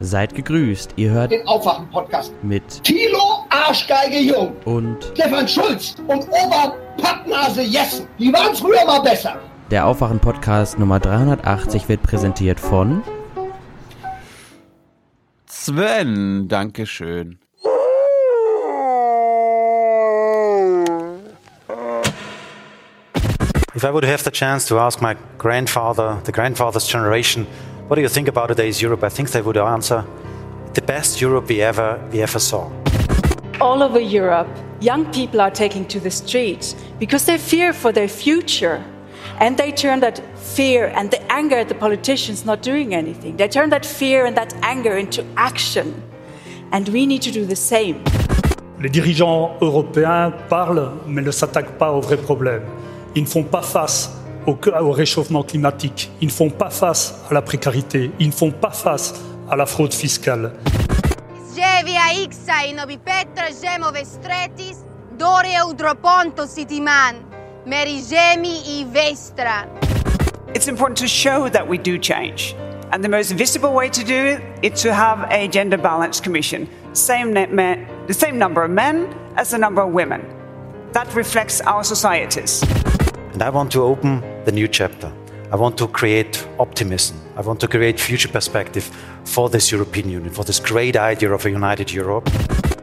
Seid gegrüßt. Ihr hört den Aufwachen-Podcast mit Thilo Arschgeige Jung und Stefan Schulz und Oberpappnase Jessen. Die waren früher mal besser. der Aufwachen-Podcast Nummer 380 wird präsentiert von Sven, Dankeschön. If I would have the chance to ask my grandfather, the grandfather's generation, what do you think about today's Europe? I think they would answer, the best Europe we ever we ever saw. all over Europe, young people are taking to the streets because they fear for their future. And they turn that fear and the anger at the politicians not doing anything. They turn that fear and that anger into action. And we need to do the same. Les dirigeants européens parlent, mais ne s'attaquent pas aux vrais problèmes. Ils ne font pas face au, au réchauffement climatique. Ils ne font pas face à la précarité. Ils ne font pas face à la fraude fiscale. Ževia ixa inobi Petra žemo vestretis, Doria udroponto sitiman, merigemi i vestran. It's important to show that we do change. And the most visible way to do it is to have a gender balance commission. Same net men, the same number of men as the number of women. That reflects our societies. And I want to open the new chapter. I want to create optimism. I want to create future perspective for this European Union, for this great idea of a united Europe.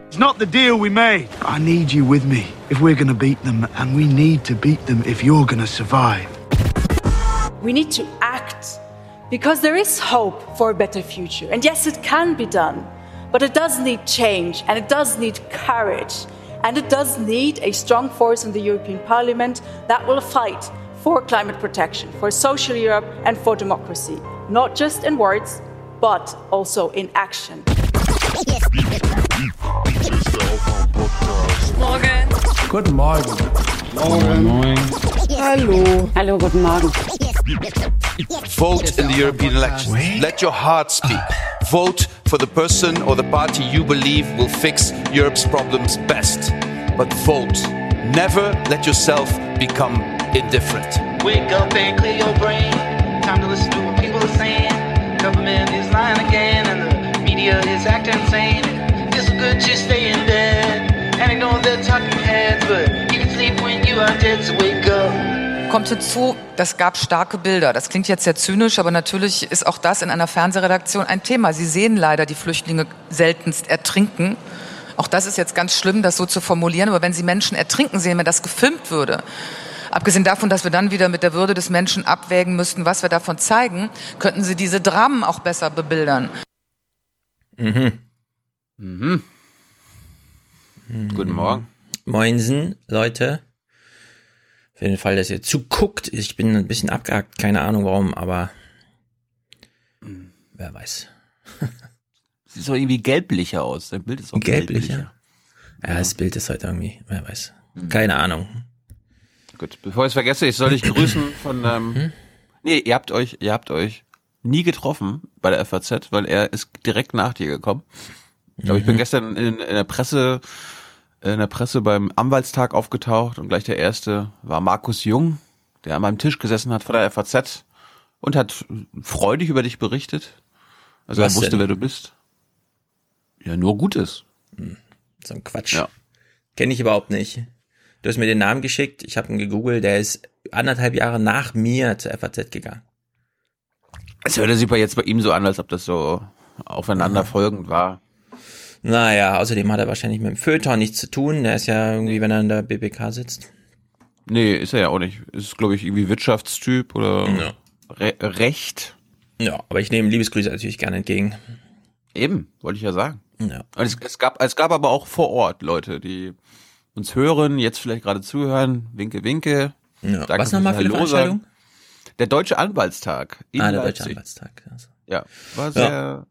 It's not the deal we made. I need you with me if we're going to beat them, and we need to beat them if you're going to survive. We need to act because there is hope for a better future. And yes, it can be done, but it does need change and it does need courage. And it does need a strong force in the European Parliament that will fight for climate protection, for social Europe, and for democracy, not just in words, but also in action. Guten Morgen. Hallo, guten Morgen. Vote in the European elections. Let your heart speak. Vote for the person or the party you believe will fix Europe's problems best. But vote. Never let yourself become indifferent. Wake up and clear your brain. Time to listen to what people are saying. Government is lying again, and the media is acting insane. It's good to stay in bed and ignore the talking heads, but you can sleep when you are dead. So wake up. Kommt hinzu, das gab starke Bilder. Das klingt jetzt sehr zynisch, aber natürlich ist auch das in einer Fernsehredaktion ein Thema. Sie sehen leider die Flüchtlinge seltenst ertrinken. Auch das ist jetzt ganz schlimm, das so zu formulieren, aber wenn Sie Menschen ertrinken sehen, wenn das gefilmt würde, abgesehen davon, dass wir dann wieder mit der Würde des Menschen abwägen müssten, was wir davon zeigen, könnten Sie diese Dramen auch besser bebildern. mhm. Mhm. Guten Morgen. Moinsen, Leute. Für den Fall, dass ihr zuguckt, ich bin ein bisschen abgehackt, keine Ahnung warum, aber wer weiß. Sieht so irgendwie gelblicher aus. Dein Bild ist auch Gelblicher. Ja, das Bild ist heute irgendwie, wer weiß. Keine Ahnung. Gut, bevor ich es vergesse, ich soll dich grüßen von ähm, Nee, ihr habt euch, ihr habt euch nie getroffen bei der FAZ, weil er ist direkt nach dir gekommen. Aber ich bin gestern in, in der Presse, in der Presse beim Anwaltstag aufgetaucht und gleich der erste war Markus Jung, der an meinem Tisch gesessen hat vor der FAZ und hat freudig über dich berichtet. Also Was er wusste, denn? wer du bist. Ja, nur Gutes. So ein Quatsch. Ja. Kenne ich überhaupt nicht. Du hast mir den Namen geschickt, ich habe ihn gegoogelt, der ist anderthalb Jahre nach mir zur FAZ gegangen. Es hörte sich aber jetzt bei ihm so an, als ob das so aufeinander folgend war. Naja, außerdem hat er wahrscheinlich mit dem Feuilleton nichts zu tun. Der ist ja irgendwie, wenn er in der BBK sitzt. Nee, ist er ja auch nicht. Ist, glaube ich, irgendwie Wirtschaftstyp oder Ja. Re Recht. Ja, aber ich nehme Liebesgrüße natürlich gerne entgegen. Eben, wollte ich ja sagen. Ja. Und es, es, gab, es gab aber auch vor Ort Leute, die uns hören, jetzt vielleicht gerade zuhören. Winke, winke. ja. Danke Was nochmal für eine Veranstaltung? Der Deutsche Anwaltstag Ah, der Leipzig. Deutsche Anwaltstag. Also. Ja, war sehr.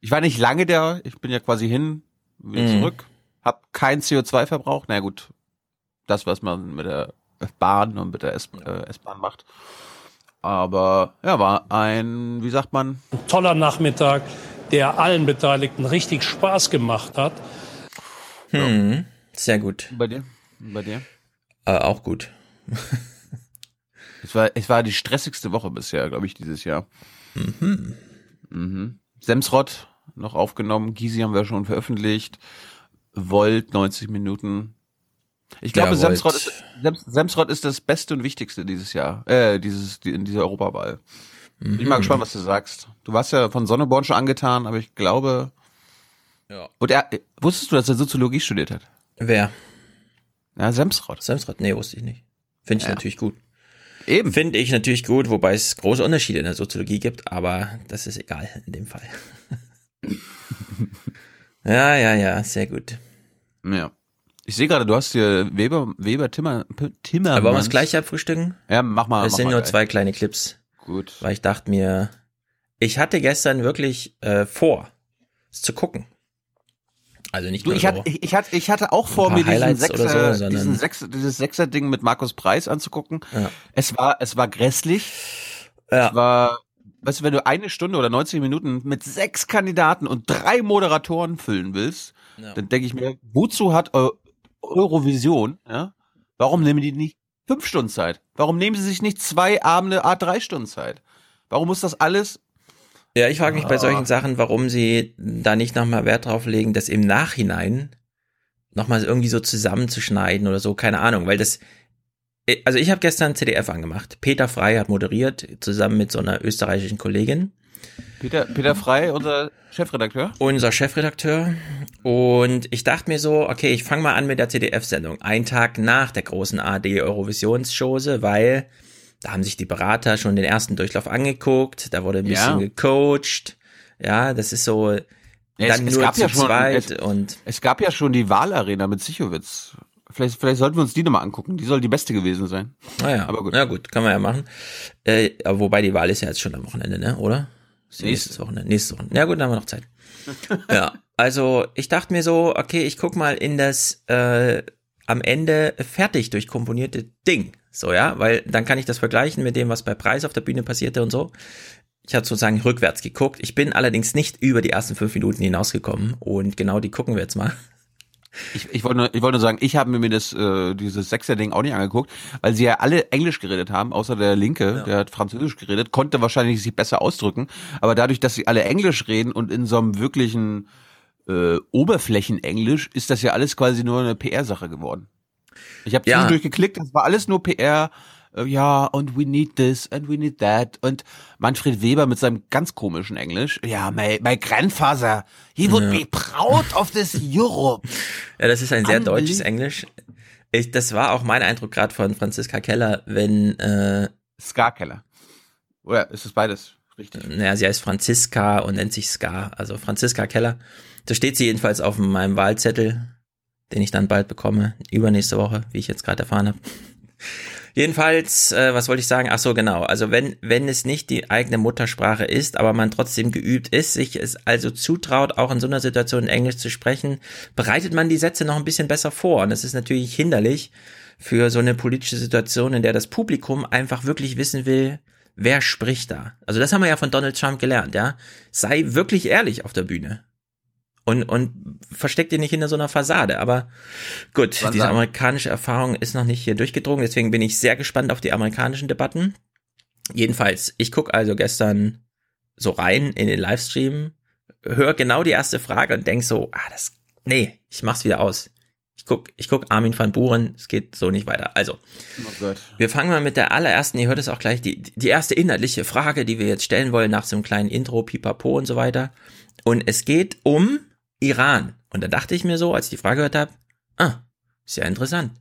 Ich war nicht lange da. Ich bin ja quasi hin, wieder Mhm. zurück. Hab kein CO2 verbraucht. Na ja, gut, das was man mit der Bahn und mit der S- äh, S-Bahn macht. Aber ja, war ein, wie sagt man, Ein toller Nachmittag, der allen Beteiligten richtig Spaß gemacht hat. Hm, sehr gut. bei dir? Bei dir? Äh, auch gut. Es war, es war die stressigste Woche bisher, glaube ich, dieses Jahr. Mhm. Mhm. Semsrott noch aufgenommen. Gysi haben wir schon veröffentlicht. Volt 90 Minuten. Ich glaube, Ja, Semsrott ist, Sems, Semsrott ist das Beste und Wichtigste dieses Jahr, äh, dieses, die, in dieser Europawahl. Bin ich mal Mhm. gespannt, was du sagst. Du warst ja von Sonneborn schon angetan, aber ich glaube. Ja. Und er, wusstest du, dass er Soziologie studiert hat? Wer? Ja, Semsrott. Semsrott? Nee, wusste ich nicht. Finde ich Ja. natürlich gut. Eben. Finde ich natürlich gut, wobei es große Unterschiede in der Soziologie gibt, aber das ist egal in dem Fall. ja, ja, ja, sehr gut. Ja. Ich sehe gerade, du hast hier Weber, Weber Timmer. Aber wollen wir es gleich abfrühstücken? Ja, mach mal. Es mach sind mal nur gleich. zwei kleine Clips, Gut. weil ich dachte mir, ich hatte gestern wirklich äh, vor, es zu gucken. Also nicht Du, nur ich hatte, ich, ich hatte, ich hatte auch vor mir diesen Highlights Sechser, so, diesen Sechser, dieses Sechser-Ding mit Markus Preis anzugucken. Ja. Es war, es war grässlich. Ja. Es war, weißt du, wenn du eine Stunde oder 90 Minuten mit sechs Kandidaten und drei Moderatoren füllen willst, Ja. dann denke ich mir, wozu hat Eu Eurovision, ja? Warum nehmen die nicht fünf Stunden Zeit? Warum nehmen sie sich nicht zwei Abende, a drei Stunden Zeit? Warum muss das alles Ja, ich frage mich bei Ah. solchen Sachen, warum sie da nicht nochmal Wert drauf legen, das im Nachhinein nochmal irgendwie so zusammenzuschneiden oder so, keine Ahnung, weil das, also ich habe gestern CDF angemacht. Peter Frey hat moderiert, zusammen mit so einer österreichischen Kollegin, Peter, Peter Frei, unser Chefredakteur? unser Chefredakteur. Und ich dachte mir so, okay, ich fange mal an mit der CDF-Sendung, einen Tag nach der großen AD-Eurovisionschose, weil da haben sich die Berater schon den ersten Durchlauf angeguckt, da wurde ein Ja. bisschen gecoacht. Ja, das ist so, Ja, es- dann es nur gab ja schon- es- und Es gab ja schon die Wahlarena mit Sichowitz. Vielleicht, vielleicht sollten wir uns die nochmal angucken. Die soll die beste gewesen sein. naja, aber gut. Na gut, kann man ja machen. Äh, wobei die Wahl ist ja jetzt schon am Wochenende, ne? Oder? Nächstes Wochenende. Nächstes Wochenende. Ja gut, dann haben wir noch Zeit. ja, also ich dachte mir so, okay, ich guck mal in das äh, am Ende fertig durchkomponierte Ding. So, ja, weil dann kann ich das vergleichen mit dem, was bei Preis auf der Bühne passierte und so. Ich habe sozusagen rückwärts geguckt. Ich bin allerdings nicht über die ersten fünf Minuten hinausgekommen und genau die gucken wir jetzt mal. Ich, ich wollte nur, ich wollte nur sagen, ich habe mir das äh, dieses Sechser-Ding auch nicht angeguckt, weil sie ja alle Englisch geredet haben, außer der Linke, der hat Französisch geredet, konnte wahrscheinlich sich besser ausdrücken. Aber dadurch, dass sie alle Englisch reden und in so einem wirklichen äh, Oberflächenenglisch, ist das ja alles quasi nur eine PR-Sache geworden. Ich habe Ja. zwischendurch geklickt, das war alles nur PR. äh, Ja, und we need this and we need that. Und Manfred Weber mit seinem ganz komischen Englisch. Ja, my, my grandfather, he would Ja. be proud of this Europe. Ja, das ist ein sehr deutsches Englisch. Ich, das war auch mein Eindruck gerade von Franziska Keller, wenn, äh, Ska-Keller. Oder ist es beides? Richtig. naja, sie heißt Franziska und nennt sich Ska, also Franziska Keller. Da steht sie jedenfalls auf meinem Wahlzettel, den ich dann bald bekomme, übernächste Woche, wie ich jetzt gerade erfahren habe. Jedenfalls, äh, was wollte ich sagen? Ach so, genau. Also wenn, wenn es nicht die eigene Muttersprache ist, aber man trotzdem geübt ist, sich es also zutraut, auch in so einer Situation Englisch zu sprechen, bereitet man die Sätze noch ein bisschen besser vor. Und das ist natürlich hinderlich für so eine politische Situation, in der das Publikum einfach wirklich wissen will, wer spricht da. Also das haben wir ja von Donald Trump gelernt, ja. Sei wirklich ehrlich auf der Bühne. Und, und versteck dir nicht hinter so einer Fassade. Aber gut, Wann diese sagen? amerikanische Erfahrung ist noch nicht hier durchgedrungen, deswegen bin ich sehr gespannt auf die amerikanischen Debatten. Jedenfalls, ich guck also gestern so rein in den Livestream, höre genau die erste Frage und denk so, ah, das, nee, ich mach's wieder aus. Ich guck, ich guck Armin van Buren, es geht so nicht weiter. Also, Oh wir fangen mal mit der allerersten, ihr hört es auch gleich, die, die erste inhaltliche Frage, die wir jetzt stellen wollen nach so einem kleinen Intro, Pipapo und so weiter. Und es geht um Iran. Und da dachte ich mir so, als ich die Frage gehört habe, ah, ja interessant.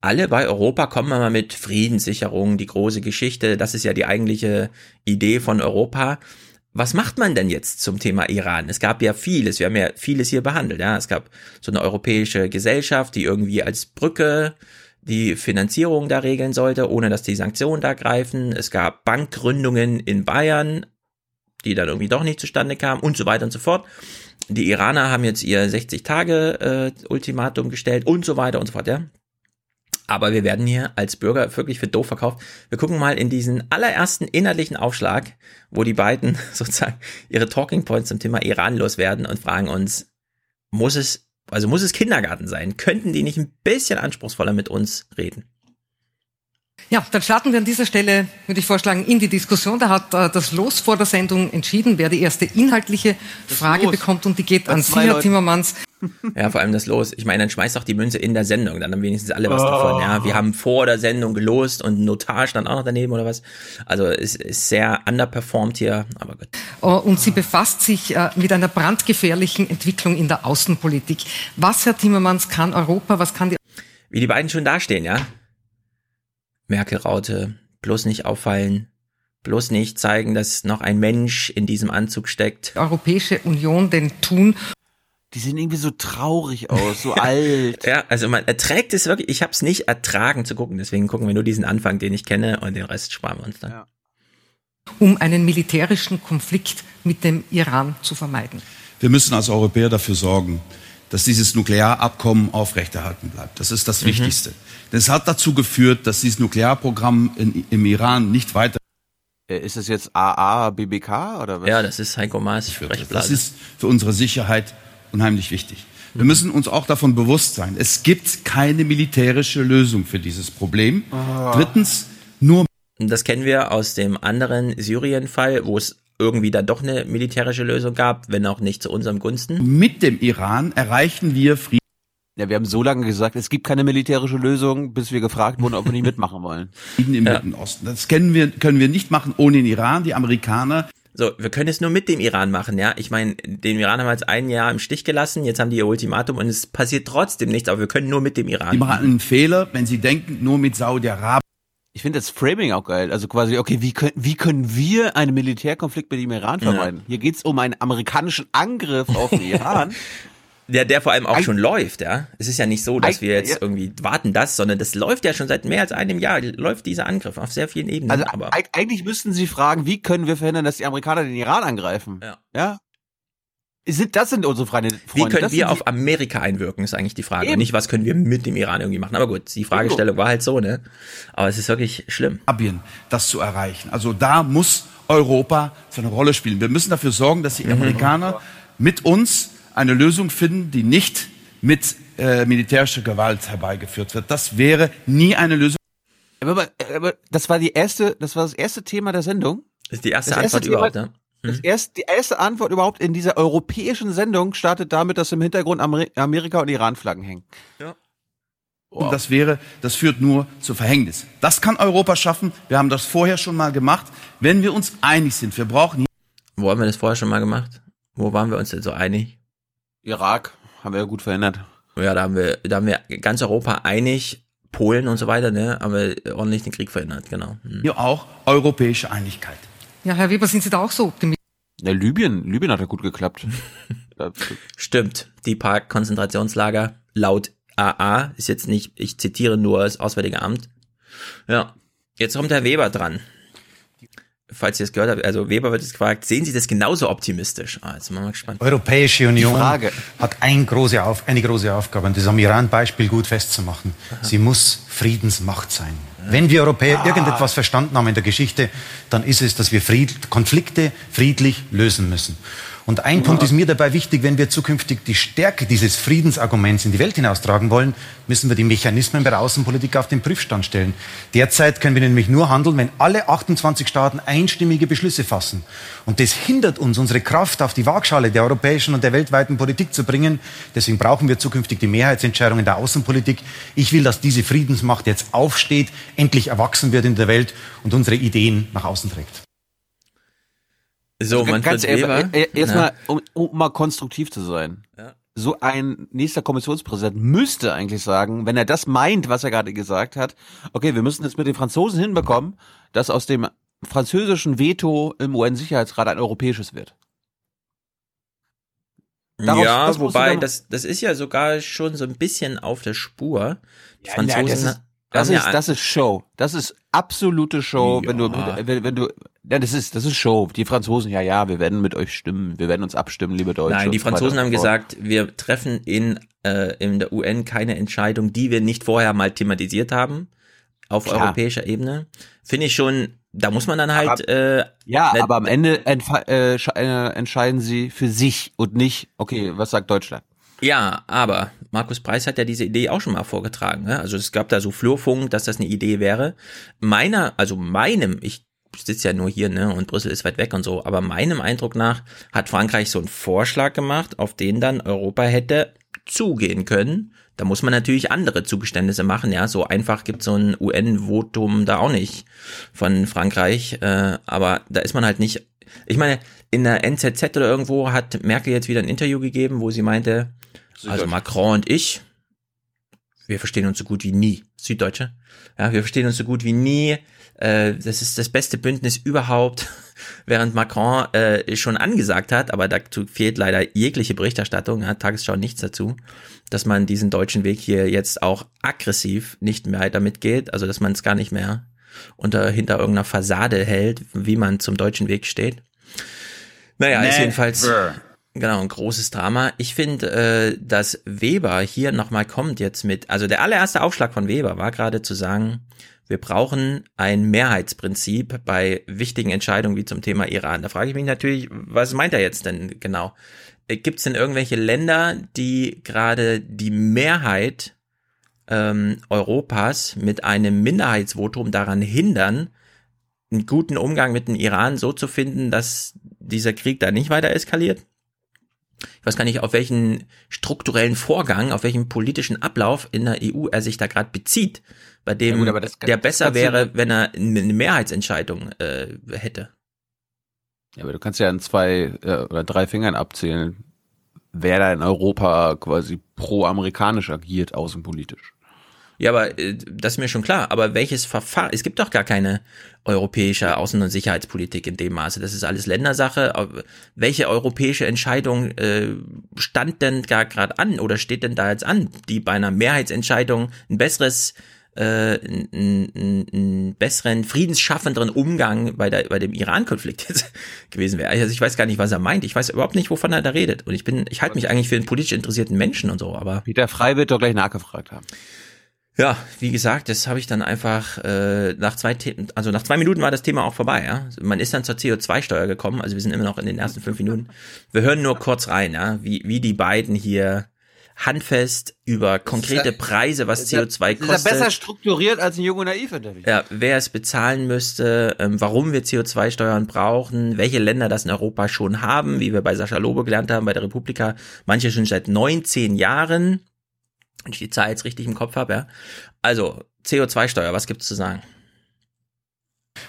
Alle bei Europa kommen mal mit Friedenssicherung, die große Geschichte, das ist ja die eigentliche Idee von Europa. Was macht man denn jetzt zum Thema Iran? Es gab ja vieles, wir haben ja vieles hier behandelt, ja. Es gab so eine europäische Gesellschaft, die irgendwie als Brücke die Finanzierung da regeln sollte, ohne dass die Sanktionen da greifen. Es gab Bankgründungen in Bayern, die dann irgendwie doch nicht zustande kamen und so weiter und so fort. Die Iraner haben jetzt ihr 60-Tage-Ultimatum gestellt und so weiter und so fort, ja. Aber wir werden hier als Bürger wirklich für doof verkauft. Wir gucken mal in diesen allerersten inhaltlichen Aufschlag, wo die beiden sozusagen ihre Talking Points zum Thema Iran loswerden und fragen uns, muss es, also muss es Kindergarten sein? Könnten die nicht ein bisschen anspruchsvoller mit uns reden? Ja, dann starten wir an dieser Stelle, würde ich vorschlagen, in die Diskussion. Da hat äh, das Los vor der Sendung entschieden, wer die erste inhaltliche das Frage Los. bekommt und die geht an Sie, Herr Leute. Timmermans. Ja, vor allem das Los. Ich meine, dann schmeißt doch die Münze in der Sendung, dann haben wenigstens alle was oh. davon. Ja, wir haben vor der Sendung gelost und Notar stand auch noch daneben oder was. Also es ist sehr underperformed hier, aber gut. Oh, und sie befasst sich äh, mit einer brandgefährlichen Entwicklung in der Außenpolitik. Was, Herr Timmermans, kann Europa, was kann die... Wie die beiden schon dastehen, ja? Merkel-Raute, bloß nicht auffallen, bloß nicht zeigen, dass noch ein Mensch in diesem Anzug steckt. Die Europäische Union denn tun? Die sehen irgendwie so traurig aus, so alt. Ja, also man erträgt es wirklich. Ich habe es nicht ertragen zu gucken, deswegen gucken wir nur diesen Anfang, den ich kenne, und den Rest sparen wir uns dann. Ja. Um einen militärischen Konflikt mit dem Iran zu vermeiden. Wir müssen als Europäer dafür sorgen, dass dieses Nuklearabkommen aufrechterhalten bleibt. Das ist das mhm. Wichtigste. Denn es hat dazu geführt, dass dieses Nuklearprogramm in, im Iran nicht weiter äh, ist das jetzt AA, BBK oder was? Ja, das ist Heiko Maas Sprechblase. Das ist für unsere Sicherheit unheimlich wichtig. Wir mhm. müssen uns auch davon bewusst sein, es gibt keine militärische Lösung für dieses Problem. Oh. Drittens, nur. Das kennen wir aus dem anderen Syrien-Fall, wo es irgendwie dann doch eine militärische Lösung gab, wenn auch nicht zu unserem Gunsten. Mit dem Iran erreichen wir Frieden. Ja, wir haben so lange gesagt, es gibt keine militärische Lösung, bis wir gefragt wurden, ob wir nicht mitmachen wollen. Frieden im ja. Mittleren Osten. Das können wir, können wir nicht machen ohne den Iran. Die Amerikaner so, wir können es nur mit dem Iran machen, ja. Ich meine, den Iran haben wir jetzt ein Jahr im Stich gelassen, jetzt haben die ihr Ultimatum und es passiert trotzdem nichts, aber wir können nur mit dem Iran. Die machen einen Fehler, wenn sie denken, nur mit Saudi-Arabien. Ich finde das Framing auch geil. Also quasi, okay, wie können, wie können wir einen Militärkonflikt mit dem Iran vermeiden? Ja. Hier geht's um einen amerikanischen Angriff auf den Iran. Der, der vor allem auch schon läuft, ja. Es ist ja nicht so, dass wir jetzt irgendwie warten das, sondern das läuft ja schon seit mehr als einem Jahr, läuft dieser Angriff auf sehr vielen Ebenen. Also aber eigentlich müssten Sie fragen, wie können wir verhindern, dass die Amerikaner den Iran angreifen? Ja. ja? Sind, das sind unsere Freunde. Wie können wir auf Amerika einwirken, ist eigentlich die Frage. Eben. Nicht, was können wir mit dem Iran irgendwie machen. Aber gut, die Fragestellung war halt so, ne? Aber es ist wirklich schlimm. Das zu erreichen. Also da muss Europa so eine Rolle spielen. Wir müssen dafür sorgen, dass die mhm. Amerikaner mit uns eine Lösung finden, die nicht mit äh, militärischer Gewalt herbeigeführt wird. Das wäre nie eine Lösung. Aber, aber das war die erste, das war das erste Thema der Sendung. Das ist die erste das Antwort erste überhaupt, ne? Das erste, die erste Antwort überhaupt in dieser europäischen Sendung startet damit, dass im Hintergrund Amerika und Iran Flaggen hängen. Ja. Wow. Und das wäre, das führt nur zu Verhängnis. Das kann Europa schaffen. Wir haben das vorher schon mal gemacht. Wenn wir uns einig sind, wir brauchen. Wo haben wir das vorher schon mal gemacht? Wo waren wir uns denn so einig? Irak haben wir ja gut verhindert. Ja, da haben wir, da haben wir ganz Europa einig, Polen und so weiter, ne, haben wir ordentlich den Krieg verhindert, genau. Hm. Ja, auch europäische Einigkeit. Ja, Herr Weber, sind Sie da auch so optimistisch? Ja, Libyen, Libyen hat ja gut geklappt. Stimmt. Die paar Konzentrationslager laut AA ist jetzt nicht, ich zitiere nur das Auswärtige Amt. Ja. Jetzt kommt Herr Weber dran. Falls ihr es gehört habt, also Weber wird jetzt gefragt, sehen Sie das genauso optimistisch? Ah, jetzt sind wir mal gespannt. Europäische Union hat ein große Auf, eine große Aufgabe, und das am Iran-Beispiel gut festzumachen. Aha. Sie muss Friedensmacht sein. Wenn wir Europäer ah. irgendetwas verstanden haben in der Geschichte, dann ist es, dass wir Fried Konflikte friedlich lösen müssen. Und ein Punkt ist mir dabei wichtig, wenn wir zukünftig die Stärke dieses Friedensarguments in die Welt hinaustragen wollen, müssen wir die Mechanismen bei der Außenpolitik auf den Prüfstand stellen. Derzeit können wir nämlich nur handeln, wenn alle 28 Staaten einstimmige Beschlüsse fassen. Und das hindert uns, unsere Kraft auf die Waagschale der europäischen und der weltweiten Politik zu bringen. Deswegen brauchen wir zukünftig die Mehrheitsentscheidung in der Außenpolitik. Ich will, dass diese Friedensmacht jetzt aufsteht, endlich erwachsen wird in der Welt und unsere Ideen nach außen trägt. So, also, ganz ehrlich, erstmal, um, um mal konstruktiv zu sein. Ja. So ein nächster Kommissionspräsident müsste eigentlich sagen, wenn er das meint, was er gerade gesagt hat, okay, wir müssen jetzt mit den Franzosen hinbekommen, dass aus dem französischen Veto im UN-Sicherheitsrat ein europäisches wird. Darauf, ja, das wobei, das, das ist ja sogar schon so ein bisschen auf der Spur. Die ja, Franzosen na, das ist, das ist Show. Das ist absolute Show, ja. wenn du, wenn, wenn du, ja, das ist, das ist Show. Die Franzosen, ja, ja, wir werden mit euch stimmen, wir werden uns abstimmen, liebe Deutsche. Nein, die Franzosen haben gesagt, wir treffen in, äh, in der UN keine Entscheidung, die wir nicht vorher mal thematisiert haben, auf Klar. europäischer Ebene. Finde ich schon, da muss man dann halt, aber, äh, Ja, aber am Ende äh, äh, entscheiden sie für sich und nicht, okay, was sagt Deutschland? Ja, aber Markus Preis hat ja diese Idee auch schon mal vorgetragen. Ne? Also es gab da so Flurfunk, dass das eine Idee wäre. Meiner, also meinem, ich sitze ja nur hier, ne, und Brüssel ist weit weg und so, aber meinem Eindruck nach hat Frankreich so einen Vorschlag gemacht, auf den dann Europa hätte zugehen können. Da muss man natürlich andere Zugeständnisse machen, ja. So einfach gibt so ein UN-Votum da auch nicht von Frankreich. Äh, aber da ist man halt nicht. Ich meine, in der NZZ oder irgendwo hat Merkel jetzt wieder ein Interview gegeben, wo sie meinte, also Macron und ich, wir verstehen uns so gut wie nie. Süddeutsche. Ja, wir verstehen uns so gut wie nie. Äh, das ist das beste Bündnis überhaupt. Während Macron äh, schon angesagt hat, aber dazu fehlt leider jegliche Berichterstattung, hat Tagesschau nichts dazu, dass man diesen deutschen Weg hier jetzt auch aggressiv nicht mehr damit geht, also dass man es gar nicht mehr unter hinter irgendeiner Fassade hält, wie man zum deutschen Weg steht. Naja, Never. ist jedenfalls Genau, ein großes Drama. Ich finde, äh, dass Weber hier nochmal kommt jetzt mit, also der allererste Aufschlag von Weber war gerade zu sagen, wir brauchen ein Mehrheitsprinzip bei wichtigen Entscheidungen wie zum Thema Iran. Da frage ich mich natürlich, was meint er jetzt denn genau? Gibt es denn irgendwelche Länder, die gerade die Mehrheit ähm, Europas mit einem Minderheitsvotum daran hindern, einen guten Umgang mit dem Iran so zu finden, dass dieser Krieg da nicht weiter eskaliert? ich weiß gar nicht, auf welchen strukturellen Vorgang, auf welchen politischen Ablauf in der EU er sich da gerade bezieht, bei dem ja gut, das, der besser wäre, wenn er eine Mehrheitsentscheidung äh, hätte. Ja, aber du kannst ja an zwei äh, oder drei Fingern abzählen, wer da in Europa quasi pro-amerikanisch agiert, außenpolitisch. Ja, aber äh, das ist mir schon klar. Aber welches Verfahren? Es gibt doch gar keine europäische Außen- und Sicherheitspolitik in dem Maße. Das ist alles Ländersache. Welche europäische Entscheidung äh, stand denn gar gerade an oder steht denn da jetzt an, die bei einer Mehrheitsentscheidung ein besseres äh, einen, einen besseren, friedensschaffenderen Umgang bei, der, bei dem Iran-Konflikt gewesen wäre. Also ich weiß gar nicht, was er meint. Ich weiß überhaupt nicht, wovon er da redet. Und ich bin, ich halte mich eigentlich für einen politisch interessierten Menschen und so, aber. Peter Frei wird doch gleich nachgefragt haben. Ja, wie gesagt, das habe ich dann einfach äh, nach zwei Themen, also nach zwei Minuten war das Thema auch vorbei, ja. Man ist dann zur CO2-Steuer gekommen, also wir sind immer noch in den ersten fünf Minuten. Wir hören nur kurz rein, ja, wie, wie die beiden hier handfest über konkrete Preise, was CO2 kostet. Ist ja besser strukturiert als ein Junge Naiv Interview. Ja, wer es bezahlen müsste, ähm, warum wir CO2-Steuern brauchen, welche Länder das in Europa schon haben, wie wir bei Sascha Lobe gelernt haben, bei der Republika, manche schon seit 19 Jahren wenn ich die Zahl jetzt richtig im Kopf habe, ja. Also, CO2-Steuer, was gibt's zu sagen?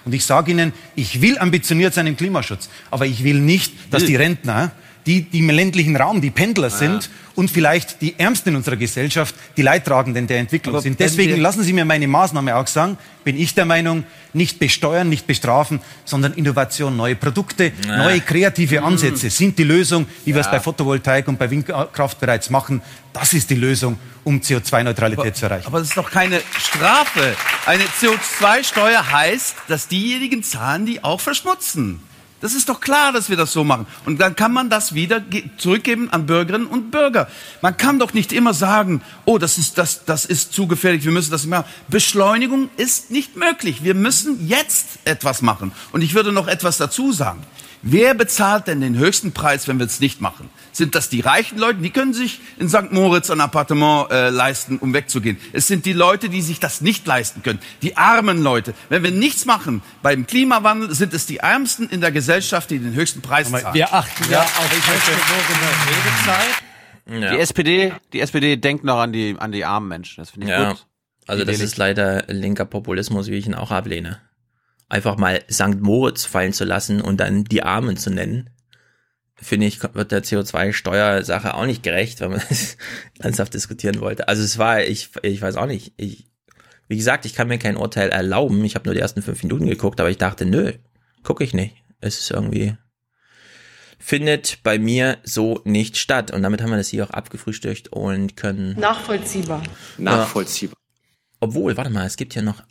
Und ich sage Ihnen, ich will ambitioniert sein im Klimaschutz, aber ich will nicht, dass die Rentner, die, die im ländlichen Raum, die Pendler sind, und vielleicht die Ärmsten in unserer Gesellschaft die Leidtragenden der Entwicklung Aber sind. Deswegen lassen Sie mir meine Maßnahme auch sagen, bin ich der Meinung, nicht besteuern, nicht bestrafen, sondern Innovation, neue Produkte, ja. neue kreative mhm. Ansätze sind die Lösung, wie ja. wir es bei Photovoltaik und bei Windkraft bereits machen. Das ist die Lösung, um CO2-Neutralität zu erreichen. Aber das ist doch keine Strafe. Eine CO2-Steuer heißt, dass diejenigen zahlen, die auch verschmutzen. Das ist doch klar, dass wir das so machen. Und dann kann man das wieder zurückgeben an Bürgerinnen und Bürger. Man kann doch nicht immer sagen, oh, das ist, das, das ist zu gefährlich, wir müssen das machen. Beschleunigung ist nicht möglich. Wir müssen jetzt etwas machen. Und ich würde noch etwas dazu sagen. Wer bezahlt denn den höchsten Preis, wenn wir es nicht machen? Sind das die reichen Leute? Die können sich in St. Moritz ein Appartement äh, leisten, um wegzugehen. Es sind die Leute, die sich das nicht leisten können. Die armen Leute. Wenn wir nichts machen beim Klimawandel, sind es die Ärmsten in der Gesellschaft, die den höchsten Preis zahlen. Wir achten ja, auf Redezeit. Ja. Die SPD, die SPD denkt noch an die, an die armen Menschen. Das finde ich ja. gut. Also das ist leider linker Populismus, wie ich ihn auch ablehne einfach mal St. Moritz fallen zu lassen und dann die Armen zu nennen, finde ich, wird der CO2-Steuersache auch nicht gerecht, wenn man das ernsthaft diskutieren wollte. Also es war, ich, ich weiß auch nicht, ich, wie gesagt, ich kann mir kein Urteil erlauben. Ich habe nur die ersten fünf Minuten geguckt, aber ich dachte, nö, gucke ich nicht. Es ist irgendwie, findet bei mir so nicht statt. Und damit haben wir das hier auch abgefrühstückt und können. Nachvollziehbar. Nachvollziehbar. Obwohl, warte mal, es gibt hier noch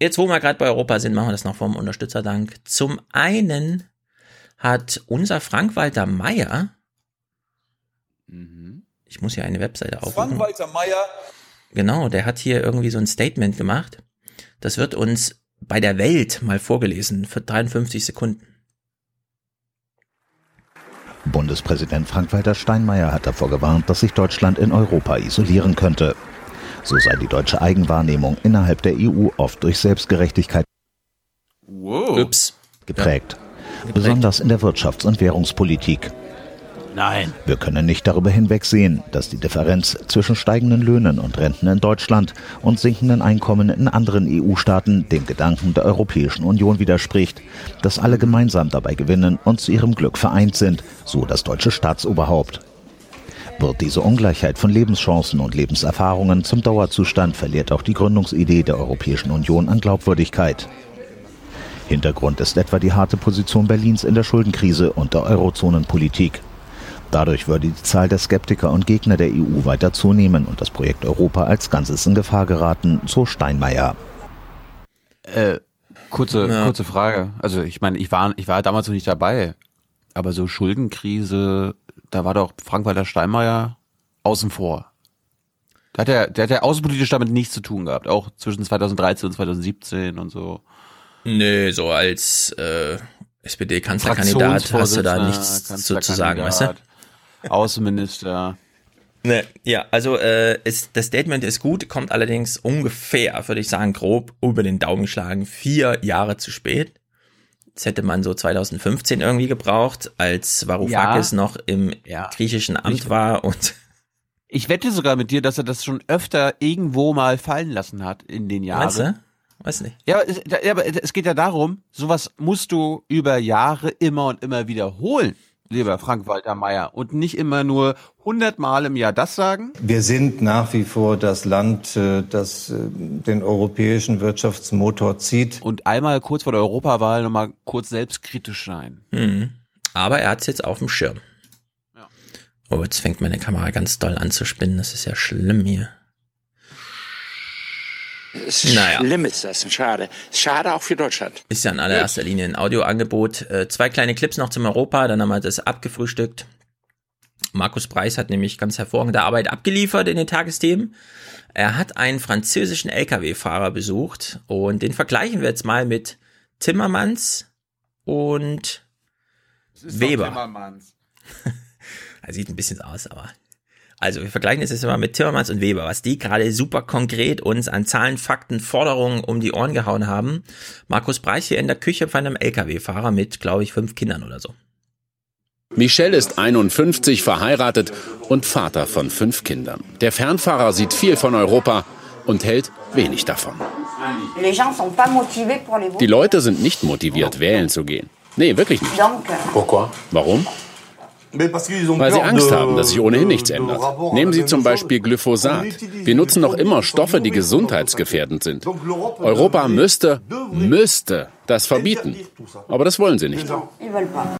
Jetzt, wo wir gerade bei Europa sind, machen wir das noch vom Unterstützerdank. Zum einen hat unser Frank-Walter Meier, mhm. ich muss hier eine Webseite aufrufen. Frank-Walter Meier. Genau, der hat hier irgendwie so ein Statement gemacht. Das wird uns bei der Welt mal vorgelesen für 53 Sekunden. Bundespräsident Frank-Walter Steinmeier hat davor gewarnt, dass sich Deutschland in Europa isolieren könnte. So sei die deutsche Eigenwahrnehmung innerhalb der EU oft durch Selbstgerechtigkeit wow. Ups. geprägt. Besonders in der Wirtschafts- und Währungspolitik. Nein. Wir können nicht darüber hinwegsehen, dass die Differenz zwischen steigenden Löhnen und Renten in Deutschland und sinkenden Einkommen in anderen EU-Staaten dem Gedanken der Europäischen Union widerspricht, dass alle gemeinsam dabei gewinnen und zu ihrem Glück vereint sind, so das deutsche Staatsoberhaupt. Wird diese Ungleichheit von Lebenschancen und Lebenserfahrungen zum Dauerzustand, verliert auch die Gründungsidee der Europäischen Union an Glaubwürdigkeit. Hintergrund ist etwa die harte Position Berlins in der Schuldenkrise und der Eurozonenpolitik. Dadurch würde die Zahl der Skeptiker und Gegner der EU weiter zunehmen und das Projekt Europa als Ganzes in Gefahr geraten, so Steinmeier. Äh, kurze, Ja. kurze Frage. Also ich meine, ich war, ich war damals noch nicht dabei, aber so Schuldenkrise, da war doch Frank-Walter Steinmeier außen vor. Da hat er, der hat ja außenpolitisch damit nichts zu tun gehabt, auch zwischen 2013 und 2017 und so. Nö, so als äh, SPD-Kanzlerkandidat hast du da nichts zu, zu sagen, weißt du? Außenminister. Ne, ja, also äh, ist, das Statement ist gut, kommt allerdings ungefähr, würde ich sagen, grob über den Daumen geschlagen, vier Jahre zu spät. Das hätte man so 2015 irgendwie gebraucht, als Varoufakis Ja. noch im Ja. griechischen Amt war und Ich wette sogar mit dir, dass er das schon öfter irgendwo mal fallen lassen hat in den Jahren. Meinst du? Weiß nicht. Ja, aber es, ja, aber es geht ja darum, sowas musst du über Jahre immer und immer wiederholen, lieber Frank-Walter Meyer, und nicht immer nur hundertmal im Jahr das sagen. Wir sind nach wie vor das Land, äh, das äh, den europäischen Wirtschaftsmotor zieht. Und einmal kurz vor der Europawahl nochmal kurz selbstkritisch sein. Mhm. Aber er hat es jetzt auf dem Schirm. Oh, jetzt fängt meine Kamera ganz doll an zu spinnen. Das ist ja schlimm hier. Naja. Schlimm ist das, schade. Schade auch für Deutschland. Ist ja in allererster Linie ein Audioangebot. Äh, zwei kleine Clips noch zum Europa, dann haben wir das abgefrühstückt. Markus Preis hat nämlich ganz hervorragende Arbeit abgeliefert in den Tagesthemen. Er hat einen französischen LKW-Fahrer besucht und den vergleichen wir jetzt mal mit Timmermans und Weber. Er sieht ein bisschen aus, aber. Also, wir vergleichen es jetzt mal mit Timmermans und Weber, was die gerade super konkret uns an Zahlen, Fakten, Forderungen um die Ohren gehauen haben. Markus Preis hier in der Küche von einem LKW-Fahrer mit, glaube ich, fünf Kindern oder so. Michel ist 51, verheiratet und Vater von fünf Kindern. Der Fernfahrer sieht viel von Europa und hält wenig davon. Die Leute sind nicht motiviert, wählen zu gehen. Nee, wirklich nicht. Euh, Warum? Weil sie Angst haben, dass sich ohnehin nichts ändert. Nehmen Sie zum Beispiel Glyphosat. Wir nutzen noch immer Stoffe, die gesundheitsgefährdend sind. Europa müsste, müsste das verbieten. Aber das wollen sie nicht. pas.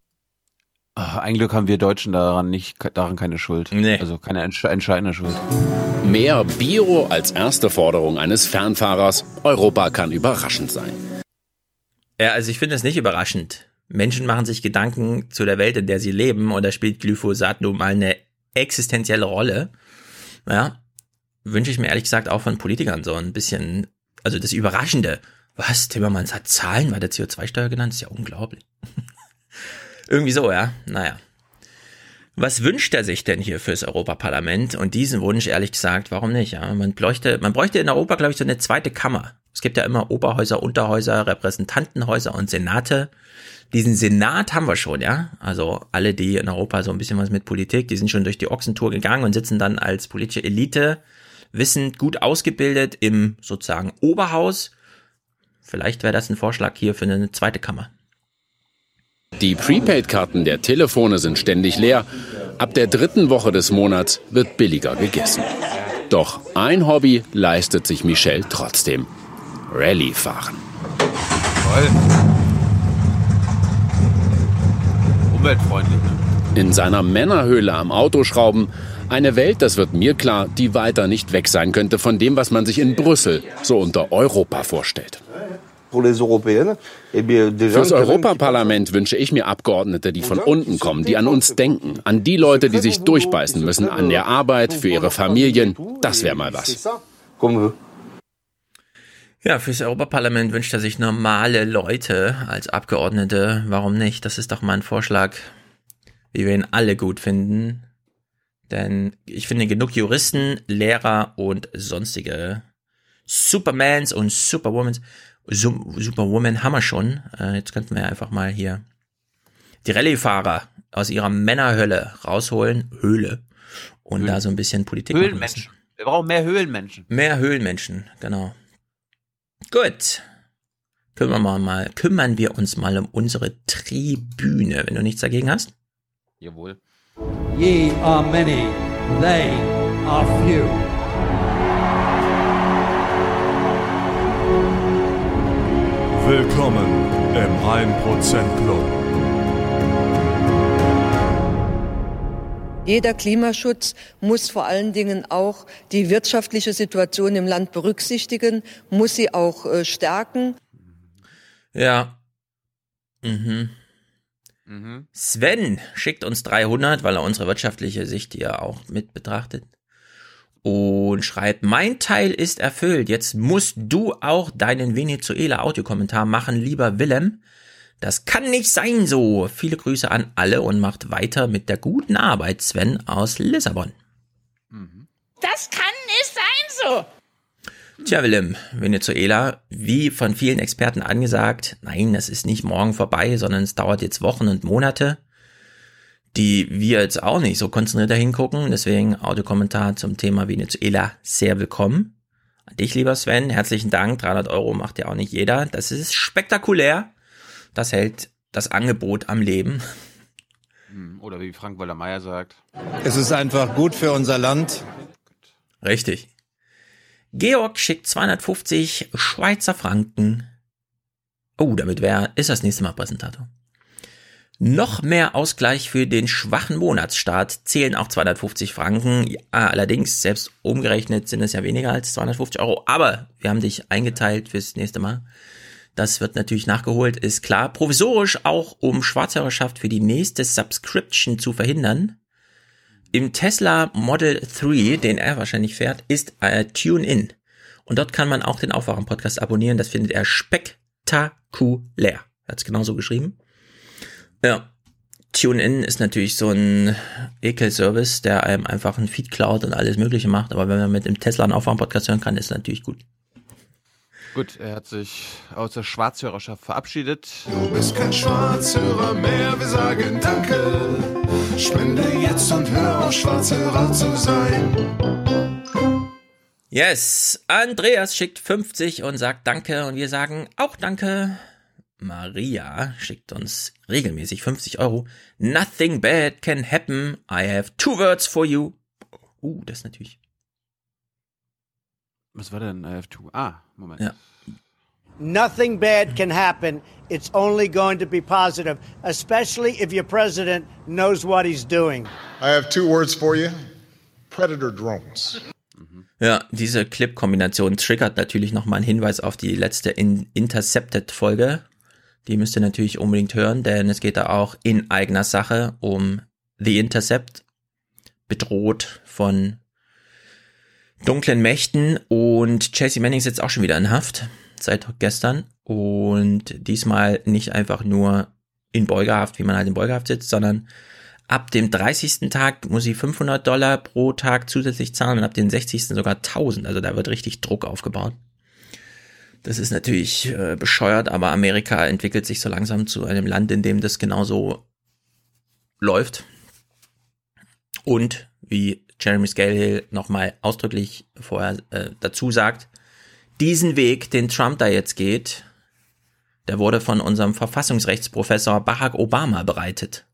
Ach, ein Glück haben wir Deutschen daran nicht, daran keine Schuld. Also keine entsch entscheidende Schuld. Mehr Bio als erste Forderung eines Fernfahrers. Europa kann überraschend sein. Ja, also ich finde es nicht überraschend. Menschen machen sich Gedanken zu der Welt, in der sie leben, und da spielt Glyphosat nun mal eine existenzielle Rolle. Ja, wünsche ich mir ehrlich gesagt auch von Politikern so ein bisschen, also das Überraschende. Was? Timmermans hat Zahlen bei der CO2-Steuer genannt? ist ja unglaublich. Irgendwie so, ja. Naja. Was wünscht er sich denn hier fürs Europaparlament? Und diesen Wunsch, ehrlich gesagt, warum nicht? Ja, man bräuchte, man bräuchte in Europa, glaube ich, so eine zweite Kammer. Es gibt ja immer Oberhäuser, Unterhäuser, Repräsentantenhäuser und Senate. Diesen Senat haben wir schon, ja. Also alle, die in Europa so ein bisschen was mit Politik, die sind schon durch die Ochsentour gegangen und sitzen dann als politische Elite, wissend, gut ausgebildet im sozusagen Oberhaus. Vielleicht wäre das ein Vorschlag hier für eine zweite Kammer. Die Prepaid-Karten der Telefone sind ständig leer. Ab der dritten Woche des Monats wird billiger gegessen. Doch ein Hobby leistet sich Michel trotzdem. Rallye fahren. Toll. Umweltfreundlich. Ne? In seiner Männerhöhle am Auto schrauben. Eine Welt, das wird mir klar, die weiter nicht weg sein könnte von dem, was man sich in Brüssel so unter Europa vorstellt. Fürs Europaparlament wünsche ich mir Abgeordnete, die von unten kommen, die an uns denken, an die Leute, die sich durchbeißen müssen, an der Arbeit, für ihre Familien. Das wäre mal was. Ja, fürs Europaparlament wünscht er sich normale Leute als Abgeordnete. Warum nicht? Das ist doch mal ein Vorschlag wie wir ihn alle gut finden. Denn ich finde genug Juristen, Lehrer und sonstige Supermans und Superwomans. Superwoman haben wir schon. Äh, jetzt könnten wir einfach mal hier die Rallye-Fahrer aus ihrer Männerhölle rausholen. Höhle. Und Höhlen. da so ein bisschen Politik Höhlenmenschen. Wir brauchen mehr Höhlenmenschen. Mehr Höhlenmenschen, genau. Gut. Kümmern wir mal, kümmern wir uns mal um unsere Tribüne, wenn du nichts dagegen hast. Jawohl. Ye are many, they are few. Willkommen im 1% Club. Jeder Klimaschutz muss vor allen Dingen auch die wirtschaftliche Situation im Land berücksichtigen, muss sie auch äh, stärken. Ja. Mhm. Mhm. Sven schickt uns 300, weil er unsere wirtschaftliche Sicht hier auch mit betrachtet. Und schreibt, mein Teil ist erfüllt. Jetzt musst du auch deinen Venezuela Audiokommentar machen, lieber Willem. Das kann nicht sein so. Viele Grüße an alle und macht weiter mit der guten Arbeit, Sven aus Lissabon. Mhm. Das kann nicht sein so. Tja, Willem, Venezuela, wie von vielen Experten angesagt, nein, das ist nicht morgen vorbei, sondern es dauert jetzt Wochen und Monate, die wir jetzt auch nicht so konzentriert hingucken. Deswegen Audiokommentar zum Thema Venezuela sehr willkommen. An dich, lieber Sven, herzlichen Dank. 300 Euro macht ja auch nicht jeder. Das ist spektakulär. Das hält das Angebot am Leben. Hm, oder wie Frank Walter Meyer sagt. Es ist einfach gut für unser Land. Richtig. Georg schickt 250 Schweizer Franken. Oh, damit wer ist das nächste Mal Präsentator. Noch mehr Ausgleich für den schwachen Monatsstart zählen auch 250 Franken. Ja, allerdings, selbst umgerechnet sind es ja weniger als 250 Euro. Aber wir haben dich eingeteilt fürs nächste Mal. Das wird natürlich nachgeholt, ist klar. Provisorisch auch, um Schwarzhörerschaft für die nächste Subscription zu verhindern. Im Tesla Model 3, den er wahrscheinlich fährt, ist äh, TuneIn. Und dort kann man auch den Aufwachen-Podcast abonnieren. Das findet er spektakulär. Er hat es genauso geschrieben. Ja. TuneIn ist natürlich so ein Ekel-Service, der einem einfach ein Feed klaut und alles Mögliche macht. Aber wenn man mit dem Tesla einen Aufwachen-Podcast hören kann, ist natürlich gut. Gut, er hat sich aus der Schwarzhörerschaft verabschiedet. Du bist kein Schwarzhörer mehr, wir sagen Danke. Spende jetzt und hör auf, Schwarzhörer zu sein. Yes, Andreas schickt 50 und sagt Danke und wir sagen auch Danke. Maria schickt uns regelmäßig 50 Euro. Nothing bad can happen. I have two words for you. Uh, das natürlich was war denn IF2? Ah, Moment. Ja. Nothing bad can happen. It's only going to be positive, especially if your president knows what he's doing. I have two words for you. Predator drones. Ja, diese Clip-Kombination triggert natürlich nochmal einen Hinweis auf die letzte In Intercepted-Folge. Die müsst ihr natürlich unbedingt hören, denn es geht da auch in eigener Sache um The Intercept, bedroht von dunklen Mächten und Chelsea Manning sitzt auch schon wieder in Haft seit gestern und diesmal nicht einfach nur in Beugehaft, wie man halt in Beugehaft sitzt, sondern ab dem 30. Tag muss sie 500 Dollar pro Tag zusätzlich zahlen und ab dem 60. sogar 1000. Also da wird richtig Druck aufgebaut. Das ist natürlich äh, bescheuert, aber Amerika entwickelt sich so langsam zu einem Land, in dem das genauso läuft. Und wie Jeremy Scalehill nochmal ausdrücklich vorher äh, dazu sagt, diesen Weg, den Trump da jetzt geht, der wurde von unserem Verfassungsrechtsprofessor Barack Obama bereitet.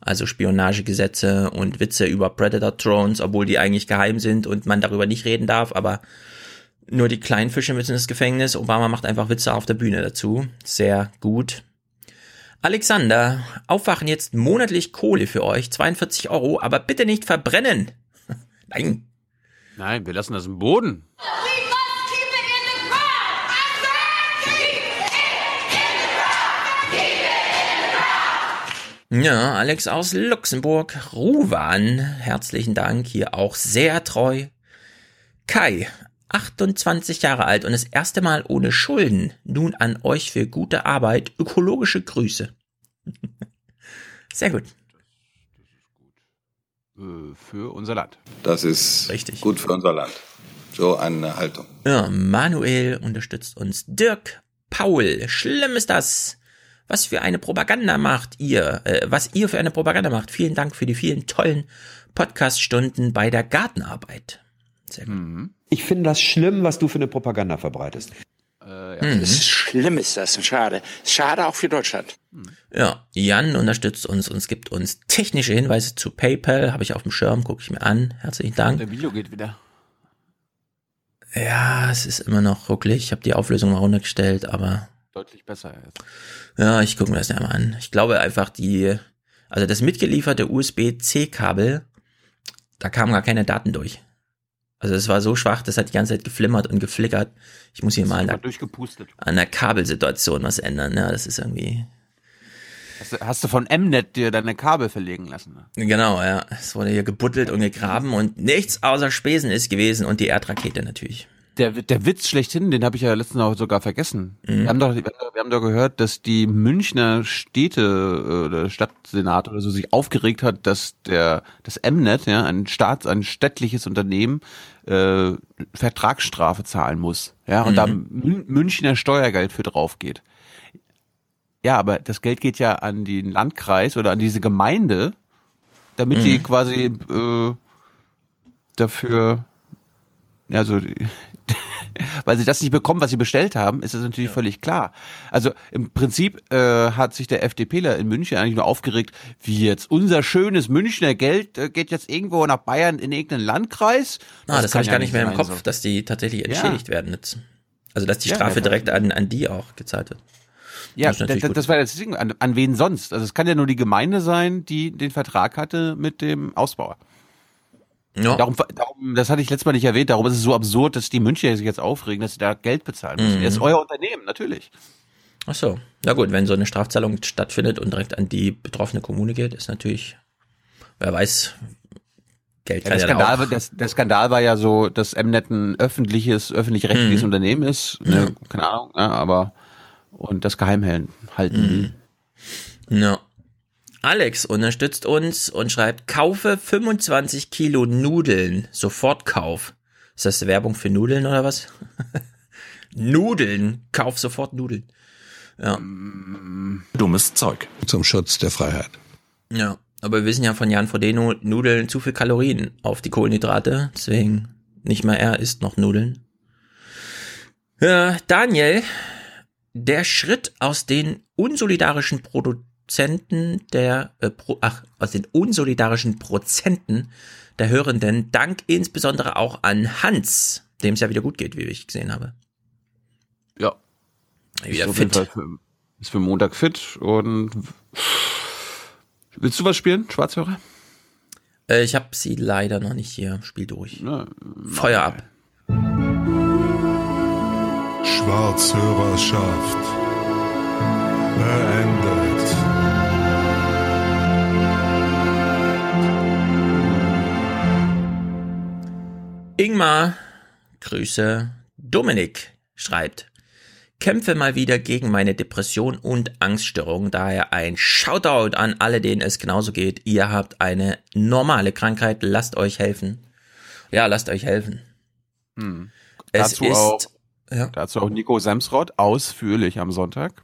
Also Spionagegesetze und Witze über Predator Drones, obwohl die eigentlich geheim sind und man darüber nicht reden darf, aber nur die kleinen Fische müssen ins Gefängnis. Obama macht einfach Witze auf der Bühne dazu. Sehr gut. Alexander, aufwachen jetzt monatlich Kohle für euch, 42 Euro, aber bitte nicht verbrennen. Nein. Nein, wir lassen das im Boden. Ja, Alex aus Luxemburg, Ruwan, herzlichen Dank, hier auch sehr treu. Kai, 28 Jahre alt und das erste Mal ohne Schulden. Nun an euch für gute Arbeit, ökologische Grüße. Sehr gut. Äh, für unser Land. Das ist Richtig. gut für unser Land. So eine Haltung. Ja, Manuel unterstützt uns. Dirk, Paul, schlimm ist das. Was für eine Propaganda macht ihr? Äh, was ihr für eine Propaganda macht. Vielen Dank für die vielen tollen Podcast-Stunden bei der Gartenarbeit. Sehr gut. Ich finde das schlimm, was du für eine Propaganda verbreitest. Das ist schlimm ist das. Schade. Schade auch für Deutschland. Ja, Jan unterstützt uns und gibt uns technische Hinweise zu PayPal. Habe ich auf dem Schirm, gucke ich mir an. Herzlichen Dank. Der Video geht wieder. Ja, es ist immer noch rucklig. Ich habe die Auflösung mal runtergestellt, aber Deutlich besser jetzt. ja, ich gucke mir das ja mal an. Ich glaube einfach die, also das mitgelieferte USB-C-Kabel, da kamen gar keine Daten durch. Also es war so schwach, das hat die ganze Zeit geflimmert und geflickert. Ich muss hier mal an der, an der Kabelsituation was ändern. Ja, das ist irgendwie, Hast du, hast du von Mnet dir deine Kabel verlegen lassen? Ne? genau, ja. Es wurde hier gebuddelt und gegraben und nichts außer Spesen ist gewesen und die Erdrakete natürlich. Der, der Witz schlechthin, den habe ich ja letztens auch sogar vergessen. Mhm. Wir, haben doch, wir haben doch gehört, dass die Münchner Städte äh, oder Stadtsenat oder so sich aufgeregt hat, dass der das Mnet, ja, ein Staats, ein städtliches Unternehmen, äh, Vertragsstrafe zahlen muss. Ja, und Mhm. da Mün Münchner Steuergeld für drauf geht. Ja, aber das Geld geht ja an den Landkreis oder an diese Gemeinde, damit Mhm. die quasi äh, dafür, ja, so, weil sie das nicht bekommen, was sie bestellt haben, ist das natürlich völlig klar. Also im Prinzip äh, hat sich der FDPler in München eigentlich nur aufgeregt, wie jetzt unser schönes Münchner Geld äh, geht jetzt irgendwo nach Bayern in irgendeinen Landkreis. Ah, das, kann habe ich ja gar nicht mehr im Kopf, so. dass die tatsächlich entschädigt werden jetzt. Also dass die Ja, Strafe ja. direkt an, an die auch gezahlt wird. Ja, Das das, das war das Ding. An, an wen sonst? Also es kann ja nur die Gemeinde sein, die den Vertrag hatte mit dem Ausbauer. Ja. Darum, darum, das hatte ich letztes Mal nicht erwähnt, darum ist es so absurd, dass die Münchner sich jetzt aufregen, dass sie da Geld bezahlen müssen. Mhm. Das ist euer Unternehmen, natürlich. Ach so. Ja gut, wenn so eine Strafzahlung stattfindet und direkt an die betroffene Kommune geht, ist natürlich, wer weiß, Geld Ja, der, ja, Skandal, war- das, der Skandal war ja so, dass Mnet ein öffentliches, öffentlich-rechtliches Mhm. Unternehmen ist. Ne, Keine Ahnung, ja, aber und das geheim halten. will. Ja. Alex unterstützt uns und schreibt, kaufe 25 Kilo Nudeln, Sofortkauf. Ist das Werbung für Nudeln oder was? Nudeln, kauf sofort Nudeln. Ja. Dummes Zeug. Zum Schutz der Freiheit. Ja, aber wir wissen ja von Jan Frodeno, Nudeln zu viel Kalorien auf die Kohlenhydrate, deswegen nicht mal er isst noch Nudeln. Ja, Daniel, der Schritt aus den unsolidarischen Produzenten der, äh, Pro, ach, aus den unsolidarischen Prozenten der Hörenden, dank insbesondere auch an Hans, dem es ja wieder gut geht, wie ich gesehen habe. Ja. Wieder ist fit. Für, ist für Montag fit und willst du was spielen, Schwarzhörer? Äh, ich habe sie leider noch nicht hier. Spiel durch. Na, Feuer ab. Schwarzhörerschaft beendet. Ingmar, Grüße. Dominik schreibt, kämpfe mal wieder gegen meine Depression und Angststörung. Daher ein Shoutout an alle, denen es genauso geht. Ihr habt eine normale Krankheit. Lasst euch helfen. Ja, lasst euch helfen. Hm. Es dazu, ist, auch, ja. dazu auch Nico Semsrott ausführlich am Sonntag.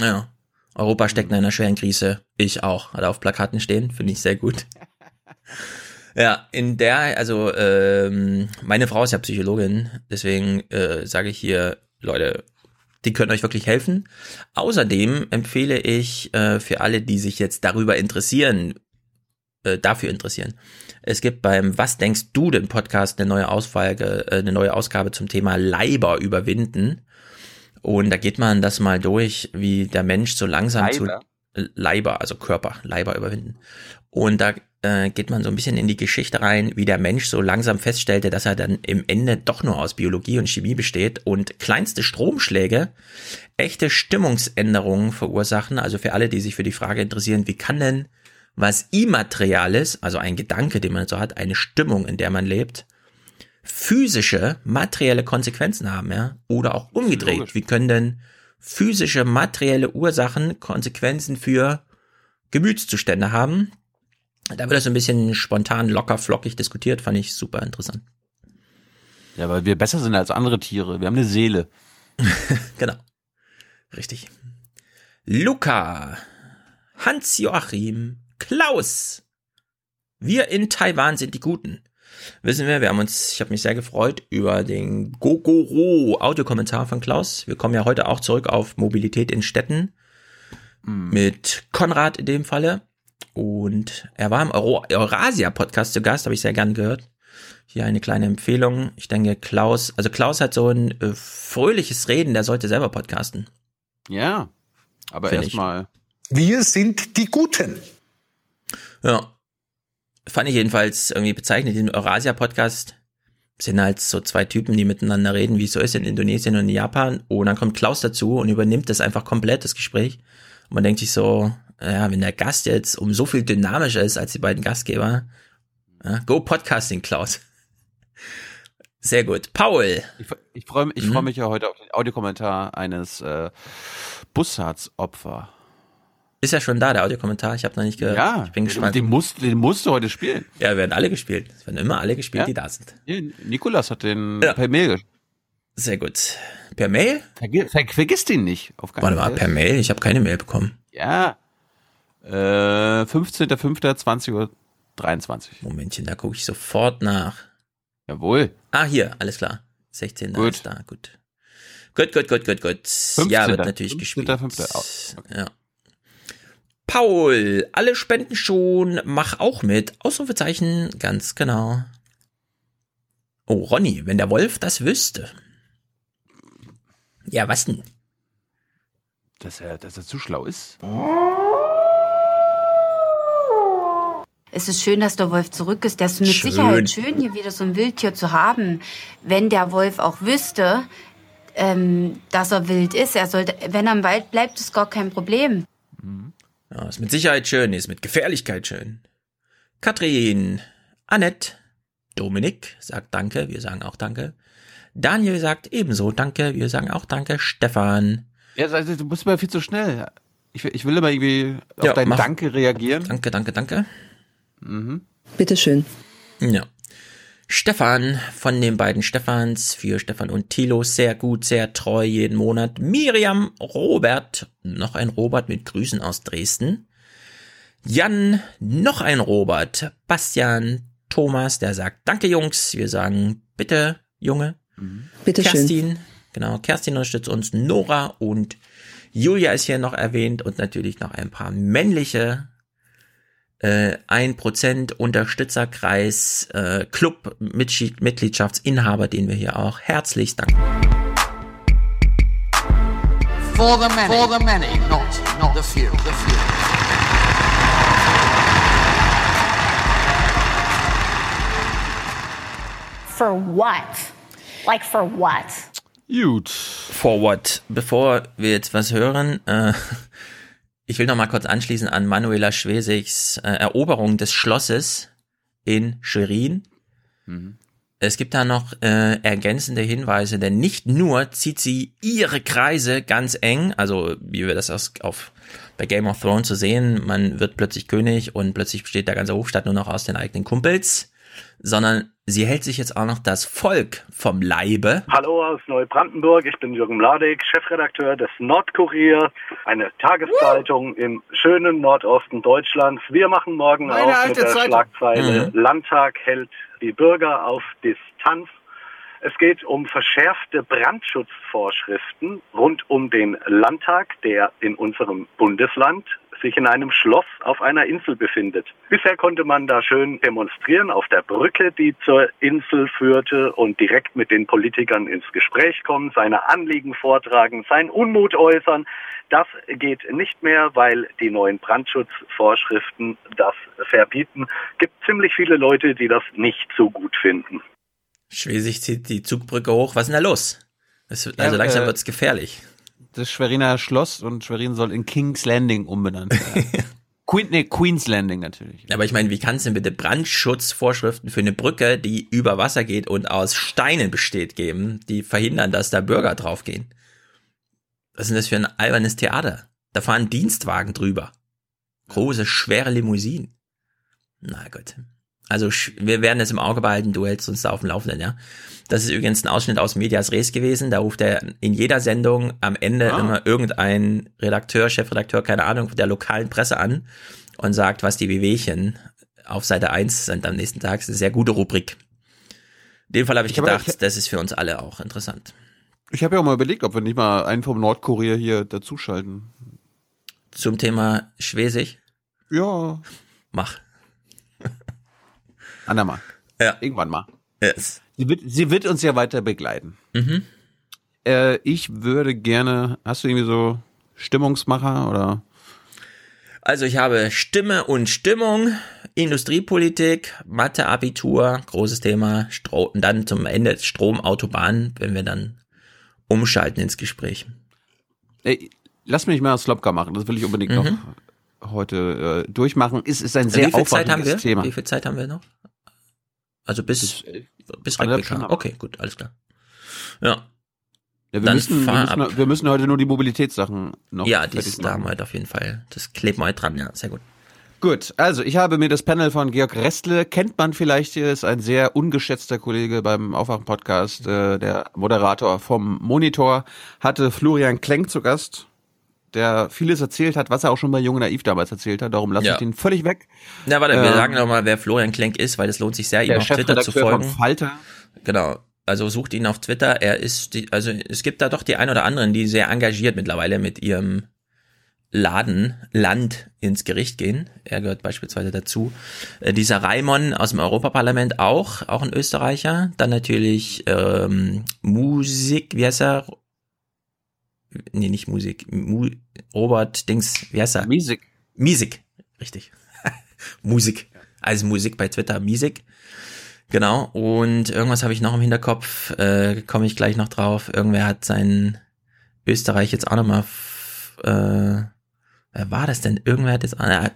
Ja. Europa steckt in einer schweren Krise. Ich auch. Hat er auf Plakaten stehen. Finde ich sehr gut. Ja, in der, also ähm, meine Frau ist ja Psychologin, deswegen äh, sage ich hier, Leute, die können euch wirklich helfen. Außerdem empfehle ich äh, für alle, die sich jetzt darüber interessieren, äh, dafür interessieren. Es gibt beim Was denkst du denn Podcast eine neue Ausfolge, äh, eine neue Ausgabe zum Thema Leiber überwinden. Und da geht man das mal durch, wie der Mensch so langsam Leiber? zu Leiber, also Körper, Leiber überwinden. Und da äh, geht man so ein bisschen in die Geschichte rein, wie der Mensch so langsam feststellte, dass er dann im Ende doch nur aus Biologie und Chemie besteht und kleinste Stromschläge echte Stimmungsänderungen verursachen. Also für alle, die sich für die Frage interessieren, wie kann denn was Immateriales, also ein Gedanke, den man so hat, eine Stimmung, in der man lebt, physische, materielle Konsequenzen haben, ja? Oder auch umgedreht. Wie können denn physische, materielle Ursachen Konsequenzen für Gemütszustände haben? Da wird das so ein bisschen spontan, locker, flockig diskutiert, fand ich super interessant. Ja, weil wir besser sind als andere Tiere. Wir haben eine Seele. genau. Richtig. Luca, Hans-Joachim, Klaus. Wir in Taiwan sind die Guten. Wissen wir, wir haben uns, ich habe mich sehr gefreut über den Gogoro Audiokommentar von Klaus. Wir kommen ja heute auch zurück auf Mobilität in Städten Hm. mit Konrad in dem Falle. Und er war im Euro Eurasia Podcast zu Gast, habe ich sehr gern gehört. Hier eine kleine Empfehlung. Ich denke, Klaus, also Klaus hat so ein äh, fröhliches Reden, der sollte selber podcasten. Ja, aber erstmal. Wir sind die Guten. Ja. Fand ich jedenfalls irgendwie bezeichnet. Den Eurasia-Podcast sind halt so zwei Typen, die miteinander reden, wie es so ist in Indonesien und in Japan. Und dann kommt Klaus dazu und übernimmt das einfach komplett, das Gespräch. Und man denkt sich so, ja, wenn der Gast jetzt um so viel dynamischer ist als die beiden Gastgeber, ja, go Podcasting, Klaus. Sehr gut. Paul. Ich, ich freue ich Mhm. freu mich ja heute auf den Audiokommentar eines äh, Bussards-Opfer. Ist ja schon da, der Audiokommentar. Ich habe noch nicht gehört. Ja, ich bin gespannt. Den musst, den musst du heute spielen. Ja, werden alle gespielt. Es werden immer alle gespielt, Ja? die da sind. Nikolas hat den Ja. per Mail. Sehr gut. Per Mail? Vergi ver vergiss den nicht. Auf Warte mal, per Mail? Ich habe keine Mail bekommen. Ja. Äh, 15.05.20 Uhr 23. Momentchen, da gucke ich sofort nach. Jawohl. Ah, hier, alles klar. 16. Gut. ist da, gut. Gut, gut, gut, gut, gut. 15. Ja, wird natürlich 15. gespielt. 5. Ja. Paul, alle spenden schon, mach auch mit. Ausrufezeichen, ganz genau. Oh, Ronny, wenn der Wolf das wüsste. Ja, was denn? Dass er, dass er zu schlau ist. Es ist schön, dass der Wolf zurück ist. Das ist mit Schön. Sicherheit schön, hier wieder so ein Wildtier zu haben. Wenn der Wolf auch wüsste, ähm, dass er wild ist, er sollte, wenn er im Wald bleibt, ist gar kein Problem. Ja, ist mit Sicherheit schön, ist mit Gefährlichkeit schön. Katrin, Annette, Dominik sagt Danke, wir sagen auch Danke. Daniel sagt ebenso Danke, wir sagen auch Danke. Stefan, Ja, also, du bist immer viel zu schnell. Ich, will- ich will immer irgendwie auf Ja, dein mach. Danke reagieren. danke, danke, danke. Mhm. Bitteschön. Ja. Stefan von den beiden Stefans für Stefan und Thilo sehr gut, sehr treu jeden Monat. Miriam, Robert, noch ein Robert mit Grüßen aus Dresden. Jan, noch ein Robert. Bastian, Thomas, der sagt Danke Jungs. Wir sagen Bitte Junge. Bitteschön. Kerstin, genau, Kerstin unterstützt uns. Nora und Julia ist hier noch erwähnt und natürlich noch ein paar männliche äh, 1% Unterstützerkreis äh, Club Mitglied- Mitgliedschaftsinhaber, den wir hier auch herzlich danken. For the many. For the many, not, not the few. The few. For what? Like for what? Gut. Forward. Bevor wir jetzt was hören, äh, ich will noch mal kurz anschließen an Manuela Schwesigs äh, Eroberung des Schlosses in Schwerin. Es gibt da noch äh, ergänzende Hinweise, denn nicht nur zieht sie ihre Kreise ganz eng, also wie wir das aus, auf, bei Game of Thrones zu sehen, man wird plötzlich König und plötzlich besteht der ganze Hofstaat nur noch aus den eigenen Kumpels, sondern sie hält sich jetzt auch noch das Volk vom Leibe. Hallo aus Neubrandenburg, ich bin Jürgen Mladek, Chefredakteur des Nordkurier, eine Tageszeitung im schönen Nordosten Deutschlands. Wir machen morgen Meine auf mit der Zeitung. Schlagzeile Mhm. Landtag hält die Bürger auf Distanz. Es geht um verschärfte Brandschutzvorschriften rund um den Landtag, der in unserem Bundesland sich in einem Schloss auf einer Insel befindet. Bisher konnte man da schön demonstrieren auf der Brücke, die zur Insel führte und direkt mit den Politikern ins Gespräch kommen, seine Anliegen vortragen, seinen Unmut äußern. Das geht nicht mehr, weil die neuen Brandschutzvorschriften das verbieten. Gibt ziemlich viele Leute, die das nicht so gut finden. Schwesig zieht die Zugbrücke hoch. Was ist denn da los? Es, wird- also Ja, langsam äh, wird's gefährlich. Das Schweriner Schloss und Schwerin soll in King's Landing umbenannt werden. Queen, nee, Queen's Landing natürlich. Aber ich meine, wie kannst du denn bitte Brandschutzvorschriften für eine Brücke, die über Wasser geht und aus Steinen besteht, geben, die verhindern, dass da Bürger draufgehen? Was ist denn das für ein albernes Theater? Da fahren Dienstwagen drüber. Große, schwere Limousinen. Na gut. Also wir werden es im Auge behalten, du hältst uns da auf dem Laufenden, ja. Das ist übrigens ein Ausschnitt aus Medias Res gewesen. Da ruft er in jeder Sendung am Ende ah. immer irgendein Redakteur, Chefredakteur, keine Ahnung, der lokalen Presse an und sagt, was die Wehwehchen auf Seite 1 sind am nächsten Tag. Das ist eine sehr gute Rubrik. In dem Fall habe ich, ich gedacht, hab, das ist für uns alle auch interessant. Ich habe ja auch mal überlegt, ob wir nicht mal einen vom Nordkorea hier dazuschalten. Zum Thema Schwesig? Ja. Mach. Andermal. Ja. Irgendwann mal. Yes. Sie wird, sie wird uns ja weiter begleiten. Mhm. Äh, ich würde gerne, hast du irgendwie so Stimmungsmacher oder? Also ich habe Stimme und Stimmung, Industriepolitik, Mathe, Abitur, großes Thema, Stro und dann zum Ende Strom, Autobahn, wenn wir dann umschalten ins Gespräch. Ey, lass mich mal Slopka machen, das will ich unbedingt mhm. noch heute äh, durchmachen. Es ist ein sehr wir? Thema. Wie viel Zeit haben wir noch? Also bis, bis, bis Replika. Okay, gut, alles klar. Ja. Ja, wir, müssen, wir, müssen, wir müssen heute nur die Mobilitätssachen noch. Ja, das da haben wir heute auf jeden Fall. Das kleben wir heute dran, ja, sehr gut. Gut, also ich habe mir das Panel von Georg Restle, kennt man vielleicht hier, ist ein sehr ungeschätzter Kollege beim Aufwachen-Podcast, äh, der Moderator vom Monitor, hatte Florian Klenk zu Gast, der vieles erzählt hat, was er auch schon bei Junge Naiv damals erzählt hat, darum lasse ja. ich den völlig weg. Ja, warte, ähm, wir sagen nochmal, wer Florian Klenk ist, weil es lohnt sich sehr, ihm auf Twitter zu folgen. Falter. Genau, also sucht ihn auf Twitter. Er ist, die, also es gibt da doch die ein oder anderen, die sehr engagiert mittlerweile mit ihrem Laden, Land ins Gericht gehen. Er gehört beispielsweise dazu. Äh, dieser Raimon aus dem Europaparlament auch, auch ein Österreicher. Dann natürlich ähm, Musik, wie heißt er? Nee, nicht Musik. Mu Robert Dings, wie heißt er? Musik. Musik, richtig. Musik. Also Musik bei Twitter, Musik. Genau. Und irgendwas habe ich noch im Hinterkopf, äh, komme ich gleich noch drauf. Irgendwer hat sein Österreich jetzt auch nochmal äh, Wer war das denn? Irgendwer hat jetzt. Ah,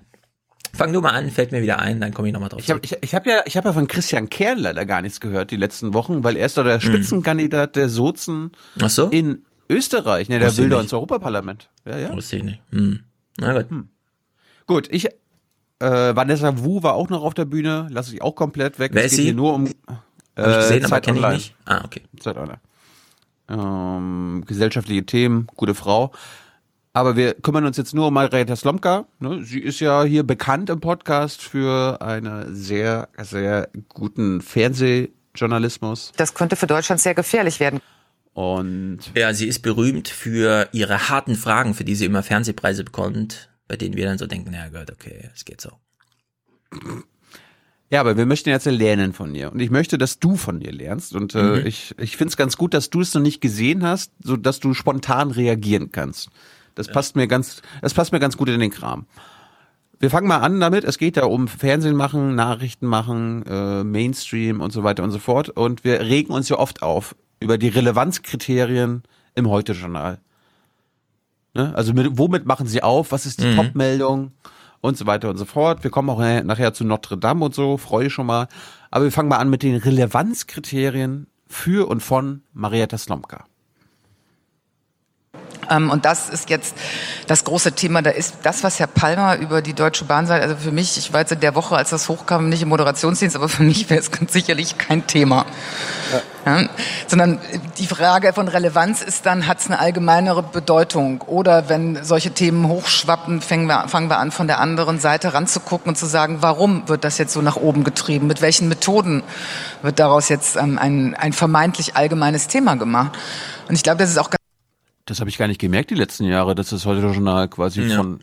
fang du mal an, fällt mir wieder ein, dann komme ich nochmal drauf. Ich habe ich, ich hab ja, ich hab ja von Christian Kern leider gar nichts gehört die letzten Wochen, weil er ist doch der hm. Spitzenkandidat der Sozen Ach so? in Österreich. Ne, der will doch ins Europaparlament. Ja, ja. Wusste ich nicht. Hm. Na gut. Hm. Gut, ich äh, Vanessa Wu war auch noch auf der Bühne, lasse ich auch komplett weg. Wer es ist geht sie? hier nur um äh, Hab ich gesehen, Zeit aber kenne ich nicht. Ah, okay. Zeit online. Ähm, gesellschaftliche Themen, gute Frau. Aber wir kümmern uns jetzt nur um Margareta Slomka. Ne? Sie ist ja hier bekannt im Podcast für einen sehr, sehr guten Fernsehjournalismus. Das könnte für Deutschland sehr gefährlich werden. Und ja, sie ist berühmt für ihre harten Fragen, für die sie immer Fernsehpreise bekommt, bei denen wir dann so denken, ja Gott, okay, es geht so. Ja, aber wir möchten jetzt lernen von ihr. Und ich möchte, dass du von ihr lernst. Und äh, mhm. ich, ich finde es ganz gut, dass du es noch nicht gesehen hast, so dass du spontan reagieren kannst. Das ja. passt mir ganz, das passt mir ganz gut in den Kram. Wir fangen mal an damit. Es geht ja um Fernsehen machen, Nachrichten machen, äh, Mainstream und so weiter und so fort. Und wir regen uns ja oft auf über die Relevanzkriterien im Heute-Journal. Ne? Also mit, womit machen sie auf? Was ist die mhm. Top-Meldung? Und so weiter und so fort. Wir kommen auch nachher zu Notre Dame und so, freue ich schon mal. Aber wir fangen mal an mit den Relevanzkriterien für und von Marietta Slomka. Ähm, und das ist jetzt das große Thema. Da ist das, was Herr Palmer über die Deutsche Bahn sagt, also für mich, ich war jetzt in der Woche, als das hochkam, nicht im Moderationsdienst, aber für mich wäre es ganz sicherlich kein Thema. Ja. Ja, sondern die Frage von Relevanz ist dann, hat es eine allgemeinere Bedeutung? Oder wenn solche Themen hochschwappen, fangen wir, fangen wir an, von der anderen Seite ranzugucken und zu sagen, warum wird das jetzt so nach oben getrieben? Mit welchen Methoden wird daraus jetzt ähm, ein, ein vermeintlich allgemeines Thema gemacht? Und ich glaube, das ist auch ganz das habe ich gar nicht gemerkt die letzten Jahre, dass das heute Journal quasi ja. von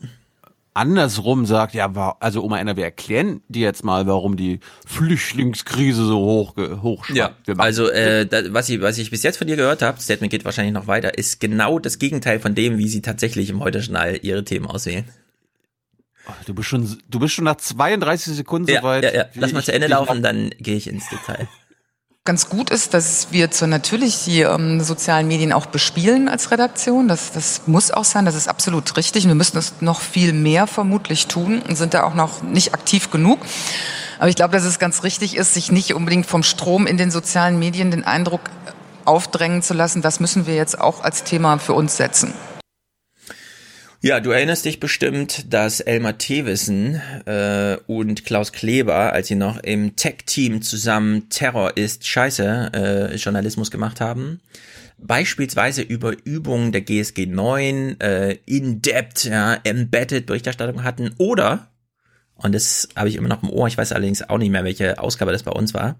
andersrum sagt, ja, also Oma Anna, wir erklären dir jetzt mal, warum die Flüchtlingskrise so hoch hochschwappt. Ja, also äh, da, was, ich, was ich bis jetzt von dir gehört habe, Statement geht wahrscheinlich noch weiter, ist genau das Gegenteil von dem, wie sie tatsächlich im Heute-Journal ihre Themen auswählen. Du bist schon, du bist schon nach 32 Sekunden ja, soweit. Ja, ja. Lass mal zu Ende laufen, dann gehe ich ins Detail ganz gut ist, dass wir zwar natürlich die ähm, sozialen Medien auch bespielen als Redaktion. Das, das muss auch sein, das ist absolut richtig. Wir müssen es noch viel mehr vermutlich tun und sind da auch noch nicht aktiv genug. Aber ich glaube, dass es ganz richtig ist, sich nicht unbedingt vom Strom in den sozialen Medien den Eindruck aufdrängen zu lassen, das müssen wir jetzt auch als Thema für uns setzen. Ja, du erinnerst dich bestimmt, dass Elmar Thewissen äh, und Klaus Kleber, als sie noch im Tech-Team zusammen Terror ist Scheiße äh, Journalismus gemacht haben, beispielsweise über Übungen der GSG 9 äh, in-depth, ja, embedded Berichterstattung hatten oder, und das habe ich immer noch im Ohr, ich weiß allerdings auch nicht mehr, welche Ausgabe das bei uns war,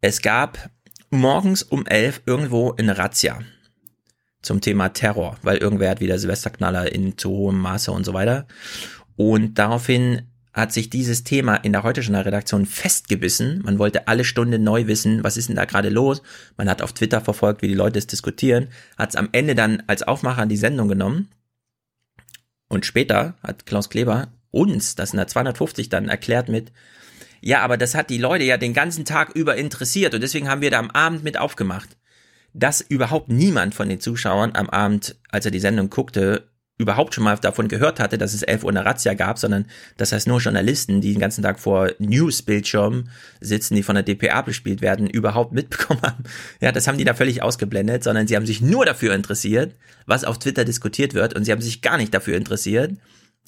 es gab morgens um elf irgendwo eine Razzia zum Thema Terror, weil irgendwer hat wieder Silvesterknaller in zu hohem Maße und so weiter. Und daraufhin hat sich dieses Thema in der heute Journal Redaktion festgebissen. Man wollte alle Stunde neu wissen, was ist denn da gerade los. Man hat auf Twitter verfolgt, wie die Leute es diskutieren, hat es am Ende dann als Aufmacher an die Sendung genommen. Und später hat Klaus Kleber uns das in der 250 dann erklärt mit, ja, aber das hat die Leute ja den ganzen Tag über interessiert und deswegen haben wir da am Abend mit aufgemacht dass überhaupt niemand von den Zuschauern am Abend, als er die Sendung guckte, überhaupt schon mal davon gehört hatte, dass es 11 Uhr eine Razzia gab, sondern das heißt nur Journalisten, die den ganzen Tag vor News-Bildschirmen sitzen, die von der DPA bespielt werden, überhaupt mitbekommen haben. Ja, das haben die da völlig ausgeblendet, sondern sie haben sich nur dafür interessiert, was auf Twitter diskutiert wird und sie haben sich gar nicht dafür interessiert,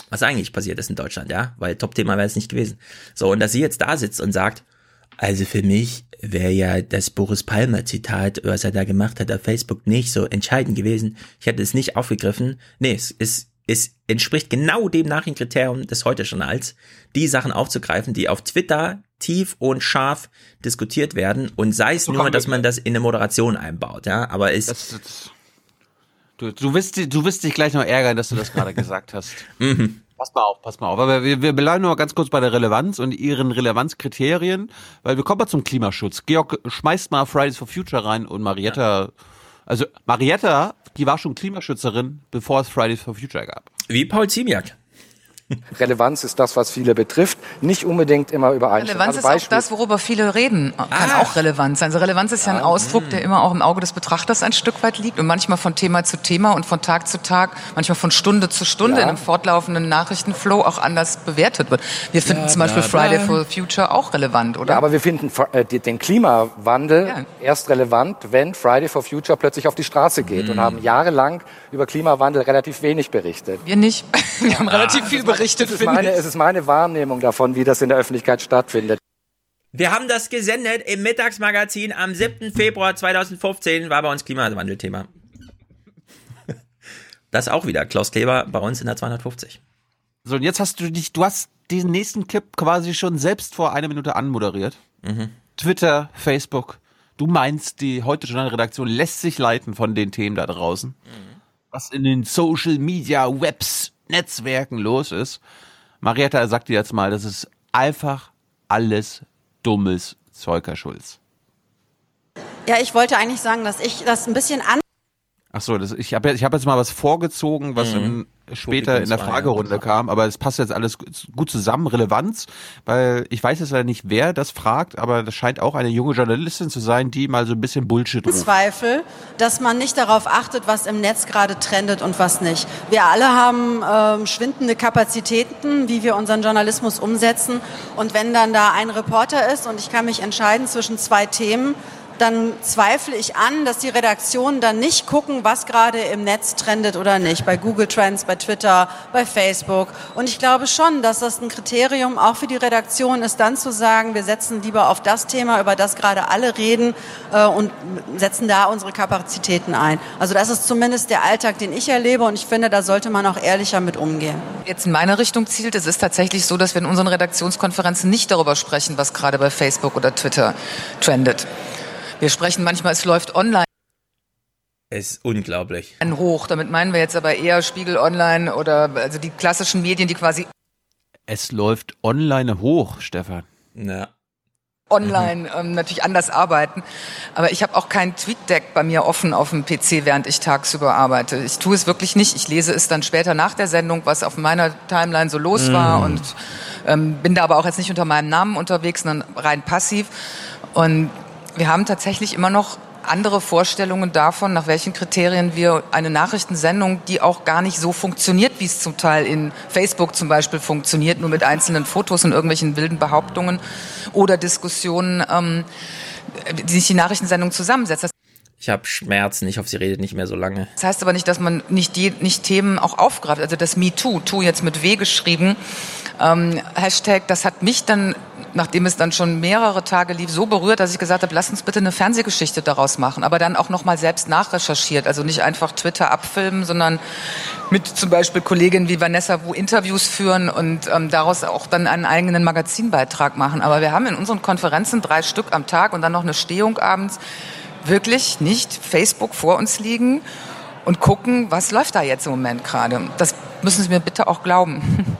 was eigentlich passiert ist in Deutschland, ja, weil Top-Thema wäre es nicht gewesen. So, und dass sie jetzt da sitzt und sagt, also für mich wäre ja das Boris Palmer Zitat, was er da gemacht hat auf Facebook, nicht so entscheidend gewesen. Ich hätte es nicht aufgegriffen. Nee, es, es, es entspricht genau dem Nachrichtenkriterium des Heute-Journals, die Sachen aufzugreifen, die auf Twitter tief und scharf diskutiert werden und sei es so nur, dass man das in eine Moderation einbaut, ja, aber es... Das, das, du, du, wirst, du wirst dich gleich noch ärgern, dass du das gerade gesagt hast. Mhm. Pass mal auf, pass mal auf. Aber wir, wir bleiben nur ganz kurz bei der Relevanz und ihren Relevanzkriterien, weil wir kommen mal zum Klimaschutz. Georg, schmeißt mal Fridays for Future rein und Marietta, also Marietta, die war schon Klimaschützerin, bevor es Fridays for Future gab. Wie Paul Ziemiak. Relevanz ist das, was viele betrifft, nicht unbedingt immer übereinstimmen. Relevanz also ist auch das, worüber viele reden, kann ah. auch relevant sein. Also Relevanz ist ja ein Ausdruck, der immer auch im Auge des Betrachters ein Stück weit liegt und manchmal von Thema zu Thema und von Tag zu Tag, manchmal von Stunde zu Stunde ja. in einem fortlaufenden Nachrichtenflow auch anders bewertet wird. Wir finden ja, zum Beispiel Friday for Future auch relevant, oder? Ja, aber wir finden äh, den Klimawandel ja. erst relevant, wenn Friday for Future plötzlich auf die Straße geht mhm. und haben jahrelang über Klimawandel relativ wenig berichtet. Wir nicht. Wir haben relativ viel berichtet berichtet, es ist, meine, es ist meine Wahrnehmung davon, wie das in der Öffentlichkeit stattfindet. Wir haben das gesendet im Mittagsmagazin am 7. Februar 2015, war bei uns Klimawandelthema. Das auch wieder, Klaus Kleber bei uns in der 250. So, und jetzt hast du dich, du hast diesen nächsten Clip quasi schon selbst vor einer Minute anmoderiert. Mhm. Twitter, Facebook. Du meinst, die heute Journalredaktion lässt sich leiten von den Themen da draußen. Mhm. Was in den Social Media Webs Netzwerken los ist. Marietta sagt dir jetzt mal, das ist einfach alles dummes Zeug, Herr Schulz. Ja, ich wollte eigentlich sagen, dass ich das ein bisschen an. Ach so, das, ich habe ich hab jetzt mal was vorgezogen, was mhm. im später in der Fragerunde kam, aber es passt jetzt alles gut zusammen, Relevanz, weil ich weiß jetzt leider nicht, wer das fragt, aber das scheint auch eine junge Journalistin zu sein, die mal so ein bisschen Bullshit ruft. Zweifel, dass man nicht darauf achtet, was im Netz gerade trendet und was nicht. Wir alle haben ähm, schwindende Kapazitäten, wie wir unseren Journalismus umsetzen und wenn dann da ein Reporter ist und ich kann mich entscheiden zwischen zwei Themen, dann zweifle ich an, dass die Redaktionen dann nicht gucken, was gerade im Netz trendet oder nicht, bei Google Trends, bei Twitter, bei Facebook. Und ich glaube schon, dass das ein Kriterium auch für die Redaktion ist, dann zu sagen, wir setzen lieber auf das Thema, über das gerade alle reden äh, und setzen da unsere Kapazitäten ein. Also das ist zumindest der Alltag, den ich erlebe und ich finde, da sollte man auch ehrlicher mit umgehen. Jetzt in meine Richtung zielt, es ist tatsächlich so, dass wir in unseren Redaktionskonferenzen nicht darüber sprechen, was gerade bei Facebook oder Twitter trendet. Wir sprechen manchmal, es läuft online. Es ist unglaublich. Hoch, damit meinen wir jetzt aber eher Spiegel Online oder also die klassischen Medien, die quasi. Es läuft online hoch, Stefan. Ja. Online ähm, natürlich anders arbeiten. Aber ich habe auch kein Tweet-Deck bei mir offen auf dem PC, während ich tagsüber arbeite. Ich tue es wirklich nicht. Ich lese es dann später nach der Sendung, was auf meiner Timeline so los mm. war und ähm, bin da aber auch jetzt nicht unter meinem Namen unterwegs, sondern rein passiv. Und wir haben tatsächlich immer noch andere Vorstellungen davon, nach welchen Kriterien wir eine Nachrichtensendung, die auch gar nicht so funktioniert, wie es zum Teil in Facebook zum Beispiel funktioniert, nur mit einzelnen Fotos und irgendwelchen wilden Behauptungen oder Diskussionen, ähm, die sich die Nachrichtensendung zusammensetzt. Ich habe Schmerzen. Ich hoffe, sie redet nicht mehr so lange. Das heißt aber nicht, dass man nicht, die, nicht Themen auch aufgreift. Also das MeToo, Tu jetzt mit W geschrieben, ähm, Hashtag, das hat mich dann, nachdem es dann schon mehrere Tage lief, so berührt, dass ich gesagt habe, lass uns bitte eine Fernsehgeschichte daraus machen. Aber dann auch nochmal selbst nachrecherchiert. Also nicht einfach Twitter abfilmen, sondern mit zum Beispiel Kolleginnen wie Vanessa Wu Interviews führen und ähm, daraus auch dann einen eigenen Magazinbeitrag machen. Aber wir haben in unseren Konferenzen drei Stück am Tag und dann noch eine Stehung abends wirklich nicht Facebook vor uns liegen und gucken, was läuft da jetzt im Moment gerade. Das müssen Sie mir bitte auch glauben.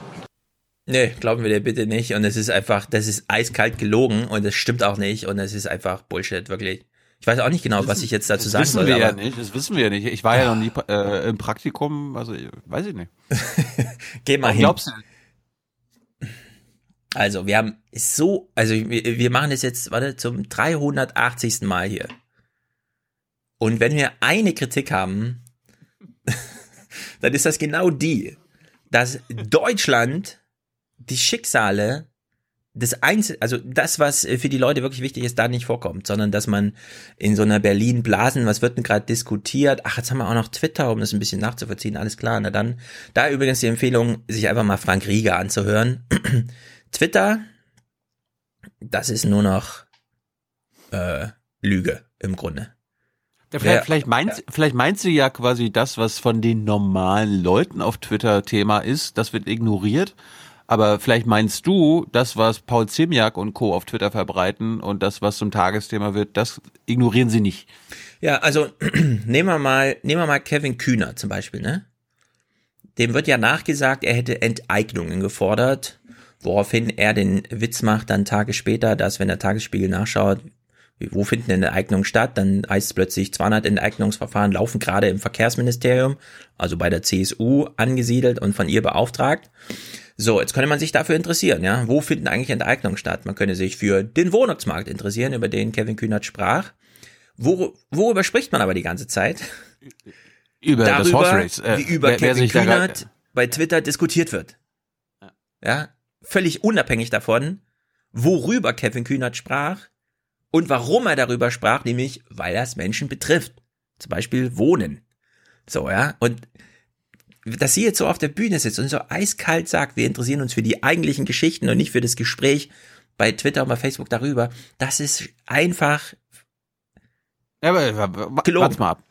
Nee, glauben wir dir bitte nicht. Und es ist einfach, das ist eiskalt gelogen und es stimmt auch nicht und es ist einfach Bullshit, wirklich. Ich weiß auch nicht genau, was ich jetzt dazu das sagen wissen soll. wir ja nicht, das wissen wir ja nicht. Ich war ja noch nie äh, im Praktikum, also weiß ich nicht. Geh mal hin. glaubst du? Also, wir haben so, also wir, wir machen das jetzt, warte, zum 380. Mal hier. Und wenn wir eine Kritik haben, dann ist das genau die, dass Deutschland die Schicksale des Einzel, also das, was für die Leute wirklich wichtig ist, da nicht vorkommt, sondern dass man in so einer Berlin-Blasen, was wird denn gerade diskutiert? Ach, jetzt haben wir auch noch Twitter, um das ein bisschen nachzuvollziehen, alles klar. Na dann, da übrigens die Empfehlung, sich einfach mal Frank Rieger anzuhören. Twitter, das ist nur noch äh, Lüge im Grunde. Ja, vielleicht, vielleicht, meinst, vielleicht meinst du ja quasi das, was von den normalen Leuten auf Twitter Thema ist, das wird ignoriert. Aber vielleicht meinst du, das, was Paul Ziemiak und Co. auf Twitter verbreiten und das, was zum Tagesthema wird, das ignorieren sie nicht. Ja, also nehmen wir mal, nehmen wir mal Kevin Kühner zum Beispiel, ne? Dem wird ja nachgesagt, er hätte Enteignungen gefordert, woraufhin er den Witz macht dann Tage später, dass wenn der Tagesspiegel nachschaut, wo finden denn Enteignungen statt, dann heißt es plötzlich 200 Enteignungsverfahren laufen gerade im Verkehrsministerium, also bei der CSU angesiedelt und von ihr beauftragt. So, jetzt könnte man sich dafür interessieren, ja. Wo finden eigentlich Enteignungen statt? Man könnte sich für den Wohnungsmarkt interessieren, über den Kevin Kühnert sprach. Wor worüber spricht man aber die ganze Zeit? Über das Darüber, Horse Race. Äh, wie über wer- wer Kevin da Kühnert bei Twitter diskutiert wird. Ja, völlig unabhängig davon, worüber Kevin Kühnert sprach und warum er darüber sprach, nämlich weil das Menschen betrifft. Zum Beispiel Wohnen. So, ja, und dass sie jetzt so auf der Bühne sitzt und so eiskalt sagt, wir interessieren uns für die eigentlichen Geschichten und nicht für das Gespräch bei Twitter und bei Facebook darüber, das ist einfach Ja, aber, warte mal ab.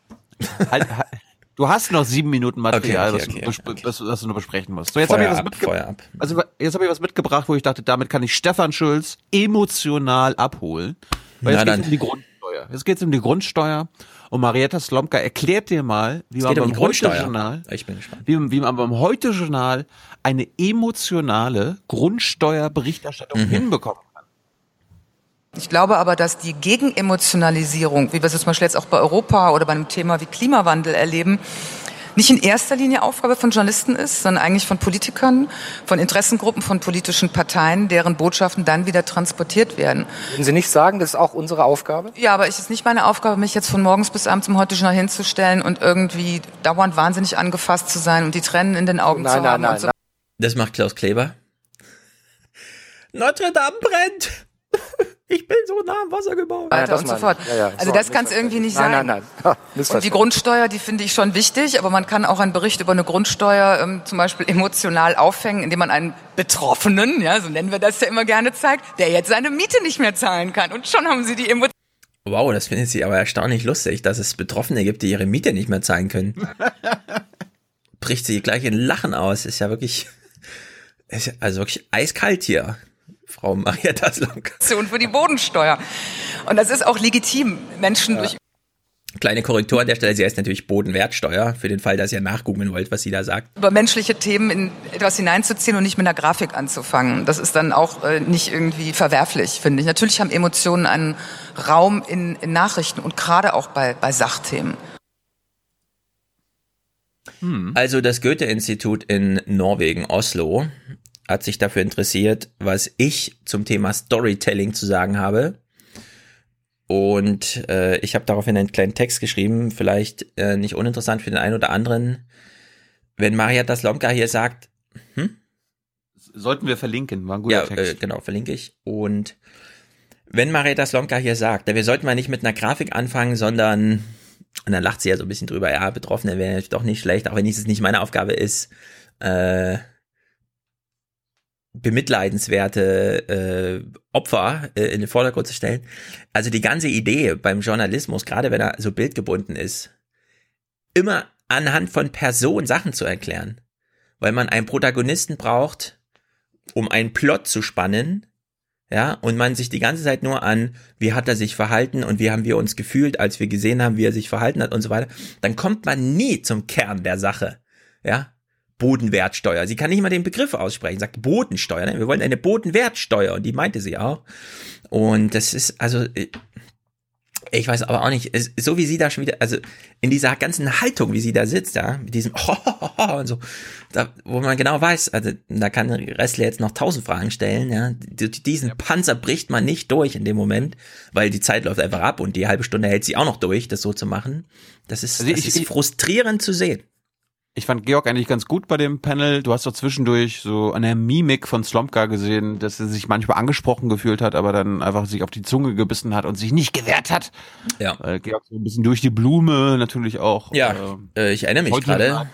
halt, halt, du hast noch sieben Minuten Material, Okay, okay, was, du, okay, bes- was, was du noch besprechen musst. So, jetzt habe ich was ab, mitge- Feuer ab. Also jetzt habe ich was mitgebracht, wo ich dachte, damit kann ich Stefan Schulz emotional abholen. Weil jetzt geht dann. um die Grundsteuer. Jetzt geht es um die Grundsteuer. Und Marietta Slomka erklärt dir mal, wie man um beim Grundsteuer. Heute-Journal, Ich bin gespannt. wie, wie man beim Heute-Journal eine emotionale Grundsteuerberichterstattung Mhm. hinbekommt. Ich glaube aber, dass die Gegenemotionalisierung, wie wir es zum Beispiel jetzt auch bei Europa oder bei einem Thema wie Klimawandel erleben, nicht in erster Linie Aufgabe von Journalisten ist, sondern eigentlich von Politikern, von Interessengruppen, von politischen Parteien, deren Botschaften dann wieder transportiert werden. Würden Sie nicht sagen, das ist auch unsere Aufgabe? Ja, aber es ist nicht meine Aufgabe, mich jetzt von morgens bis abends im Heute-Journal hinzustellen und irgendwie dauernd wahnsinnig angefasst zu sein und die Tränen in den Augen Nein, zu nein, haben. nein, und so. nein. Das macht Klaus Kleber. Notre Dame brennt. Ich bin so nah am Wasser gebaut. Ja, weiter das und so fort. Ja, ja, also sorry, das kann es irgendwie nicht sein. Nein, nein, nein. Ha, Und die. Grundsteuer, die finde ich schon wichtig, aber man kann auch einen Bericht über eine Grundsteuer ähm, zum Beispiel emotional aufhängen, indem man einen Betroffenen, ja, so nennen wir das ja immer gerne, zeigt, der jetzt seine Miete nicht mehr zahlen kann. Und schon haben sie die Emotionen. Wow, das findet sie aber erstaunlich lustig, dass es Betroffene gibt, die ihre Miete nicht mehr zahlen können. Bricht sie gleich in Lachen aus. Ist ja wirklich, ist ja also wirklich eiskalt hier, Frau Marietta Slomka. für die Bodensteuer. Und das ist auch legitim, Menschen durch Kleine Korrektur an der Stelle, sie heißt natürlich Bodenwertsteuer, für den Fall, dass ihr nachgoogeln wollt, was sie da sagt. über menschliche Themen in etwas hineinzuziehen und nicht mit einer Grafik anzufangen. Das ist dann auch äh, nicht irgendwie verwerflich, finde ich. Natürlich haben Emotionen einen Raum in, in Nachrichten und gerade auch bei, bei Sachthemen. Also das Goethe-Institut in Norwegen, Oslo, hat sich dafür interessiert, was ich zum Thema Storytelling zu sagen habe. Und äh, ich habe daraufhin einen kleinen Text geschrieben, vielleicht äh, nicht uninteressant für den einen oder anderen. Wenn Marietta Slomka hier sagt, Sollten wir verlinken, war ein guter ja, Text. äh, genau, verlinke ich. Und wenn Marietta Slomka hier sagt, wir sollten mal nicht mit einer Grafik anfangen, sondern Und dann lacht sie ja so ein bisschen drüber, ja, Betroffene wäre doch nicht schlecht, auch wenn es nicht meine Aufgabe ist, äh, bemitleidenswerte äh, Opfer äh, in den Vordergrund zu stellen. Also die ganze Idee beim Journalismus, gerade wenn er so bildgebunden ist, immer anhand von Person Sachen zu erklären. Weil man einen Protagonisten braucht, um einen Plot zu spannen, ja, und man sich die ganze Zeit nur an, wie hat er sich verhalten und wie haben wir uns gefühlt, als wir gesehen haben, wie er sich verhalten hat und so weiter, dann kommt man nie zum Kern der Sache, ja. Bodenwertsteuer. Sie kann nicht mal den Begriff aussprechen, sagt Bodensteuer. Ne? Wir wollen eine Bodenwertsteuer und die meinte sie auch. Und das ist, also, ich weiß aber auch nicht, so wie sie da schon wieder, also in dieser ganzen Haltung, wie sie da sitzt, ja, mit diesem und so, da, wo man genau weiß, also da kann Restler jetzt noch tausend Fragen stellen, ja, diesen Panzer bricht man nicht durch in dem Moment, weil die Zeit läuft einfach ab und die halbe Stunde hält sie auch noch durch, das so zu machen. Das ist, Also das ich- ist ich- frustrierend zu sehen. Ich fand Georg eigentlich ganz gut bei dem Panel. Du hast doch zwischendurch so an der Mimik von Slomka gesehen, dass er sich manchmal angesprochen gefühlt hat, aber dann einfach sich auf die Zunge gebissen hat und sich nicht gewehrt hat. Ja. Weil Georg so ein bisschen durch die Blume natürlich auch. Ja, äh, ich erinnere mich gerade.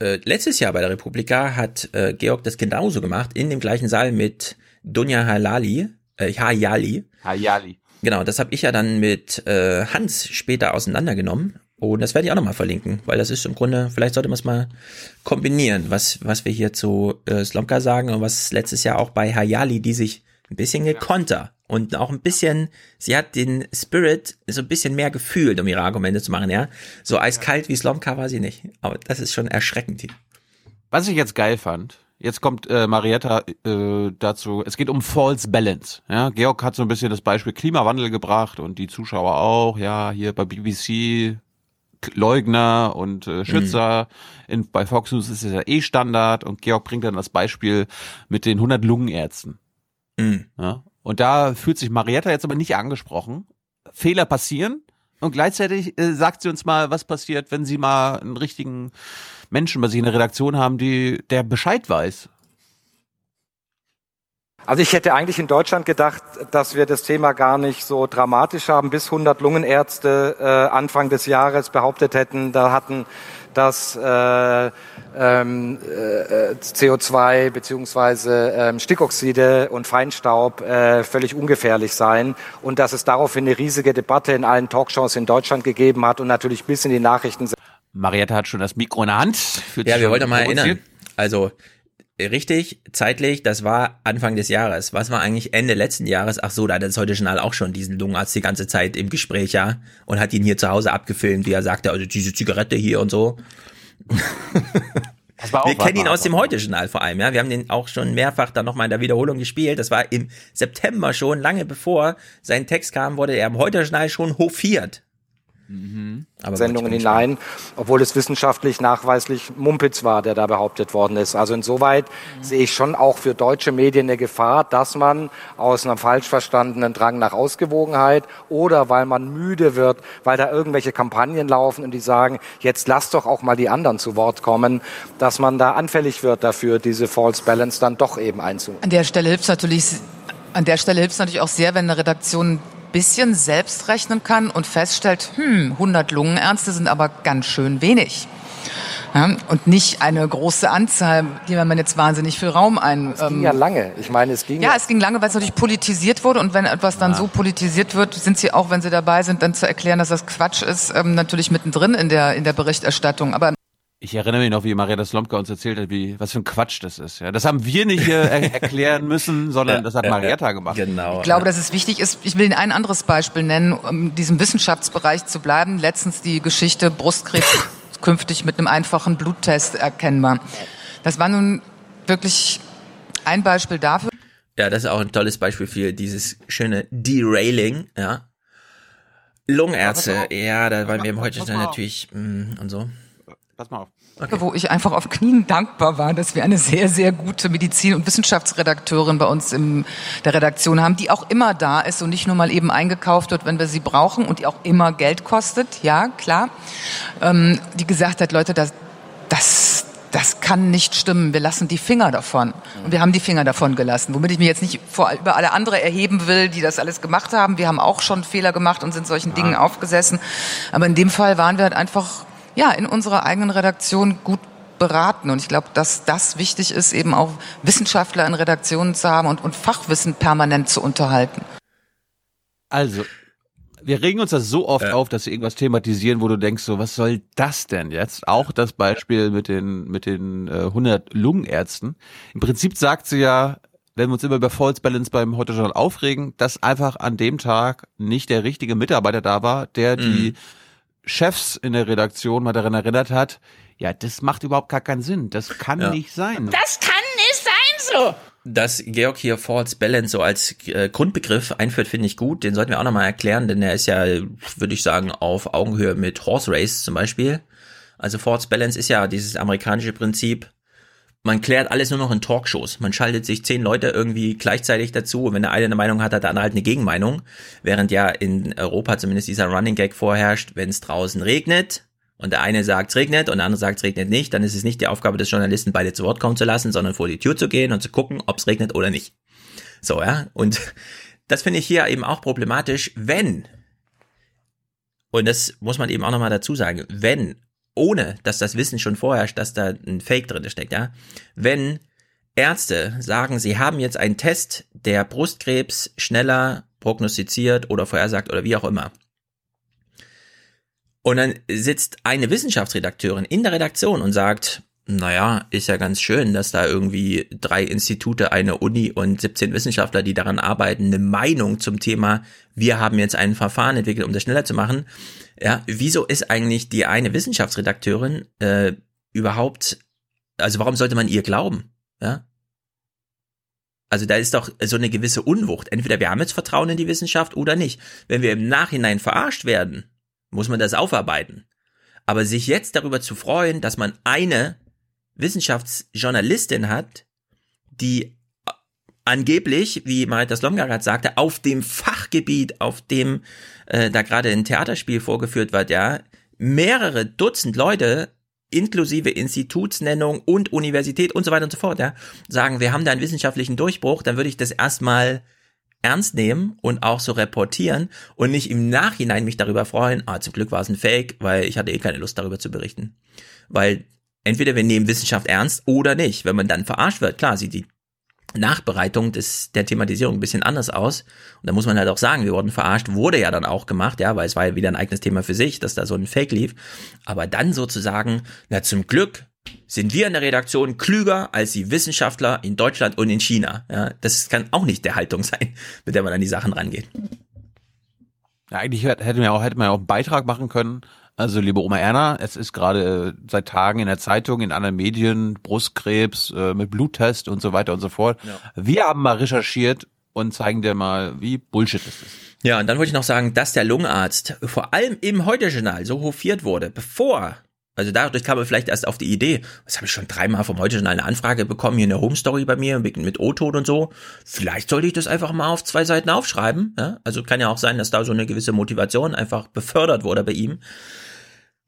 Äh, letztes Jahr bei der Republika hat äh, Georg das genauso gemacht, in dem gleichen Saal mit Dunja Halali, äh, Hayali. Hayali. Genau, das habe ich ja dann mit äh, Hans später auseinandergenommen. Und das werde ich auch nochmal verlinken, weil das ist im Grunde, vielleicht sollte man es mal kombinieren, was, was wir hier zu äh, Slomka sagen und was letztes Jahr auch bei Hayali, die sich ein bisschen gekonter und auch ein bisschen, sie hat den Spirit so ein bisschen mehr gefühlt, um ihre Argumente zu machen, ja. So eiskalt wie Slomka war sie nicht. Aber das ist schon erschreckend hier. Was ich jetzt geil fand, jetzt kommt äh, Marietta äh, dazu, es geht um False Balance. Ja, Georg hat so ein bisschen das Beispiel Klimawandel gebracht und die Zuschauer auch, ja, hier bei BBC Leugner und äh, Schützer. In, bei Fox News ist es ja eh Standard und Georg bringt dann das Beispiel mit den 100 Lungenärzten. Mhm. Ja? Und da fühlt sich Marietta jetzt aber nicht angesprochen. Fehler passieren und gleichzeitig äh, sagt sie uns mal, was passiert, wenn sie mal einen richtigen Menschen bei sich in der Redaktion haben, die der Bescheid weiß. Also ich hätte eigentlich in Deutschland gedacht, dass wir das Thema gar nicht so dramatisch haben, bis 100 Lungenärzte äh, Anfang des Jahres behauptet hätten, da hatten dass äh, ähm, äh, CO2 beziehungsweise ähm, Stickoxide und Feinstaub äh, völlig ungefährlich seien und dass es daraufhin eine riesige Debatte in allen Talkshows in Deutschland gegeben hat und natürlich bis in die Nachrichten Marietta hat schon das Mikro in der Hand. Fühlt Ja, wir wollten mal erinnern. Also, richtig, zeitlich, das war Anfang des Jahres. Was war eigentlich Ende letzten Jahres? Ach so, da hat das heute Journal auch schon diesen Lungenarzt die ganze Zeit im Gespräch, ja. Und hat ihn hier zu Hause abgefilmt, wie er sagte, also diese Zigarette hier und so. Wir kennen ihn aus dem Heute-Journal vor allem, ja. Wir haben den auch schon mehrfach dann nochmal in der Wiederholung gespielt. Das war im September schon, lange bevor sein Text kam, wurde er im Heute-Journal schon hofiert. Aber Sendungen hinein, obwohl es wissenschaftlich nachweislich Mumpitz war, der da behauptet worden ist. Also insoweit sehe ich schon auch für deutsche Medien eine Gefahr, dass man aus einem falsch verstandenen Drang nach Ausgewogenheit oder weil man müde wird, weil da irgendwelche Kampagnen laufen und die sagen, jetzt lass doch auch mal die anderen zu Wort kommen, dass man da anfällig wird dafür, diese False Balance dann doch eben einzunehmen. An der Stelle hilft es natürlich, an der Stelle hilft es natürlich auch sehr, wenn eine Redaktion bisschen selbst rechnen kann und feststellt, hm, 100 Lungenärzte sind aber ganz schön wenig. Ja, und nicht eine große Anzahl, die man jetzt wahnsinnig viel Raum ein. Es ging ja lange. Ich meine, es ging Ja, es ging lange, weil es natürlich politisiert wurde und wenn etwas dann so politisiert wird, sind sie auch, wenn sie dabei sind, dann zu erklären, dass das Quatsch ist, ähm, natürlich mittendrin in der in der Berichterstattung. Aber Ich erinnere mich noch, wie Marietta Slomka uns erzählt hat, wie, was für ein Quatsch das ist. Ja, das haben wir nicht äh, er erklären müssen, sondern das hat Marietta gemacht. Genau. Ich glaube, dass es wichtig ist. Ich will Ihnen ein anderes Beispiel nennen, um in diesem Wissenschaftsbereich zu bleiben. Letztens die Geschichte Brustkrebs künftig mit einem einfachen Bluttest erkennbar. Das war nun wirklich ein Beispiel dafür. Ja, das ist auch ein tolles Beispiel für dieses schöne Derailing, ja. Lungenärzte, ja, da waren wir im heute natürlich mh, und so. Pass mal auf. wo ich einfach auf Knien dankbar war, dass wir eine sehr, sehr gute Medizin- und Wissenschaftsredakteurin bei uns in der Redaktion haben, die auch immer da ist und nicht nur mal eben eingekauft wird, wenn wir sie brauchen und die auch immer Geld kostet, ja, klar. Ähm, die gesagt hat, Leute, das, das, das kann nicht stimmen. Wir lassen die Finger davon. Und wir haben die Finger davon gelassen. Womit ich mich jetzt nicht vor, über alle andere erheben will, die das alles gemacht haben. Wir haben auch schon Fehler gemacht und sind solchen Dingen aufgesessen. Aber in dem Fall waren wir halt einfach, ja, in unserer eigenen Redaktion gut beraten. Und ich glaube, dass das wichtig ist, eben auch Wissenschaftler in Redaktionen zu haben und, und Fachwissen permanent zu unterhalten. Also, wir regen uns das so oft auf, dass wir irgendwas thematisieren, wo du denkst, so, was soll das denn jetzt? Auch das Beispiel mit den, mit den äh, 100 Lungenärzten. Im Prinzip sagt sie ja, wenn wir uns immer über False Balance beim Heute Journal aufregen, dass einfach an dem Tag nicht der richtige Mitarbeiter da war, der die Chefs in der Redaktion mal daran erinnert hat, ja, das macht überhaupt gar keinen Sinn. Das kann Ja. nicht sein. Das kann nicht sein so. Dass Georg hier False Balance so als äh, Grundbegriff einführt, finde ich gut. Den sollten wir auch nochmal erklären, denn er ist ja, würde ich sagen, auf Augenhöhe mit Horse Race zum Beispiel. Also False Balance ist ja dieses amerikanische Prinzip, man klärt alles nur noch in Talkshows. Man schaltet sich zehn Leute irgendwie gleichzeitig dazu und wenn der eine eine Meinung hat, hat der andere halt eine Gegenmeinung. Während ja in Europa zumindest dieser Running Gag vorherrscht, wenn es draußen regnet und der eine sagt, es regnet und der andere sagt, es regnet nicht, dann ist es nicht die Aufgabe des Journalisten, beide zu Wort kommen zu lassen, sondern vor die Tür zu gehen und zu gucken, ob es regnet oder nicht. So, ja. Und das finde ich hier eben auch problematisch, wenn, und das muss man eben auch nochmal dazu sagen, wenn, ohne dass das Wissen schon vorherrscht, dass da ein Fake drin steckt, ja, wenn Ärzte sagen, sie haben jetzt einen Test, der Brustkrebs schneller prognostiziert oder vorhersagt oder wie auch immer. Und dann sitzt eine Wissenschaftsredakteurin in der Redaktion und sagt, naja, ist ja ganz schön, dass da irgendwie drei Institute, eine Uni und 17 Wissenschaftler, die daran arbeiten, eine Meinung zum Thema, wir haben jetzt ein Verfahren entwickelt, um das schneller zu machen. Ja, wieso ist eigentlich die eine Wissenschaftsredakteurin äh, überhaupt, also warum sollte man ihr glauben? Ja, also da ist doch so eine gewisse Unwucht. Entweder wir haben jetzt Vertrauen in die Wissenschaft oder nicht. Wenn wir im Nachhinein verarscht werden, muss man das aufarbeiten. Aber sich jetzt darüber zu freuen, dass man eine Wissenschaftsjournalistin hat, die angeblich, wie Marita Slomka gerade sagte, auf dem Fachgebiet, auf dem äh, da gerade ein Theaterspiel vorgeführt wird, ja, mehrere Dutzend Leute inklusive Institutsnennung und Universität und so weiter und so fort, ja, sagen, wir haben da einen wissenschaftlichen Durchbruch, dann würde ich das erstmal ernst nehmen und auch so reportieren und nicht im Nachhinein mich darüber freuen, ah, zum Glück war es ein Fake, weil ich hatte eh keine Lust darüber zu berichten. Weil entweder wir nehmen Wissenschaft ernst oder nicht. Wenn man dann verarscht wird, klar, sieht die Nachbereitung des, der Thematisierung ein bisschen anders aus. Und da muss man halt auch sagen, wir wurden verarscht, wurde ja dann auch gemacht, ja, weil es war ja wieder ein eigenes Thema für sich, dass da so ein Fake lief. Aber dann sozusagen, na zum Glück sind wir in der Redaktion klüger als die Wissenschaftler in Deutschland und in China. Ja, das kann auch nicht der Haltung sein, mit der man an die Sachen rangeht. Ja, eigentlich hätte man ja auch, hätte man ja auch einen Beitrag machen können. Also, liebe Oma Erna, es ist gerade äh, seit Tagen in der Zeitung, in anderen Medien, Brustkrebs äh, mit Bluttest und so weiter und so fort. Ja. Wir haben mal recherchiert und zeigen dir mal, wie Bullshit ist es. Ja, und dann wollte ich noch sagen, dass der Lungenarzt vor allem im Heute-Journal so hofiert wurde, bevor, also dadurch kam er vielleicht erst auf die Idee, das habe ich schon dreimal vom Heute-Journal eine Anfrage bekommen, hier eine Home-Story bei mir mit, mit O-Ton und so, vielleicht sollte ich das einfach mal auf zwei Seiten aufschreiben, ja? also kann ja auch sein, dass da so eine gewisse Motivation einfach befördert wurde bei ihm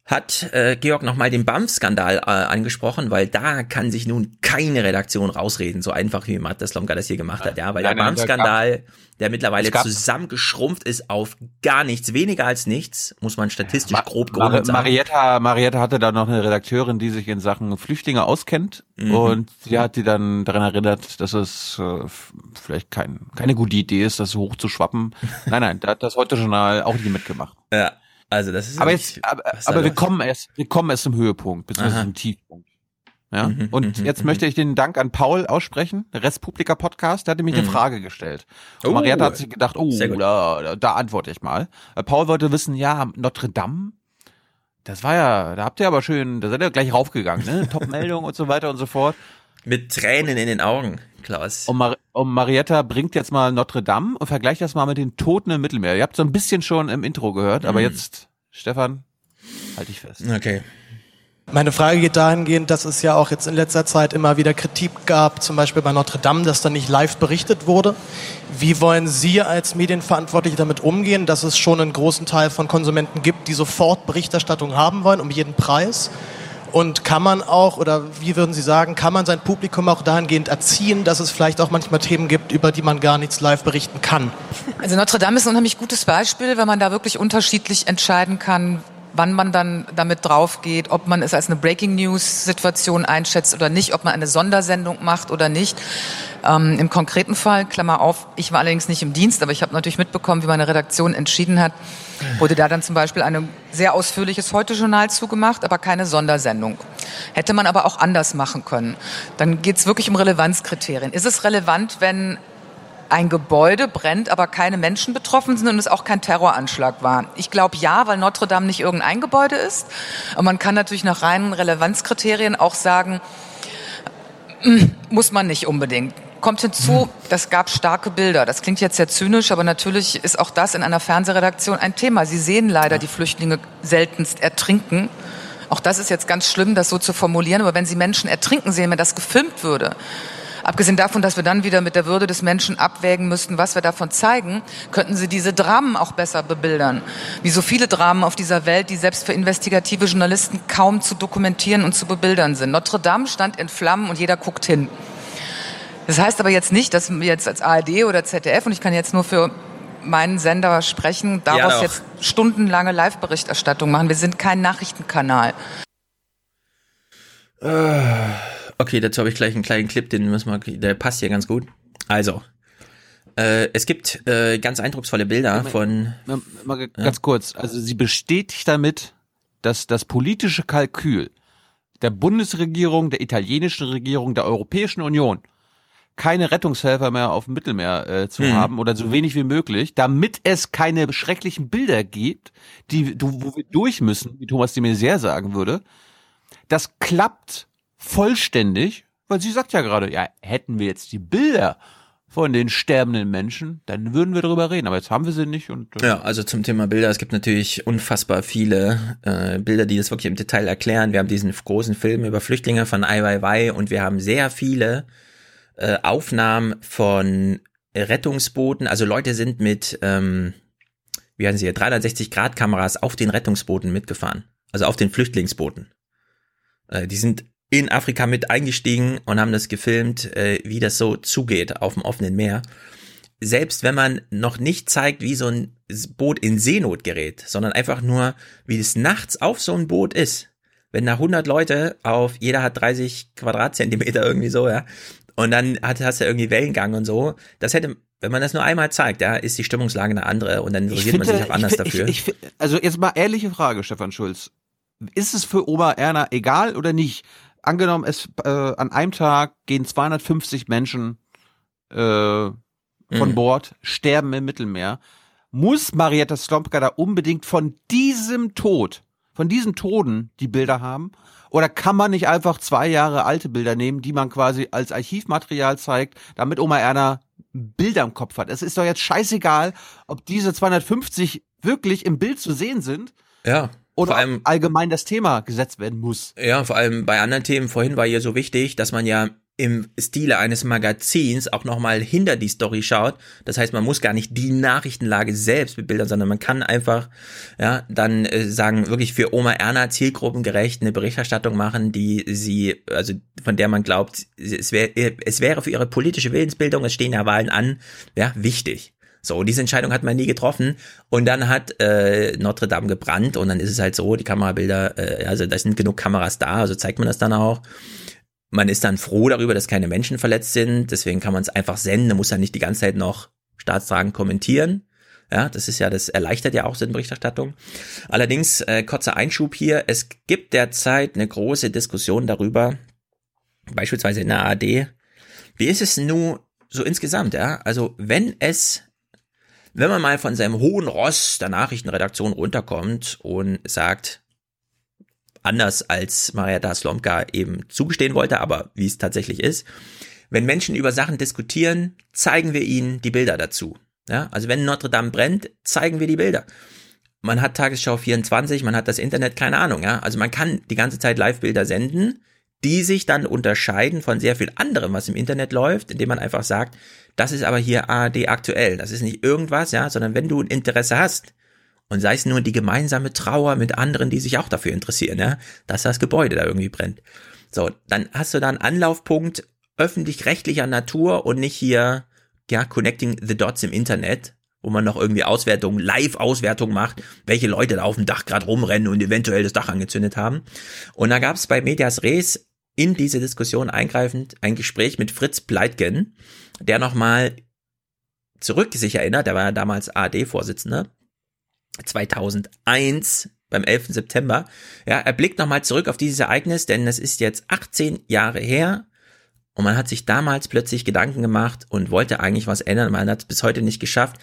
hat äh, Georg nochmal den BAMF-Skandal äh, angesprochen, weil da kann sich nun keine Redaktion rausreden, so einfach wie Matt Slomka das hier gemacht hat, ja, weil Nein, der BAMF-Skandal, der mittlerweile zusammengeschrumpft ist auf gar nichts, weniger als nichts, muss man statistisch Ma- grob Mar sagen. Marietta, Marietta hatte da noch eine Redakteurin, die sich in Sachen Flüchtlinge auskennt Mhm. und sie hat die dann daran erinnert, dass es äh, vielleicht kein, keine gute Idee ist, das so hoch zu schwappen. nein, nein, da hat das Heute-Journal auch nie mitgemacht. Ja, also das ist Aber jetzt, aber, aber wir kommen erst, wir kommen erst zum Höhepunkt, beziehungsweise Aha. zum Tiefpunkt. Ja, Mhm, und mhm, jetzt mhm. möchte ich den Dank an Paul aussprechen, der Restpublika Podcast, der hatte mich eine Mhm. Frage gestellt. Und Oh. Marietta hat sich gedacht, oh, da, da, antworte ich mal. Paul wollte wissen, ja, Notre Dame, das war ja, da habt ihr aber schön, da seid ihr gleich raufgegangen, ne? Top-Meldung und so weiter und so fort. Mit Tränen in den Augen, Klaus. Und, Mar und Marietta bringt jetzt mal Notre Dame und vergleicht das mal mit den Toten im Mittelmeer. Ihr habt so ein bisschen schon im Intro gehört, aber Mhm. jetzt, Stefan, halt dich fest. Okay. Meine Frage geht dahingehend, dass es ja auch jetzt in letzter Zeit immer wieder Kritik gab, zum Beispiel bei Notre Dame, dass da nicht live berichtet wurde. Wie wollen Sie als Medienverantwortliche damit umgehen, dass es schon einen großen Teil von Konsumenten gibt, die sofort Berichterstattung haben wollen, um jeden Preis? Und kann man auch, oder wie würden Sie sagen, kann man sein Publikum auch dahingehend erziehen, dass es vielleicht auch manchmal Themen gibt, über die man gar nichts live berichten kann? Also Notre Dame ist ein unheimlich gutes Beispiel, weil man da wirklich unterschiedlich entscheiden kann, wann man dann damit drauf geht, ob man es als eine Breaking News Situation einschätzt oder nicht, ob man eine Sondersendung macht oder nicht. Ähm, Im konkreten Fall, Klammer auf, ich war allerdings nicht im Dienst, aber ich habe natürlich mitbekommen, wie meine Redaktion entschieden hat, wurde da dann zum Beispiel ein sehr ausführliches Heute-Journal zugemacht, aber keine Sondersendung. Hätte man aber auch anders machen können. Dann geht es wirklich um Relevanzkriterien. Ist es relevant, wenn ein Gebäude brennt, aber keine Menschen betroffen sind und es auch kein Terroranschlag war. Ich glaube ja, weil Notre Dame nicht irgendein Gebäude ist. Aber man kann natürlich nach reinen Relevanzkriterien auch sagen, hm, muss man nicht unbedingt. Kommt hinzu, das gab starke Bilder. Das klingt jetzt sehr zynisch, aber natürlich ist auch das in einer Fernsehredaktion ein Thema. Sie sehen leider die Flüchtlinge seltenst ertrinken. Auch das ist jetzt ganz schlimm, das so zu formulieren. Aber wenn Sie Menschen ertrinken sehen, wenn das gefilmt würde, Abgesehen davon, dass wir dann wieder mit der Würde des Menschen abwägen müssten, was wir davon zeigen, könnten sie diese Dramen auch besser bebildern. Wie so viele Dramen auf dieser Welt, die selbst für investigative Journalisten kaum zu dokumentieren und zu bebildern sind. Notre Dame stand in Flammen und jeder guckt hin. Das heißt aber jetzt nicht, dass wir jetzt als ARD oder ZDF, und ich kann jetzt nur für meinen Sender sprechen, daraus Ja, jetzt stundenlange Live-Berichterstattung machen. Wir sind kein Nachrichtenkanal. Äh, Okay, dazu habe ich gleich einen kleinen Clip, den müssen wir, der passt hier ganz gut. Also, äh, es gibt äh, ganz eindrucksvolle Bilder von. Mal, mal ganz kurz. Also sie bestätigt damit, dass das politische Kalkül der Bundesregierung, der italienischen Regierung, der Europäischen Union keine Rettungshelfer mehr auf dem Mittelmeer äh, zu Mhm. haben oder so wenig wie möglich, damit es keine schrecklichen Bilder gibt, die du, wo wir durch müssen, wie Thomas de Maizière sagen würde. Das klappt vollständig, weil sie sagt ja gerade, ja, hätten wir jetzt die Bilder von den sterbenden Menschen, dann würden wir darüber reden. Aber jetzt haben wir sie nicht und äh, Ja, also zum Thema Bilder, es gibt natürlich unfassbar viele äh, Bilder, die das wirklich im Detail erklären. Wir haben diesen großen Film über Flüchtlinge von Ai Weiwei und wir haben sehr viele äh, Aufnahmen von Rettungsbooten. Also Leute sind mit, ähm, wie heißen sie hier, 360-Grad-Kameras auf den Rettungsbooten mitgefahren. Also auf den Flüchtlingsbooten. Äh, die sind in Afrika mit eingestiegen und haben das gefilmt, äh, wie das so zugeht auf dem offenen Meer selbst wenn man noch nicht zeigt, wie so ein Boot in Seenot gerät, sondern einfach nur, wie es nachts auf so ein Boot ist. Wenn da 100 Leute auf, jeder hat 30 Quadratzentimeter irgendwie so, ja. Und dann hat, hast du irgendwie Wellengang und so. Das hätte, wenn man das nur einmal zeigt, ja, ist die Stimmungslage eine andere und dann interessiert man sich auch anders ich, fi- dafür. Ich, ich, also jetzt mal ehrliche Frage, Stefan Schulz. Ist es für Oma Erna egal oder nicht? Angenommen, es äh, an einem Tag gehen 250 Menschen äh, von Mhm. Bord, sterben im Mittelmeer. Muss Marietta Slomka da unbedingt von diesem Tod, von diesen Toten die Bilder haben? Oder kann man nicht einfach zwei Jahre alte Bilder nehmen, die man quasi als Archivmaterial zeigt, damit Oma Erna Bilder im Kopf hat? Es ist doch jetzt scheißegal, ob diese 250 wirklich im Bild zu sehen sind Ja. Oder vor allem, allgemein das Thema gesetzt werden muss. Ja, vor allem bei anderen Themen vorhin war hier so wichtig, dass man ja im Stile eines Magazins auch nochmal hinter die Story schaut. Das heißt, man muss gar nicht die Nachrichtenlage selbst bebildern, sondern man kann einfach, ja, dann äh, sagen, wirklich für Oma Erna zielgruppengerecht eine Berichterstattung machen, die sie, also von der man glaubt, es, wär, es wäre für ihre politische Willensbildung, es stehen ja Wahlen an, ja, wichtig. So, diese Entscheidung hat man nie getroffen. Und dann hat äh, Notre Dame gebrannt und dann ist es halt so, die Kamerabilder, äh, also da sind genug Kameras da, also zeigt man das dann auch. Man ist dann froh darüber, dass keine Menschen verletzt sind, deswegen kann man es einfach senden, man muss dann nicht die ganze Zeit noch staatstragend kommentieren. Ja, das ist ja, das erleichtert ja auch so eine Berichterstattung. Allerdings, äh, kurzer Einschub hier, es gibt derzeit eine große Diskussion darüber, beispielsweise in der ARD, wie ist es nun so insgesamt, ja? Also, wenn es wenn man mal von seinem hohen Ross der Nachrichtenredaktion runterkommt und sagt, anders als Marietta Slomka eben zugestehen wollte, aber wie es tatsächlich ist, wenn Menschen über Sachen diskutieren, zeigen wir ihnen die Bilder dazu. Ja, also wenn Notre Dame brennt, zeigen wir die Bilder. Man hat Tagesschau 24, man hat das Internet, keine Ahnung, ja. Also man kann die ganze Zeit Live-Bilder senden, die sich dann unterscheiden von sehr viel anderem, was im Internet läuft, indem man einfach sagt, das ist aber hier ARD aktuell, das ist nicht irgendwas, ja, sondern wenn du ein Interesse hast Und sei es nur die gemeinsame Trauer mit anderen, die sich auch dafür interessieren, ja, dass das Gebäude da irgendwie brennt. So, dann hast du da einen Anlaufpunkt öffentlich-rechtlicher Natur und nicht hier, ja, connecting the dots im Internet, wo man noch irgendwie Auswertungen, Live-Auswertung macht, welche Leute da auf dem Dach gerade rumrennen und eventuell das Dach angezündet haben. Und da gab es bei Medias Res in diese Diskussion eingreifend ein Gespräch mit Fritz Pleitgen, der nochmal zurück sich erinnert, der war ja damals ARD-Vorsitzender, 2001 beim 11. September. Ja, er blickt nochmal zurück auf dieses Ereignis, denn es ist jetzt 18 Jahre her und man hat sich damals plötzlich Gedanken gemacht und wollte eigentlich was ändern. Man hat es bis heute nicht geschafft.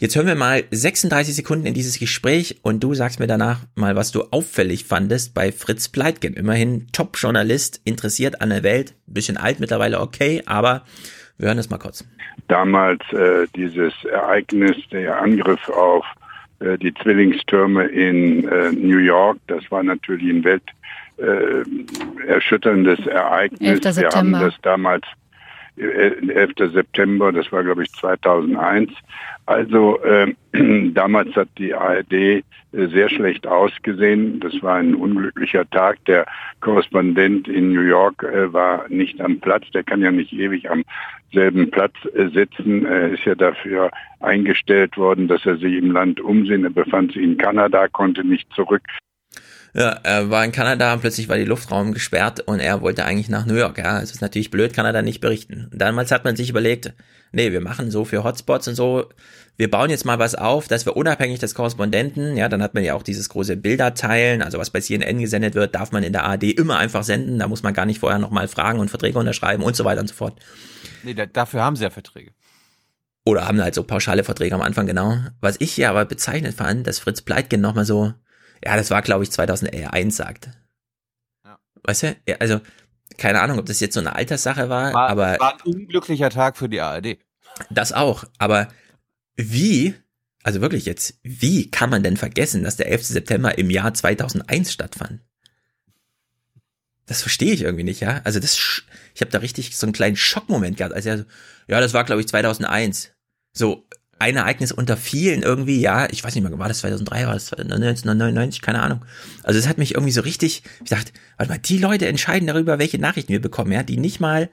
Jetzt hören wir mal 36 Sekunden in dieses Gespräch und du sagst mir danach mal, was du auffällig fandest bei Fritz Pleitgen. Immerhin Top-Journalist, interessiert an der Welt, bisschen alt mittlerweile, okay, aber wir hören es mal kurz. Damals äh, dieses Ereignis, der Angriff auf äh, die Zwillingstürme in äh, New York, das war natürlich ein Welt äh, Ereignis. 11. Wir haben das damals 11. September, das war glaube ich 2001. Also äh, damals hat die ARD äh, sehr schlecht ausgesehen. Das war ein unglücklicher Tag. Der Korrespondent in New York äh, war nicht am Platz. Der kann ja nicht ewig am selben Platz äh, sitzen. Er ist ja dafür eingestellt worden, dass er sich im Land umsehen. Er befand sich in Kanada, konnte nicht zurück. Ja, er war in Kanada und plötzlich war die Luftraum gesperrt und er wollte eigentlich nach New York. Ja, es ist natürlich blöd, kann er da nicht berichten. Und damals hat man sich überlegt, nee, wir machen so für Hotspots und so, wir bauen jetzt mal was auf, dass wir unabhängig des Korrespondenten, ja, dann hat man ja auch dieses große Bilder teilen, also was bei CNN gesendet wird, darf man in der ARD immer einfach senden, da muss man gar nicht vorher nochmal fragen und Verträge unterschreiben und so weiter und so fort. Nee, da, dafür haben sie ja Verträge. Oder haben halt so pauschale Verträge am Anfang, genau. Was ich hier aber bezeichnet fand, dass Fritz Pleitgen nochmal so, ja, das war glaube ich 2001 sagt. Ja. Weißt du, ja, also keine Ahnung, ob das jetzt so eine Alterssache war, War, aber war ein unglücklicher Tag für die ARD. das auch. Aber wie, also wirklich jetzt, wie kann man denn vergessen, dass der 11. September im Jahr 2001 stattfand? Das verstehe ich irgendwie nicht, ja. Also das, ich habe da richtig so einen kleinen Schockmoment gehabt, als er so, ja, das war glaube ich 2001. So ein Ereignis unter vielen irgendwie, ja, ich weiß nicht mehr, war das 2003, war das 1999, keine Ahnung. Also es hat mich irgendwie so richtig, ich dachte, warte mal, die Leute entscheiden darüber, welche Nachrichten wir bekommen, ja, die nicht mal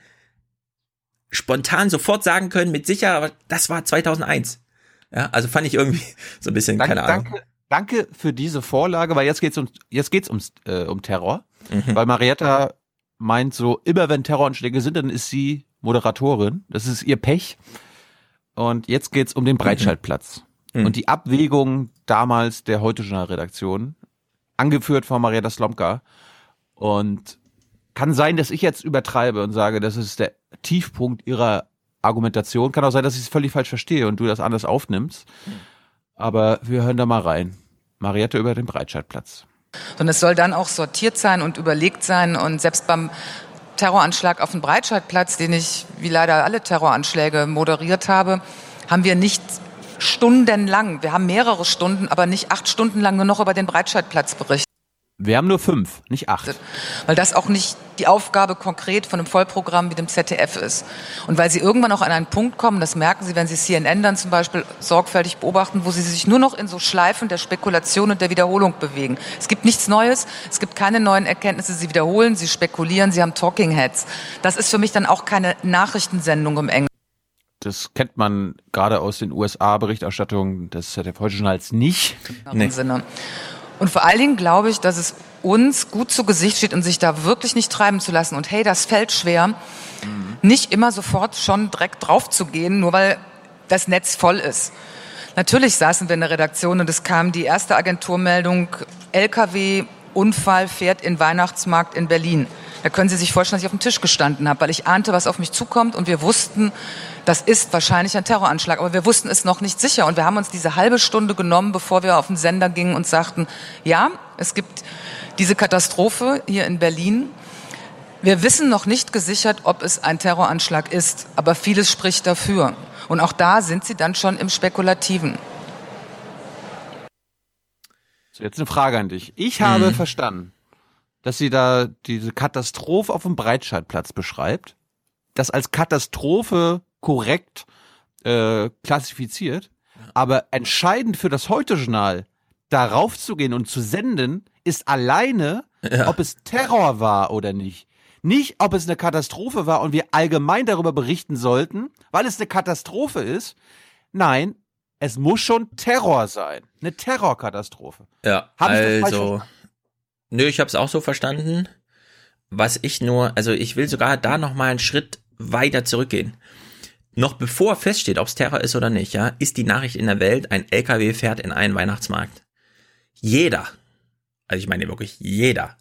spontan sofort sagen können, mit sicher, aber das war 2001. Ja, also fand ich irgendwie so ein bisschen, Danke, keine Ahnung. danke, danke für diese Vorlage, weil jetzt geht's um jetzt geht's ums äh, um Terror, Mhm. weil Marietta meint so immer wenn Terroranschläge sind, dann ist sie Moderatorin. Das ist ihr Pech. Und jetzt geht's um den Breitscheidplatz Mhm. und die Abwägung damals der heute Journal Redaktion, angeführt von Marietta Slomka. Und kann sein, dass ich jetzt übertreibe und sage, das ist der Tiefpunkt ihrer Argumentation. Kann auch sein, dass ich es völlig falsch verstehe und du das anders aufnimmst. Aber wir hören da mal rein. Mariette über den Breitscheidplatz. Und es soll dann auch sortiert sein und überlegt sein. Und selbst beim Terroranschlag auf dem Breitscheidplatz, den ich wie leider alle Terroranschläge moderiert habe, haben wir nicht stundenlang, wir haben mehrere Stunden, aber nicht acht Stunden lang nur noch über den Breitscheidplatz berichtet. Wir haben nur fünf, nicht acht. Weil das auch nicht die Aufgabe konkret von einem Vollprogramm wie dem ZDF ist. Und weil sie irgendwann auch an einen Punkt kommen, das merken sie, wenn sie CNN dann zum Beispiel sorgfältig beobachten, wo sie sich nur noch in so Schleifen der Spekulation und der Wiederholung bewegen. Es gibt nichts Neues, es gibt keine neuen Erkenntnisse, sie wiederholen, sie spekulieren, sie haben Talking Heads. Das ist für mich dann auch keine Nachrichtensendung im Englischen. Das kennt man gerade aus den USA-Berichterstattungen des ZDF heute Journals nicht. Nee. Sinne. Und vor allen Dingen glaube ich, dass es uns gut zu Gesicht steht und sich da wirklich nicht treiben zu lassen. Und hey, das fällt schwer, nicht immer sofort schon direkt drauf zu gehen, nur weil das Netz voll ist. Natürlich saßen wir in der Redaktion und es kam die erste Agenturmeldung, LKW, Unfall fährt in Weihnachtsmarkt in Berlin. Da können Sie sich vorstellen, dass ich auf dem Tisch gestanden habe, weil ich ahnte, was auf mich zukommt und wir wussten, das ist wahrscheinlich ein Terroranschlag, aber wir wussten es noch nicht sicher und wir haben uns diese halbe Stunde genommen, bevor wir auf den Sender gingen und sagten, ja, es gibt diese Katastrophe hier in Berlin. Wir wissen noch nicht gesichert, ob es ein Terroranschlag ist, aber vieles spricht dafür. Und auch da sind Sie dann schon im Spekulativen. So, jetzt eine Frage an dich. Ich habe Mhm. verstanden, dass sie da diese Katastrophe auf dem Breitscheidplatz beschreibt, das als Katastrophe korrekt äh, klassifiziert, aber entscheidend für das Heute-Journal darauf zu gehen und zu senden, ist alleine, Ja. ob es Terror war oder nicht. Nicht, ob es eine Katastrophe war und wir allgemein darüber berichten sollten, weil es eine Katastrophe ist. Nein, es muss schon Terror sein. Eine Terrorkatastrophe. Ja, Hab also. Nö, ich habe es auch so verstanden. Was ich nur, also ich will sogar da noch mal einen Schritt weiter zurückgehen. Noch bevor feststeht, ob es Terror ist oder nicht, ja, ist die Nachricht in der Welt, ein LKW fährt in einen Weihnachtsmarkt. Jeder, also ich meine wirklich jeder,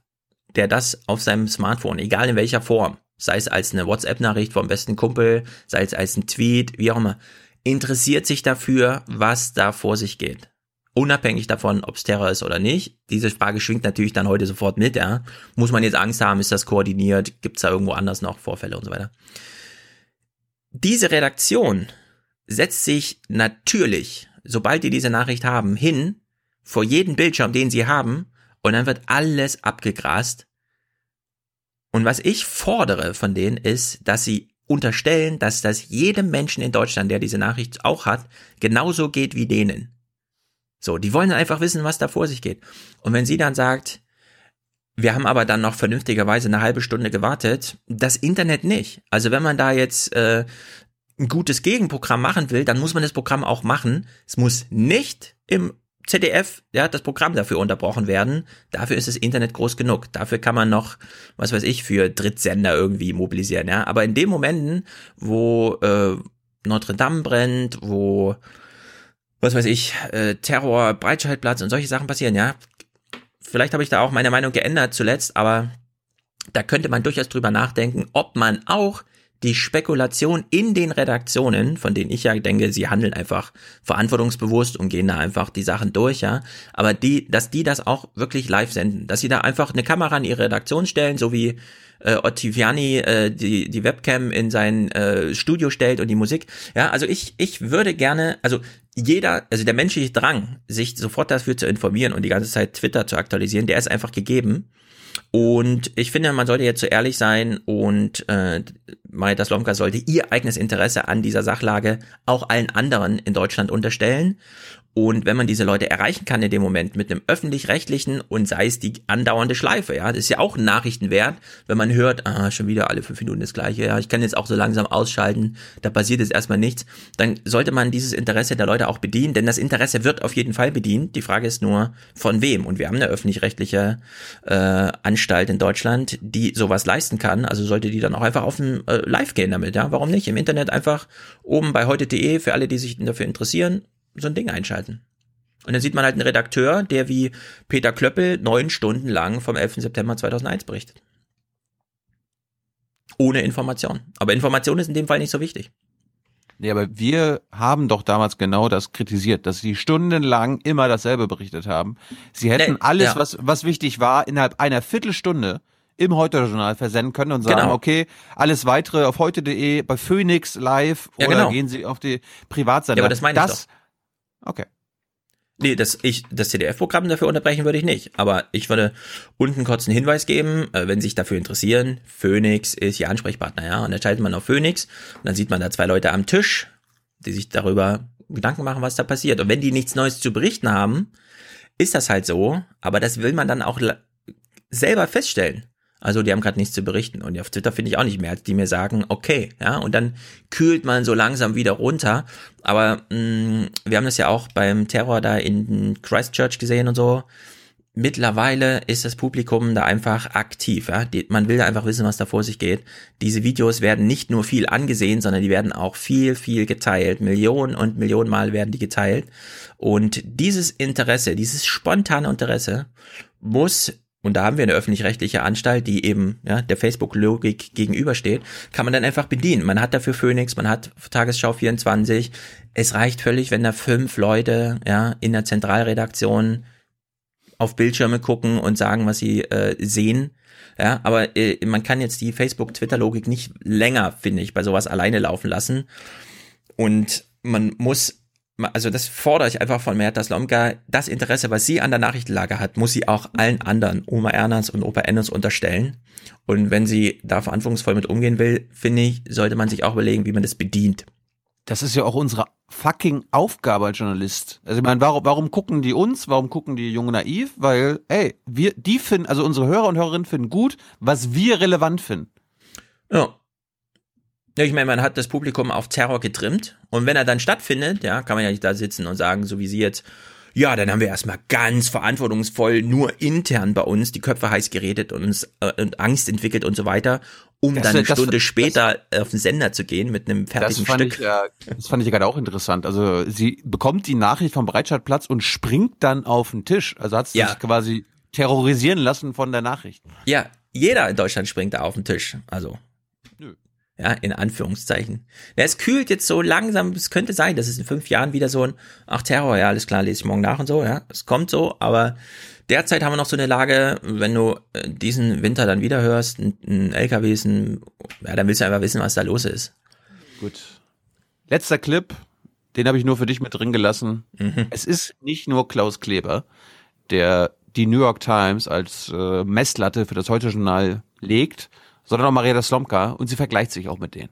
der das auf seinem Smartphone, egal in welcher Form, sei es als eine WhatsApp-Nachricht vom besten Kumpel, sei es als ein Tweet, wie auch immer, interessiert sich dafür, was da vor sich geht. Unabhängig davon, ob es Terror ist oder nicht. Diese Frage schwingt natürlich dann heute sofort mit, ja. Muss man jetzt Angst haben, ist das koordiniert, gibt es da irgendwo anders noch Vorfälle und so weiter. Diese Redaktion setzt sich natürlich, sobald die diese Nachricht haben, hin vor jeden Bildschirm, den sie haben, und dann wird alles abgegrast. Und was ich fordere von denen ist, dass sie unterstellen, dass das jedem Menschen in Deutschland, der diese Nachricht auch hat, genauso geht wie denen. So, die wollen einfach wissen, was da vor sich geht. Und wenn sie dann sagt, wir haben aber dann noch vernünftigerweise eine halbe Stunde gewartet, das Internet nicht. Also wenn man da jetzt äh, ein gutes Gegenprogramm machen will, dann muss man das Programm auch machen. Es muss nicht im ZDF, ja, das Programm dafür unterbrochen werden. Dafür ist das Internet groß genug. Dafür kann man noch, was weiß ich, für Drittsender irgendwie mobilisieren, ja. Aber in den Momenten, wo äh, Notre Dame brennt, wo was weiß ich, äh, Terror, Breitscheidplatz und solche Sachen passieren, ja. Vielleicht habe ich da auch meine Meinung geändert zuletzt, aber da könnte man durchaus drüber nachdenken, ob man auch die Spekulation in den Redaktionen, von denen ich ja denke, sie handeln einfach verantwortungsbewusst und gehen da einfach die Sachen durch, ja, aber die, dass die das auch wirklich live senden, dass sie da einfach eine Kamera in ihre Redaktion stellen, so wie äh, Ottaviani äh, die, die Webcam in sein äh, Studio stellt und die Musik. Ja, also ich, ich würde gerne, also jeder, also der menschliche Drang, sich sofort dafür zu informieren und die ganze Zeit Twitter zu aktualisieren, der ist einfach gegeben. Und ich finde, man sollte jetzt so ehrlich sein und äh, Marita Slomka sollte ihr eigenes Interesse an dieser Sachlage auch allen anderen in Deutschland unterstellen. Und wenn man diese Leute erreichen kann in dem Moment mit einem öffentlich-rechtlichen und sei es die andauernde Schleife, ja, das ist ja auch Nachrichtenwert, wenn man hört, ah, schon wieder alle fünf Minuten das gleiche, ja, ich kann jetzt auch so langsam ausschalten, da passiert jetzt erstmal nichts, dann sollte man dieses Interesse der Leute auch bedienen, denn das Interesse wird auf jeden Fall bedient. Die Frage ist nur, von wem? Und wir haben eine öffentlich-rechtliche äh, Anstalt in Deutschland, die sowas leisten kann, also sollte die dann auch einfach auf dem äh, Live gehen damit, ja, warum nicht? Im Internet einfach oben bei heute.de für alle, die sich dafür interessieren, so ein Ding einschalten. Und dann sieht man halt einen Redakteur, der wie Peter Klöppel neun Stunden lang vom 11. September 2001 berichtet. Ohne Information. Aber Information ist in dem Fall nicht so wichtig. Nee, aber wir haben doch damals genau das kritisiert, dass sie stundenlang immer dasselbe berichtet haben. Sie hätten Nee, alles, ja. was, was wichtig war, innerhalb einer Viertelstunde im Heute-Journal versenden können und sagen, Genau. okay, alles weitere auf heute.de, bei Phoenix live Ja, oder genau. gehen Sie auf die Privatsender. Ja, aber das meine ich das, Okay. Nee, das, ich, das CDF-Programm dafür unterbrechen würde ich nicht. Aber ich würde unten kurz einen Hinweis geben, äh, wenn Sie sich dafür interessieren. Phoenix ist Ihr Ansprechpartner, ja. Und dann schaltet man auf Phoenix und dann sieht man da zwei Leute am Tisch, die sich darüber Gedanken machen, was da passiert. Und wenn die nichts Neues zu berichten haben, ist das halt so. Aber das will man dann auch selber feststellen. Also die haben gerade nichts zu berichten. Und auf Twitter finde ich auch nicht mehr, die mir sagen, okay, ja, und dann kühlt man so langsam wieder runter. Aber mh, wir haben das ja auch beim Terror da in Christchurch gesehen und so. Mittlerweile ist das Publikum da einfach aktiv. Ja? Die, man will da einfach wissen, was da vor sich geht. Diese Videos werden nicht nur viel angesehen, sondern die werden auch viel, viel geteilt. Millionen und Millionen Mal werden die geteilt. Und dieses Interesse, dieses spontane Interesse muss und da haben wir eine öffentlich-rechtliche Anstalt, die eben ja, der Facebook-Logik gegenübersteht, kann man dann einfach bedienen. Man hat dafür Phoenix, man hat Tagesschau 24. Es reicht völlig, wenn da fünf Leute ja, in der Zentralredaktion auf Bildschirme gucken und sagen, was sie äh, sehen. Ja, aber äh, man kann jetzt die Facebook-Twitter-Logik nicht länger, finde ich, bei sowas alleine laufen lassen. Und man muss also das fordere ich einfach von Merta Slomka, das Interesse, was sie an der Nachrichtenlage hat, muss sie auch allen anderen, Oma Ernst und Opa Ennis unterstellen. Und wenn sie da verantwortungsvoll mit umgehen will, finde ich, sollte man sich auch überlegen, wie man das bedient. Das ist ja auch unsere fucking Aufgabe als Journalist. Also ich meine, warum, warum gucken die uns? Warum gucken die Junge naiv? Weil, ey, wir, die finden, also unsere Hörer und Hörerinnen finden gut, was wir relevant finden. Ja. Ja, ich meine, man hat das Publikum auf Terror getrimmt und wenn er dann stattfindet, ja, kann man ja nicht da sitzen und sagen, so wie sie jetzt, ja, dann haben wir erstmal ganz verantwortungsvoll nur intern bei uns die Köpfe heiß geredet und uns äh, und Angst entwickelt und so weiter, um Das- dann eine das- Stunde das- später auf den Sender zu gehen mit einem Das fertigen fand, Stück. ich, ja, das fand ich gerade auch interessant. Also sie bekommt die Nachricht vom Breitscheidplatz und springt dann auf den Tisch. Also hat sie Ja. sich quasi terrorisieren lassen von der Nachricht. Ja, jeder in Deutschland springt da auf den Tisch. Also. Ja, in Anführungszeichen. Ja, es kühlt jetzt so langsam, es könnte sein, dass es in fünf Jahren wieder so ein, ach Terror, ja, alles klar, lese ich morgen nach und so, ja, es kommt so, aber derzeit haben wir noch so eine Lage, wenn du äh, diesen Winter dann wieder hörst, ein, ein LKW ist ein, ja, dann willst du einfach wissen, was da los ist. Gut. Letzter Clip, den habe ich nur für dich mit drin gelassen. Mhm. Es ist nicht nur Klaus Kleber, der die New York Times als äh, Messlatte für das Heute-Journal legt, sondern auch Marietta Slomka und sie vergleicht sich auch mit denen.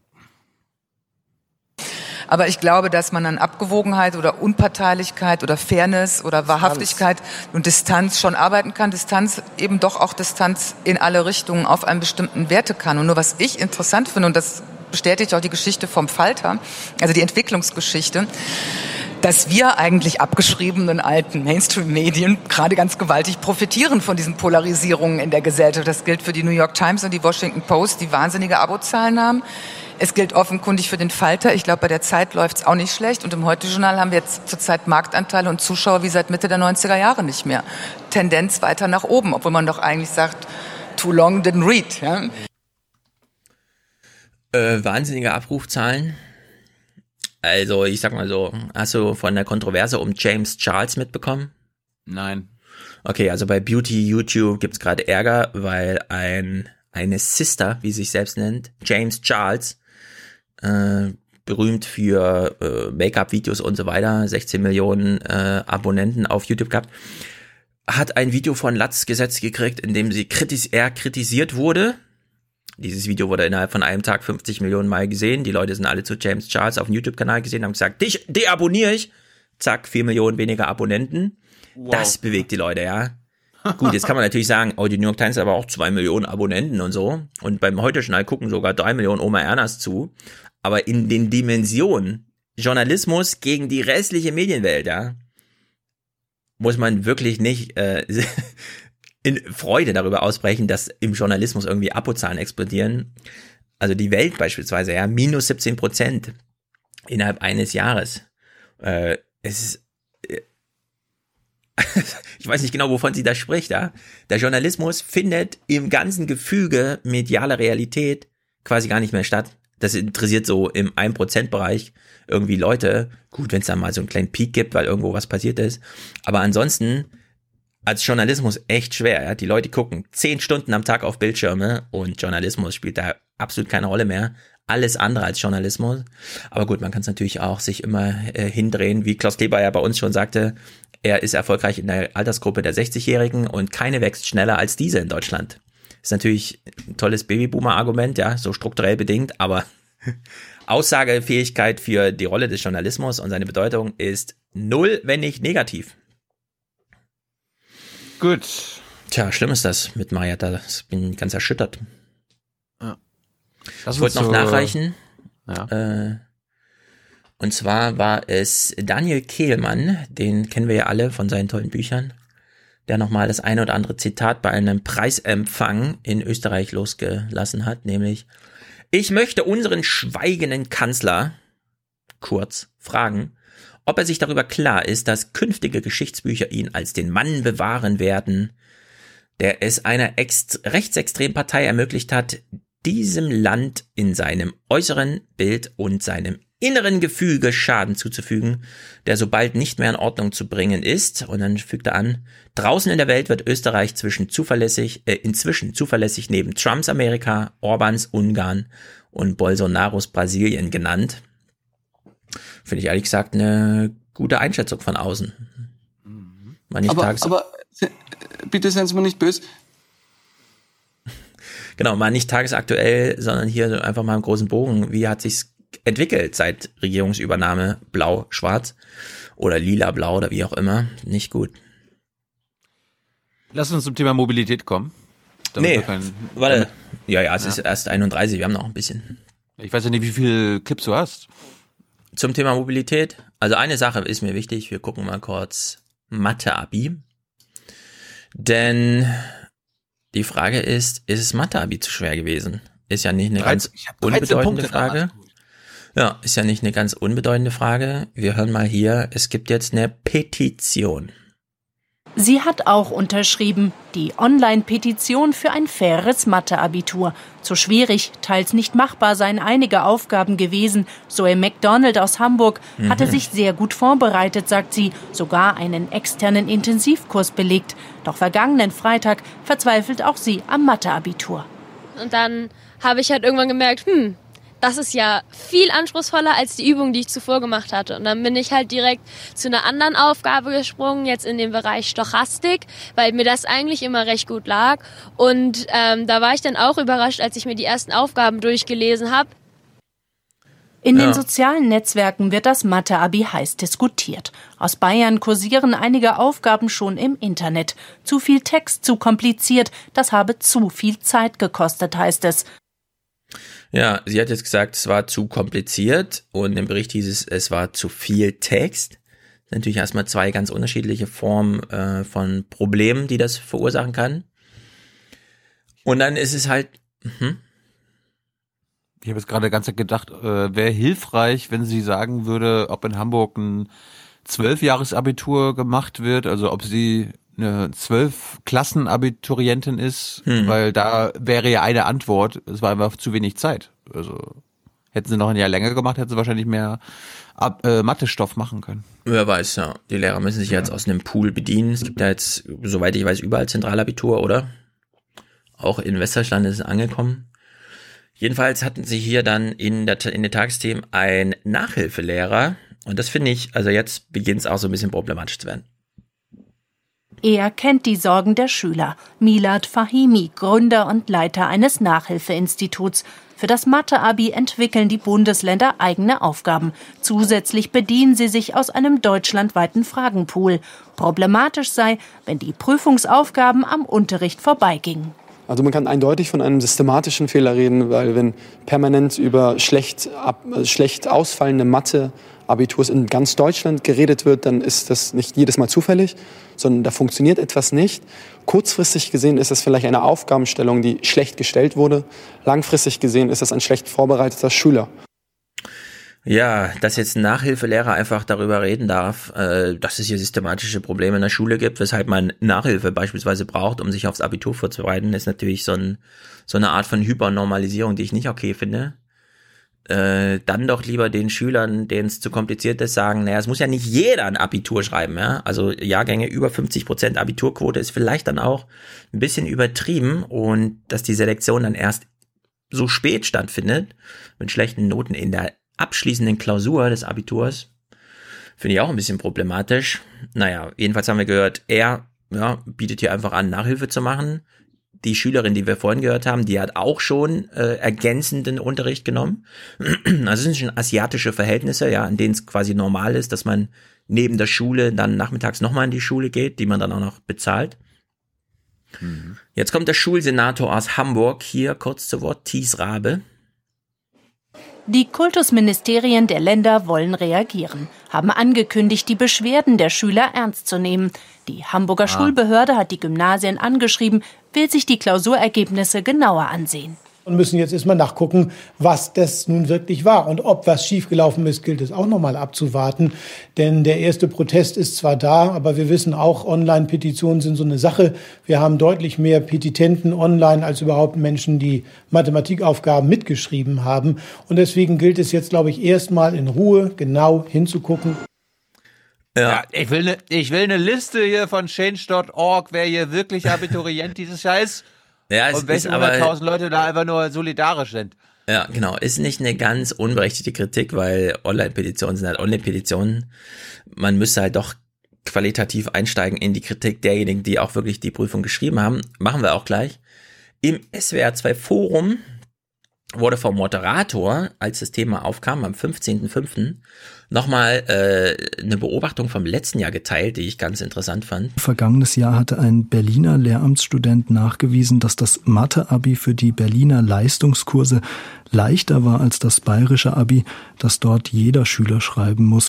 Aber ich glaube, dass man an Abgewogenheit oder Unparteilichkeit oder Fairness oder Wahrhaftigkeit und Distanz schon arbeiten kann. Distanz eben doch auch Distanz in alle Richtungen auf einen bestimmten Werte kann. Und nur was ich interessant finde, und das bestätigt auch die Geschichte vom Falter, also die Entwicklungsgeschichte, dass wir eigentlich abgeschriebenen alten Mainstream-Medien gerade ganz gewaltig profitieren von diesen Polarisierungen in der Gesellschaft. Das gilt für die New York Times und die Washington Post, die wahnsinnige Abozahlen haben. Es gilt offenkundig für den Falter. Ich glaube, bei der Zeit läuft's auch nicht schlecht. Und im Heute-Journal haben wir jetzt zurzeit Marktanteile und Zuschauer wie seit Mitte der 90er Jahre nicht mehr. Tendenz weiter nach oben, obwohl man doch eigentlich sagt, too long didn't read. Ja? Äh, wahnsinnige Abrufzahlen. Also, ich sag mal so, hast du von der Kontroverse um James Charles mitbekommen? Nein. Okay, also bei Beauty YouTube gibt's gerade Ärger, weil ein eine Sister, wie sie sich selbst nennt, James Charles, äh, berühmt für äh, Make-up-Videos und so weiter, 16 Millionen äh, Abonnenten auf YouTube gehabt, hat ein Video von Latz gesetzt gekriegt, in dem sie kritis er kritisiert wurde. Dieses Video wurde innerhalb von einem Tag 50 Millionen Mal gesehen. Die Leute sind alle zu James Charles auf dem YouTube-Kanal gesehen, haben gesagt, dich deabonniere ich. Zack, 4 Millionen weniger Abonnenten. Das bewegt die Leute, ja. Gut, jetzt kann man natürlich sagen, oh, die New York Times hat aber auch zwei Millionen Abonnenten und so. Und beim Heute-Journal gucken sogar drei Millionen Oma Ernas zu. Aber in den Dimensionen Journalismus gegen die restliche Medienwelt, ja, muss man wirklich nicht äh, in Freude darüber ausbrechen, dass im Journalismus irgendwie Abozahlen explodieren. Also die Welt beispielsweise, ja, minus 17 Prozent innerhalb eines Jahres. Äh, es ist ich weiß nicht genau, wovon sie da spricht, ja. Der Journalismus findet im ganzen Gefüge medialer Realität quasi gar nicht mehr statt. Das interessiert so im 1%-Bereich irgendwie Leute. Gut, wenn es da mal so einen kleinen Peak gibt, weil irgendwo was passiert ist. Aber ansonsten als Journalismus echt schwer. Ja? Die Leute gucken zehn Stunden am Tag auf Bildschirme und Journalismus spielt da absolut keine Rolle mehr. Alles andere als Journalismus. Aber gut, man kann es natürlich auch sich immer äh, hindrehen, wie Klaus Kleber ja bei uns schon sagte. Er ist erfolgreich in der Altersgruppe der 60-Jährigen und keine wächst schneller als diese in Deutschland. Ist natürlich ein tolles Babyboomer-Argument, ja, so strukturell bedingt, aber Aussagefähigkeit für die Rolle des Journalismus und seine Bedeutung ist null, wenn nicht negativ. Gut. Tja, schlimm ist das mit Marietta. Ich bin ganz erschüttert. Ja. ich wollte noch so, nachreichen. Ja. Äh, und zwar war es Daniel Kehlmann, den kennen wir ja alle von seinen tollen Büchern, der nochmal das eine oder andere Zitat bei einem Preisempfang in Österreich losgelassen hat, nämlich Ich möchte unseren schweigenden Kanzler, kurz, fragen, ob er sich darüber klar ist, dass künftige Geschichtsbücher ihn als den Mann bewahren werden, der es einer rechtsextremen Partei ermöglicht hat, diesem Land in seinem äußeren Bild und seinem inneren Gefüge Schaden zuzufügen, der sobald nicht mehr in Ordnung zu bringen ist. Und dann fügt er an, draußen in der Welt wird Österreich zwischen zuverlässig, äh, inzwischen zuverlässig neben Trumps Amerika, Orbans Ungarn und Bolsonaros Brasilien genannt. Finde ich ehrlich gesagt eine gute Einschätzung von außen. Nicht aber, tags aber bitte seien Sie mir nicht böse. Genau, mal nicht tagesaktuell, sondern hier einfach mal im großen Bogen. Wie hat sich's entwickelt seit Regierungsübernahme blau-schwarz oder lila-blau oder wie auch immer. Nicht gut. Lass uns zum Thema Mobilität kommen. Damit nee, kein- warte. Ja, ja, es Ja. ist erst 31, wir haben noch ein bisschen. Ich weiß ja nicht, wie viele Clips du hast. Zum Thema Mobilität. Also eine Sache ist mir wichtig. Wir gucken mal kurz Mathe-Abi. Denn die Frage ist, ist es Mathe-Abi zu schwer gewesen? Ist ja nicht eine ganz Ich hab 13 unbedeutende Punkte Frage. Ja, ist ja nicht eine ganz unbedeutende Frage. Wir hören mal hier, es gibt jetzt eine Petition. Sie hat auch unterschrieben, die Online-Petition für ein faires Mathe-Abitur. Zu schwierig, teils nicht machbar seien einige Aufgaben gewesen. Zoe McDonald aus Hamburg hatte Mhm. sich sehr gut vorbereitet, sagt sie, sogar einen externen Intensivkurs belegt. Doch vergangenen Freitag verzweifelt auch sie am Mathe-Abitur. Und dann habe ich halt irgendwann gemerkt, hm, das ist ja viel anspruchsvoller als die Übung, die ich zuvor gemacht hatte. Und dann bin ich halt direkt zu einer anderen Aufgabe gesprungen, jetzt in den Bereich Stochastik, weil mir das eigentlich immer recht gut lag. Und ähm, da war ich dann auch überrascht, als ich mir die ersten Aufgaben durchgelesen habe. In Ja. den sozialen Netzwerken wird das Mathe-Abi heiß diskutiert. Aus Bayern kursieren einige Aufgaben schon im Internet. Zu viel Text, zu kompliziert, das habe zu viel Zeit gekostet, heißt es. Ja, sie hat jetzt gesagt, es war zu kompliziert und im Bericht hieß es, es war zu viel Text. Natürlich erstmal zwei ganz unterschiedliche Formen äh, von Problemen, die das verursachen kann. Und dann ist es halt, mhm. Ich habe jetzt gerade ganz gedacht, äh, wäre hilfreich, wenn sie sagen würde, ob in Hamburg ein Zwölfjahresabitur gemacht wird, also ob sie eine Zwölf-Klassen-Abiturientin ist, Hm. weil da wäre ja eine Antwort, es war einfach zu wenig Zeit. Also hätten sie noch ein Jahr länger gemacht, hätten sie wahrscheinlich mehr Ab äh, Mathestoff machen können. wer weiß, ja. Die Lehrer müssen sich jetzt aus einem Pool bedienen. Es gibt ja jetzt, soweit ich weiß, überall Zentralabitur, oder? Auch in Westdeutschland ist es angekommen. Jedenfalls hatten sie hier dann in der, in den Tagesthemen ein Nachhilfelehrer. Und das finde ich, also jetzt beginnt es auch so ein bisschen problematisch zu werden. Er kennt die Sorgen der Schüler. Milad Fahimi, Gründer und Leiter eines Nachhilfeinstituts. Für das Mathe-Abi entwickeln die Bundesländer eigene Aufgaben. Zusätzlich bedienen sie sich aus einem deutschlandweiten Fragenpool. Problematisch sei, wenn die Prüfungsaufgaben am Unterricht vorbeigingen. Also man kann eindeutig von einem systematischen Fehler reden, weil wenn permanent über schlecht, ab, äh, schlecht ausfallende Mathe-Abiturs in ganz Deutschland geredet wird, dann ist das nicht jedes Mal zufällig, sondern da funktioniert etwas nicht. Kurzfristig gesehen ist das vielleicht eine Aufgabenstellung, die schlecht gestellt wurde. Langfristig gesehen ist das ein schlecht vorbereiteter Schüler. Ja, dass jetzt ein Nachhilfelehrer einfach darüber reden darf, äh, dass es hier systematische Probleme in der Schule gibt, weshalb man Nachhilfe beispielsweise braucht, um sich aufs Abitur vorzubereiten, ist natürlich so, ein, so eine Art von Hypernormalisierung, die ich nicht okay finde. Äh, dann doch lieber den Schülern, denen es zu kompliziert ist, sagen, naja, es muss ja nicht jeder ein Abitur schreiben, ja. Also Jahrgänge über 50 Prozent Abiturquote ist vielleicht dann auch ein bisschen übertrieben und dass die Selektion dann erst so spät stattfindet, mit schlechten Noten in der abschließenden Klausur des Abiturs. Finde ich auch ein bisschen problematisch. Naja, jedenfalls haben wir gehört, er ja, bietet hier einfach an, Nachhilfe zu machen. Die Schülerin, die wir vorhin gehört haben, die hat auch schon äh, ergänzenden Unterricht genommen. Also es sind schon asiatische Verhältnisse, ja, in denen es quasi normal ist, dass man neben der Schule dann nachmittags nochmal in die Schule geht, die man dann auch noch bezahlt. Jetzt kommt der Schulsenator aus Hamburg hier kurz zu Wort, Thies Rabe. Die Kultusministerien der Länder wollen reagieren, haben angekündigt, die Beschwerden der Schüler ernst zu nehmen. Die Hamburger Ah. Schulbehörde hat die Gymnasien angeschrieben, will sich die Klausurergebnisse genauer ansehen. Und müssen jetzt erstmal nachgucken, was das nun wirklich war. Und ob was schiefgelaufen ist, gilt es auch nochmal abzuwarten. Denn der erste Protest ist zwar da, aber wir wissen auch, Online-Petitionen sind so eine Sache. Wir haben deutlich mehr Petitenten online als überhaupt Menschen, die Mathematikaufgaben mitgeschrieben haben. Und deswegen gilt es jetzt, glaube ich, erstmal in Ruhe genau hinzugucken. Ja, ich will eine ich will eine Liste hier von change.org, wer hier wirklich Abiturient dieses Jahr ist. Ja, es und welche ist aber- 100.000 Leute da einfach nur solidarisch sind. Ja, genau. Ist nicht eine ganz unberechtigte Kritik, weil Online-Petitionen sind halt Online-Petitionen. Man müsste halt doch qualitativ einsteigen in die Kritik derjenigen, die auch wirklich die Prüfung geschrieben haben. Machen wir auch gleich. Im SWR 2 Forum wurde vom Moderator, als das Thema aufkam, am 15.05., nochmal äh, eine Beobachtung vom letzten Jahr geteilt, die ich ganz interessant fand. Vergangenes Jahr hatte ein Berliner Lehramtsstudent nachgewiesen, dass das Mathe-Abi für die Berliner Leistungskurse leichter war als das bayerische Abi, das dort jeder Schüler schreiben muss.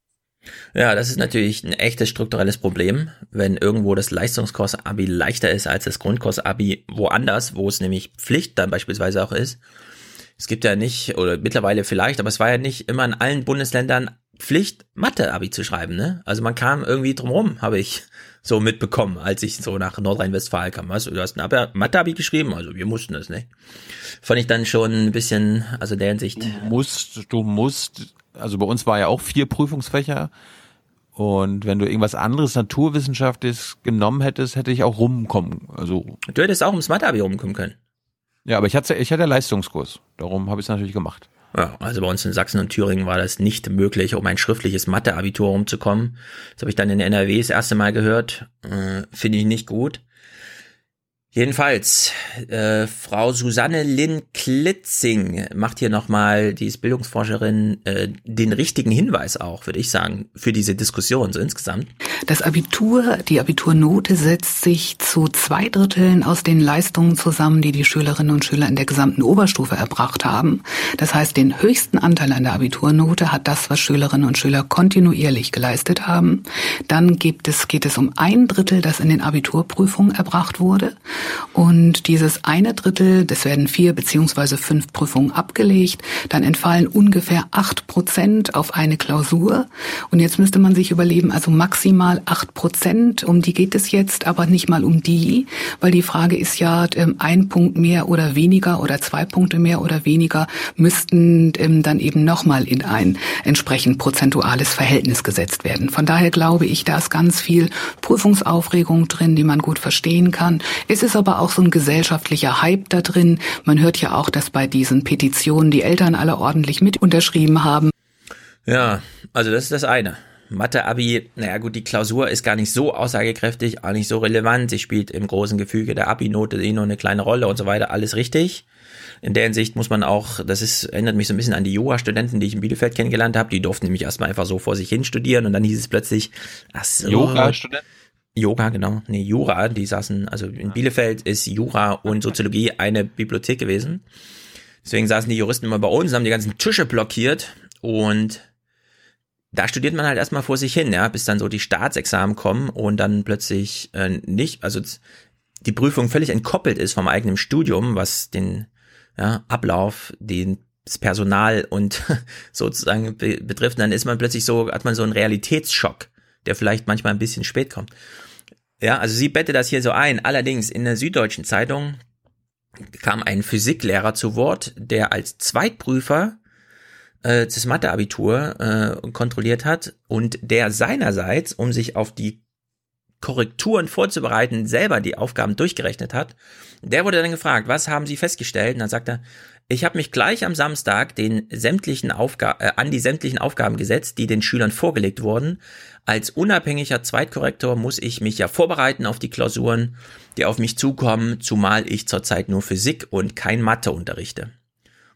Ja, das ist natürlich ein echtes strukturelles Problem, wenn irgendwo das Leistungskurs-Abi leichter ist als das Grundkurs-Abi woanders, wo es nämlich Pflicht dann beispielsweise auch ist. Es gibt ja nicht, oder mittlerweile vielleicht, aber es war ja nicht immer in allen Bundesländern Pflicht, Mathe-Abi zu schreiben, ne? Also man kam irgendwie drumherum, habe ich so mitbekommen, als ich so nach Nordrhein-Westfalen kam. Also, du hast ein Mathe-Abi geschrieben, also wir mussten das, ne? Fand ich dann schon ein bisschen, also der Hinsicht. Du musst, du musst, also bei uns war ja auch vier Prüfungsfächer. Und wenn du irgendwas anderes Naturwissenschaftliches genommen hättest, hätte ich auch rumkommen. Also du hättest auch ums Mathe-Abi rumkommen können. Ja, aber ich hatte, ich hatte Leistungskurs. Darum habe ich es natürlich gemacht. Ja, also bei uns in Sachsen und Thüringen war das nicht möglich, um ein schriftliches Mathe-Abitur rumzukommen. Das habe ich dann in NRW das erste Mal gehört. Äh, Finde ich nicht gut. Jedenfalls, äh, Frau Susanne Lynn Klitzing macht hier nochmal, die ist Bildungsforscherin, äh, den richtigen Hinweis auch, würde ich sagen, für diese Diskussion so insgesamt. Das Abitur, die Abiturnote setzt sich zu zwei Dritteln aus den Leistungen zusammen, die die Schülerinnen und Schüler in der gesamten Oberstufe erbracht haben. Das heißt, den höchsten Anteil an der Abiturnote hat das, was Schülerinnen und Schüler kontinuierlich geleistet haben. Dann gibt es, geht es um ein Drittel, das in den Abiturprüfungen erbracht wurde. Und dieses eine Drittel, das werden vier beziehungsweise fünf Prüfungen abgelegt, dann entfallen ungefähr acht Prozent auf eine Klausur. Und jetzt müsste man sich überlegen, also maximal acht Prozent, um die geht es jetzt, aber nicht mal um die, weil die Frage ist ja, ähm, ein Punkt mehr oder weniger oder zwei Punkte mehr oder weniger müssten ähm, dann eben nochmal in ein entsprechend prozentuales Verhältnis gesetzt werden. Von daher glaube ich, da ist ganz viel Prüfungsaufregung drin, die man gut verstehen kann. Es ist aber auch so ein gesellschaftlicher Hype da drin. Man hört ja auch, dass bei diesen Petitionen die Eltern alle ordentlich mit unterschrieben haben. Ja, also das ist das eine. Mathe-Abi, naja gut, die Klausur ist gar nicht so aussagekräftig, auch nicht so relevant. Sie spielt im großen Gefüge der Abi-Note eh nur eine kleine Rolle und so weiter, alles richtig. In der Hinsicht muss man auch, das ist, erinnert mich so ein bisschen an die Yoga-Studenten, die ich in Bielefeld kennengelernt habe. Die durften nämlich erstmal einfach so vor sich hin studieren und dann hieß es plötzlich, ach so. Yoga-Studenten? Yoga, genau. Nee, Jura, die saßen, also in Bielefeld ist Jura und Soziologie eine Bibliothek gewesen. Deswegen saßen die Juristen immer bei uns, haben die ganzen Tische blockiert und da studiert man halt erstmal vor sich hin, ja, bis dann so die Staatsexamen kommen und dann plötzlich äh, nicht, also die Prüfung völlig entkoppelt ist vom eigenen Studium, was den ja, Ablauf, den das Personal und sozusagen be betrifft, dann ist man plötzlich so, hat man so einen Realitätsschock, der vielleicht manchmal ein bisschen spät kommt. Ja, also sie bettet das hier so ein. Allerdings in der Süddeutschen Zeitung kam ein Physiklehrer zu Wort, der als Zweitprüfer äh, das Matheabitur äh, kontrolliert hat und der seinerseits, um sich auf die Korrekturen vorzubereiten, selber die Aufgaben durchgerechnet hat. Der wurde dann gefragt, was haben Sie festgestellt? Und dann sagt er, ich habe mich gleich am Samstag den sämtlichen Aufga äh, an die sämtlichen Aufgaben gesetzt, die den Schülern vorgelegt wurden. Als unabhängiger Zweitkorrektor muss ich mich ja vorbereiten auf die Klausuren, die auf mich zukommen, zumal ich zurzeit nur Physik und kein Mathe unterrichte.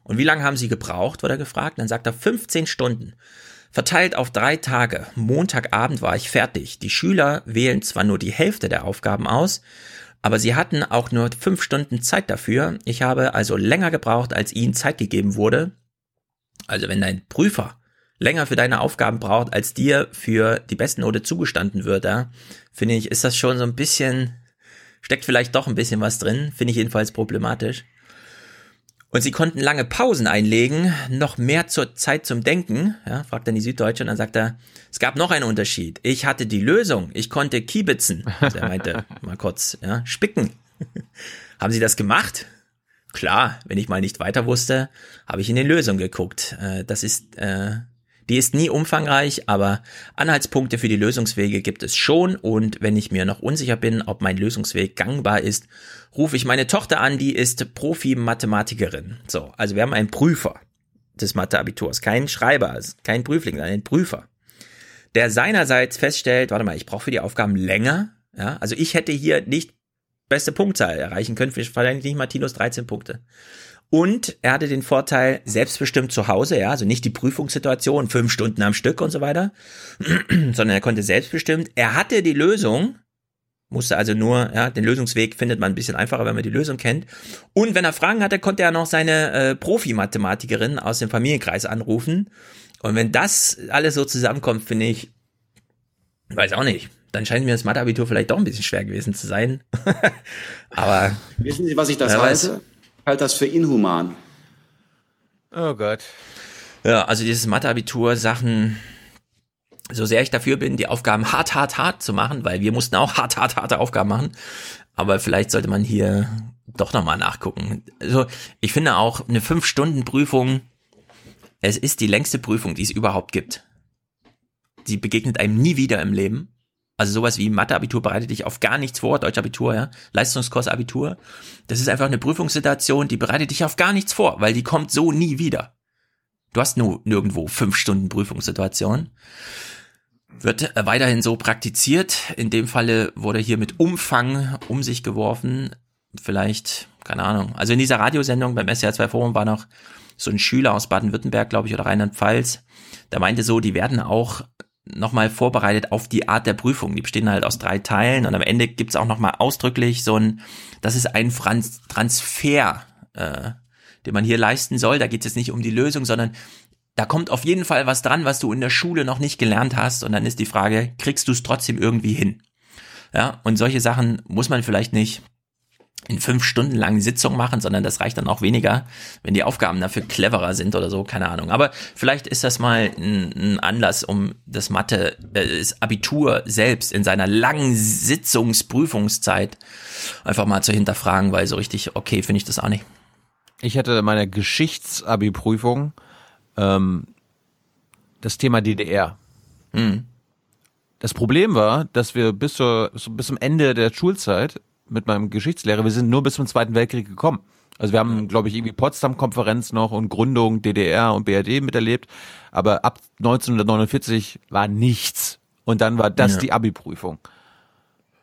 Und wie lange haben Sie gebraucht, wurde er gefragt. Dann sagt er 15 Stunden. Verteilt auf drei Tage. Montagabend war ich fertig. Die Schüler wählen zwar nur die Hälfte der Aufgaben aus, aber sie hatten auch nur fünf Stunden Zeit dafür. Ich habe also länger gebraucht, als ihnen Zeit gegeben wurde. Also wenn dein Prüfer länger für deine Aufgaben braucht, als dir für die besten Note zugestanden wird, ja, finde ich, ist das schon so ein bisschen, steckt vielleicht doch ein bisschen was drin, finde ich jedenfalls problematisch. Und sie konnten lange Pausen einlegen, noch mehr zur Zeit zum Denken, ja, fragt dann die Süddeutsche und dann sagt er, es gab noch einen Unterschied. Ich hatte die Lösung, ich konnte kiebitzen. Also er meinte mal kurz, ja, spicken. Haben Sie das gemacht? Klar, wenn ich mal nicht weiter wusste, habe ich in die Lösung geguckt. Äh, das ist äh, die ist nie umfangreich, aber Anhaltspunkte für die Lösungswege gibt es schon und wenn ich mir noch unsicher bin, ob mein Lösungsweg gangbar ist, rufe ich meine Tochter an, die ist Profi-Mathematikerin. So, also wir haben einen Prüfer des Matheabiturs, kein Schreiber, kein Prüfling, sondern einen Prüfer, der seinerseits feststellt, warte mal, ich brauche für die Aufgaben länger, ja, also ich hätte hier nicht beste Punktzahl erreichen können, wahrscheinlich nicht Martinus 13 Punkte. Und er hatte den Vorteil, selbstbestimmt zu Hause, ja, also nicht die Prüfungssituation, fünf Stunden am Stück und so weiter, sondern er konnte selbstbestimmt. Er hatte die Lösung, musste also nur, ja, den Lösungsweg findet man ein bisschen einfacher, wenn man die Lösung kennt. Und wenn er Fragen hatte, konnte er noch seine äh, Profi-Mathematikerin aus dem Familienkreis anrufen. Und wenn das alles so zusammenkommt, finde ich, weiß auch nicht. Dann scheint mir das Matheabitur vielleicht doch ein bisschen schwer gewesen zu sein. Aber. Wissen Sie, was ich das weiß. Halte? Ich halte das für inhuman. Oh Gott. Ja, also dieses Matheabitur-Sachen, so sehr ich dafür bin, die Aufgaben hart, hart, hart zu machen, weil wir mussten auch hart, hart, harte Aufgaben machen. Aber vielleicht sollte man hier doch nochmal nachgucken. Also, ich finde auch eine 5-Stunden-Prüfung, es ist die längste Prüfung, die es überhaupt gibt. Die begegnet einem nie wieder im Leben. Also sowas wie Mathe-Abitur bereitet dich auf gar nichts vor, Deutsch-Abitur, ja, Leistungskurs-Abitur. Das ist einfach eine Prüfungssituation, die bereitet dich auf gar nichts vor, weil die kommt so nie wieder. Du hast nur nirgendwo fünf Stunden Prüfungssituation. Wird äh, weiterhin so praktiziert. In dem Falle wurde hier mit Umfang um sich geworfen. Vielleicht, keine Ahnung. Also in dieser Radiosendung beim SR2 Forum war noch so ein Schüler aus Baden-Württemberg, glaube ich, oder Rheinland-Pfalz. Der meinte so, die werden auch nochmal vorbereitet auf die Art der Prüfung. Die bestehen halt aus drei Teilen und am Ende gibt's auch nochmal ausdrücklich so ein, das ist ein Franz Transfer, äh, den man hier leisten soll. Da geht es jetzt nicht um die Lösung, sondern da kommt auf jeden Fall was dran, was du in der Schule noch nicht gelernt hast. Und dann ist die Frage, kriegst du es trotzdem irgendwie hin? Ja, und solche Sachen muss man vielleicht nicht in fünf Stunden langen Sitzung machen, sondern das reicht dann auch weniger, wenn die Aufgaben dafür cleverer sind oder so, keine Ahnung. Aber vielleicht ist das mal ein, ein Anlass, um das Mathe, äh, das Abitur selbst in seiner langen Sitzungsprüfungszeit einfach mal zu hinterfragen, weil so richtig okay finde ich das auch nicht. Ich hatte meine Geschichtsabi-Prüfung ähm, das Thema DDR. Mhm. Das Problem war, dass wir bis, zur, bis zum Ende der Schulzeit mit meinem Geschichtslehrer, wir sind nur bis zum Zweiten Weltkrieg gekommen. Also wir haben, glaube ich, irgendwie Potsdam-Konferenz noch und Gründung DDR und BRD miterlebt, aber ab 1949 war nichts. Und dann war das Ja. die Abi-Prüfung.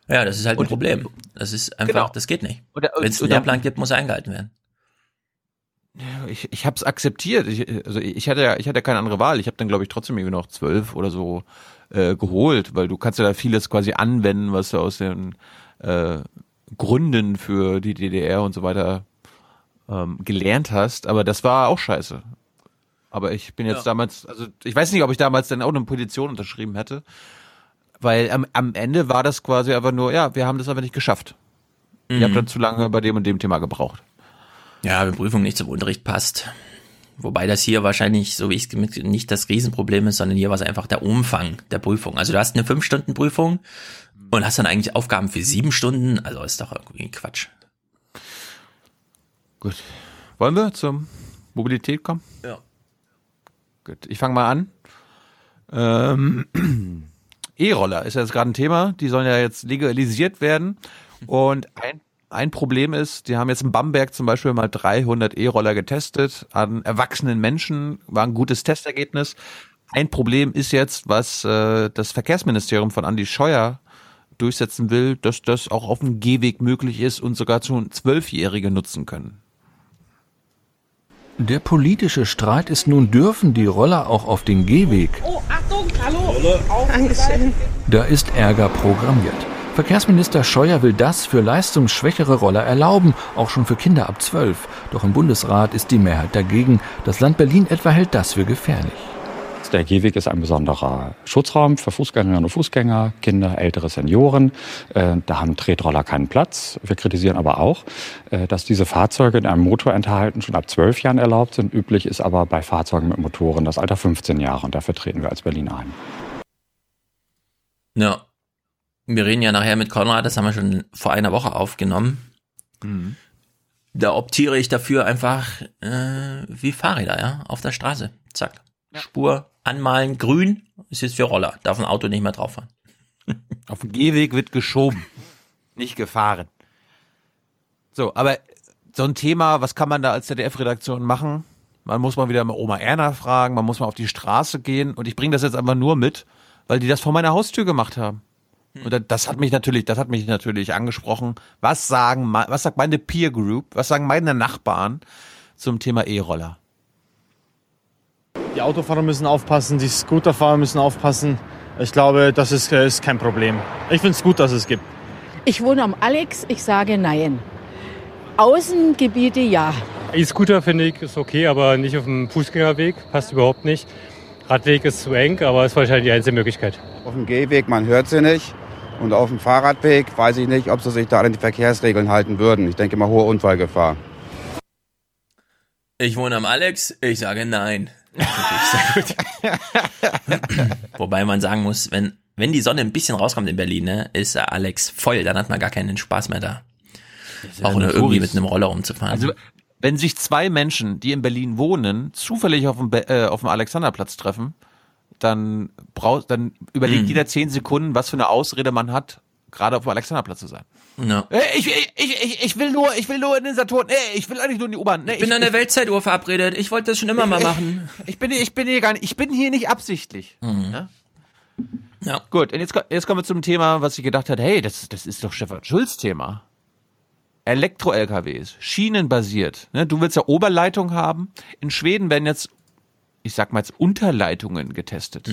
Ja, das ist halt ein Und- Problem. Das ist einfach, Genau. das geht nicht. Wenn es einen Lehrplan gibt, muss er eingehalten werden. Ich, ich habe es akzeptiert. Ich, also ich hatte ja, ich hatte ja keine andere Wahl. Ich habe dann, glaube ich, trotzdem irgendwie noch zwölf oder so äh, geholt, weil du kannst ja da vieles quasi anwenden, was du aus den äh, Gründen für die DDR und so weiter ähm, gelernt hast. Aber das war auch scheiße. Aber ich bin jetzt Ja. damals, also ich weiß nicht, ob ich damals dann auch eine Petition unterschrieben hätte, weil am, am Ende war das quasi einfach nur, ja, wir haben das aber nicht geschafft. Ihr habt Mhm. dann zu lange bei dem und dem Thema gebraucht. Ja, wenn Prüfung nicht zum Unterricht passt. Wobei das hier wahrscheinlich, so wie ich es nicht das Riesenproblem ist, sondern hier war es einfach der Umfang der Prüfung. Also du hast eine 5-Stunden-Prüfung und hast dann eigentlich Aufgaben für sieben Stunden. Also ist doch irgendwie Quatsch. Gut. Wollen wir zur Mobilität kommen? Ja. Gut, ich fange mal an. Ähm, E-Roller ist ja jetzt gerade ein Thema. Die sollen ja jetzt legalisiert werden. Und ein, ein Problem ist, die haben jetzt in Bamberg zum Beispiel mal 300 E-Roller getestet an erwachsenen Menschen. War ein gutes Testergebnis. Ein Problem ist jetzt, was äh, das Verkehrsministerium von Andy Scheuer durchsetzen will, dass das auch auf dem Gehweg möglich ist und sogar schon Zwölfjährige nutzen können. Der politische Streit ist nun, dürfen die Roller auch auf den Gehweg? Oh, Achtung, hallo. Dankeschön. Da ist Ärger programmiert. Verkehrsminister Scheuer will das für leistungsschwächere Roller erlauben, auch schon für Kinder ab 12. Doch im Bundesrat ist die Mehrheit dagegen. Das Land Berlin etwa hält das für gefährlich. Der Gehweg ist ein besonderer Schutzraum für Fußgängerinnen und Fußgänger, Kinder, ältere Senioren. Äh, Da haben Tretroller keinen Platz. Wir kritisieren aber auch, äh, dass diese Fahrzeuge in einem Motor enthalten schon ab 12 Jahren erlaubt sind. Üblich ist aber bei Fahrzeugen mit Motoren das Alter 15 Jahre und dafür treten wir als Berlin ein. Ja. Wir reden ja nachher mit Konrad, das haben wir schon vor einer Woche aufgenommen. Da optiere ich dafür einfach äh, wie Fahrräder, ja, auf der Straße. Zack. Spur anmalen, grün, ist jetzt für Roller. Darf ein Auto nicht mehr drauf fahren. Auf dem Gehweg wird geschoben, nicht gefahren. So, aber so ein Thema, was kann man da als ZDF-Redaktion machen? Man muss mal wieder mal Oma Erna fragen, man muss mal auf die Straße gehen und ich bringe das jetzt einfach nur mit, weil die das vor meiner Haustür gemacht haben. Und da- das hat mich natürlich, das hat mich natürlich angesprochen. Was sagen, was sagt meine Peer Group? Was sagen meine Nachbarn, zum Thema E-Roller? Die Autofahrer müssen aufpassen, die Scooterfahrer müssen aufpassen. Ich glaube, das ist, äh, ist kein Problem. Ich finde es gut, dass es gibt. Ich wohne am Alex, ich sage nein. Außengebiete ja. E-Scooter finde ich ist okay, aber nicht auf dem Fußgängerweg, passt überhaupt nicht. Radweg ist zu eng, aber ist wahrscheinlich die einzige Möglichkeit. Auf dem Gehweg, man hört sie nicht. Und auf dem Fahrradweg weiß ich nicht, ob sie sich da an die Verkehrsregeln halten würden. Ich denke mal, hohe Unfallgefahr. Ich wohne am Alex, ich sage nein. Wobei man sagen muss, wenn, wenn die Sonne ein bisschen rauskommt in Berlin, ne, ist Alex voll, dann hat man gar keinen Spaß mehr da. Ja Auch nur irgendwie mit einem Roller umzufahren. Also, wenn sich zwei Menschen, die in Berlin wohnen, zufällig auf dem, Be äh, auf dem Alexanderplatz treffen, dann braucht, dann überlegt Mhm. jeder zehn Sekunden, was für eine Ausrede man hat, gerade auf dem Alexanderplatz zu sein. Ja. Äh, Ich, ich, ich, ich, will nur, ich will nur in den Saturn. Nee, ich will eigentlich nur in die U-Bahn. Nee, ich bin an der Weltzeituhr verabredet. Ich wollte das schon immer mal machen. Ich bin, ich bin hier gar nicht, ich bin hier nicht absichtlich. Mhm. Ja? Ja. Gut, und jetzt, jetzt kommen wir zum Thema, was ich gedacht hat, hey, das, das ist doch Stefan Schulz Thema. Elektro-LKWs, schienenbasiert. Ne? Du willst ja Oberleitung haben. In Schweden werden jetzt, ich sag mal jetzt Unterleitungen getestet.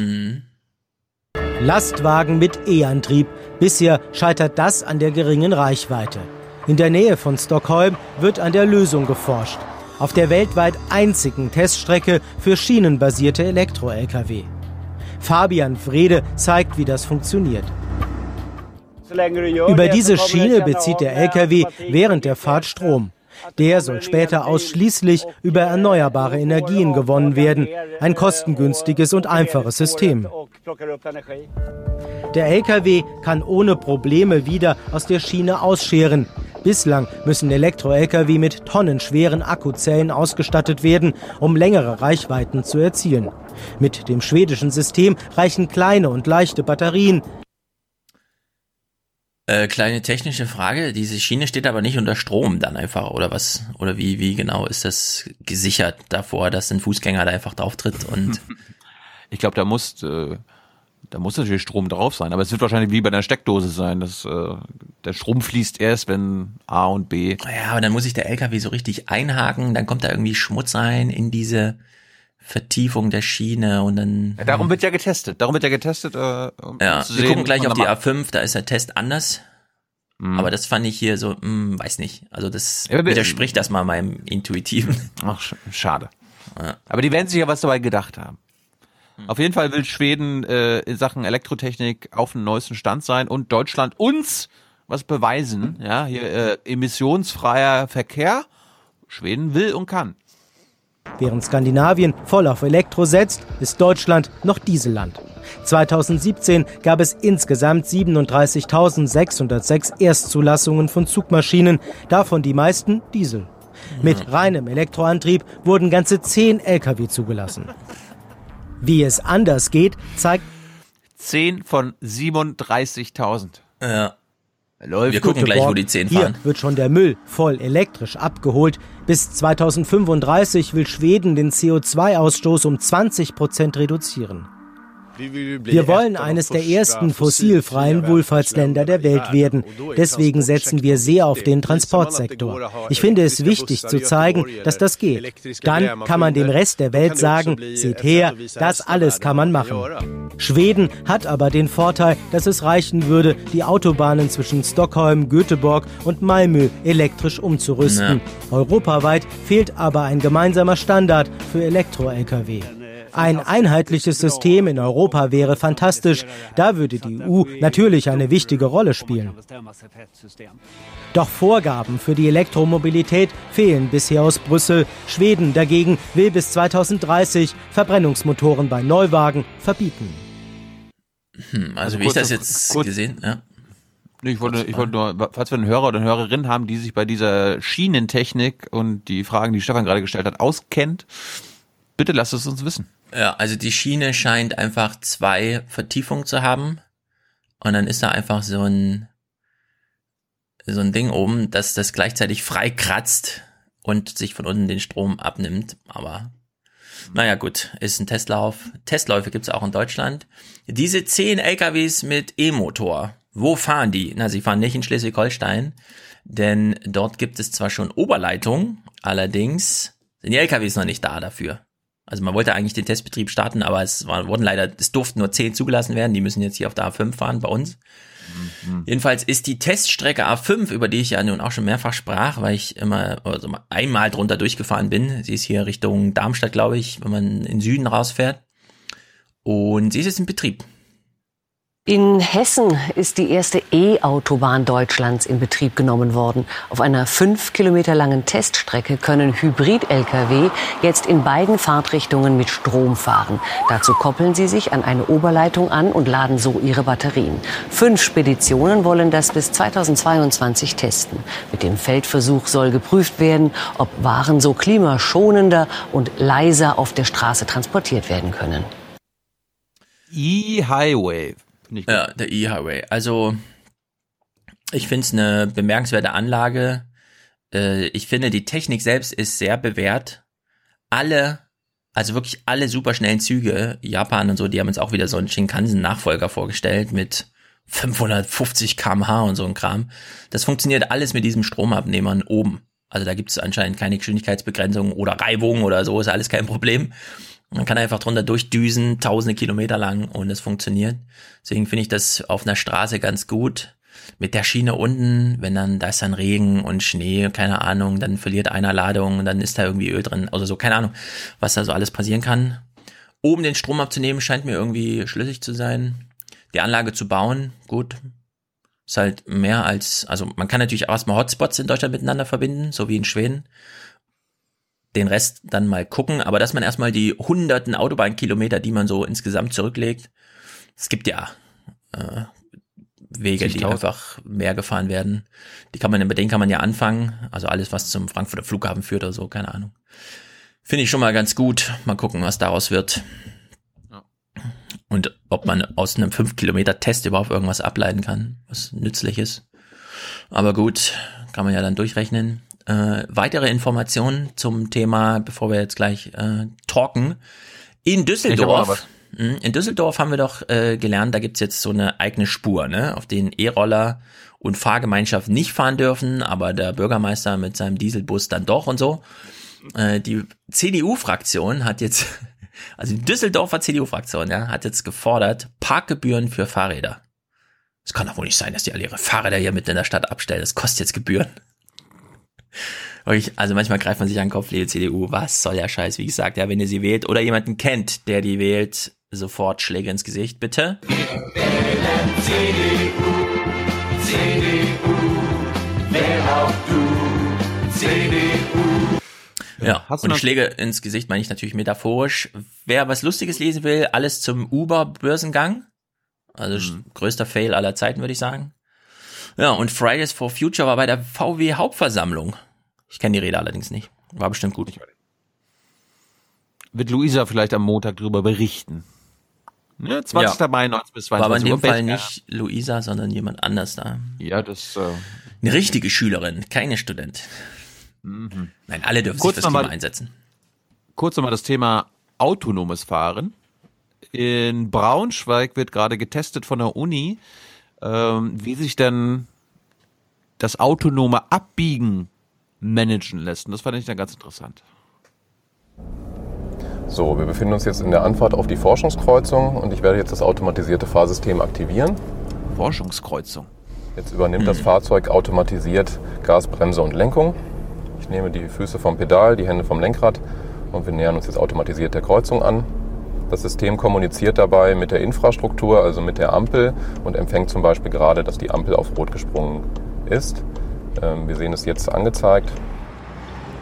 Lastwagen mit E-Antrieb. Bisher scheitert das an der geringen Reichweite. In der Nähe von Stockholm wird an der Lösung geforscht. Auf der weltweit einzigen Teststrecke für schienenbasierte Elektro-Lkw. Fabian Frede zeigt, wie das funktioniert. Über diese Schiene bezieht der Lkw während der Fahrt Strom. Der soll später ausschließlich über erneuerbare Energien gewonnen werden. Ein kostengünstiges und einfaches System. Der Lkw kann ohne Probleme wieder aus der Schiene ausscheren. Bislang müssen Elektro-Lkw mit tonnenschweren Akkuzellen ausgestattet werden, um längere Reichweiten zu erzielen. Mit dem schwedischen System reichen kleine und leichte Batterien. Äh, kleine technische Frage. Diese Schiene steht aber nicht unter Strom dann einfach, oder was? Oder wie, wie genau ist das gesichert davor, dass ein Fußgänger da einfach drauf tritt und. Ich glaube, da muss, äh, da muss natürlich Strom drauf sein, aber es wird wahrscheinlich wie bei einer Steckdose sein, dass äh, der Strom fließt erst, wenn A und B. Ja, aber dann muss sich der LKW so richtig einhaken, dann kommt da irgendwie Schmutz rein in diese Vertiefung der Schiene und dann. Ja, darum wird ja getestet. Darum wird ja getestet. Äh, um Ja, wir gucken gleich auf die da A5, da ist der Test anders. Aber das fand ich hier so, hm, weiß nicht. Also das Ja, widerspricht das mal meinem Intuitiven. Ach, sch- schade. Aber die werden sich ja was dabei gedacht haben. Hm. Auf jeden Fall will Schweden äh, in Sachen Elektrotechnik auf dem neuesten Stand sein und Deutschland uns was beweisen. Ja, hier äh, emissionsfreier Verkehr. Schweden will und kann. Während Skandinavien voll auf Elektro setzt, ist Deutschland noch Dieselland. 2017 gab es insgesamt 37.606 Erstzulassungen von Zugmaschinen, davon die meisten Diesel. Mit reinem Elektroantrieb wurden ganze 10 Lkw zugelassen. Wie es anders geht, zeigt 10 von 37.000. Ja. Läuft. Wir gucken gleich, wo die 10 fahren. Hier wird schon der Müll voll elektrisch abgeholt. Bis 2035 will Schweden den CO2-Ausstoß um 20 Prozent reduzieren. Wir wollen eines der ersten fossilfreien Wohlfahrtsländer der Welt werden. Deswegen setzen wir sehr auf den Transportsektor. Ich finde es wichtig zu zeigen, dass das geht. Dann kann man dem Rest der Welt sagen, seht her, das alles kann man machen. Schweden hat aber den Vorteil, dass es reichen würde, die Autobahnen zwischen Stockholm, Göteborg und Malmö elektrisch umzurüsten. Europaweit fehlt aber ein gemeinsamer Standard für Elektro-Lkw. Ein einheitliches System in Europa wäre fantastisch. Da würde die EU natürlich eine wichtige Rolle spielen. Doch Vorgaben für die Elektromobilität fehlen bisher aus Brüssel. Schweden dagegen will bis 2030 Verbrennungsmotoren bei Neuwagen verbieten. Hm, also, Also wie ich das jetzt kurz- gesehen, ja. Nee, Ich wollte, ich wollte nur, falls wir einen Hörer oder eine Hörerin haben, die sich bei dieser Schienentechnik und die Fragen, die Stefan gerade gestellt hat, auskennt, bitte lasst es uns wissen. Ja, also die Schiene scheint einfach zwei Vertiefungen zu haben. Und dann ist da einfach so ein, so ein Ding oben, dass das gleichzeitig frei kratzt und sich von unten den Strom abnimmt. Aber naja, gut, ist ein Testlauf. Testläufe gibt's auch in Deutschland. Diese zehn LKWs mit E-Motor, wo fahren die? Na, sie fahren nicht in Schleswig-Holstein, denn dort gibt es zwar schon Oberleitung, allerdings Sind die LKWs noch nicht da dafür. Also man wollte eigentlich den Testbetrieb starten, aber es war, wurden leider, es durften nur zehn zugelassen werden. Die müssen jetzt hier auf der A5 fahren bei uns. Mhm. Jedenfalls ist die Teststrecke A5, über die ich ja nun auch schon mehrfach sprach, weil ich immer also einmal drunter durchgefahren bin. Sie ist hier Richtung Darmstadt, glaube ich, wenn man in den Süden rausfährt. Und sie ist jetzt in Betrieb. In Hessen ist die erste E-Autobahn Deutschlands in Betrieb genommen worden. Auf einer fünf Kilometer langen Teststrecke können Hybrid-Lkw jetzt in beiden Fahrtrichtungen mit Strom fahren. Dazu koppeln sie sich an eine Oberleitung an und laden so ihre Batterien. Fünf Speditionen wollen das bis 2022 testen. Mit dem Feldversuch soll geprüft werden, ob Waren so klimaschonender und leiser auf der Straße transportiert werden können. E-Highway nicht gut. Ja, der E-Highway. Also, ich finde es eine bemerkenswerte Anlage. Äh, ich finde, die Technik selbst ist sehr bewährt. Alle, also wirklich alle superschnellen Züge, Japan und so, die haben uns auch wieder so einen Shinkansen-Nachfolger vorgestellt mit 550 kmh und so ein Kram. Das funktioniert alles mit diesem Stromabnehmern oben. Also da gibt es anscheinend keine Geschwindigkeitsbegrenzung oder Reibung oder so, ist alles kein Problem. Man kann einfach drunter durchdüsen, tausende Kilometer lang und es funktioniert. Deswegen finde ich das auf einer Straße ganz gut. Mit der Schiene unten, wenn dann, da ist dann Regen und Schnee, keine Ahnung, dann verliert einer Ladung, dann ist da irgendwie Öl drin, oder so, keine Ahnung, was da so alles passieren kann. Oben den Strom abzunehmen, scheint mir irgendwie schlüssig zu sein. Die Anlage zu bauen, gut. Ist halt mehr als, also man kann natürlich auch erstmal Hotspots in Deutschland miteinander verbinden, so wie in Schweden den Rest dann mal gucken, aber dass man erstmal die hunderten Autobahnkilometer, die man so insgesamt zurücklegt, es gibt ja äh, Wege, die einfach mehr gefahren werden. Die kann man, mit denen kann man ja anfangen. Also alles, was zum Frankfurter Flughafen führt oder so, keine Ahnung. Finde ich schon mal ganz gut. Mal gucken, was daraus wird. Und ob man aus einem 5 Kilometer Test überhaupt irgendwas ableiten kann, was nützlich ist. Aber gut, kann man ja dann durchrechnen äh, weitere Informationen zum Thema, bevor wir jetzt gleich äh, talken. In Düsseldorf. Hm, in Düsseldorf haben wir doch äh, gelernt, da gibt's jetzt so eine eigene Spur, ne, auf denen E-Roller und Fahrgemeinschaft nicht fahren dürfen, aber der Bürgermeister mit seinem Dieselbus dann doch und so. Äh, die CDU-Fraktion hat jetzt, also die Düsseldorfer CDU-Fraktion, ja, hat jetzt gefordert, Parkgebühren für Fahrräder. Es kann doch wohl nicht sein, dass die alle ihre Fahrräder hier mitten in der Stadt abstellen. Das kostet jetzt Gebühren. Also manchmal greift man sich an den Kopf, liebe CDU, was soll der Scheiß? Wie gesagt, ja, wenn ihr sie wählt oder jemanden kennt, der die wählt, sofort Schläge ins Gesicht, bitte. Wählen CDU, CDU, wer auch du, CDU. Ja, und Schläge ins Gesicht meine ich natürlich metaphorisch. Wer was Lustiges lesen will, alles zum Uber-Börsengang. Also mhm. größter Fail aller Zeiten, würde ich sagen. Ja, und Fridays for Future war bei der VW Hauptversammlung. Ich kenne die Rede allerdings nicht. War bestimmt gut. Wird Luisa vielleicht am Montag darüber berichten? Ne, 20. Ja. Mai 19 bis 22 War aber in dem Fall nicht Luisa, sondern jemand anders da. Ja, das. Äh, Eine richtige Schülerin, keine Student. Mhm. Nein, alle dürfen kurz sich das Thema einsetzen. Kurz nochmal das Thema autonomes Fahren. In Braunschweig wird gerade getestet von der Uni, ähm, wie sich denn das autonome Abbiegen managen lässt. Und das fand ich dann ganz interessant. So, wir befinden uns jetzt in der Anfahrt auf die Forschungskreuzung und ich werde jetzt das automatisierte Fahrsystem aktivieren. Forschungskreuzung. Jetzt übernimmt hm. das Fahrzeug automatisiert Gas, Bremse und Lenkung. Ich nehme die Füße vom Pedal, die Hände vom Lenkrad und wir nähern uns jetzt automatisiert der Kreuzung an. Das System kommuniziert dabei mit der Infrastruktur, also mit der Ampel und empfängt zum Beispiel gerade, dass die Ampel auf Rot gesprungen ist. Ähm, wir sehen es jetzt angezeigt.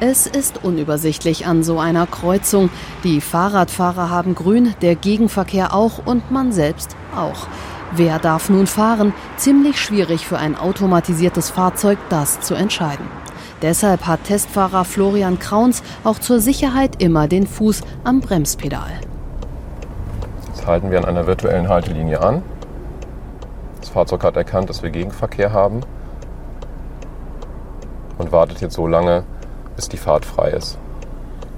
Es ist unübersichtlich an so einer Kreuzung. Die Fahrradfahrer haben grün, der Gegenverkehr auch und man selbst auch. Wer darf nun fahren? Ziemlich schwierig für ein automatisiertes Fahrzeug, das zu entscheiden. Deshalb hat Testfahrer Florian Krauns auch zur Sicherheit immer den Fuß am Bremspedal. Jetzt halten wir an einer virtuellen Haltelinie an. Das Fahrzeug hat erkannt, dass wir Gegenverkehr haben und wartet jetzt so lange, bis die Fahrt frei ist.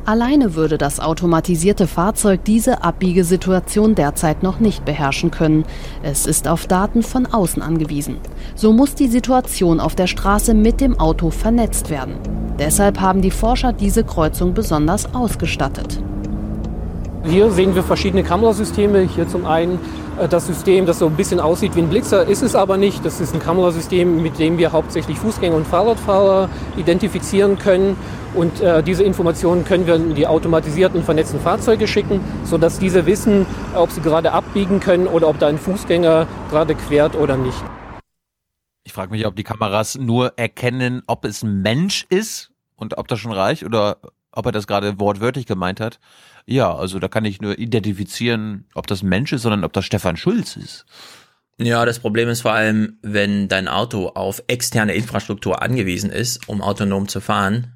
Alleine würde das automatisierte Fahrzeug diese Abbiegesituation derzeit noch nicht beherrschen können. Es ist auf Daten von außen angewiesen. So muss die Situation auf der Straße mit dem Auto vernetzt werden. Deshalb haben die Forscher diese Kreuzung besonders ausgestattet. Hier sehen wir verschiedene Kamerasysteme. Hier zum einen äh, das System, das so ein bisschen aussieht wie ein Blitzer, ist es aber nicht. Das ist ein Kamerasystem, mit dem wir hauptsächlich Fußgänger und Fahrradfahrer identifizieren können. Und äh, diese Informationen können wir in die automatisierten vernetzten Fahrzeuge schicken, sodass diese wissen, ob sie gerade abbiegen können oder ob da ein Fußgänger gerade quert oder nicht. Ich frage mich, ob die Kameras nur erkennen, ob es ein Mensch ist und ob das schon reicht oder ob er das gerade wortwörtlich gemeint hat. Ja, also da kann ich nur identifizieren, ob das ein Mensch ist, sondern ob das Stefan Schulz ist. Ja, das Problem ist vor allem, wenn dein Auto auf externe Infrastruktur angewiesen ist, um autonom zu fahren,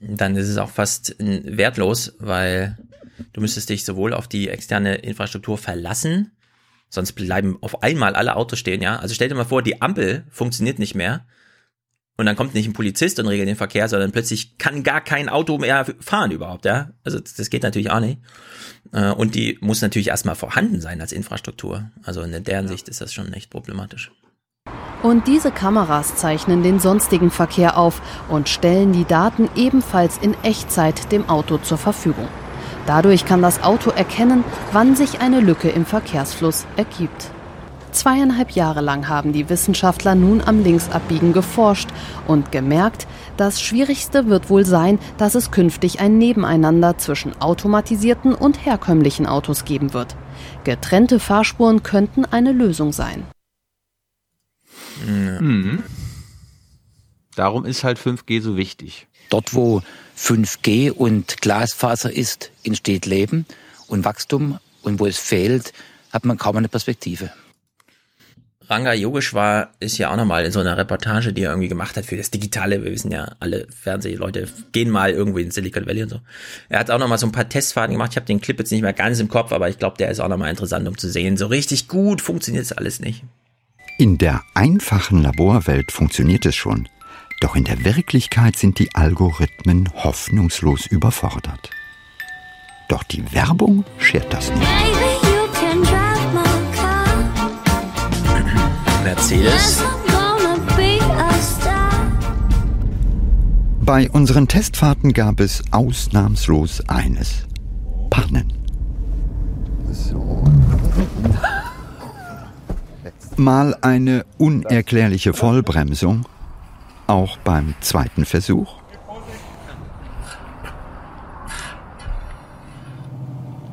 dann ist es auch fast wertlos, weil du müsstest dich sowohl auf die externe Infrastruktur verlassen, sonst bleiben auf einmal alle Autos stehen, ja. Also stell dir mal vor, die Ampel funktioniert nicht mehr und dann kommt nicht ein Polizist und regelt den Verkehr, sondern plötzlich kann gar kein Auto mehr fahren überhaupt, ja. Also das geht natürlich auch nicht. Äh, und die muss natürlich erstmal vorhanden sein als Infrastruktur. Also in deren Sicht ist das schon echt problematisch. Und diese Kameras zeichnen den sonstigen Verkehr auf und stellen die Daten ebenfalls in Echtzeit dem Auto zur Verfügung. Dadurch kann das Auto erkennen, wann sich eine Lücke im Verkehrsfluss ergibt. Zweieinhalb Jahre lang haben die Wissenschaftler nun am Linksabbiegen geforscht und gemerkt, das Schwierigste wird wohl sein, dass es künftig ein Nebeneinander zwischen automatisierten und herkömmlichen Autos geben wird. Getrennte Fahrspuren könnten eine Lösung sein. Mhm. Darum ist halt 5G so wichtig. Dort, wo 5G und Glasfaser ist, entsteht Leben und Wachstum. Und wo es fehlt, hat man kaum eine Perspektive. Ranga Yogeshwar ist ja auch nochmal in so einer Reportage, die er irgendwie gemacht hat für das Digitale. Wir wissen ja, alle Fernsehleute gehen mal irgendwo in Silicon Valley und so. Er hat auch nochmal so ein paar Testfahrten gemacht. Ich habe den Clip jetzt nicht mehr ganz im Kopf, aber ich glaube, der ist auch nochmal interessant, um zu sehen. So richtig gut funktioniert es alles nicht. In der einfachen Laborwelt funktioniert es schon. Doch in der Wirklichkeit sind die Algorithmen hoffnungslos überfordert. Doch die Werbung schert das nicht. Mercedes. Bei unseren Testfahrten gab es ausnahmslos eines. Pannen. So. Mal eine unerklärliche Vollbremsung, auch beim zweiten Versuch.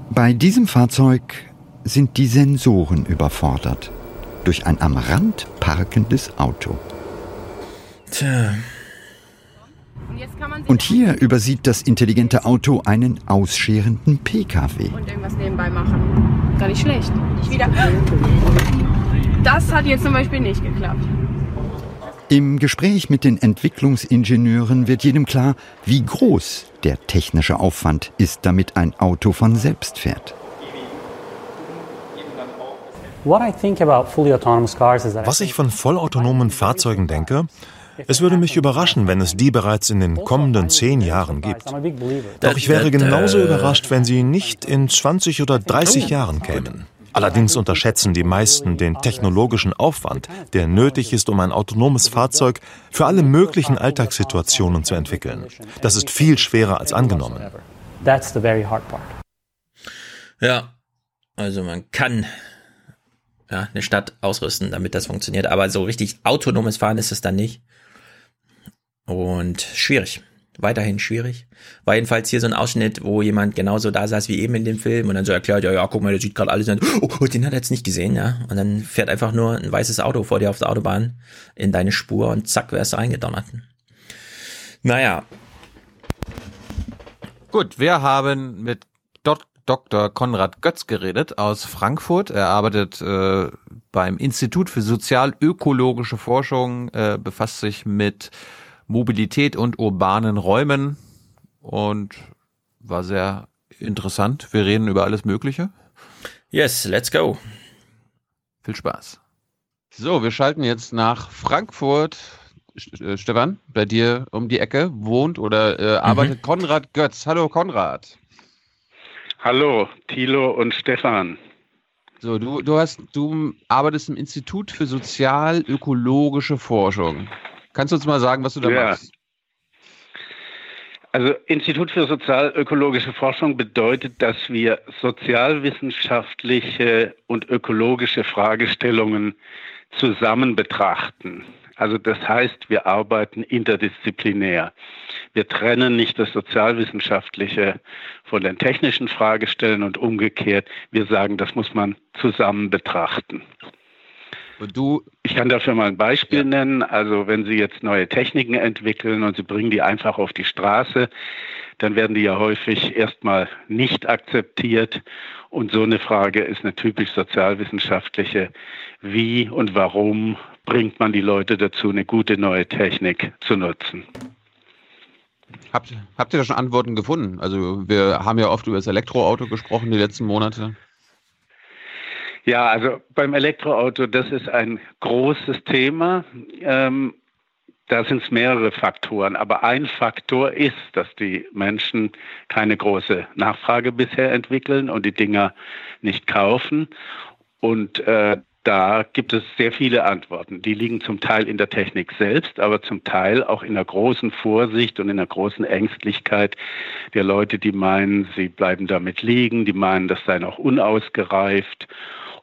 Bei diesem Fahrzeug sind die Sensoren überfordert durch ein am Rand parkendes Auto. Tja. Und hier übersieht das intelligente Auto einen ausscherenden PKW. Und irgendwas nebenbei machen. Gar nicht schlecht. Ich wieder. Das hat jetzt zum Beispiel nicht geklappt. Im Gespräch mit den Entwicklungsingenieuren wird jedem klar, wie groß der technische Aufwand ist, damit ein Auto von selbst fährt. Was ich von vollautonomen Fahrzeugen denke, es würde mich überraschen, wenn es die bereits in den kommenden zehn Jahren gibt. Doch ich wäre genauso überrascht, wenn sie nicht in 20 oder 30 Jahren kämen. Allerdings unterschätzen die meisten den technologischen Aufwand, der nötig ist, um ein autonomes Fahrzeug für alle möglichen Alltagssituationen zu entwickeln. Das ist viel schwerer als angenommen. Ja, also man kann ja, eine Stadt ausrüsten, damit das funktioniert. Aber so richtig autonomes Fahren ist es dann nicht. Und schwierig. Weiterhin schwierig. War jedenfalls hier so ein Ausschnitt, wo jemand genauso da saß wie eben in dem Film und dann so erklärt, ja, ja, guck mal, der sieht gerade alles. Und dann, oh, den hat er jetzt nicht gesehen, ja. Und dann fährt einfach nur ein weißes Auto vor dir auf der Autobahn in deine Spur und zack, wärst du eingedonnert. Naja. Gut, wir haben mit Dr. Konrad Götz geredet aus Frankfurt. Er arbeitet äh, beim Institut für sozial-ökologische Forschung, äh, befasst sich mit Mobilität und urbanen Räumen und war sehr interessant. Wir reden über alles Mögliche. Yes, let's go. Viel Spaß. So, wir schalten jetzt nach Frankfurt. Äh, Stefan, bei dir um die Ecke wohnt oder äh, arbeitet mhm. Konrad Götz. Hallo Konrad. Hallo, Thilo und Stefan. So, du, du hast, du arbeitest im Institut für sozial-ökologische Forschung. Kannst du uns mal sagen, was du da ja. machst? Also Institut für sozialökologische Forschung bedeutet, dass wir sozialwissenschaftliche und ökologische Fragestellungen zusammen betrachten. Also das heißt, wir arbeiten interdisziplinär. Wir trennen nicht das Sozialwissenschaftliche von den technischen Fragestellen und umgekehrt. Wir sagen, das muss man zusammen betrachten. Und du? Ich kann dafür mal ein Beispiel ja. nennen. Also wenn Sie jetzt neue Techniken entwickeln und Sie bringen die einfach auf die Straße, dann werden die ja häufig erstmal nicht akzeptiert. Und so eine Frage ist eine typisch sozialwissenschaftliche. Wie und warum bringt man die Leute dazu, eine gute neue Technik zu nutzen? Habt, habt ihr da schon Antworten gefunden? Also wir haben ja oft über das Elektroauto gesprochen die letzten Monate. Ja, also beim Elektroauto, das ist ein großes Thema. Ähm, da sind es mehrere Faktoren. Aber ein Faktor ist, dass die Menschen keine große Nachfrage bisher entwickeln und die Dinger nicht kaufen. Und äh, da gibt es sehr viele Antworten. Die liegen zum Teil in der Technik selbst, aber zum Teil auch in der großen Vorsicht und in der großen Ängstlichkeit der Leute, die meinen, sie bleiben damit liegen, die meinen, das sei noch unausgereift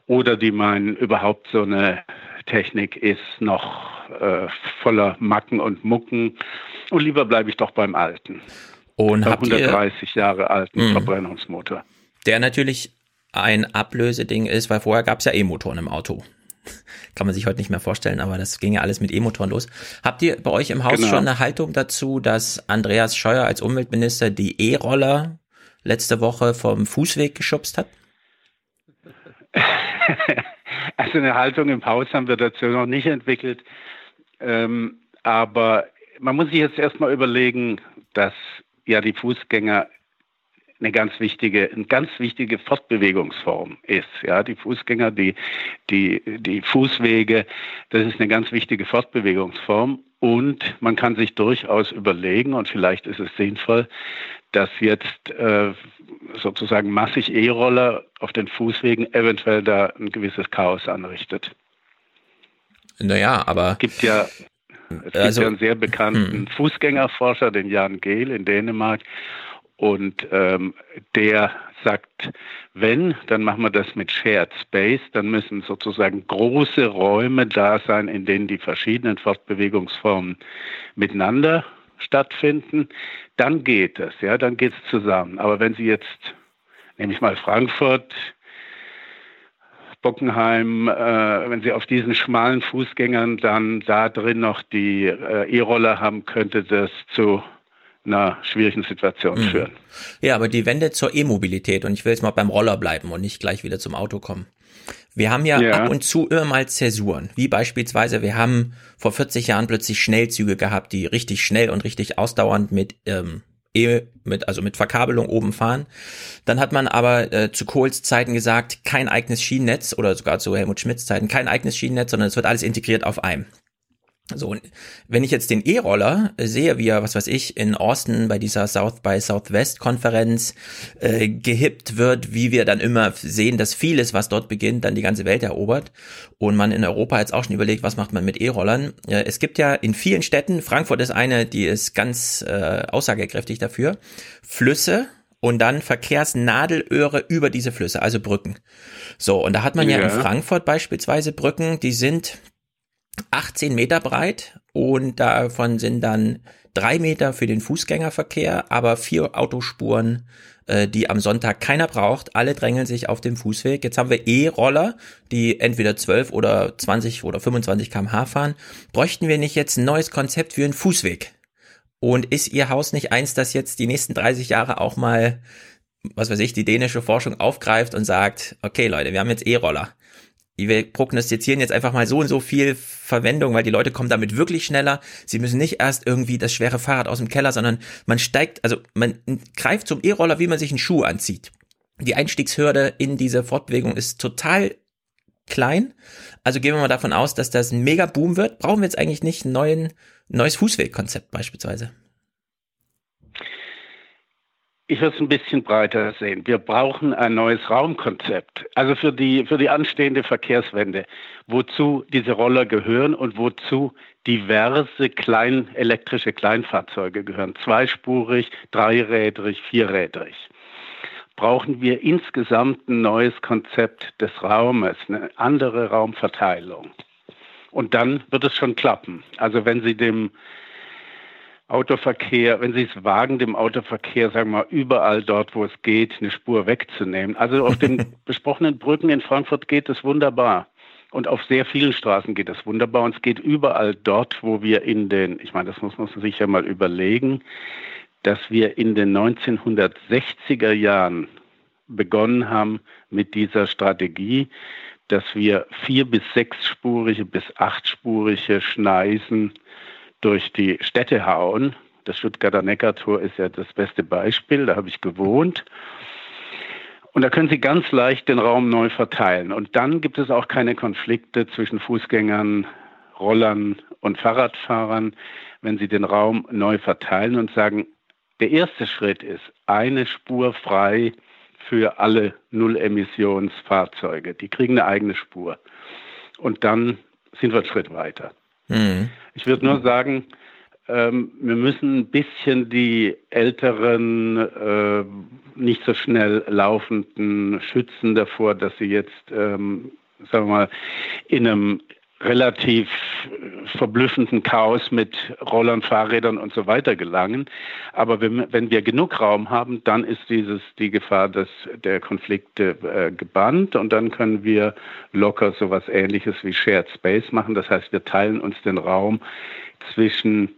oder die meinen, überhaupt so eine Technik ist noch äh, voller Macken und Mucken und lieber bleibe ich doch beim alten. Und habt 130 ihr, Jahre alten mh, Verbrennungsmotor. Der natürlich ein Ablöseding ist, weil vorher gab es ja E-Motoren im Auto. Kann man sich heute nicht mehr vorstellen, aber das ging ja alles mit E-Motoren los. Habt ihr bei euch im Haus genau. schon eine Haltung dazu, dass Andreas Scheuer als Umweltminister die E-Roller letzte Woche vom Fußweg geschubst hat? also eine Haltung im Haus haben wir dazu noch nicht entwickelt. Ähm, aber man muss sich jetzt erstmal überlegen, dass ja die Fußgänger eine ganz wichtige, eine ganz wichtige Fortbewegungsform ist. Ja, die Fußgänger, die, die, die Fußwege, das ist eine ganz wichtige Fortbewegungsform. Und man kann sich durchaus überlegen, und vielleicht ist es sinnvoll, dass jetzt äh, sozusagen massig E-Roller auf den Fußwegen eventuell da ein gewisses Chaos anrichtet. Naja, aber. Es gibt ja, es also, gibt ja einen sehr bekannten hm. Fußgängerforscher, den Jan Gehl in Dänemark, und ähm, der sagt, wenn, dann machen wir das mit Shared Space, dann müssen sozusagen große Räume da sein, in denen die verschiedenen Fortbewegungsformen miteinander stattfinden, dann geht es, ja, dann geht es zusammen. Aber wenn Sie jetzt, nehme ich mal Frankfurt, Bockenheim, äh, wenn Sie auf diesen schmalen Fußgängern dann da drin noch die äh, E-Roller haben, könnte das zu einer schwierigen Situation mhm. führen. Ja, aber die Wende zur E-Mobilität und ich will jetzt mal beim Roller bleiben und nicht gleich wieder zum Auto kommen. Wir haben ja, ja, ab und zu immer mal Zäsuren, wie beispielsweise wir haben vor 40 Jahren plötzlich Schnellzüge gehabt, die richtig schnell und richtig ausdauernd mit ähm, e, mit also mit Verkabelung oben fahren. Dann hat man aber äh, zu Kohls Zeiten gesagt, kein eigenes Schienennetz oder sogar zu Helmut Schmidts Zeiten kein eigenes Schienennetz, sondern es wird alles integriert auf einem. So, wenn ich jetzt den E-Roller sehe, wie er, was weiß ich, in Austin bei dieser South by Southwest Konferenz äh, gehippt wird, wie wir dann immer sehen, dass vieles, was dort beginnt, dann die ganze Welt erobert und man in Europa jetzt auch schon überlegt, was macht man mit E-Rollern. Äh, es gibt ja in vielen Städten, Frankfurt ist eine, die ist ganz äh, aussagekräftig dafür, Flüsse, und dann Verkehrsnadelöhre über diese Flüsse, also Brücken. So, und da hat man ja, ja in Frankfurt beispielsweise Brücken, die sind 18 Meter breit und davon sind dann drei Meter für den Fußgängerverkehr, aber vier Autospuren, äh, die am Sonntag keiner braucht. Alle drängeln sich auf dem Fußweg. Jetzt haben wir E-Roller, die entweder 12 oder 20 oder 25 kmh fahren. Bräuchten wir nicht jetzt ein neues Konzept für einen Fußweg? Und ist Ihr Haus nicht eins, das jetzt die nächsten 30 Jahre auch mal, was weiß ich, die dänische Forschung aufgreift und sagt, okay Leute, wir haben jetzt E-Roller wir prognostizieren jetzt einfach mal so und so viel Verwendung, weil die Leute kommen damit wirklich schneller. Sie müssen nicht erst irgendwie das schwere Fahrrad aus dem Keller, sondern man steigt, also man greift zum E-Roller, wie man sich einen Schuh anzieht. Die Einstiegshürde in diese Fortbewegung ist total klein. Also gehen wir mal davon aus, dass das ein mega Boom wird. Brauchen wir jetzt eigentlich nicht ein neuen, neues Fußwegkonzept beispielsweise? Ich würde es ein bisschen breiter sehen. Wir brauchen ein neues Raumkonzept. Also für die, für die anstehende Verkehrswende, wozu diese Roller gehören und wozu diverse klein, elektrische Kleinfahrzeuge gehören. Zweispurig, dreirädrig, vierrädrig. Brauchen wir insgesamt ein neues Konzept des Raumes, eine andere Raumverteilung. Und dann wird es schon klappen. Also wenn Sie dem Autoverkehr, wenn Sie es wagen, dem Autoverkehr, sagen wir mal, überall dort, wo es geht, eine Spur wegzunehmen. Also auf den besprochenen Brücken in Frankfurt geht es wunderbar. Und auf sehr vielen Straßen geht es wunderbar. Und es geht überall dort, wo wir in den, ich meine, das muss man sich ja mal überlegen, dass wir in den 1960er Jahren begonnen haben mit dieser Strategie, dass wir vier bis sechsspurige bis achtspurige Schneisen durch die Städte hauen. Das Stuttgarter Neckartor ist ja das beste Beispiel, da habe ich gewohnt. Und da können Sie ganz leicht den Raum neu verteilen. Und dann gibt es auch keine Konflikte zwischen Fußgängern, Rollern und Fahrradfahrern, wenn Sie den Raum neu verteilen und sagen, der erste Schritt ist eine Spur frei für alle Null-Emissionsfahrzeuge. Die kriegen eine eigene Spur. Und dann sind wir einen Schritt weiter. Mhm. Ich würde nur sagen, ähm, wir müssen ein bisschen die älteren, äh, nicht so schnell laufenden schützen davor, dass sie jetzt, ähm, sagen wir mal, in einem relativ verblüffenden Chaos mit Rollern, Fahrrädern und so weiter gelangen. Aber wenn, wenn wir genug Raum haben, dann ist dieses die Gefahr des, der Konflikte äh, gebannt und dann können wir locker so etwas Ähnliches wie Shared Space machen. Das heißt, wir teilen uns den Raum zwischen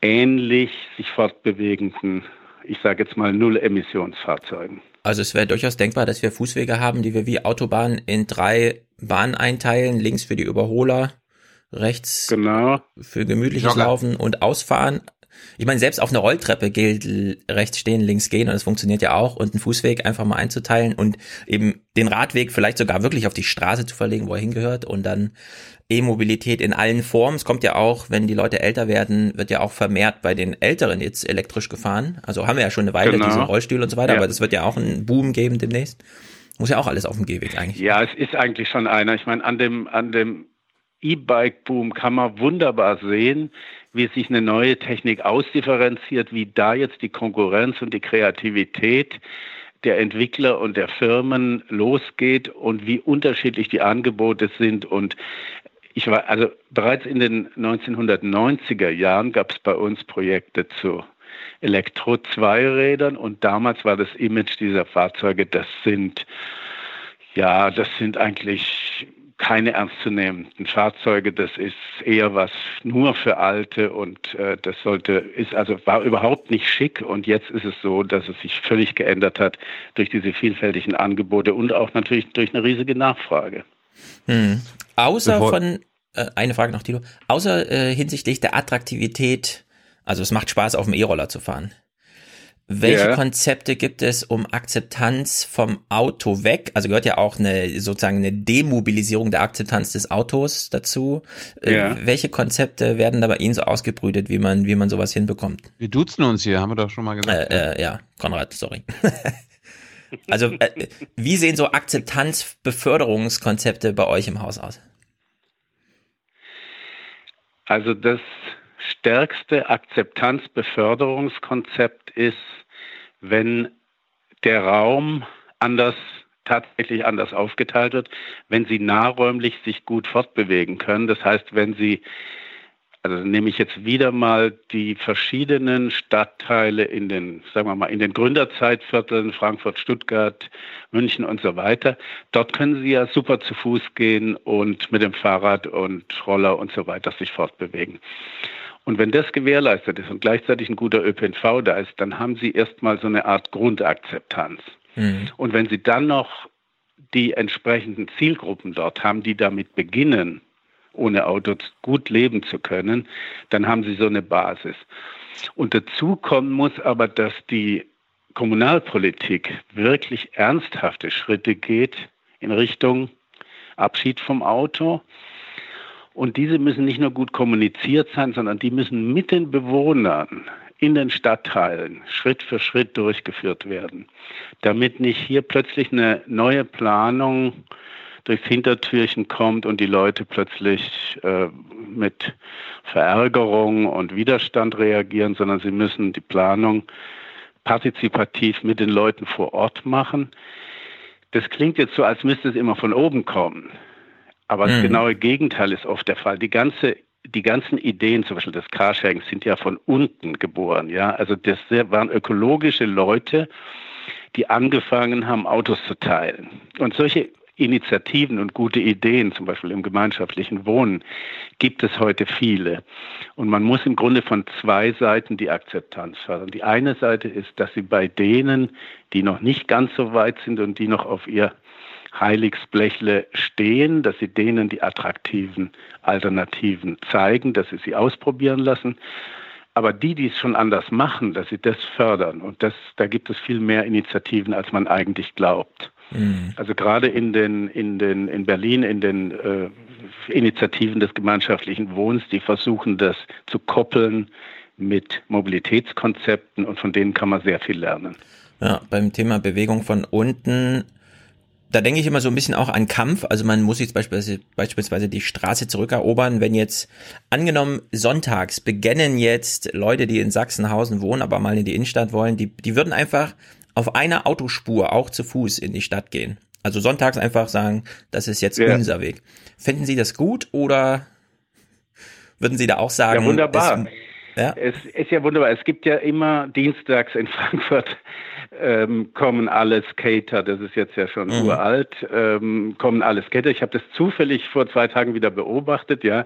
ähnlich sich fortbewegenden, ich sage jetzt mal Null-Emissionsfahrzeugen. Also es wäre durchaus denkbar, dass wir Fußwege haben, die wir wie Autobahnen in drei Bahnen einteilen, links für die Überholer, rechts genau. für gemütliches Jogger. Laufen und Ausfahren. Ich meine, selbst auf einer Rolltreppe gilt rechts stehen, links gehen und das funktioniert ja auch und einen Fußweg einfach mal einzuteilen und eben den Radweg vielleicht sogar wirklich auf die Straße zu verlegen, wo er hingehört und dann E-Mobilität in allen Formen. Es kommt ja auch, wenn die Leute älter werden, wird ja auch vermehrt bei den Älteren jetzt elektrisch gefahren. Also haben wir ja schon eine Weile genau. diese Rollstühle und so weiter, ja. aber das wird ja auch einen Boom geben demnächst. Muss ja auch alles auf dem Gehweg eigentlich. Ja, es ist eigentlich schon einer. Ich meine, an dem, an dem E-Bike-Boom kann man wunderbar sehen, wie sich eine neue Technik ausdifferenziert, wie da jetzt die Konkurrenz und die Kreativität der Entwickler und der Firmen losgeht und wie unterschiedlich die Angebote sind und ich war, also bereits in den 1990er Jahren gab es bei uns Projekte zu Elektro-Zweirädern und damals war das Image dieser Fahrzeuge, das sind, ja, das sind eigentlich keine ernstzunehmenden Fahrzeuge. Das ist eher was nur für Alte und äh, das sollte, ist also war überhaupt nicht schick und jetzt ist es so, dass es sich völlig geändert hat durch diese vielfältigen Angebote und auch natürlich durch eine riesige Nachfrage. Hm. Außer Bevor von äh, eine Frage noch, Tilo. Außer äh, hinsichtlich der Attraktivität, also es macht Spaß, auf dem E-Roller zu fahren. Welche ja. Konzepte gibt es, um Akzeptanz vom Auto weg? Also gehört ja auch eine sozusagen eine Demobilisierung der Akzeptanz des Autos dazu. Äh, ja. Äh, welche Konzepte werden da bei Ihnen so ausgebrütet, wie man wie man sowas hinbekommt? Wir duzen uns hier, haben wir doch schon mal gesagt. Äh, äh, ja, Konrad, sorry. also äh, wie sehen so Akzeptanzbeförderungskonzepte bei euch im Haus aus? Also das stärkste Akzeptanzbeförderungskonzept ist, wenn der Raum anders tatsächlich anders aufgeteilt wird, wenn sie nahräumlich sich gut fortbewegen können. Das heißt, wenn sie also nehme ich jetzt wieder mal die verschiedenen Stadtteile in den, sagen wir mal, in den Gründerzeitvierteln, Frankfurt, Stuttgart, München und so weiter. Dort können Sie ja super zu Fuß gehen und mit dem Fahrrad und Roller und so weiter sich fortbewegen. Und wenn das gewährleistet ist und gleichzeitig ein guter ÖPNV da ist, dann haben Sie erstmal so eine Art Grundakzeptanz. Mhm. Und wenn Sie dann noch die entsprechenden Zielgruppen dort haben, die damit beginnen, ohne Auto gut leben zu können, dann haben sie so eine Basis. Und dazu kommen muss aber, dass die Kommunalpolitik wirklich ernsthafte Schritte geht in Richtung Abschied vom Auto. Und diese müssen nicht nur gut kommuniziert sein, sondern die müssen mit den Bewohnern in den Stadtteilen Schritt für Schritt durchgeführt werden, damit nicht hier plötzlich eine neue Planung durchs Hintertürchen kommt und die Leute plötzlich äh, mit Verärgerung und Widerstand reagieren, sondern sie müssen die Planung partizipativ mit den Leuten vor Ort machen. Das klingt jetzt so, als müsste es immer von oben kommen. Aber mhm. das genaue Gegenteil ist oft der Fall. Die ganze die ganzen Ideen, zum Beispiel des Carsharings, sind ja von unten geboren. Ja, also das waren ökologische Leute, die angefangen haben, Autos zu teilen. Und solche Initiativen und gute Ideen, zum Beispiel im gemeinschaftlichen Wohnen, gibt es heute viele. Und man muss im Grunde von zwei Seiten die Akzeptanz fördern. Die eine Seite ist, dass sie bei denen, die noch nicht ganz so weit sind und die noch auf ihr Heiligsblechle stehen, dass sie denen die attraktiven Alternativen zeigen, dass sie sie ausprobieren lassen. Aber die, die es schon anders machen, dass sie das fördern. Und das, da gibt es viel mehr Initiativen, als man eigentlich glaubt. Mhm. Also gerade in den, in den, in Berlin, in den äh, Initiativen des gemeinschaftlichen Wohnens, die versuchen, das zu koppeln mit Mobilitätskonzepten und von denen kann man sehr viel lernen. Ja, beim Thema Bewegung von unten da denke ich immer so ein bisschen auch an Kampf. Also man muss jetzt beispielsweise, beispielsweise die Straße zurückerobern. Wenn jetzt angenommen sonntags beginnen jetzt Leute, die in Sachsenhausen wohnen, aber mal in die Innenstadt wollen, die, die würden einfach auf einer Autospur auch zu Fuß in die Stadt gehen. Also sonntags einfach sagen, das ist jetzt ja. unser Weg. Finden Sie das gut oder würden Sie da auch sagen? Ja, wunderbar. Es, ja? es ist ja wunderbar. Es gibt ja immer dienstags in Frankfurt ähm, kommen alle Skater, das ist jetzt ja schon mhm. uralt, ähm, kommen alle Skater. Ich habe das zufällig vor zwei Tagen wieder beobachtet, ja.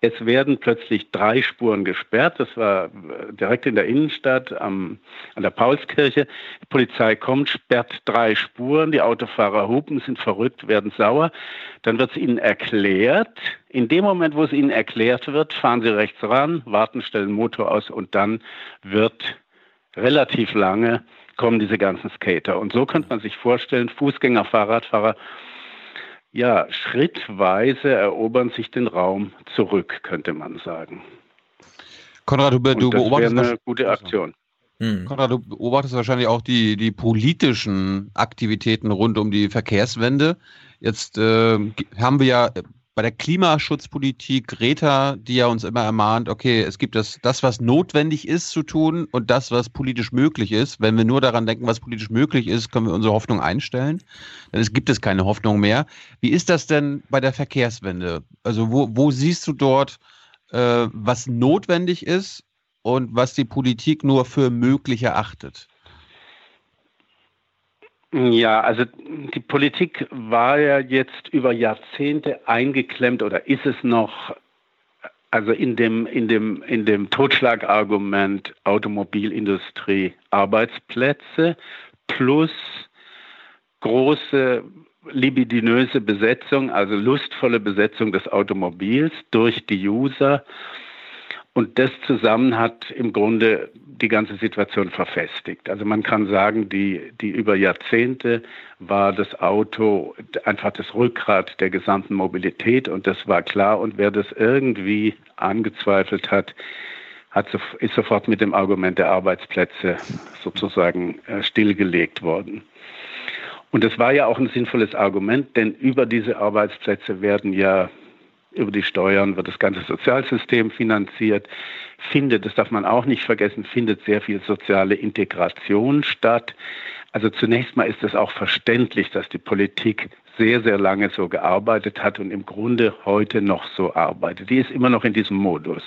Es werden plötzlich drei Spuren gesperrt. Das war äh, direkt in der Innenstadt am, an der Paulskirche. Die Polizei kommt, sperrt drei Spuren. Die Autofahrer hupen, sind verrückt, werden sauer. Dann wird es ihnen erklärt. In dem Moment, wo es ihnen erklärt wird, fahren sie rechts ran, warten, stellen Motor aus und dann wird relativ lange kommen diese ganzen Skater. Und so könnte man sich vorstellen, Fußgänger, Fahrradfahrer, ja, schrittweise erobern sich den Raum zurück, könnte man sagen. Konrad, du, du beobachtest eine gute Aktion. Hm. Konrad, du beobachtest wahrscheinlich auch die, die politischen Aktivitäten rund um die Verkehrswende. Jetzt äh, haben wir ja bei der Klimaschutzpolitik Greta, die ja uns immer ermahnt, okay, es gibt das, das, was notwendig ist zu tun und das, was politisch möglich ist. Wenn wir nur daran denken, was politisch möglich ist, können wir unsere Hoffnung einstellen. Dann es gibt es keine Hoffnung mehr. Wie ist das denn bei der Verkehrswende? Also wo, wo siehst du dort, äh, was notwendig ist und was die Politik nur für möglich erachtet? Ja, also die Politik war ja jetzt über Jahrzehnte eingeklemmt oder ist es noch, also in dem, in dem, in dem Totschlagargument Automobilindustrie Arbeitsplätze plus große libidinöse Besetzung, also lustvolle Besetzung des Automobils durch die User. Und das zusammen hat im Grunde die ganze Situation verfestigt. Also man kann sagen, die, die über Jahrzehnte war das Auto einfach das Rückgrat der gesamten Mobilität und das war klar. Und wer das irgendwie angezweifelt hat, hat, ist sofort mit dem Argument der Arbeitsplätze sozusagen äh, stillgelegt worden. Und das war ja auch ein sinnvolles Argument, denn über diese Arbeitsplätze werden ja über die Steuern wird das ganze Sozialsystem finanziert. Findet, das darf man auch nicht vergessen, findet sehr viel soziale Integration statt. Also zunächst mal ist es auch verständlich, dass die Politik sehr, sehr lange so gearbeitet hat und im Grunde heute noch so arbeitet. Die ist immer noch in diesem Modus.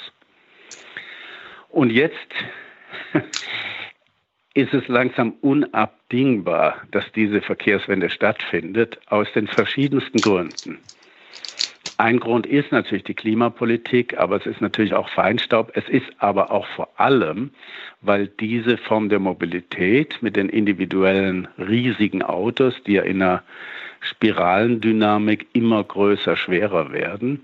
Und jetzt ist es langsam unabdingbar, dass diese Verkehrswende stattfindet, aus den verschiedensten Gründen. Ein Grund ist natürlich die Klimapolitik, aber es ist natürlich auch Feinstaub. Es ist aber auch vor allem, weil diese Form der Mobilität mit den individuellen riesigen Autos, die ja in einer Spiralendynamik immer größer, schwerer werden,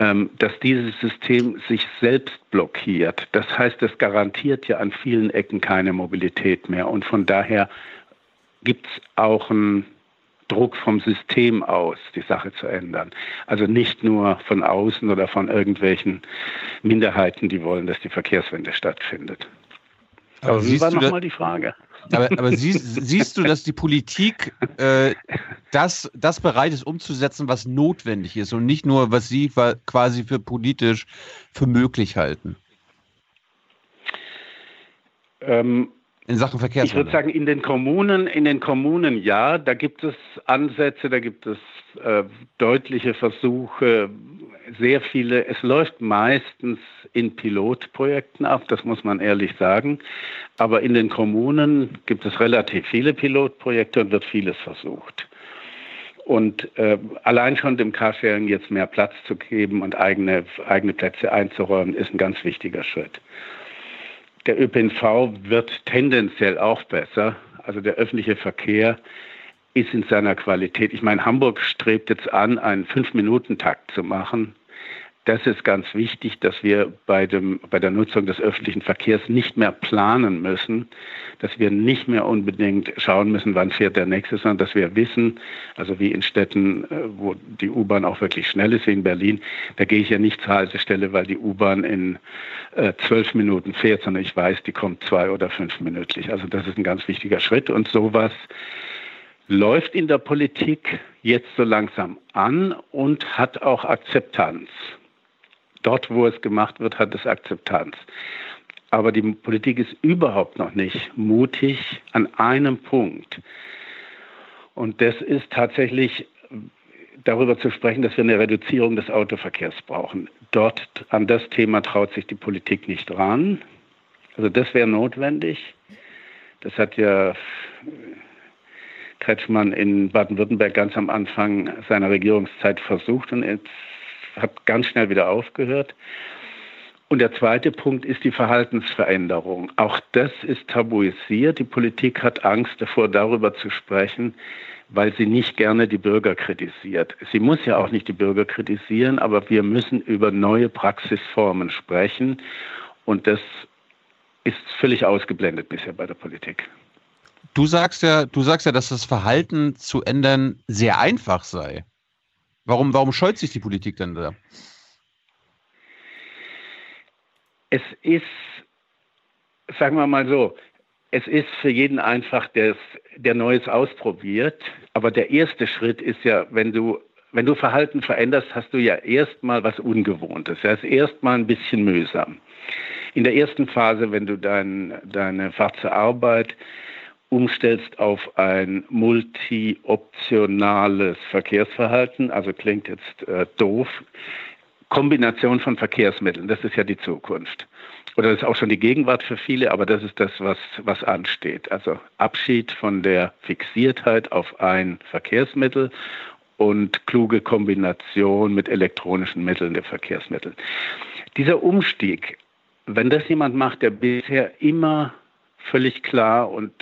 ähm, dass dieses System sich selbst blockiert. Das heißt, es garantiert ja an vielen Ecken keine Mobilität mehr. Und von daher gibt es auch ein Druck vom System aus, die Sache zu ändern. Also nicht nur von außen oder von irgendwelchen Minderheiten, die wollen, dass die Verkehrswende stattfindet. Aber wie war nochmal die Frage? Aber, aber siehst, siehst, du, dass die Politik äh, das, das bereit ist umzusetzen, was notwendig ist und nicht nur, was sie quasi für politisch für möglich halten? Ähm, in Sachen Verkehr. Ich würde sagen, in den Kommunen, in den Kommunen ja, da gibt es Ansätze, da gibt es äh, deutliche Versuche, sehr viele. Es läuft meistens in Pilotprojekten ab, das muss man ehrlich sagen. Aber in den Kommunen gibt es relativ viele Pilotprojekte und wird vieles versucht. Und äh, allein schon dem Carsharing jetzt mehr Platz zu geben und eigene, eigene Plätze einzuräumen, ist ein ganz wichtiger Schritt. Der ÖPNV wird tendenziell auch besser. Also der öffentliche Verkehr ist in seiner Qualität. Ich meine, Hamburg strebt jetzt an, einen Fünf-Minuten-Takt zu machen. Das ist ganz wichtig, dass wir bei, dem, bei der Nutzung des öffentlichen Verkehrs nicht mehr planen müssen, dass wir nicht mehr unbedingt schauen müssen, wann fährt der nächste, sondern dass wir wissen, also wie in Städten, äh, wo die U-Bahn auch wirklich schnell ist, wie in Berlin, da gehe ich ja nicht zur Haltestelle, weil die U-Bahn in äh, zwölf Minuten fährt, sondern ich weiß, die kommt zwei oder fünf minütlich. Also das ist ein ganz wichtiger Schritt und sowas läuft in der Politik jetzt so langsam an und hat auch Akzeptanz. Dort, wo es gemacht wird, hat es Akzeptanz. Aber die Politik ist überhaupt noch nicht mutig an einem Punkt. Und das ist tatsächlich darüber zu sprechen, dass wir eine Reduzierung des Autoverkehrs brauchen. Dort an das Thema traut sich die Politik nicht ran. Also das wäre notwendig. Das hat ja Kretschmann in Baden-Württemberg ganz am Anfang seiner Regierungszeit versucht und jetzt hat ganz schnell wieder aufgehört. Und der zweite Punkt ist die Verhaltensveränderung. Auch das ist tabuisiert. Die Politik hat Angst davor, darüber zu sprechen, weil sie nicht gerne die Bürger kritisiert. Sie muss ja auch nicht die Bürger kritisieren, aber wir müssen über neue Praxisformen sprechen. Und das ist völlig ausgeblendet bisher bei der Politik. Du sagst ja, du sagst ja, dass das Verhalten zu ändern sehr einfach sei. Warum, warum scheut sich die Politik denn da? Es ist, sagen wir mal so, es ist für jeden einfach, der, der Neues ausprobiert. Aber der erste Schritt ist ja, wenn du, wenn du Verhalten veränderst, hast du ja erstmal was Ungewohntes. Das ist erstmal ein bisschen mühsam. In der ersten Phase, wenn du dein, deine Fahrt zur Arbeit umstellst auf ein multi-optionales Verkehrsverhalten, also klingt jetzt äh, doof, Kombination von Verkehrsmitteln, das ist ja die Zukunft. Oder das ist auch schon die Gegenwart für viele, aber das ist das, was, was ansteht. Also Abschied von der Fixiertheit auf ein Verkehrsmittel und kluge Kombination mit elektronischen Mitteln der Verkehrsmittel. Dieser Umstieg, wenn das jemand macht, der bisher immer völlig klar und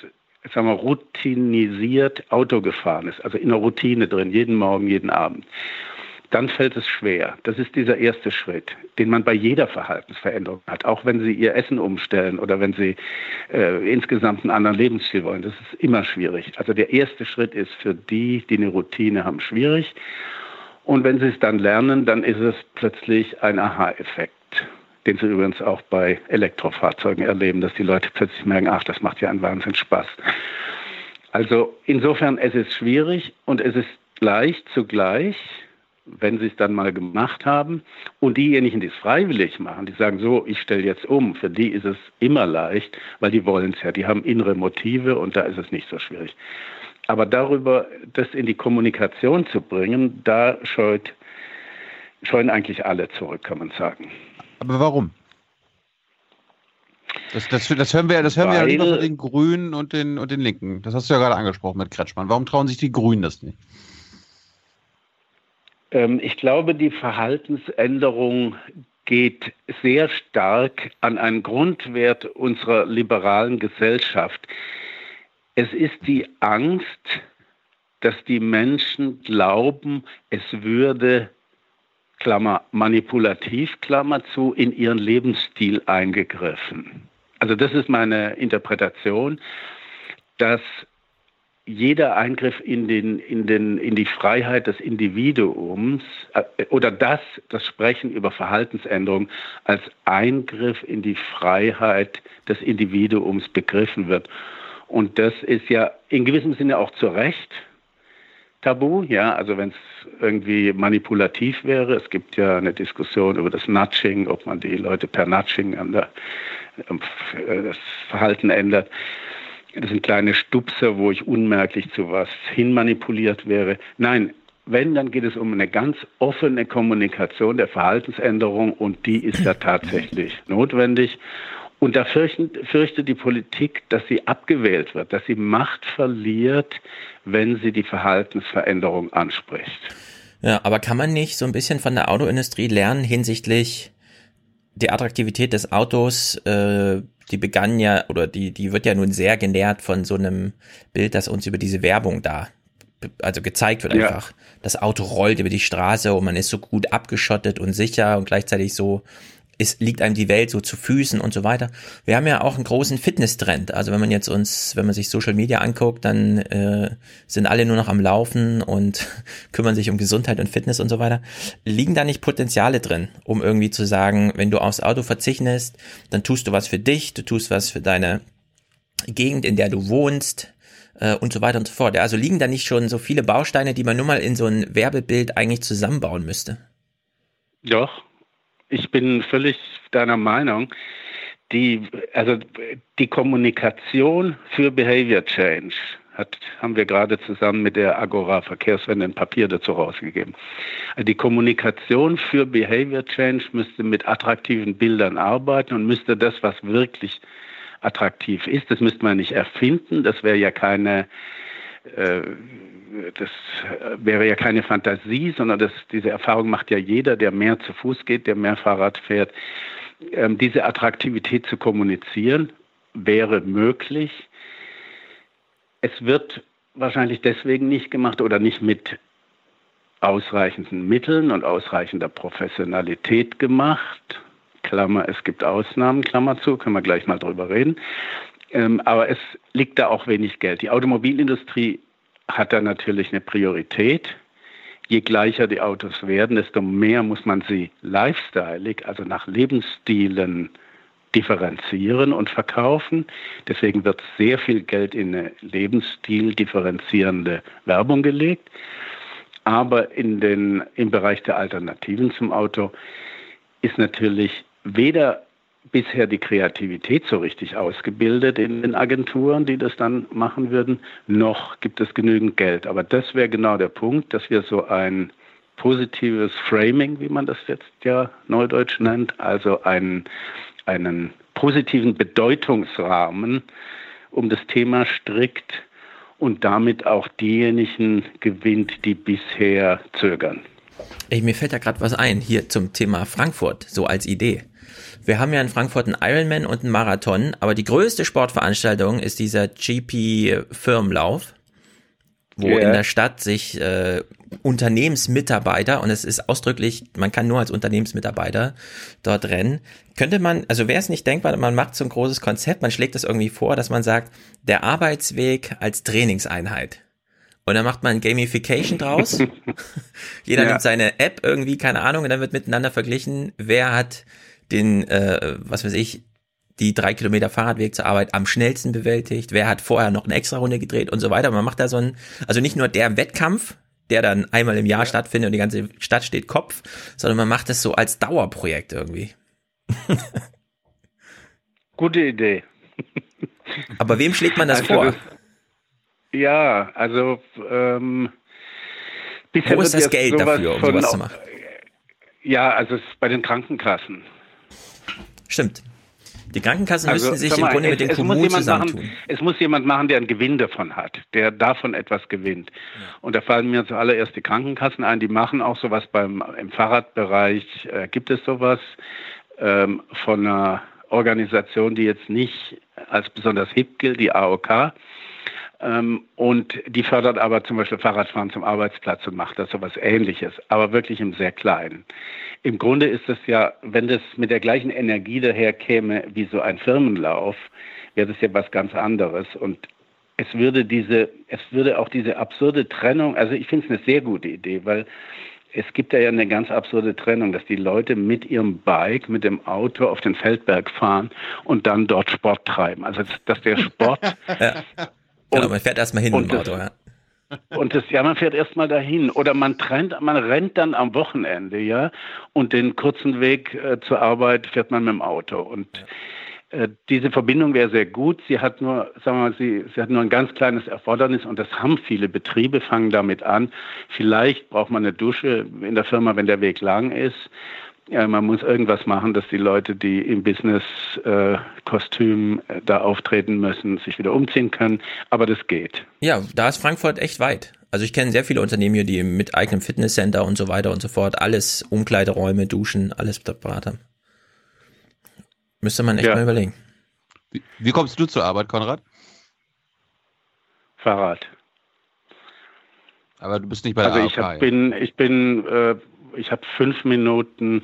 sagen wir, routinisiert Auto gefahren ist, also in der Routine drin, jeden Morgen, jeden Abend, dann fällt es schwer. Das ist dieser erste Schritt, den man bei jeder Verhaltensveränderung hat, auch wenn Sie Ihr Essen umstellen oder wenn Sie äh, insgesamt einen anderen Lebensstil wollen. Das ist immer schwierig. Also der erste Schritt ist für die, die eine Routine haben, schwierig. Und wenn Sie es dann lernen, dann ist es plötzlich ein Aha-Effekt den Sie übrigens auch bei Elektrofahrzeugen erleben, dass die Leute plötzlich merken, ach, das macht ja einen Wahnsinn Spaß. Also insofern, es ist schwierig und es ist leicht zugleich, wenn sie es dann mal gemacht haben. Und diejenigen, die es freiwillig machen, die sagen so, ich stelle jetzt um, für die ist es immer leicht, weil die wollen es ja, die haben innere Motive und da ist es nicht so schwierig. Aber darüber, das in die Kommunikation zu bringen, da scheut, scheuen eigentlich alle zurück, kann man sagen. Aber warum? Das, das, das hören wir, das hören wir ja lieber von den Grünen und den, und den Linken. Das hast du ja gerade angesprochen mit Kretschmann. Warum trauen sich die Grünen das nicht? Ähm, ich glaube, die Verhaltensänderung geht sehr stark an einen Grundwert unserer liberalen Gesellschaft. Es ist die Angst, dass die Menschen glauben, es würde Klammer manipulativ, Klammer zu, in ihren Lebensstil eingegriffen. Also das ist meine Interpretation, dass jeder Eingriff in, den, in, den, in die Freiheit des Individuums äh, oder das, das Sprechen über Verhaltensänderung als Eingriff in die Freiheit des Individuums begriffen wird. Und das ist ja in gewissem Sinne auch zu Recht tabu, ja, also wenn es irgendwie manipulativ wäre. Es gibt ja eine Diskussion über das Nudging, ob man die Leute per Nudging an der, äh, das Verhalten ändert. Das sind kleine Stupser, wo ich unmerklich zu was hinmanipuliert wäre. Nein, wenn, dann geht es um eine ganz offene Kommunikation der Verhaltensänderung und die ist ja tatsächlich notwendig. Und da fürchtet, die Politik, dass sie abgewählt wird, dass sie Macht verliert, wenn sie die Verhaltensveränderung anspricht. Ja, aber kann man nicht so ein bisschen von der Autoindustrie lernen hinsichtlich die Attraktivität des Autos, äh, die begann ja, oder die, die wird ja nun sehr genährt von so einem Bild, das uns über diese Werbung da, also gezeigt wird einfach. Ja. Das Auto rollt über die Straße und man ist so gut abgeschottet und sicher und gleichzeitig so ist, liegt einem die Welt so zu Füßen und so weiter. Wir haben ja auch einen großen Fitness-Trend. Also wenn man jetzt uns, wenn man sich Social Media anguckt, dann äh, sind alle nur noch am Laufen und kümmern sich um Gesundheit und Fitness und so weiter. Liegen da nicht Potenziale drin, um irgendwie zu sagen, wenn du aufs Auto verzichtest, dann tust du was für dich, du tust was für deine Gegend, in der du wohnst äh, und so weiter und so fort. Also liegen da nicht schon so viele Bausteine, die man nur mal in so ein Werbebild eigentlich zusammenbauen müsste? Doch, ich bin völlig deiner Meinung. Die, also die Kommunikation für Behavior Change hat, haben wir gerade zusammen mit der Agora Verkehrswende ein Papier dazu rausgegeben. Also die Kommunikation für Behavior Change müsste mit attraktiven Bildern arbeiten und müsste das, was wirklich attraktiv ist, das müsste man nicht erfinden. Das wäre ja keine äh, das wäre ja keine Fantasie, sondern das, diese Erfahrung macht ja jeder, der mehr zu Fuß geht, der mehr Fahrrad fährt. Ähm, diese Attraktivität zu kommunizieren wäre möglich. Es wird wahrscheinlich deswegen nicht gemacht oder nicht mit ausreichenden Mitteln und ausreichender Professionalität gemacht. Klammer, es gibt Ausnahmen, Klammer zu, können wir gleich mal drüber reden. Ähm, aber es liegt da auch wenig Geld. Die Automobilindustrie hat da natürlich eine Priorität. Je gleicher die Autos werden, desto mehr muss man sie lifestyleig, also nach Lebensstilen differenzieren und verkaufen. Deswegen wird sehr viel Geld in eine Lebensstil differenzierende Werbung gelegt. Aber in den, im Bereich der Alternativen zum Auto ist natürlich weder bisher die Kreativität so richtig ausgebildet in den Agenturen, die das dann machen würden, noch gibt es genügend Geld. Aber das wäre genau der Punkt, dass wir so ein positives Framing, wie man das jetzt ja neudeutsch nennt, also einen, einen positiven Bedeutungsrahmen um das Thema strickt und damit auch diejenigen gewinnt, die bisher zögern. Ey, mir fällt da gerade was ein, hier zum Thema Frankfurt, so als Idee. Wir haben ja in Frankfurt einen Ironman und einen Marathon, aber die größte Sportveranstaltung ist dieser GP Firmenlauf, wo yeah. in der Stadt sich äh, Unternehmensmitarbeiter, und es ist ausdrücklich, man kann nur als Unternehmensmitarbeiter dort rennen, könnte man, also wäre es nicht denkbar, man macht so ein großes Konzept, man schlägt das irgendwie vor, dass man sagt, der Arbeitsweg als Trainingseinheit. Und dann macht man Gamification draus. Jeder ja. nimmt seine App irgendwie, keine Ahnung, und dann wird miteinander verglichen, wer hat den, äh, was weiß ich, die drei Kilometer Fahrradweg zur Arbeit am schnellsten bewältigt, wer hat vorher noch eine extra Runde gedreht und so weiter. Man macht da so ein, also nicht nur der Wettkampf, der dann einmal im Jahr ja. stattfindet und die ganze Stadt steht Kopf, sondern man macht das so als Dauerprojekt irgendwie. Gute Idee. Aber wem schlägt man das also, vor? Ja, also ähm, Wo ist das Geld dafür, um sowas zu machen? Ja, also bei den Krankenkassen. Stimmt. Die Krankenkassen also, müssen sich mal, im Grunde es, mit den Kommunen zusammentun. Machen, es muss jemand machen, der einen Gewinn davon hat, der davon etwas gewinnt. Ja. Und da fallen mir zuallererst die Krankenkassen ein, die machen auch sowas beim im Fahrradbereich. Äh, gibt es sowas ähm, von einer Organisation, die jetzt nicht als besonders hip gilt, die AOK. Ähm, und die fördert aber zum Beispiel Fahrradfahren zum Arbeitsplatz und macht das sowas ähnliches, aber wirklich im sehr kleinen. Im Grunde ist es ja, wenn das mit der gleichen Energie daherkäme wie so ein Firmenlauf, wäre das ja was ganz anderes. Und es würde diese, es würde auch diese absurde Trennung, also ich finde es eine sehr gute Idee, weil es gibt ja eine ganz absurde Trennung, dass die Leute mit ihrem Bike, mit dem Auto auf den Feldberg fahren und dann dort Sport treiben. Also dass der Sport. Genau, man fährt erstmal hin mit dem Auto, ja. Und das, ja, man fährt erstmal dahin. Oder man trennt, man rennt dann am Wochenende, ja. Und den kurzen Weg äh, zur Arbeit fährt man mit dem Auto. Und äh, diese Verbindung wäre sehr gut. Sie hat nur, sagen wir mal, sie, sie hat nur ein ganz kleines Erfordernis und das haben viele Betriebe, fangen damit an. Vielleicht braucht man eine Dusche in der Firma, wenn der Weg lang ist. Ja, man muss irgendwas machen, dass die Leute, die im Business-Kostüm äh, da auftreten müssen, sich wieder umziehen können. Aber das geht. Ja, da ist Frankfurt echt weit. Also ich kenne sehr viele Unternehmen hier, die mit eigenem Fitnesscenter und so weiter und so fort alles Umkleideräume, Duschen, alles separat haben. Müsste man echt ja. mal überlegen. Wie, wie, kommst du zur Arbeit, Konrad? Fahrrad. Aber du bist nicht bei der also ich hab, bin, ich bin, äh, ich habe fünf Minuten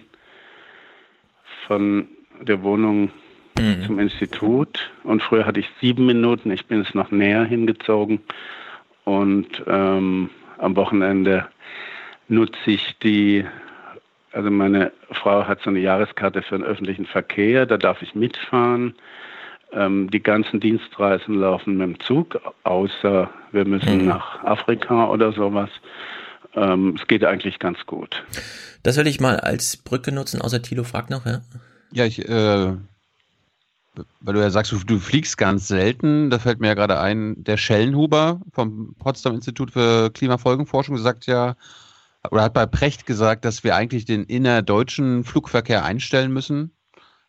von der Wohnung mhm. zum Institut und früher hatte ich sieben Minuten. Ich bin jetzt noch näher hingezogen und ähm, am Wochenende nutze ich die, also meine Frau hat so eine Jahreskarte für den öffentlichen Verkehr, da darf ich mitfahren. Ähm, die ganzen Dienstreisen laufen mit dem Zug, außer wir müssen mhm. nach Afrika oder sowas. Ähm, es geht eigentlich ganz gut. Das will ich mal als Brücke nutzen, außer Tilo fragt noch, ja? Ja, ich, äh, weil du ja sagst, du, du, fliegst ganz selten, da fällt mir ja gerade ein, der Schellenhuber vom Potsdam Institut für Klimafolgenforschung sagt ja, oder hat bei Precht gesagt, dass wir eigentlich den innerdeutschen Flugverkehr einstellen müssen.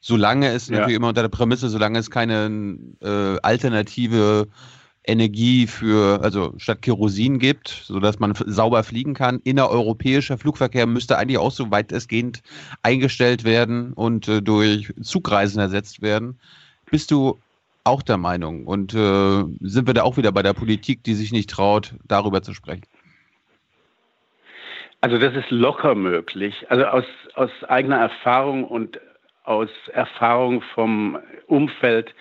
Solange es ja. natürlich immer unter der Prämisse, solange es keine äh, alternative Energie für, also statt Kerosin gibt, sodass man sauber fliegen kann. Innereuropäischer Flugverkehr müsste eigentlich auch so weitestgehend eingestellt werden und äh, durch Zugreisen ersetzt werden. Bist du auch der Meinung? Und äh, sind wir da auch wieder bei der Politik, die sich nicht traut, darüber zu sprechen? Also das ist locker möglich. Also aus, aus eigener Erfahrung und aus Erfahrung vom Umfeld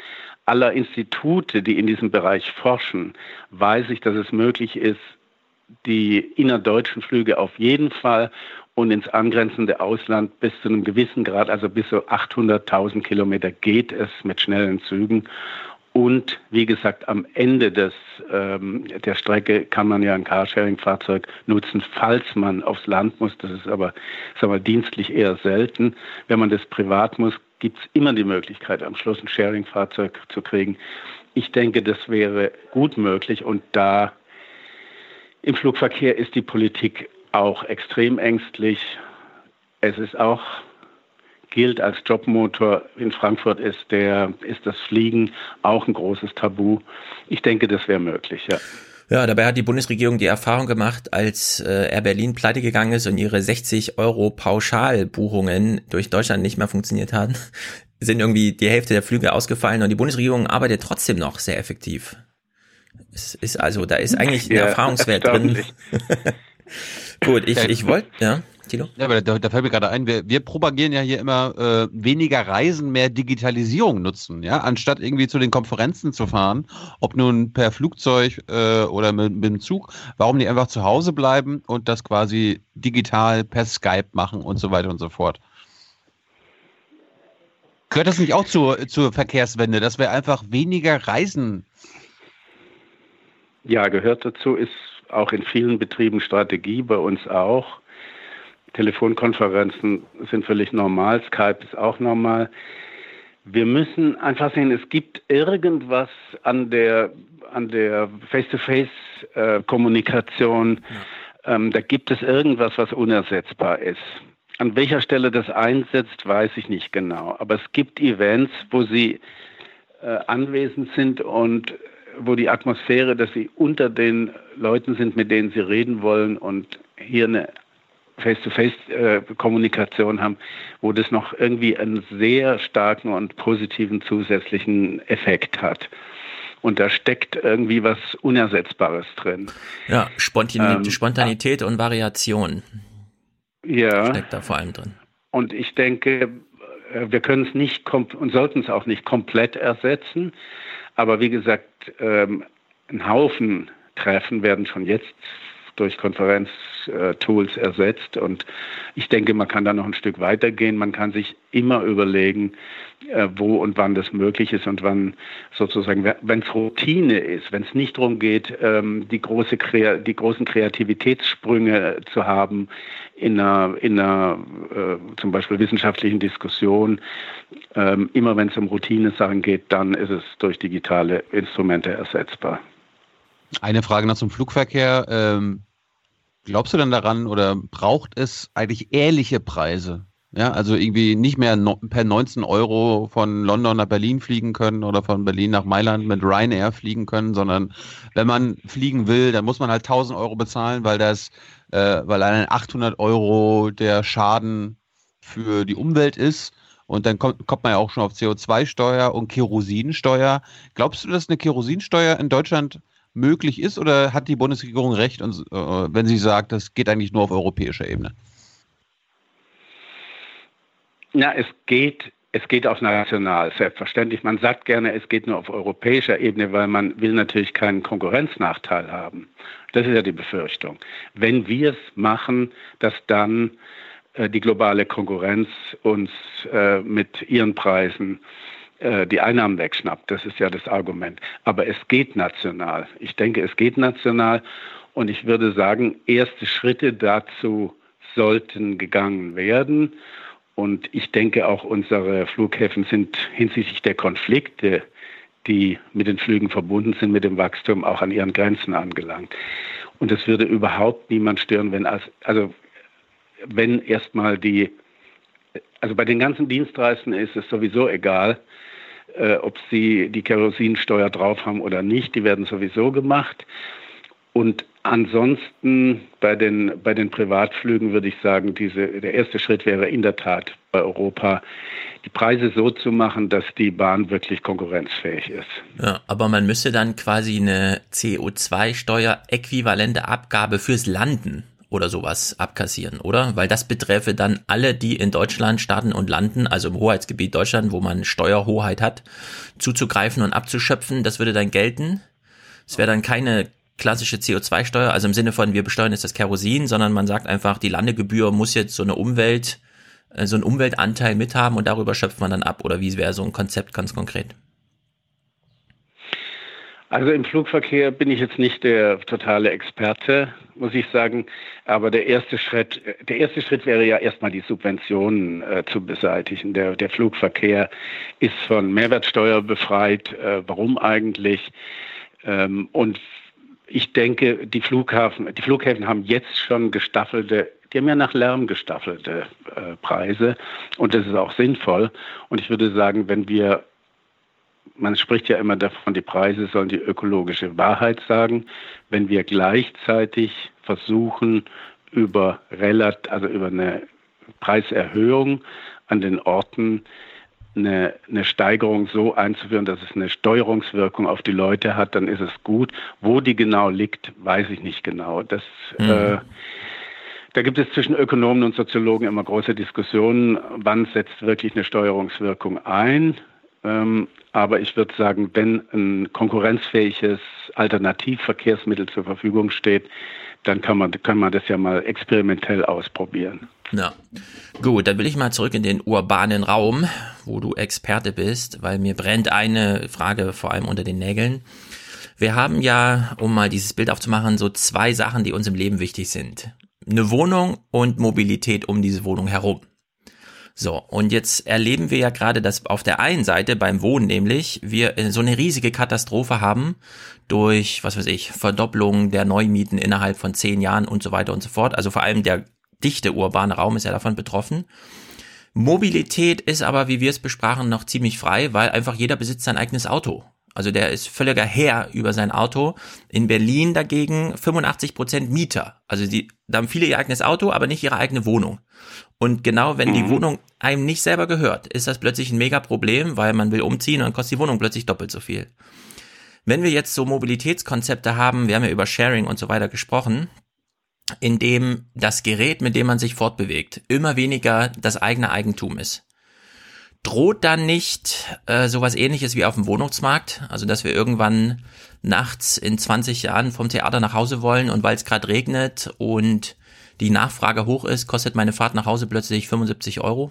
aller Institute, die in diesem Bereich forschen, weiß ich, dass es möglich ist, die innerdeutschen Flüge auf jeden Fall und ins angrenzende Ausland bis zu einem gewissen Grad, also bis zu 800.000 Kilometer geht es mit schnellen Zügen. Und wie gesagt, am Ende des, ähm, der Strecke kann man ja ein Carsharing-Fahrzeug nutzen, falls man aufs Land muss. Das ist aber sagen wir, dienstlich eher selten. Wenn man das privat muss, gibt es immer die Möglichkeit, am Schluss ein Sharing-Fahrzeug zu kriegen. Ich denke, das wäre gut möglich und da im Flugverkehr ist die Politik auch extrem ängstlich. Es ist auch gilt als Jobmotor in Frankfurt ist der ist das Fliegen auch ein großes Tabu. Ich denke, das wäre möglich, ja. Ja, dabei hat die Bundesregierung die Erfahrung gemacht, als äh, Air Berlin pleite gegangen ist und ihre 60 Euro Pauschalbuchungen durch Deutschland nicht mehr funktioniert haben, sind irgendwie die Hälfte der Flüge ausgefallen und die Bundesregierung arbeitet trotzdem noch sehr effektiv. Es ist also, da ist eigentlich ein ja, Erfahrungswert drin. Gut, ich, ich wollte, ja. Tilo? Ja, aber da, da fällt mir gerade ein, wir, wir propagieren ja hier immer äh, weniger Reisen, mehr Digitalisierung nutzen, ja, anstatt irgendwie zu den Konferenzen zu fahren, ob nun per Flugzeug äh, oder mit, mit dem Zug, warum nicht einfach zu Hause bleiben und das quasi digital per Skype machen und so weiter und so fort. Gehört das nicht auch zur, zur Verkehrswende, dass wir einfach weniger reisen? Ja, gehört dazu, ist auch in vielen Betrieben Strategie, bei uns auch. Telefonkonferenzen sind völlig normal, Skype ist auch normal. Wir müssen einfach sehen, es gibt irgendwas an der an der Face-to-Face-Kommunikation. Äh, ja. ähm, da gibt es irgendwas, was unersetzbar ist. An welcher Stelle das einsetzt, weiß ich nicht genau. Aber es gibt Events, wo sie äh, anwesend sind und wo die Atmosphäre, dass sie unter den Leuten sind, mit denen sie reden wollen und hier eine Face-to-Face-Kommunikation haben, wo das noch irgendwie einen sehr starken und positiven zusätzlichen Effekt hat. Und da steckt irgendwie was Unersetzbares drin. Ja, Spontan ähm, Spontanität und Variation. Ja. Steckt da vor allem drin. Und ich denke, äh, wir können es nicht und sollten es auch nicht komplett ersetzen. Aber wie gesagt, ähm, ein Haufen Treffen werden schon jetzt durch Konferenztools ersetzt. Und ich denke, man kann da noch ein Stück weitergehen. Man kann sich immer überlegen, äh, wo und wann das möglich ist und wann sozusagen, wenn es Routine ist, wenn es nicht darum geht, ähm, die, große, die großen Kreativitätssprünge zu haben in einer, in einer äh, zum Beispiel wissenschaftlichen Diskussion, ähm, immer wenn es um Routine-Sachen geht, dann ist es durch digitale Instrumente ersetzbar. Eine Frage noch zum Flugverkehr. Ähm, glaubst du denn daran oder braucht es eigentlich ehrliche Preise? Ja, also irgendwie nicht mehr no, per 19 Euro von London nach Berlin fliegen können oder von Berlin nach Mailand mit Ryanair fliegen können, sondern wenn man fliegen will, dann muss man halt 1000 Euro bezahlen, weil das, äh, weil allein 800 Euro der Schaden für die Umwelt ist. Und dann kommt, kommt man ja auch schon auf CO2-Steuer und Kerosinsteuer. Glaubst du, dass eine Kerosinsteuer in Deutschland möglich ist oder hat die Bundesregierung recht, und, äh, wenn sie sagt, das geht eigentlich nur auf europäischer Ebene? Ja, es geht, es geht auch national, selbstverständlich. Man sagt gerne, es geht nur auf europäischer Ebene, weil man will natürlich keinen Konkurrenznachteil haben. Das ist ja die Befürchtung. Wenn wir es machen, dass dann äh, die globale Konkurrenz uns äh, mit ihren Preisen äh, die Einnahmen wegschnappt. Das ist ja das Argument. Aber es geht national. Ich denke, es geht national. Und ich würde sagen, erste Schritte dazu sollten gegangen werden. Und ich denke auch, unsere Flughäfen sind hinsichtlich der Konflikte, die mit den Flügen verbunden sind, mit dem Wachstum, auch an ihren Grenzen angelangt. Und es würde überhaupt niemand stören, wenn als, also wenn erstmal die, also bei den ganzen Dienstreisen ist es sowieso egal, äh, ob sie die Kerosinsteuer drauf haben oder nicht. Die werden sowieso gemacht. Und ansonsten bei den, bei den Privatflügen würde ich sagen, diese, der erste Schritt wäre in der Tat bei Europa die Preise so zu machen, dass die Bahn wirklich konkurrenzfähig ist. Ja, aber man müsste dann quasi eine CO2-Steuer-äquivalente Abgabe fürs Landen oder sowas abkassieren, oder? Weil das betreffe dann alle, die in Deutschland starten und landen, also im Hoheitsgebiet Deutschland, wo man Steuerhoheit hat, zuzugreifen und abzuschöpfen. Das würde dann gelten. Es wäre dann keine klassische CO2-Steuer, also im Sinne von wir besteuern jetzt das Kerosin, sondern man sagt einfach, die Landegebühr muss jetzt so eine Umwelt, äh, so einen Umweltanteil mithaben und darüber schöpft man dann ab. Oder wie wäre so ein Konzept ganz konkret? Also im Flugverkehr bin ich jetzt nicht der totale Experte, muss ich sagen. Aber der erste Schritt, der erste Schritt wäre ja erstmal die Subventionen äh, zu beseitigen. Der, der Flugverkehr ist von Mehrwertsteuer befreit. Äh, warum eigentlich? Ähm, und ich denke, die Flughafen, die Flughäfen haben jetzt schon gestaffelte die haben ja nach Lärm gestaffelte äh, Preise und das ist auch sinnvoll. Und ich würde sagen, wenn wir man spricht ja immer davon, die Preise sollen die ökologische Wahrheit sagen. Wenn wir gleichzeitig versuchen, über, Relat also über eine Preiserhöhung an den Orten eine, eine Steigerung so einzuführen, dass es eine Steuerungswirkung auf die Leute hat, dann ist es gut. Wo die genau liegt, weiß ich nicht genau. Das, mhm. äh, da gibt es zwischen Ökonomen und Soziologen immer große Diskussionen, wann setzt wirklich eine Steuerungswirkung ein. Ähm, aber ich würde sagen, wenn ein konkurrenzfähiges Alternativverkehrsmittel zur Verfügung steht, dann kann man, kann man das ja mal experimentell ausprobieren. Ja, gut, dann will ich mal zurück in den urbanen Raum, wo du Experte bist, weil mir brennt eine Frage vor allem unter den Nägeln. Wir haben ja, um mal dieses Bild aufzumachen, so zwei Sachen, die uns im Leben wichtig sind. Eine Wohnung und Mobilität um diese Wohnung herum. So, und jetzt erleben wir ja gerade, dass auf der einen Seite beim Wohnen nämlich wir so eine riesige Katastrophe haben durch, was weiß ich, Verdopplung der Neumieten innerhalb von zehn Jahren und so weiter und so fort. Also vor allem der dichte urbane Raum ist ja davon betroffen. Mobilität ist aber, wie wir es besprachen, noch ziemlich frei, weil einfach jeder besitzt sein eigenes Auto. Also der ist völliger Herr über sein Auto. In Berlin dagegen 85 Prozent Mieter. Also die, da haben viele ihr eigenes Auto, aber nicht ihre eigene Wohnung. Und genau wenn die mhm. Wohnung einem nicht selber gehört, ist das plötzlich ein Mega-Problem, weil man will umziehen und kostet die Wohnung plötzlich doppelt so viel. Wenn wir jetzt so Mobilitätskonzepte haben, wir haben ja über Sharing und so weiter gesprochen, in dem das Gerät, mit dem man sich fortbewegt, immer weniger das eigene Eigentum ist. droht dann nicht äh, sowas ähnliches wie auf dem Wohnungsmarkt? Also dass wir irgendwann nachts in 20 Jahren vom Theater nach Hause wollen und weil es gerade regnet und die Nachfrage hoch ist, kostet meine Fahrt nach Hause plötzlich 75 Euro?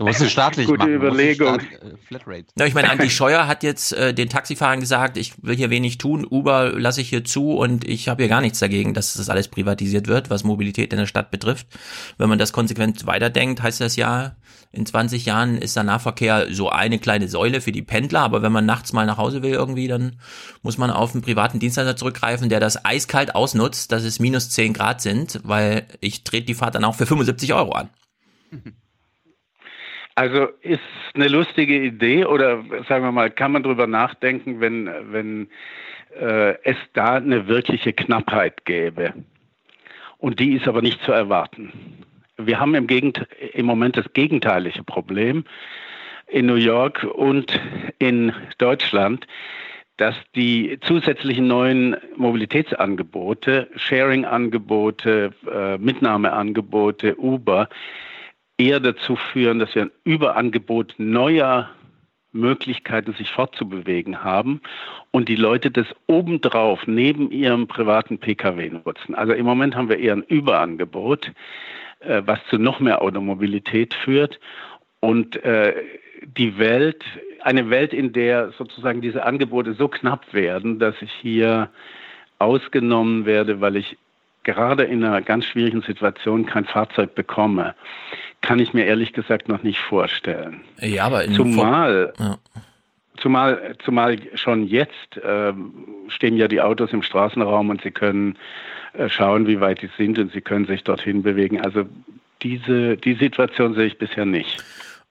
Du musst es staatlich Gute machen. Überlegung. Staat, äh, Flatrate. Ja, ich meine, Andi Scheuer hat jetzt äh, den Taxifahrern gesagt, ich will hier wenig tun, Uber lasse ich hier zu und ich habe hier gar nichts dagegen, dass das alles privatisiert wird, was Mobilität in der Stadt betrifft. Wenn man das konsequent weiterdenkt, heißt das ja, in 20 Jahren ist der Nahverkehr so eine kleine Säule für die Pendler, aber wenn man nachts mal nach Hause will irgendwie, dann muss man auf einen privaten Dienstleister zurückgreifen, der das eiskalt ausnutzt, dass es minus 10 Grad sind, weil ich trete die Fahrt dann auch für 75 Euro an. Also ist eine lustige Idee oder sagen wir mal, kann man drüber nachdenken, wenn, wenn äh, es da eine wirkliche Knappheit gäbe. Und die ist aber nicht zu erwarten. Wir haben im, Gegend im Moment das gegenteilige Problem in New York und in Deutschland, dass die zusätzlichen neuen Mobilitätsangebote, Sharing-Angebote, äh, Mitnahmeangebote, Uber, eher dazu führen, dass wir ein Überangebot neuer Möglichkeiten, sich fortzubewegen haben und die Leute das obendrauf neben ihrem privaten Pkw nutzen. Also im Moment haben wir eher ein Überangebot, äh, was zu noch mehr Automobilität führt und äh, die Welt, eine Welt, in der sozusagen diese Angebote so knapp werden, dass ich hier ausgenommen werde, weil ich gerade in einer ganz schwierigen Situation kein Fahrzeug bekomme, kann ich mir ehrlich gesagt noch nicht vorstellen. Ja, aber in zumal, ja. zumal, zumal schon jetzt äh, stehen ja die Autos im Straßenraum und Sie können äh, schauen, wie weit die sind und Sie können sich dorthin bewegen. Also diese die Situation sehe ich bisher nicht.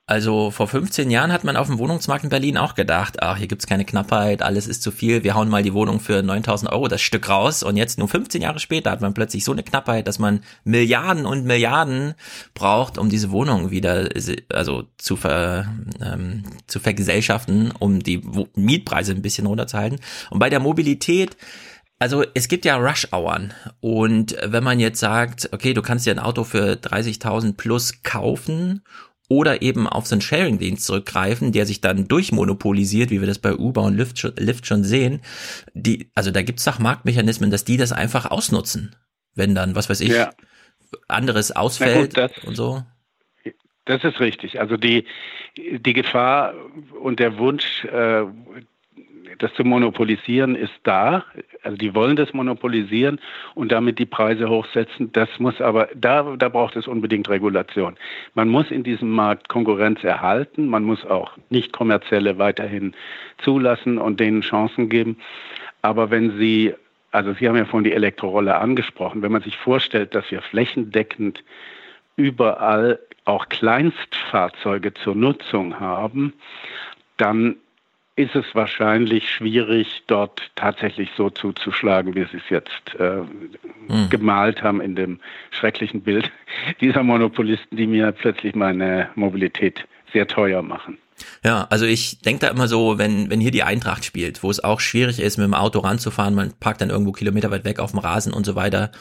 Also vor 15 Jahren hat man auf dem Wohnungsmarkt in Berlin auch gedacht, ach, hier gibt's keine Knappheit, alles ist zu viel, wir hauen mal die Wohnung für 9000 Euro das Stück raus. Und jetzt nur 15 Jahre später hat man plötzlich so eine Knappheit, dass man Milliarden und Milliarden braucht, um diese Wohnung wieder also zu, ver, ähm, zu vergesellschaften, um die Mietpreise ein bisschen runterzuhalten. Und bei der Mobilität also es gibt ja Rush-Auern und wenn man jetzt sagt, okay, du kannst dir ein Auto für 30.000 plus kaufen oder eben auf so einen Sharing-Dienst zurückgreifen, der sich dann durchmonopolisiert, wie wir das bei Uber und Lyft schon, Lyft schon sehen. Die, also da gibt's doch Marktmechanismen, dass die das einfach ausnutzen, wenn dann, was weiß ich, ja. anderes ausfällt gut, und so. Das ist richtig. Also die, die Gefahr und der Wunsch, äh, das zu monopolisieren ist da. Also die wollen das monopolisieren und damit die Preise hochsetzen. Das muss aber, da, da braucht es unbedingt Regulation. Man muss in diesem Markt Konkurrenz erhalten. Man muss auch nicht kommerzielle weiterhin zulassen und denen Chancen geben. Aber wenn Sie, also Sie haben ja vorhin die Elektrorolle angesprochen, wenn man sich vorstellt, dass wir flächendeckend überall auch Kleinstfahrzeuge zur Nutzung haben, dann ist es wahrscheinlich schwierig, dort tatsächlich so zuzuschlagen, wie Sie es jetzt äh, hm. gemalt haben in dem schrecklichen Bild dieser Monopolisten, die mir plötzlich meine Mobilität sehr teuer machen. Ja, also ich denke da immer so, wenn, wenn hier die Eintracht spielt, wo es auch schwierig ist, mit dem Auto ranzufahren, man parkt dann irgendwo Kilometer weit weg auf dem Rasen und so weiter,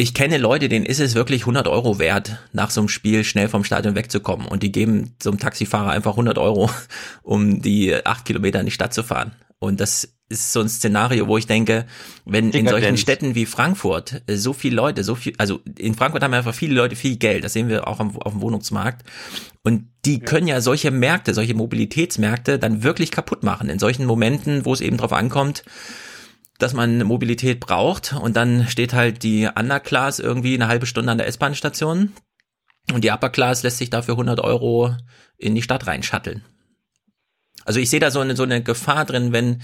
ich kenne Leute, denen ist es wirklich 100 Euro wert, nach so einem Spiel schnell vom Stadion wegzukommen. Und die geben so einem Taxifahrer einfach 100 Euro, um die acht Kilometer in die Stadt zu fahren. Und das ist so ein Szenario, wo ich denke, wenn in solchen Städten wie Frankfurt äh, so viele Leute, so viel, also in Frankfurt haben einfach viele Leute viel Geld, das sehen wir auch auf dem Wohnungsmarkt. Und die können ja solche Märkte, solche Mobilitätsmärkte dann wirklich kaputt machen. In solchen Momenten, wo es eben drauf ankommt, dass man Mobilität braucht und dann steht halt die Underclass irgendwie eine halbe Stunde an der S-Bahn-Station und die Upper Class lässt sich dafür 100 Euro in die Stadt reinschatteln. Also ich sehe da so eine, so eine Gefahr drin, wenn,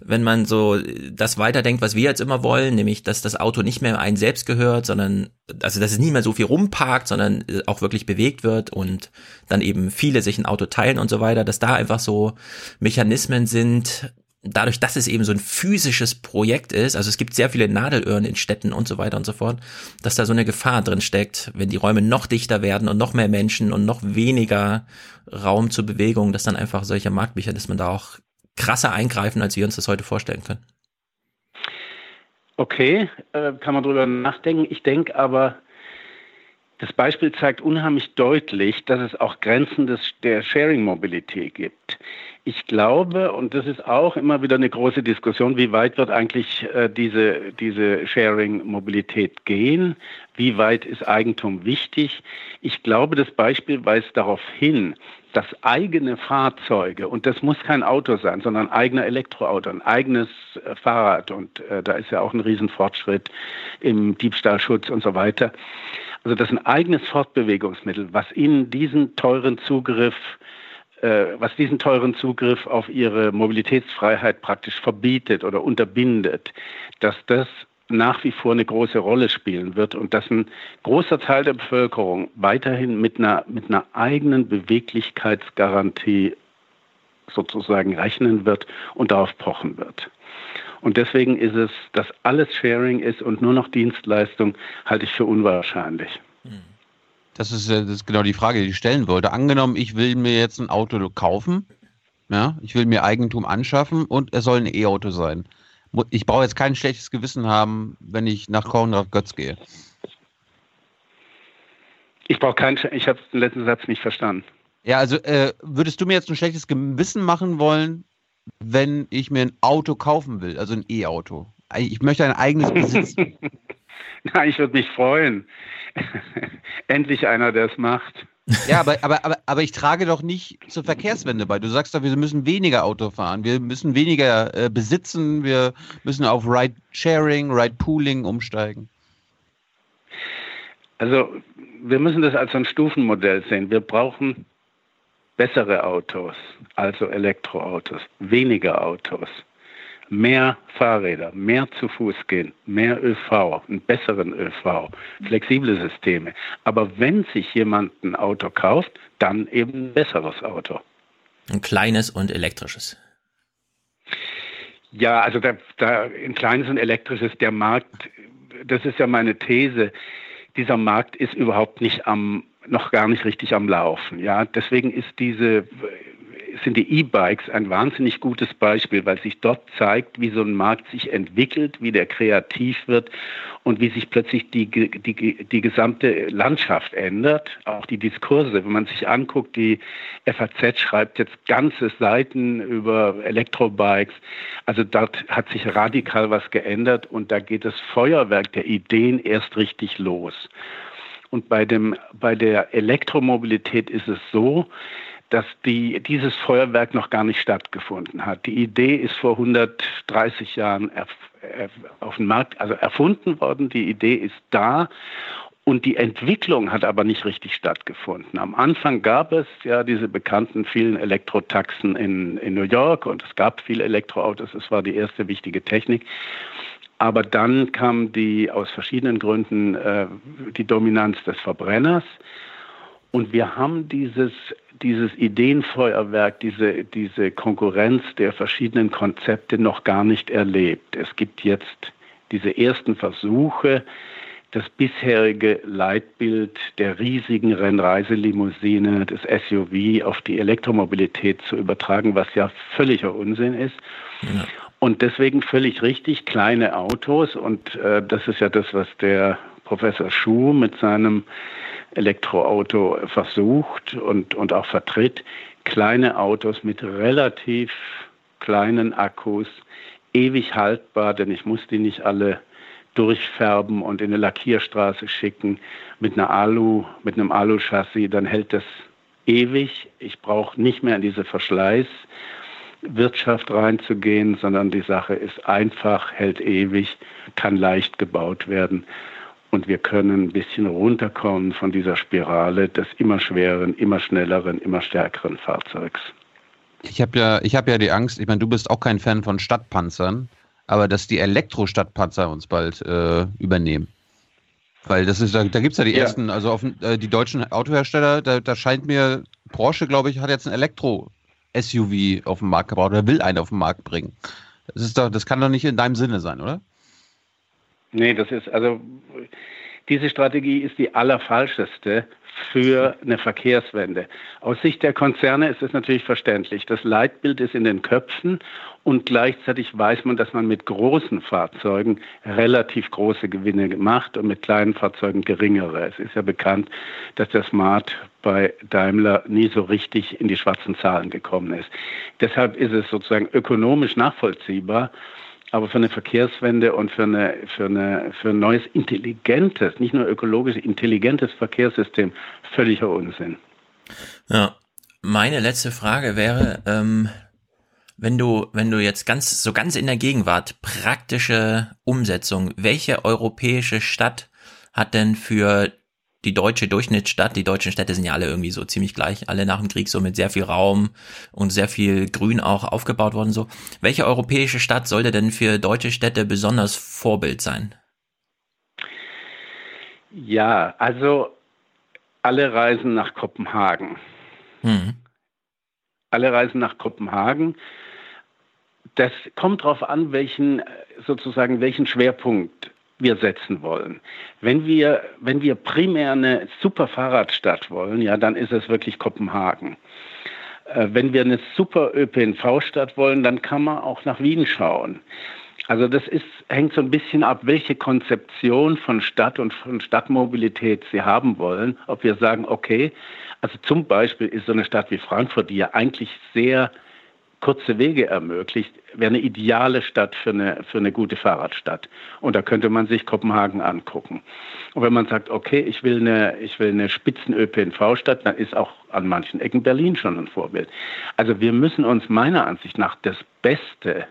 wenn man so das weiterdenkt, was wir jetzt immer wollen, nämlich, dass das Auto nicht mehr einem selbst gehört, sondern, also, dass es nie mehr so viel rumparkt, sondern auch wirklich bewegt wird und dann eben viele sich ein Auto teilen und so weiter, dass da einfach so Mechanismen sind, dadurch, dass es eben so ein physisches Projekt ist, also es gibt sehr viele Nadelöhren in Städten und so weiter und so fort, dass da so eine Gefahr drin steckt, wenn die Räume noch dichter werden und noch mehr Menschen und noch weniger Raum zur Bewegung, dass dann einfach solche Marktmechanismen da auch krasser eingreifen, als wir uns das heute vorstellen können. Okay, äh, kann man drüber nachdenken. Ich denke aber, das Beispiel zeigt unheimlich deutlich, dass es auch Grenzen des, der Sharing-Mobilität gibt. Ich glaube, und das ist auch immer wieder eine große Diskussion, wie weit wird eigentlich äh, diese, diese Sharing-Mobilität gehen? Wie weit ist Eigentum wichtig? Ich glaube, das Beispiel weist darauf hin, dass eigene Fahrzeuge, und das muss kein Auto sein, sondern ein eigener Elektroauto, ein eigenes äh, Fahrrad, und äh, da ist ja auch ein Riesenfortschritt im Diebstahlschutz und so weiter, also das ist ein eigenes Fortbewegungsmittel, was ihnen diesen teuren Zugriff äh, was diesen teuren Zugriff auf ihre Mobilitätsfreiheit praktisch verbietet oder unterbindet, dass das nach wie vor eine große Rolle spielen wird und dass ein großer Teil der Bevölkerung weiterhin mit einer, mit einer eigenen Beweglichkeitsgarantie sozusagen rechnen wird und darauf pochen wird. Und deswegen ist es, dass alles Sharing ist und nur noch Dienstleistung, halte ich für unwahrscheinlich. Das ist, das ist genau die Frage, die ich stellen wollte. Angenommen, ich will mir jetzt ein Auto kaufen, ja, ich will mir Eigentum anschaffen und es soll ein E-Auto sein. Ich brauche jetzt kein schlechtes Gewissen haben, wenn ich nach Konrad Götz gehe. Ich brauche kein, ich habe den letzten Satz nicht verstanden. Ja, also äh, würdest du mir jetzt ein schlechtes Gewissen machen wollen, wenn ich mir ein Auto kaufen will, also ein E-Auto. Ich möchte ein eigenes besitzen. Nein, ich würde mich freuen. Endlich einer, der es macht. Ja, aber, aber, aber, aber ich trage doch nicht zur Verkehrswende bei. Du sagst doch, wir müssen weniger Auto fahren, wir müssen weniger äh, besitzen, wir müssen auf Ride-Sharing, Ride-Pooling umsteigen. Also, wir müssen das als ein Stufenmodell sehen. Wir brauchen bessere Autos, also Elektroautos, weniger Autos, mehr Fahrräder, mehr zu Fuß gehen, mehr ÖV, einen besseren ÖV, flexible Systeme. Aber wenn sich jemand ein Auto kauft, dann eben ein besseres Auto. Ein kleines und elektrisches. Ja, also da, da ein kleines und elektrisches, der Markt, das ist ja meine These, dieser Markt ist überhaupt nicht am noch gar nicht richtig am Laufen. Ja, deswegen ist diese sind die E-Bikes ein wahnsinnig gutes Beispiel, weil sich dort zeigt, wie so ein Markt sich entwickelt, wie der kreativ wird und wie sich plötzlich die, die, die gesamte Landschaft ändert, auch die Diskurse. Wenn man sich anguckt, die FAZ schreibt jetzt ganze Seiten über Elektrobikes. Also dort hat sich radikal was geändert und da geht das Feuerwerk der Ideen erst richtig los. Und bei, dem, bei der Elektromobilität ist es so, dass die, dieses Feuerwerk noch gar nicht stattgefunden hat. Die Idee ist vor 130 Jahren erf, erf, auf den Markt, also erfunden worden. Die Idee ist da und die Entwicklung hat aber nicht richtig stattgefunden. Am Anfang gab es ja diese bekannten vielen Elektrotaxen in, in New York und es gab viele Elektroautos. Es war die erste wichtige Technik. Aber dann kam die aus verschiedenen Gründen äh, die Dominanz des Verbrenners. Und wir haben dieses, dieses Ideenfeuerwerk, diese, diese Konkurrenz der verschiedenen Konzepte noch gar nicht erlebt. Es gibt jetzt diese ersten Versuche, das bisherige Leitbild der riesigen Rennreiselimousine, des SUV auf die Elektromobilität zu übertragen, was ja völliger Unsinn ist. Ja. Und deswegen völlig richtig, kleine Autos. Und äh, das ist ja das, was der Professor Schuh mit seinem Elektroauto versucht und, und auch vertritt. Kleine Autos mit relativ kleinen Akkus, ewig haltbar, denn ich muss die nicht alle durchfärben und in eine Lackierstraße schicken mit einer Alu, mit einem Alu-Chassis, dann hält das ewig. Ich brauche nicht mehr in diese Verschleiß Wirtschaft reinzugehen, sondern die Sache ist einfach, hält ewig, kann leicht gebaut werden. Und wir können ein bisschen runterkommen von dieser Spirale des immer schwereren, immer schnelleren, immer stärkeren Fahrzeugs. Ich habe ja, ich ja die Angst, ich meine, du bist auch kein Fan von Stadtpanzern, aber dass die Elektro-Stadtpanzer uns bald äh, übernehmen. Weil das ist, da, da gibt es ja die ja. ersten, also auf, äh, die deutschen Autohersteller, da, da scheint mir, Porsche, glaube ich, hat jetzt ein Elektro SUV auf den Markt gebracht oder will einen auf den Markt bringen. Das, ist doch, das kann doch nicht in deinem Sinne sein, oder? Nee, das ist, also Diese Strategie ist die allerfalscheste für eine Verkehrswende. Aus Sicht der Konzerne ist es natürlich verständlich. Das Leitbild ist in den Köpfen und gleichzeitig weiß man, dass man mit großen Fahrzeugen relativ große Gewinne macht und mit kleinen Fahrzeugen geringere. Es ist ja bekannt, dass der Smart bei Daimler nie so richtig in die schwarzen Zahlen gekommen ist. Deshalb ist es sozusagen ökonomisch nachvollziehbar, aber für eine Verkehrswende und für, eine, für, eine, für ein neues intelligentes, nicht nur ökologisch intelligentes Verkehrssystem völliger Unsinn. Ja, meine letzte Frage wäre, ähm, wenn du, wenn du jetzt ganz, so ganz in der Gegenwart praktische Umsetzung, welche europäische Stadt hat denn für die deutsche Durchschnittsstadt, die deutschen Städte sind ja alle irgendwie so ziemlich gleich, alle nach dem Krieg so mit sehr viel Raum und sehr viel Grün auch aufgebaut worden so. Welche europäische Stadt sollte denn für deutsche Städte besonders Vorbild sein? Ja, also alle reisen nach Kopenhagen. Mhm. Alle reisen nach Kopenhagen. Das kommt darauf an, welchen sozusagen welchen Schwerpunkt wir setzen wollen. Wenn wir, wenn wir primär eine super Fahrradstadt wollen, ja, dann ist es wirklich Kopenhagen. Äh, wenn wir eine super ÖPNV-Stadt wollen, dann kann man auch nach Wien schauen. Also das ist, hängt so ein bisschen ab, welche Konzeption von Stadt und von Stadtmobilität Sie haben wollen. Ob wir sagen, okay, also zum Beispiel ist so eine Stadt wie Frankfurt, die ja eigentlich sehr kurze Wege ermöglicht, wäre eine ideale Stadt für eine, für eine gute Fahrradstadt. Und da könnte man sich Kopenhagen angucken. Und wenn man sagt, okay, ich will eine, ich will eine Spitzen-ÖPNV-Stadt, dann ist auch an manchen Ecken Berlin schon ein Vorbild. Also wir müssen uns meiner Ansicht nach das Beste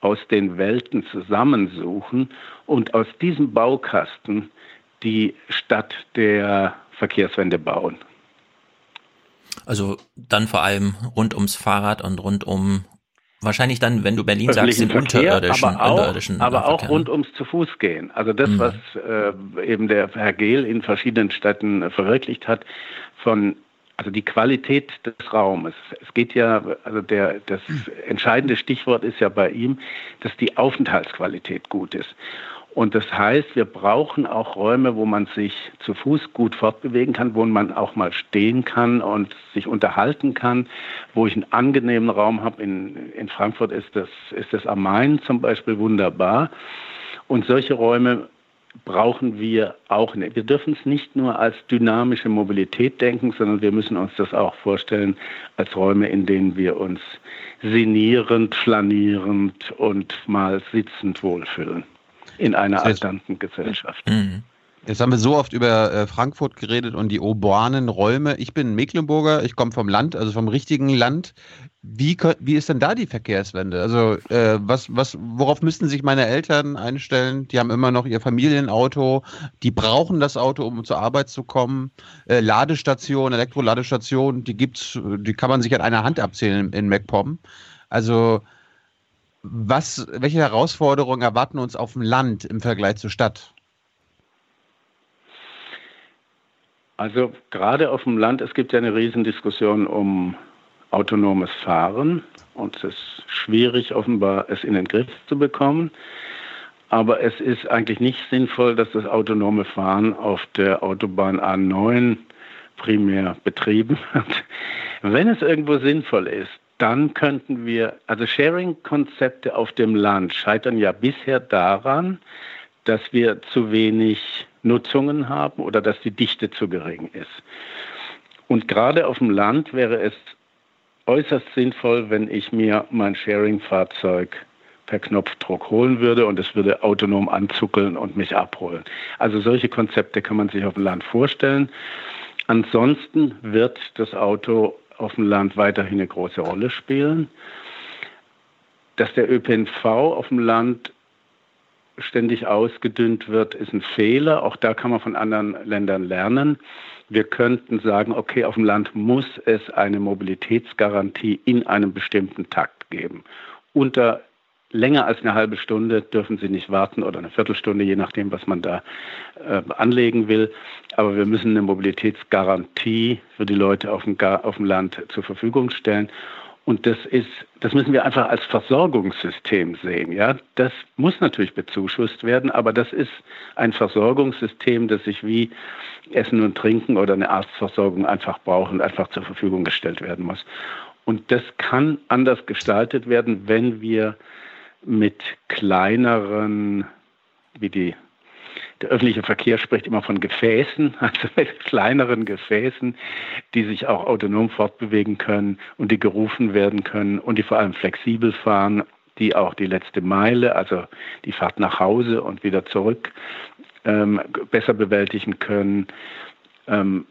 aus den Welten zusammensuchen und aus diesem Baukasten die Stadt der Verkehrswende bauen. Also dann vor allem rund ums Fahrrad und rund um Wahrscheinlich dann, wenn du Berlin sagst, den Verkehr, unterirdischen, aber auch, unterirdischen aber auch rund ums zu Fuß gehen. Also das, mhm. was äh, eben der Herr Gehl in verschiedenen Städten äh, verwirklicht hat, von also die Qualität des Raumes. Es geht ja, also der, das entscheidende Stichwort ist ja bei ihm, dass die Aufenthaltsqualität gut ist. Und das heißt, wir brauchen auch Räume, wo man sich zu Fuß gut fortbewegen kann, wo man auch mal stehen kann und sich unterhalten kann, wo ich einen angenehmen Raum habe. In, in Frankfurt ist das, ist das am Main zum Beispiel wunderbar. Und solche Räume brauchen wir auch nicht. Wir dürfen es nicht nur als dynamische Mobilität denken, sondern wir müssen uns das auch vorstellen als Räume, in denen wir uns sinnierend, flanierend und mal sitzend wohlfühlen in einer alternden Gesellschaft. Mhm. Jetzt haben wir so oft über äh, Frankfurt geredet und die urbanen Räume. Ich bin Mecklenburger, ich komme vom Land, also vom richtigen Land. Wie, wie ist denn da die Verkehrswende? Also äh, was, was, worauf müssten sich meine Eltern einstellen? Die haben immer noch ihr Familienauto, die brauchen das Auto, um zur Arbeit zu kommen. Äh, Ladestationen, Elektroladestationen, die gibt's, die kann man sich an einer Hand abzählen in, in MacPom. Also was, welche Herausforderungen erwarten uns auf dem Land im Vergleich zur Stadt? Also gerade auf dem Land, es gibt ja eine Riesendiskussion um autonomes Fahren und es ist schwierig offenbar, es in den Griff zu bekommen. Aber es ist eigentlich nicht sinnvoll, dass das autonome Fahren auf der Autobahn A9 primär betrieben wird. Wenn es irgendwo sinnvoll ist, dann könnten wir, also Sharing-Konzepte auf dem Land scheitern ja bisher daran, dass wir zu wenig Nutzungen haben oder dass die Dichte zu gering ist. Und gerade auf dem Land wäre es äußerst sinnvoll, wenn ich mir mein Sharing-Fahrzeug per Knopfdruck holen würde und es würde autonom anzuckeln und mich abholen. Also solche Konzepte kann man sich auf dem Land vorstellen. Ansonsten wird das Auto auf dem Land weiterhin eine große Rolle spielen. Dass der ÖPNV auf dem Land ständig ausgedünnt wird, ist ein Fehler. Auch da kann man von anderen Ländern lernen. Wir könnten sagen, okay, auf dem Land muss es eine Mobilitätsgarantie in einem bestimmten Takt geben. Unter länger als eine halbe Stunde dürfen Sie nicht warten oder eine Viertelstunde, je nachdem, was man da äh, anlegen will. Aber wir müssen eine Mobilitätsgarantie für die Leute auf dem, auf dem Land zur Verfügung stellen. Und das ist, das müssen wir einfach als Versorgungssystem sehen. Ja, das muss natürlich bezuschusst werden, aber das ist ein Versorgungssystem, das sich wie Essen und Trinken oder eine Arztversorgung einfach braucht und einfach zur Verfügung gestellt werden muss. Und das kann anders gestaltet werden, wenn wir mit kleineren, wie die der öffentliche Verkehr spricht immer von Gefäßen, also mit kleineren Gefäßen, die sich auch autonom fortbewegen können und die gerufen werden können und die vor allem flexibel fahren, die auch die letzte Meile, also die Fahrt nach Hause und wieder zurück, ähm, besser bewältigen können. Ähm,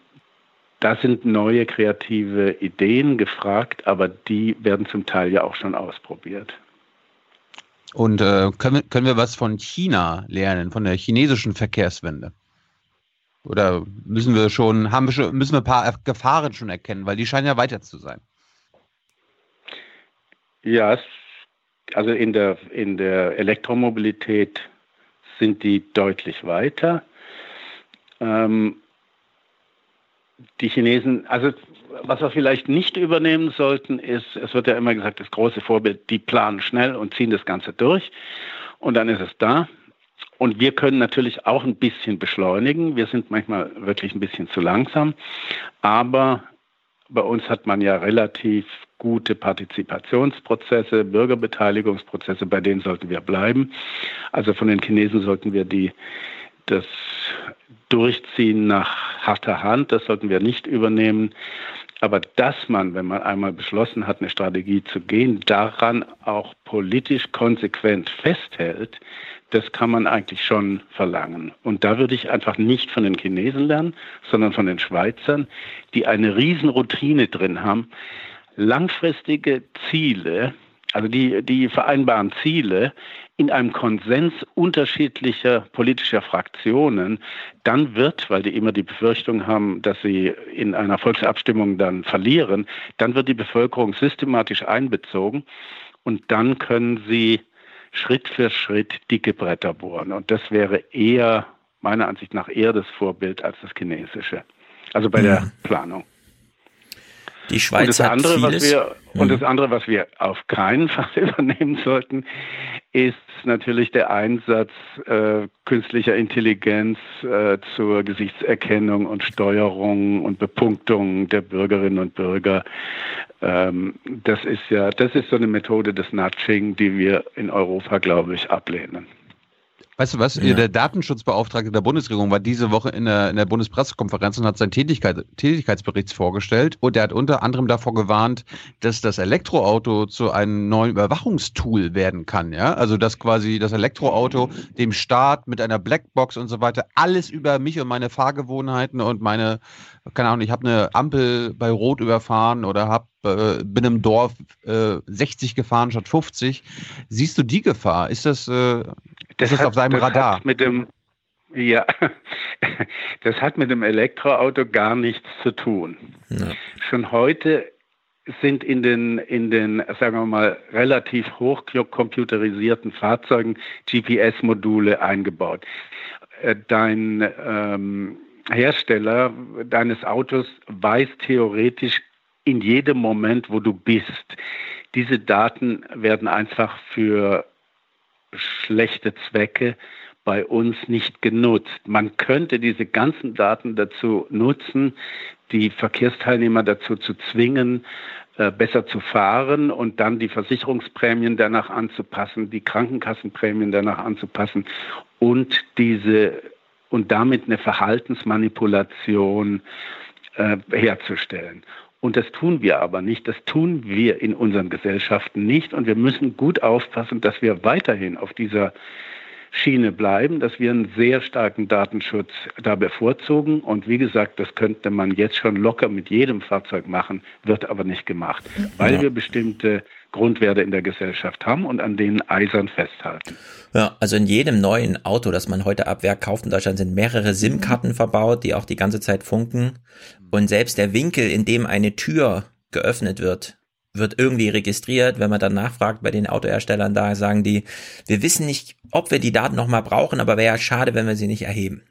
da sind neue kreative Ideen gefragt, aber die werden zum Teil ja auch schon ausprobiert. Und äh, können, können wir was von China lernen, von der chinesischen Verkehrswende? Oder müssen wir schon, haben wir schon, müssen wir ein paar Gefahren schon erkennen, weil die scheinen ja weiter zu sein. Ja, also in der, in der Elektromobilität sind die deutlich weiter. Ähm, die Chinesen, also was wir vielleicht nicht übernehmen sollten, ist, es wird ja immer gesagt, das große Vorbild, die planen schnell und ziehen das Ganze durch und dann ist es da. Und wir können natürlich auch ein bisschen beschleunigen. Wir sind manchmal wirklich ein bisschen zu langsam. Aber bei uns hat man ja relativ gute Partizipationsprozesse, Bürgerbeteiligungsprozesse, bei denen sollten wir bleiben. Also von den Chinesen sollten wir die, das Durchziehen nach harter Hand, das sollten wir nicht übernehmen. Aber dass man, wenn man einmal beschlossen hat, eine Strategie zu gehen, daran auch politisch konsequent festhält, das kann man eigentlich schon verlangen. Und da würde ich einfach nicht von den Chinesen lernen, sondern von den Schweizern, die eine Riesenroutine drin haben, langfristige Ziele, also die, die vereinbaren Ziele in einem Konsens unterschiedlicher politischer Fraktionen, dann wird, weil die immer die Befürchtung haben, dass sie in einer Volksabstimmung dann verlieren, dann wird die Bevölkerung systematisch einbezogen und dann können sie Schritt für Schritt dicke Bretter bohren. Und das wäre eher, meiner Ansicht nach, eher das Vorbild als das chinesische. Also bei mhm. der Planung. Die Schweiz und das hat andere, vieles. Was wir, mhm. Und das andere, was wir auf keinen Fall übernehmen sollten, ist natürlich der Einsatz äh, künstlicher Intelligenz äh, zur Gesichtserkennung und Steuerung und Bepunktung der Bürgerinnen und Bürger. Ähm, das ist ja, das ist so eine Methode des Nudging, die wir in Europa, glaube ich, ablehnen. Weißt du was? Ja. Der Datenschutzbeauftragte der Bundesregierung war diese Woche in der, in der Bundespressekonferenz und hat seinen Tätigkeit, Tätigkeitsbericht vorgestellt. Und er hat unter anderem davor gewarnt, dass das Elektroauto zu einem neuen Überwachungstool werden kann. Ja, also dass quasi das Elektroauto dem Staat mit einer Blackbox und so weiter alles über mich und meine Fahrgewohnheiten und meine, keine Ahnung, ich habe eine Ampel bei Rot überfahren oder hab, äh, bin im Dorf äh, 60 gefahren statt 50. Siehst du die Gefahr? Ist das äh, das, das ist hat, auf seinem Radar. mit dem, ja, das hat mit dem Elektroauto gar nichts zu tun. Ja. Schon heute sind in den, in den, sagen wir mal, relativ hochcomputerisierten Fahrzeugen GPS-Module eingebaut. Äh, dein ähm, Hersteller deines Autos weiß theoretisch in jedem Moment, wo du bist. Diese Daten werden einfach für schlechte Zwecke bei uns nicht genutzt. Man könnte diese ganzen Daten dazu nutzen, die Verkehrsteilnehmer dazu zu zwingen, äh, besser zu fahren und dann die Versicherungsprämien danach anzupassen, die Krankenkassenprämien danach anzupassen und diese und damit eine Verhaltensmanipulation äh, herzustellen. Und das tun wir aber nicht. Das tun wir in unseren Gesellschaften nicht. Und wir müssen gut aufpassen, dass wir weiterhin auf dieser Schiene bleiben, dass wir einen sehr starken Datenschutz da bevorzugen. Und wie gesagt, das könnte man jetzt schon locker mit jedem Fahrzeug machen, wird aber nicht gemacht, weil ja. wir bestimmte Grundwerte in der Gesellschaft haben und an denen eisern festhalten. Ja, also in jedem neuen Auto, das man heute ab Werk kauft in Deutschland, sind mehrere SIM-Karten verbaut, die auch die ganze Zeit funken. Und selbst der Winkel, in dem eine Tür geöffnet wird, wird irgendwie registriert. Wenn man dann nachfragt bei den Autoherstellern, da sagen die, wir wissen nicht, ob wir die Daten nochmal brauchen, aber wäre ja schade, wenn wir sie nicht erheben.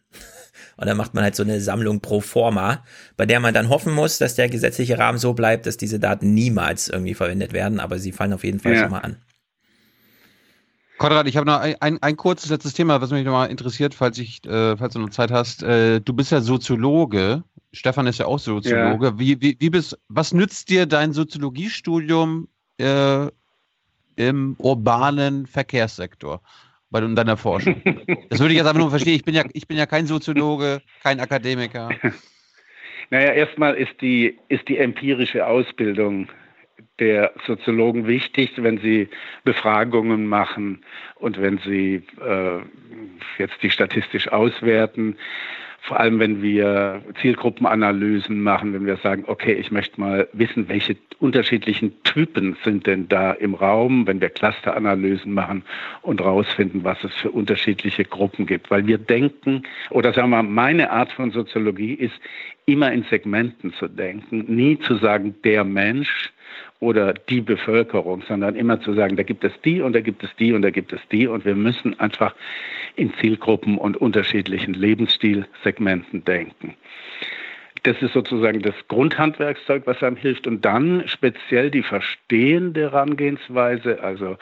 Und dann macht man halt so eine Sammlung pro forma, bei der man dann hoffen muss, dass der gesetzliche Rahmen so bleibt, dass diese Daten niemals irgendwie verwendet werden, aber sie fallen auf jeden Fall ja. schon mal an. Konrad, ich habe noch ein, ein, ein, kurzes letztes Thema, was mich nochmal interessiert, falls ich, äh, falls du noch Zeit hast. Äh, du bist ja Soziologe. Stefan ist ja auch Soziologe. Ja. Wie, wie, wie bist, was nützt dir dein Soziologiestudium äh, im urbanen Verkehrssektor bei deiner Forschung? Das würde ich jetzt einfach nur verstehen. Ich bin ja, ich bin ja kein Soziologe, kein Akademiker. Naja, erstmal ist die, ist die empirische Ausbildung der Soziologen wichtig, wenn sie Befragungen machen und wenn sie äh, jetzt die statistisch auswerten. Vor allem, wenn wir Zielgruppenanalysen machen, wenn wir sagen, okay, ich möchte mal wissen, welche unterschiedlichen Typen sind denn da im Raum, wenn wir Clusteranalysen machen und rausfinden, was es für unterschiedliche Gruppen gibt. Weil wir denken, oder sagen wir mal, meine Art von Soziologie ist, immer in Segmenten zu denken, nie zu sagen, der Mensch, oder die Bevölkerung, sondern immer zu sagen, da gibt es die und da gibt es die und da gibt es die und wir müssen einfach in Zielgruppen und unterschiedlichen Lebensstilsegmenten denken. Das ist sozusagen das Grundhandwerkszeug, was einem hilft. Und dann speziell die verstehende Herangehensweise, also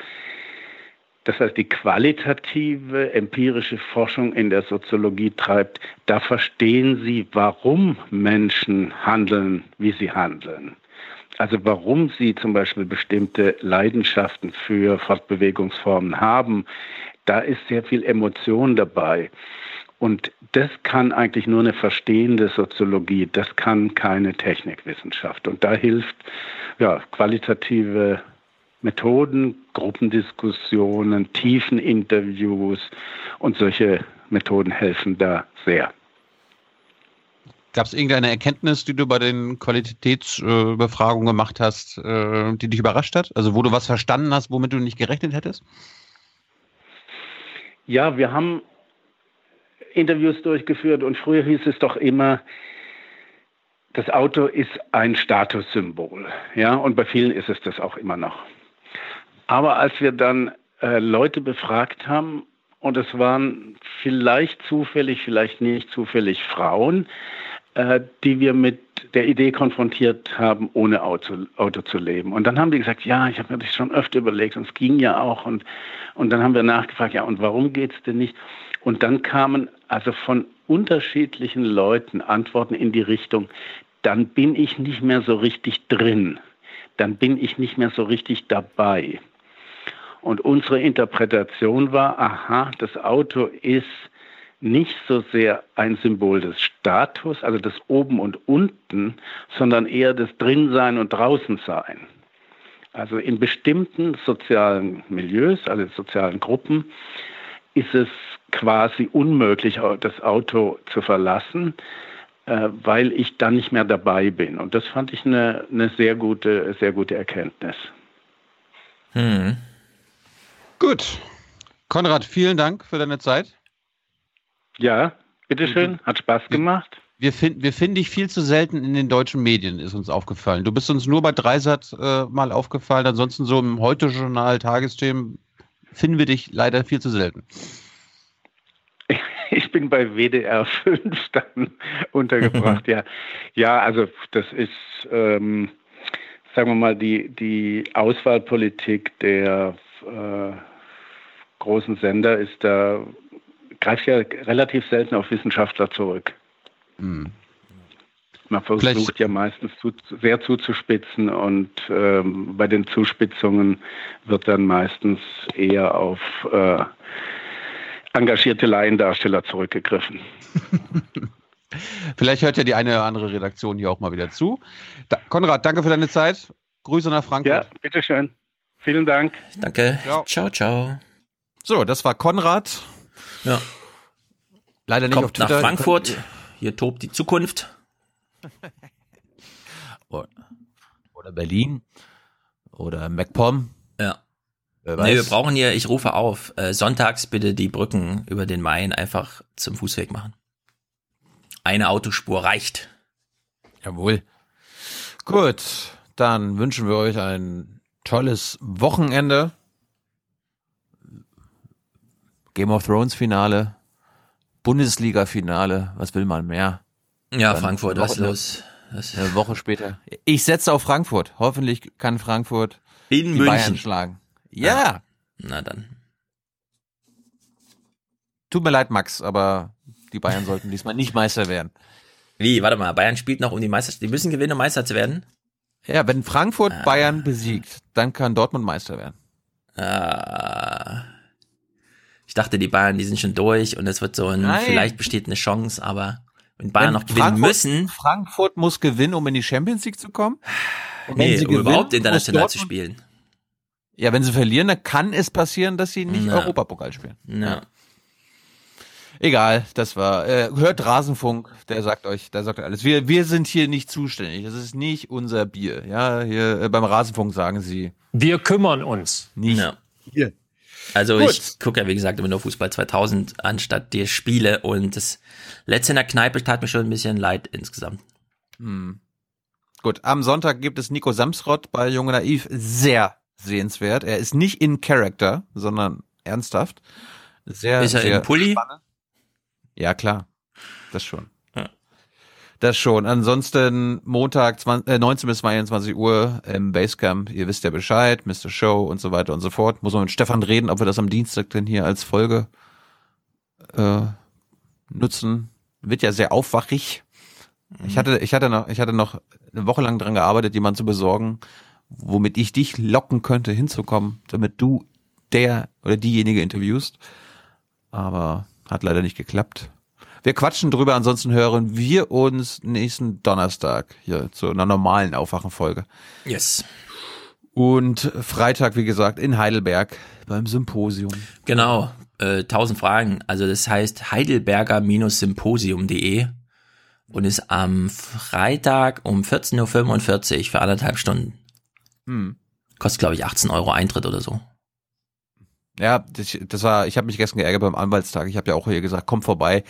das heißt, die qualitative empirische Forschung in der Soziologie treibt, da verstehen Sie, warum Menschen handeln, wie sie handeln. Also warum sie zum Beispiel bestimmte Leidenschaften für Fortbewegungsformen haben, da ist sehr viel Emotion dabei. Und das kann eigentlich nur eine verstehende Soziologie, das kann keine Technikwissenschaft. Und da hilft ja, qualitative Methoden, Gruppendiskussionen, Tiefeninterviews und solche Methoden helfen da sehr. Gab es irgendeine Erkenntnis, die du bei den Qualitätsbefragungen gemacht hast, äh, die dich überrascht hat? Also wo du was verstanden hast, womit du nicht gerechnet hättest? Ja, wir haben Interviews durchgeführt und früher hieß es doch immer, das Auto ist ein Statussymbol. Ja, und bei vielen ist es das auch immer noch. Aber als wir dann äh, Leute befragt haben, und es waren vielleicht zufällig, vielleicht nicht zufällig Frauen, äh, die wir mit der Idee konfrontiert haben, ohne Auto, Auto zu leben. Und dann haben die gesagt, ja, ich habe mir das schon öfter überlegt und es ging ja auch. Und, und dann haben wir nachgefragt, ja, und warum geht es denn nicht? Und dann kamen also von unterschiedlichen Leuten Antworten in die Richtung, dann bin ich nicht mehr so richtig drin, dann bin ich nicht mehr so richtig dabei. Und unsere Interpretation war, aha, das Auto ist nicht so sehr ein Symbol des Status, also des Oben und Unten, sondern eher des Drinsein und Draußensein. Also in bestimmten sozialen Milieus, also sozialen Gruppen, ist es quasi unmöglich, das Auto zu verlassen, äh, weil ich dann nicht mehr dabei bin. Und das fand ich eine, eine sehr gute, sehr gute Erkenntnis. Hm. Gut. Konrad, vielen Dank für deine Zeit. Ja, bitteschön, hat Spaß gemacht. Wir, find, wir finden dich viel zu selten in den deutschen Medien, ist uns aufgefallen. Du bist uns nur bei Dreisat äh, mal aufgefallen, ansonsten so im Heute-Journal, Tagesthemen finden wir dich leider viel zu selten. Ich bin bei WDR 5 dann untergebracht, ja. Ja, also das ist, ähm, sagen wir mal, die, die Auswahlpolitik der äh, großen Sender ist da greift ja relativ selten auf Wissenschaftler zurück. Mhm. Man versucht Vielleicht. ja meistens zu, sehr zuzuspitzen und ähm, bei den Zuspitzungen wird dann meistens eher auf äh, engagierte Laiendarsteller zurückgegriffen. Vielleicht hört ja die eine oder andere Redaktion hier auch mal wieder zu. Da, Konrad, danke für deine Zeit. Grüße nach Frankfurt. Ja, bitteschön. Vielen Dank. Danke. Ciao, ciao. ciao. So, das war Konrad. Ja. Leider nicht Kommt auf Twitter. nach Frankfurt. Hier tobt die Zukunft. Oder Berlin. Oder MacPom. Ja. Nee, wir brauchen hier, ich rufe auf, äh, sonntags bitte die Brücken über den Main einfach zum Fußweg machen. Eine Autospur reicht. Jawohl. Gut, dann wünschen wir euch ein tolles Wochenende. Game of Thrones Finale Bundesliga-Finale. Was will man mehr? Ja, Dann Frankfurt, was los? Das Eine Woche später. Ich setze auf Frankfurt. Hoffentlich kann Frankfurt in die München. Bayern schlagen. Ja. Na dann. Tut mir leid, Max, aber die Bayern sollten diesmal nicht Meister werden. Wie, warte mal, Bayern spielt noch um die Meisterschaft. Die müssen gewinnen, um Meister zu werden? Ja, wenn Frankfurt Ah. Bayern besiegt, dann kann Dortmund Meister werden. Ah. Ich dachte, die Bayern, die sind schon durch und es wird so ein, Nein. vielleicht besteht eine Chance, aber wenn Bayern Wenn noch gewinnen Frankfurt- müssen, Frankfurt muss gewinnen, um in die Champions League zu kommen. Und nee, um überhaupt muss international zu spielen. Ja, wenn sie verlieren, dann kann es passieren, dass sie nicht Na. Europapokal spielen. Ja. Egal, das war. Äh, hört Rasenfunk, der sagt euch, der sagt euch alles. Wir, wir sind hier nicht zuständig. Das ist nicht unser Bier. Ja, hier äh, beim Rasenfunk sagen sie. Wir kümmern uns. Nicht. Ja. Hier. Also Gut. ich gucke ja wie gesagt immer nur Fußball 2000 anstatt die Spiele und das letzte in der Kneipe tat mir schon ein bisschen leid insgesamt. Hm. Gut, am Sonntag gibt es Nico Samsrott bei Junge Naiv. Sehr sehenswert. Er ist nicht in Character, sondern ernsthaft. Sehr, Ist er sehr im Pulli? spannend. Ja, klar. Das schon. Das schon. Ansonsten Montag 20, äh, 19 bis 22 Uhr im Basecamp. Ihr wisst ja Bescheid, Mr. Show und so weiter und so fort. Muss man mit Stefan reden, ob wir das am Dienstag denn hier als Folge äh, nutzen. Wird ja sehr aufwachig. Ich hatte, ich hatte noch, ich hatte noch eine Woche lang dran gearbeitet, jemanden zu besorgen, womit ich dich locken könnte, hinzukommen, damit du der oder diejenige interviewst. Aber hat leider nicht geklappt. Wir quatschen drüber, ansonsten hören wir uns nächsten Donnerstag hier zu einer normalen Aufwachenfolge. Yes. Und Freitag, wie gesagt, in Heidelberg beim Symposium. Genau, äh, 1000 Fragen. Also das heißt heidelberger-symposium.de und ist am Freitag um 14.45 Uhr für anderthalb Stunden. Hm. Kostet, glaube ich, 18 Euro Eintritt oder so. Ja, das, das war, ich habe mich gestern geärgert beim Anwaltstag. Ich habe ja auch hier gesagt, komm vorbei.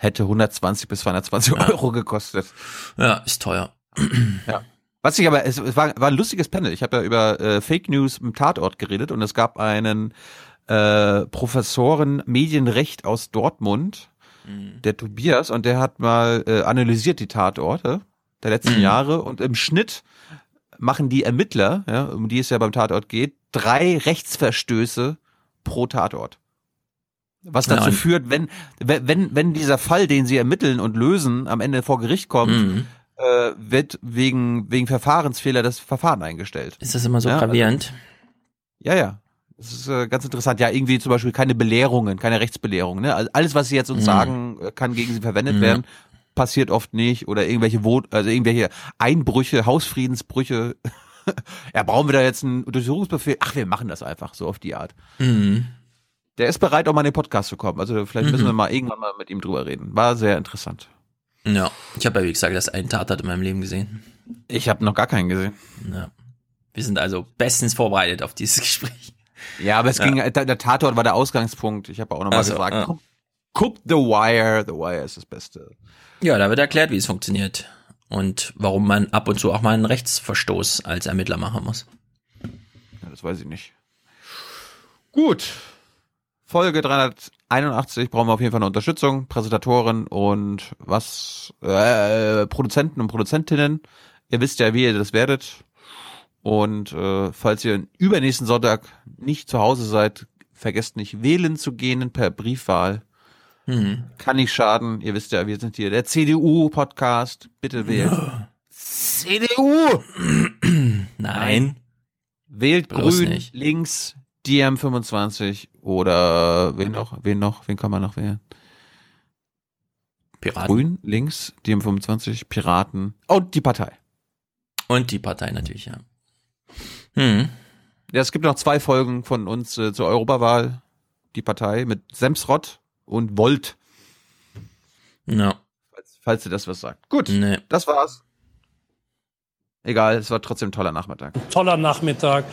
Hätte 120 bis 220 Euro gekostet. Ja, ist teuer. Ja. Was ich aber, es, es war, war ein lustiges Panel. Ich habe ja über äh, Fake News im Tatort geredet und es gab einen äh, Professoren Medienrecht aus Dortmund, der Tobias, und der hat mal äh, analysiert die Tatorte der letzten Mhm. Jahre und im Schnitt machen die Ermittler, ja, um die es ja beim Tatort geht, drei Rechtsverstöße pro Tatort. Was dazu und- führt, wenn, wenn, wenn dieser Fall, den sie ermitteln und lösen, am Ende vor Gericht kommt, Mhm. äh, wird wegen, wegen Verfahrensfehler das Verfahren eingestellt. Ist das immer so Ja, gravierend? Ja, ja. Das ist äh, ganz interessant. Ja, irgendwie zum Beispiel keine Belehrungen, keine Rechtsbelehrungen. Ne? Also alles, was sie jetzt uns Mhm. sagen, äh, kann gegen sie verwendet Mhm. werden. Passiert oft nicht. Oder irgendwelche Wo also irgendwelche Einbrüche, Hausfriedensbrüche. ja, brauchen wir da jetzt einen Untersuchungsbefehl? Ach, wir machen das einfach so auf die Art. Mhm. Der ist bereit, auch mal in den Podcast zu kommen. Also vielleicht müssen Mhm. wir mal irgendwann mal mit ihm drüber reden. War sehr interessant. Ja, ich habe ja wie gesagt das einen Tatort in meinem Leben gesehen. Ich habe noch gar keinen gesehen. Ja. Wir sind also bestens vorbereitet auf dieses Gespräch. Ja, aber es Ja. ging, der, Tatort war der Ausgangspunkt. Ich habe auch nochmal Ach so, gesagt, ja. guck, guck The Wire. The Wire ist das Beste. Ja, da wird erklärt, wie es funktioniert und warum man ab und zu auch mal einen Rechtsverstoß als Ermittler machen muss. Ja, das weiß ich nicht. Gut. Folge 381 brauchen wir auf jeden Fall eine Unterstützung, Präsentatoren und was, äh, Produzenten und Produzentinnen. Ihr wisst ja, wie ihr das werdet. Und äh, falls ihr übernächsten Sonntag nicht zu Hause seid, vergesst nicht wählen zu gehen per Briefwahl. Mhm. Kann nicht schaden. Ihr wisst ja, wir sind hier der CDU-Podcast. Bitte wählen. CDU! Nein. Wählt Bloß grün, nicht. links, DM25 oder wen noch? Wen noch? Wen kann man noch wählen? Piraten. Grün, links, DM25, Piraten und die Partei. Und die Partei natürlich, ja. Hm. Ja, es gibt noch zwei Folgen von uns äh, zur Europawahl. Die Partei mit Semsrott und Volt, Ja. falls, falls ihr das was sagt. Gut, Nee. das war's. Egal, es war trotzdem ein toller Nachmittag. Toller Nachmittag,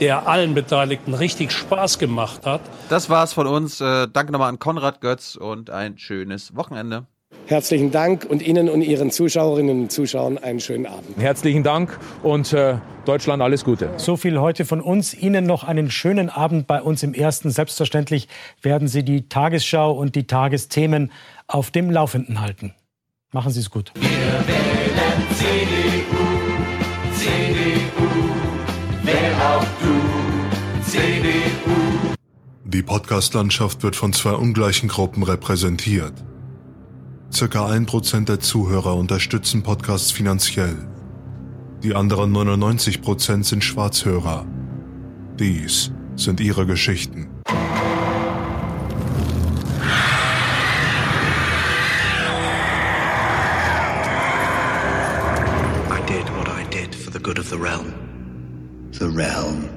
der allen Beteiligten richtig Spaß gemacht hat. Das war's von uns. Äh, danke nochmal an Konrad Götz und ein schönes Wochenende. Herzlichen Dank und Ihnen und Ihren Zuschauerinnen und Zuschauern einen schönen Abend. Herzlichen Dank und äh, Deutschland alles Gute. So viel heute von uns. Ihnen noch einen schönen Abend bei uns im Ersten. Selbstverständlich werden Sie die Tagesschau und die Tagesthemen auf dem Laufenden halten. Machen Sie es gut. Wir wählen CDU, Die Podcast-Landschaft wird von zwei ungleichen Gruppen repräsentiert. Circa ein Prozent der Zuhörer unterstützen Podcasts finanziell. Die anderen 99 Prozent sind Schwarzhörer. Dies sind ihre Geschichten. I did what I did for the good of the realm. The realm.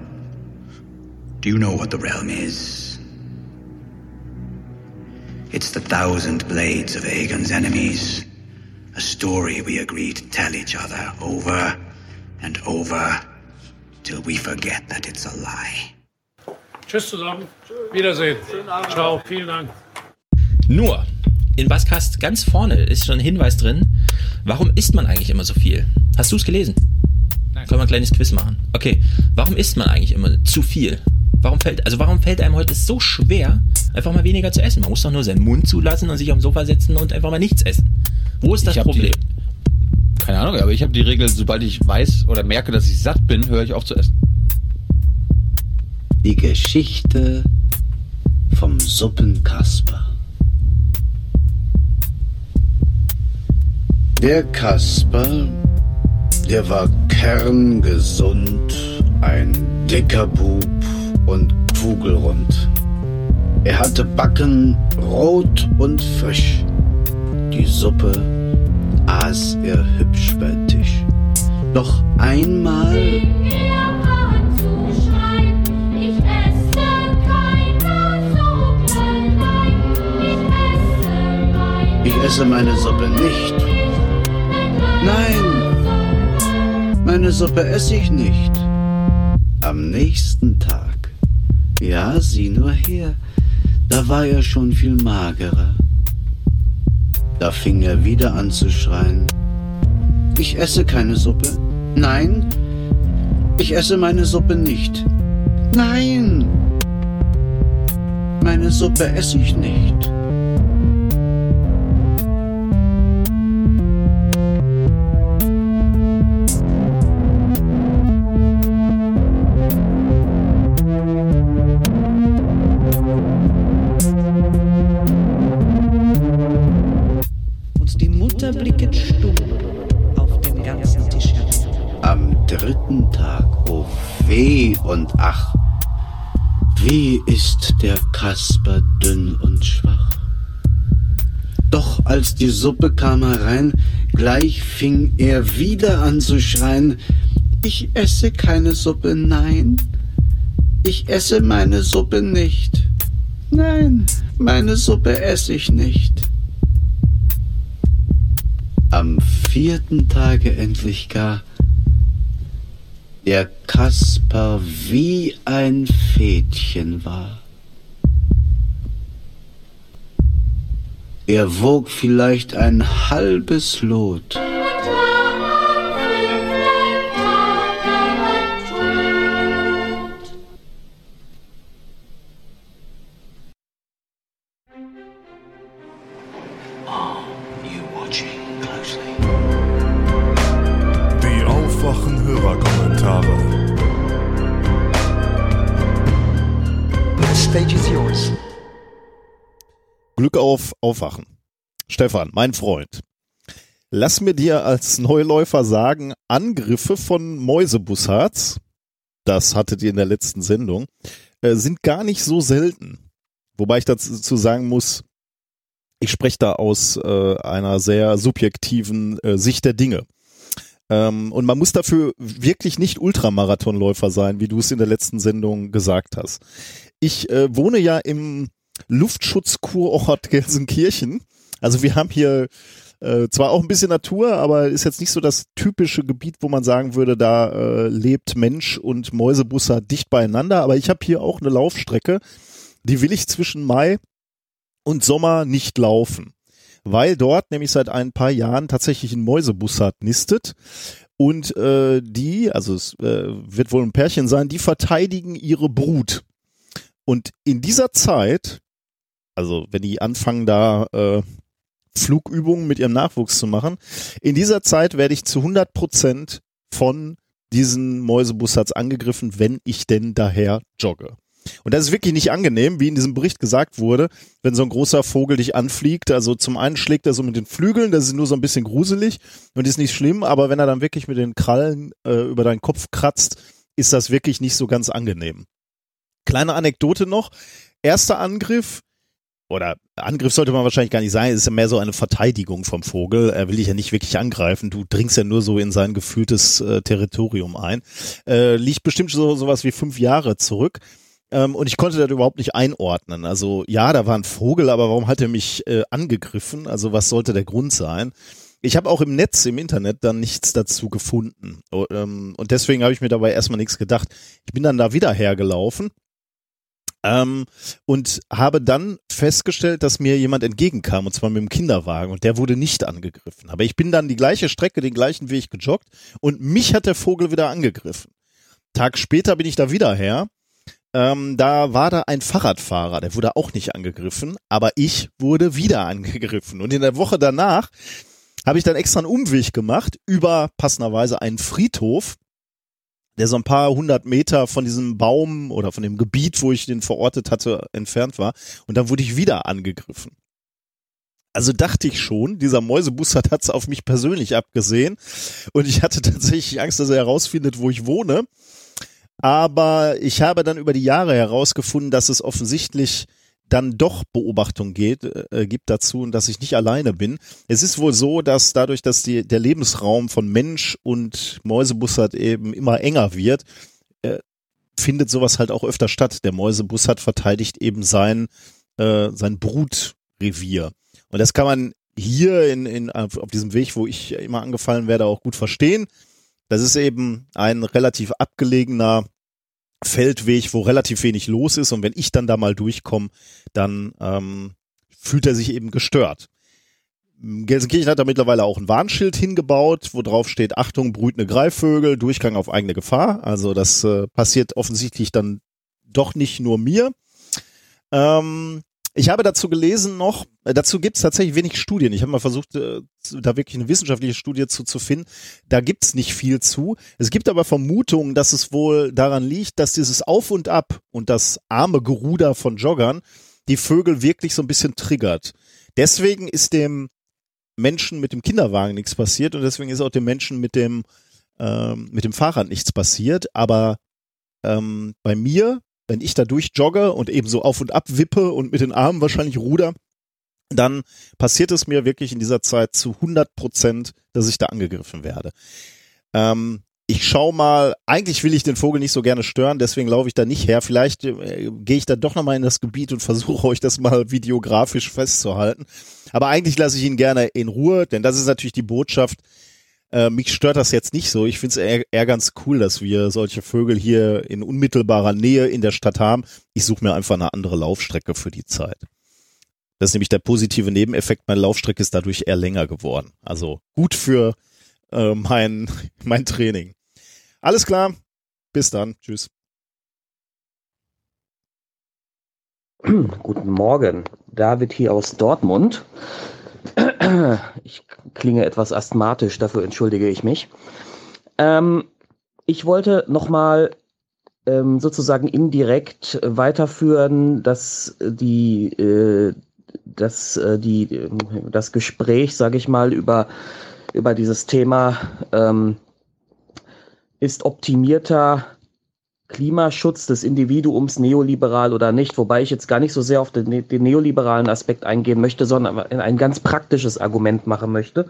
Do you know what the realm is? It's the thousand blades of Aegon's enemies. A story we agree to tell each other over and over till we forget that it's a lie. Tschüss zusammen. Wiedersehen. Ciao. Vielen Dank. Nur, in Baskast ganz vorne ist schon ein Hinweis drin. Warum isst man eigentlich immer so viel? Hast du es gelesen? Nein. Können wir ein kleines Quiz machen? Okay. Warum isst man eigentlich immer zu viel? Warum fällt, also warum fällt einem heute so schwer, einfach mal weniger zu essen? Man muss doch nur seinen Mund zulassen und sich auf dem Sofa setzen und einfach mal nichts essen. Wo ist das Problem? Die, keine Ahnung, aber ich habe die Regel, sobald ich weiß oder merke, dass ich satt bin, höre ich auf zu essen. Die Geschichte vom Suppenkasper. Der Kasper, der war kerngesund, ein dicker Bub und kugelrund. Er hatte Backen rot und frisch. Die Suppe aß er hübsch bei Tisch. Doch einmal Ich esse meine Suppe nicht. Nein, meine Suppe esse ich nicht. Am nächsten Tag, ja, sieh nur her, da war er schon viel magerer. Da fing er wieder an zu schreien. Ich esse keine Suppe. Nein, ich esse meine Suppe nicht. Nein, meine Suppe esse ich nicht. Und ach, wie ist der Kasper dünn und schwach. Doch als die Suppe kam herein, gleich fing er wieder an zu schreien, ich esse keine Suppe, nein, ich esse meine Suppe nicht. Nein, meine Suppe esse ich nicht. Am vierten Tage endlich gar der Kasper wie ein Fädchen war. Er wog vielleicht ein halbes Lot. Aufwachen. Stefan, mein Freund. Lass mir dir als Neuläufer sagen, Angriffe von Mäusebussards, das hattet ihr in der letzten Sendung, äh, sind gar nicht so selten. Wobei ich dazu sagen muss, ich spreche da aus äh, einer sehr subjektiven äh, Sicht der Dinge. Ähm, und man muss dafür wirklich nicht Ultramarathonläufer sein, wie du es in der letzten Sendung gesagt hast. Ich äh, wohne ja im Luftschutzkurort Gelsenkirchen. Also wir haben hier äh, zwar auch ein bisschen Natur, aber ist jetzt nicht so das typische Gebiet, wo man sagen würde, da äh, lebt Mensch und Mäusebusser dicht beieinander. Aber ich habe hier auch eine Laufstrecke, die will ich zwischen Mai und Sommer nicht laufen. weil dort nämlich seit ein paar Jahren tatsächlich ein Mäusebussard nistet. Und äh, die, also es äh, wird wohl ein Pärchen sein, die verteidigen ihre Brut. Und in dieser Zeit, also wenn die anfangen da äh, Flugübungen mit ihrem Nachwuchs zu machen, in dieser Zeit werde ich zu 100 Prozent von diesen Mäusebussards angegriffen, wenn ich denn daher jogge. Und das ist wirklich nicht angenehm, wie in diesem Bericht gesagt wurde, wenn so ein großer Vogel dich anfliegt. Also zum einen schlägt er so mit den Flügeln, das ist nur so ein bisschen gruselig und ist nicht schlimm, aber wenn er dann wirklich mit den Krallen äh, über deinen Kopf kratzt, ist das wirklich nicht so ganz angenehm. Kleine Anekdote noch. Erster Angriff, oder Angriff sollte man wahrscheinlich gar nicht sein, es ist ja mehr so eine Verteidigung vom Vogel. Er will dich ja nicht wirklich angreifen, du dringst ja nur so in sein gefühltes äh, Territorium ein. Äh, liegt bestimmt so sowas wie fünf Jahre zurück. Ähm, und ich konnte das überhaupt nicht einordnen. Also ja, da war ein Vogel, aber warum hat er mich äh, angegriffen? Also was sollte der Grund sein? Ich habe auch im Netz, im Internet dann nichts dazu gefunden. Ähm, und deswegen habe ich mir dabei erstmal nichts gedacht. Ich bin dann da wieder hergelaufen ähm, und habe dann festgestellt, dass mir jemand entgegenkam, und zwar mit dem Kinderwagen, und der wurde nicht angegriffen. Aber ich bin dann die gleiche Strecke, den gleichen Weg gejoggt, und mich hat der Vogel wieder angegriffen. Tag später bin ich da wieder her. Ähm, da war da ein Fahrradfahrer, der wurde auch nicht angegriffen, aber ich wurde wieder angegriffen. Und in der Woche danach habe ich dann extra einen Umweg gemacht über passenderweise einen Friedhof, der so ein paar hundert Meter von diesem Baum oder von dem Gebiet, wo ich den verortet hatte, entfernt war. Und dann wurde ich wieder angegriffen. Also dachte ich schon, dieser Mäusebussard hat es auf mich persönlich abgesehen. Und ich hatte tatsächlich Angst, dass er herausfindet, wo ich wohne. Aber ich habe dann über die Jahre herausgefunden, dass es offensichtlich dann doch Beobachtung geht, äh, gibt dazu und dass ich nicht alleine bin. Es ist wohl so, dass dadurch, dass die, der Lebensraum von Mensch und Mäusebussard eben immer enger wird, äh, findet sowas halt auch öfter statt. Der Mäusebussard verteidigt eben sein, äh, sein Brutrevier. Und das kann man hier in, in, auf diesem Weg, wo ich immer angefallen werde, auch gut verstehen. Das ist eben ein relativ abgelegener Feldweg, wo relativ wenig los ist und wenn ich dann da mal durchkomme, dann ähm, fühlt er sich eben gestört. Gelsenkirchen hat da mittlerweile auch ein Warnschild hingebaut, wo drauf steht, Achtung, brütende Greifvögel, Durchgang auf eigene Gefahr. Also das äh, passiert offensichtlich dann doch nicht nur mir. Ähm, ich habe dazu gelesen noch, äh, dazu gibt es tatsächlich wenig Studien. Ich habe mal versucht, äh, da wirklich eine wissenschaftliche Studie zu, zu finden. Da gibt es nicht viel zu. Es gibt aber Vermutungen, dass es wohl daran liegt, dass dieses Auf und Ab und das arme Geruder von Joggern die Vögel wirklich so ein bisschen triggert. Deswegen ist dem Menschen mit dem Kinderwagen nichts passiert und deswegen ist auch dem Menschen mit dem, ähm, mit dem Fahrrad nichts passiert. Aber ähm, bei mir wenn ich da durchjogge und eben so auf und ab wippe und mit den Armen wahrscheinlich ruder, dann passiert es mir wirklich in dieser Zeit zu 100 Prozent, dass ich da angegriffen werde. Ähm, ich schau mal, eigentlich will ich den Vogel nicht so gerne stören, deswegen laufe ich da nicht her. Vielleicht äh, gehe ich da doch nochmal in das Gebiet und versuche euch das mal videografisch festzuhalten. Aber eigentlich lasse ich ihn gerne in Ruhe, denn das ist natürlich die Botschaft, äh, mich stört das jetzt nicht so. Ich finde es eher, eher ganz cool, dass wir solche Vögel hier in unmittelbarer Nähe in der Stadt haben. Ich suche mir einfach eine andere Laufstrecke für die Zeit. Das ist nämlich der positive Nebeneffekt. Meine Laufstrecke ist dadurch eher länger geworden. Also gut für äh, mein, mein Training. Alles klar. Bis dann. Tschüss. Guten Morgen. David hier aus Dortmund. Ich klinge etwas asthmatisch, dafür entschuldige ich mich. Ähm, ich wollte nochmal ähm, sozusagen indirekt weiterführen, dass die, äh, dass, äh, die, das Gespräch, sage ich mal, über, über dieses Thema ähm, ist optimierter Klimaschutz des Individuums neoliberal oder nicht, wobei ich jetzt gar nicht so sehr auf den, den neoliberalen Aspekt eingehen möchte, sondern ein ganz praktisches Argument machen möchte.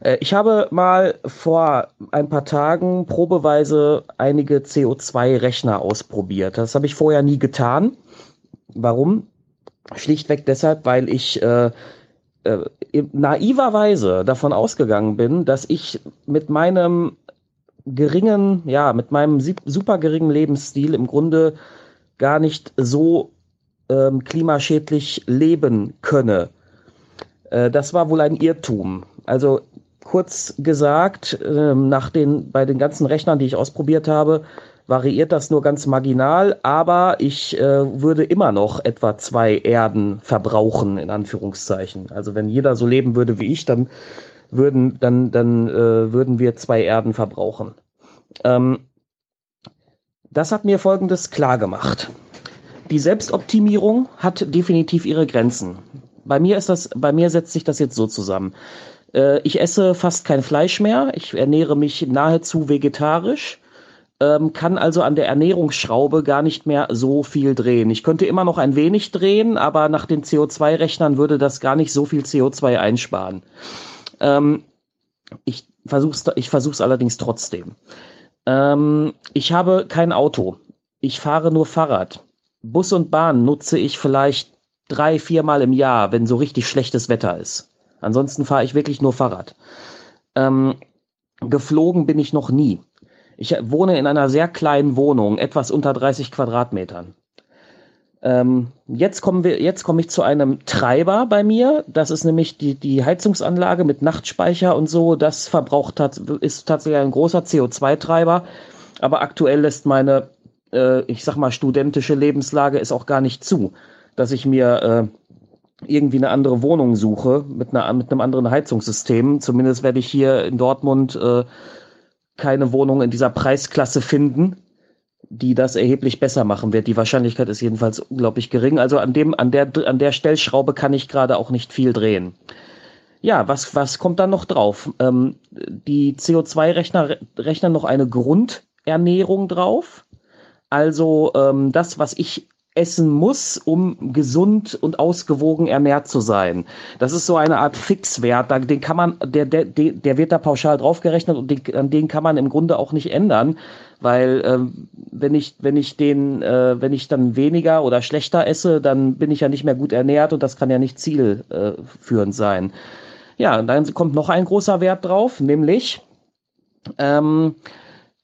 Äh, ich habe mal vor ein paar Tagen probeweise einige CO2-Rechner ausprobiert. Das habe ich vorher nie getan. Warum? Schlichtweg deshalb, weil ich äh, äh, naiverweise davon ausgegangen bin, dass ich mit meinem geringen, ja, mit meinem super geringen Lebensstil im Grunde gar nicht so ähm, klimaschädlich leben könne. Äh, das war wohl ein Irrtum. Also kurz gesagt, äh, nach den, bei den ganzen Rechnern, die ich ausprobiert habe, variiert das nur ganz marginal, aber ich äh, würde immer noch etwa zwei Erden verbrauchen, in Anführungszeichen. Also wenn jeder so leben würde wie ich, dann würden, dann, dann äh, würden wir zwei Erden verbrauchen. Ähm, das hat mir Folgendes klar gemacht. Die Selbstoptimierung hat definitiv ihre Grenzen. Bei mir ist das, bei mir setzt sich das jetzt so zusammen. Äh, ich esse fast kein Fleisch mehr. Ich ernähre mich nahezu vegetarisch ähm, kann also an der Ernährungsschraube gar nicht mehr so viel drehen. Ich könnte immer noch ein wenig drehen, aber nach den CO2-Rechnern würde das gar nicht so viel CO2 einsparen. Ähm, ich versuch's, ich versuch's allerdings trotzdem. Ähm, ich habe kein Auto. Ich fahre nur Fahrrad. Bus und Bahn nutze ich vielleicht drei, viermal im Jahr, wenn so richtig schlechtes Wetter ist. Ansonsten fahre ich wirklich nur Fahrrad. Ähm, geflogen bin ich noch nie. Ich wohne in einer sehr kleinen Wohnung, etwas unter 30 Quadratmetern. Ähm, jetzt kommen wir, jetzt komme ich zu einem Treiber bei mir. Das ist nämlich die, die Heizungsanlage mit Nachtspeicher und so. Das verbraucht ist tatsächlich ein großer CO2-Treiber. Aber aktuell lässt meine, äh, ich sag mal, studentische Lebenslage es auch gar nicht zu, dass ich mir äh, irgendwie eine andere Wohnung suche mit, einer, mit einem anderen Heizungssystem. Zumindest werde ich hier in Dortmund äh, keine Wohnung in dieser Preisklasse finden, die das erheblich besser machen wird. Die Wahrscheinlichkeit ist jedenfalls unglaublich gering. Also an dem, an der, an der Stellschraube kann ich gerade auch nicht viel drehen. Ja, was, was kommt dann noch drauf? Ähm, die CO2-Rechner rechnen noch eine Grundernährung drauf. Also ähm, das, was ich essen muss, um gesund und ausgewogen ernährt zu sein. Das ist so eine Art Fixwert, den kann man, der, der, der wird da pauschal draufgerechnet und den, an den kann man im Grunde auch nicht ändern, weil ähm, wenn ich, wenn ich den, äh, wenn ich dann weniger oder schlechter esse, dann bin ich ja nicht mehr gut ernährt und das kann ja nicht zielführend äh, sein. Ja, und dann kommt noch ein großer Wert drauf, nämlich ähm,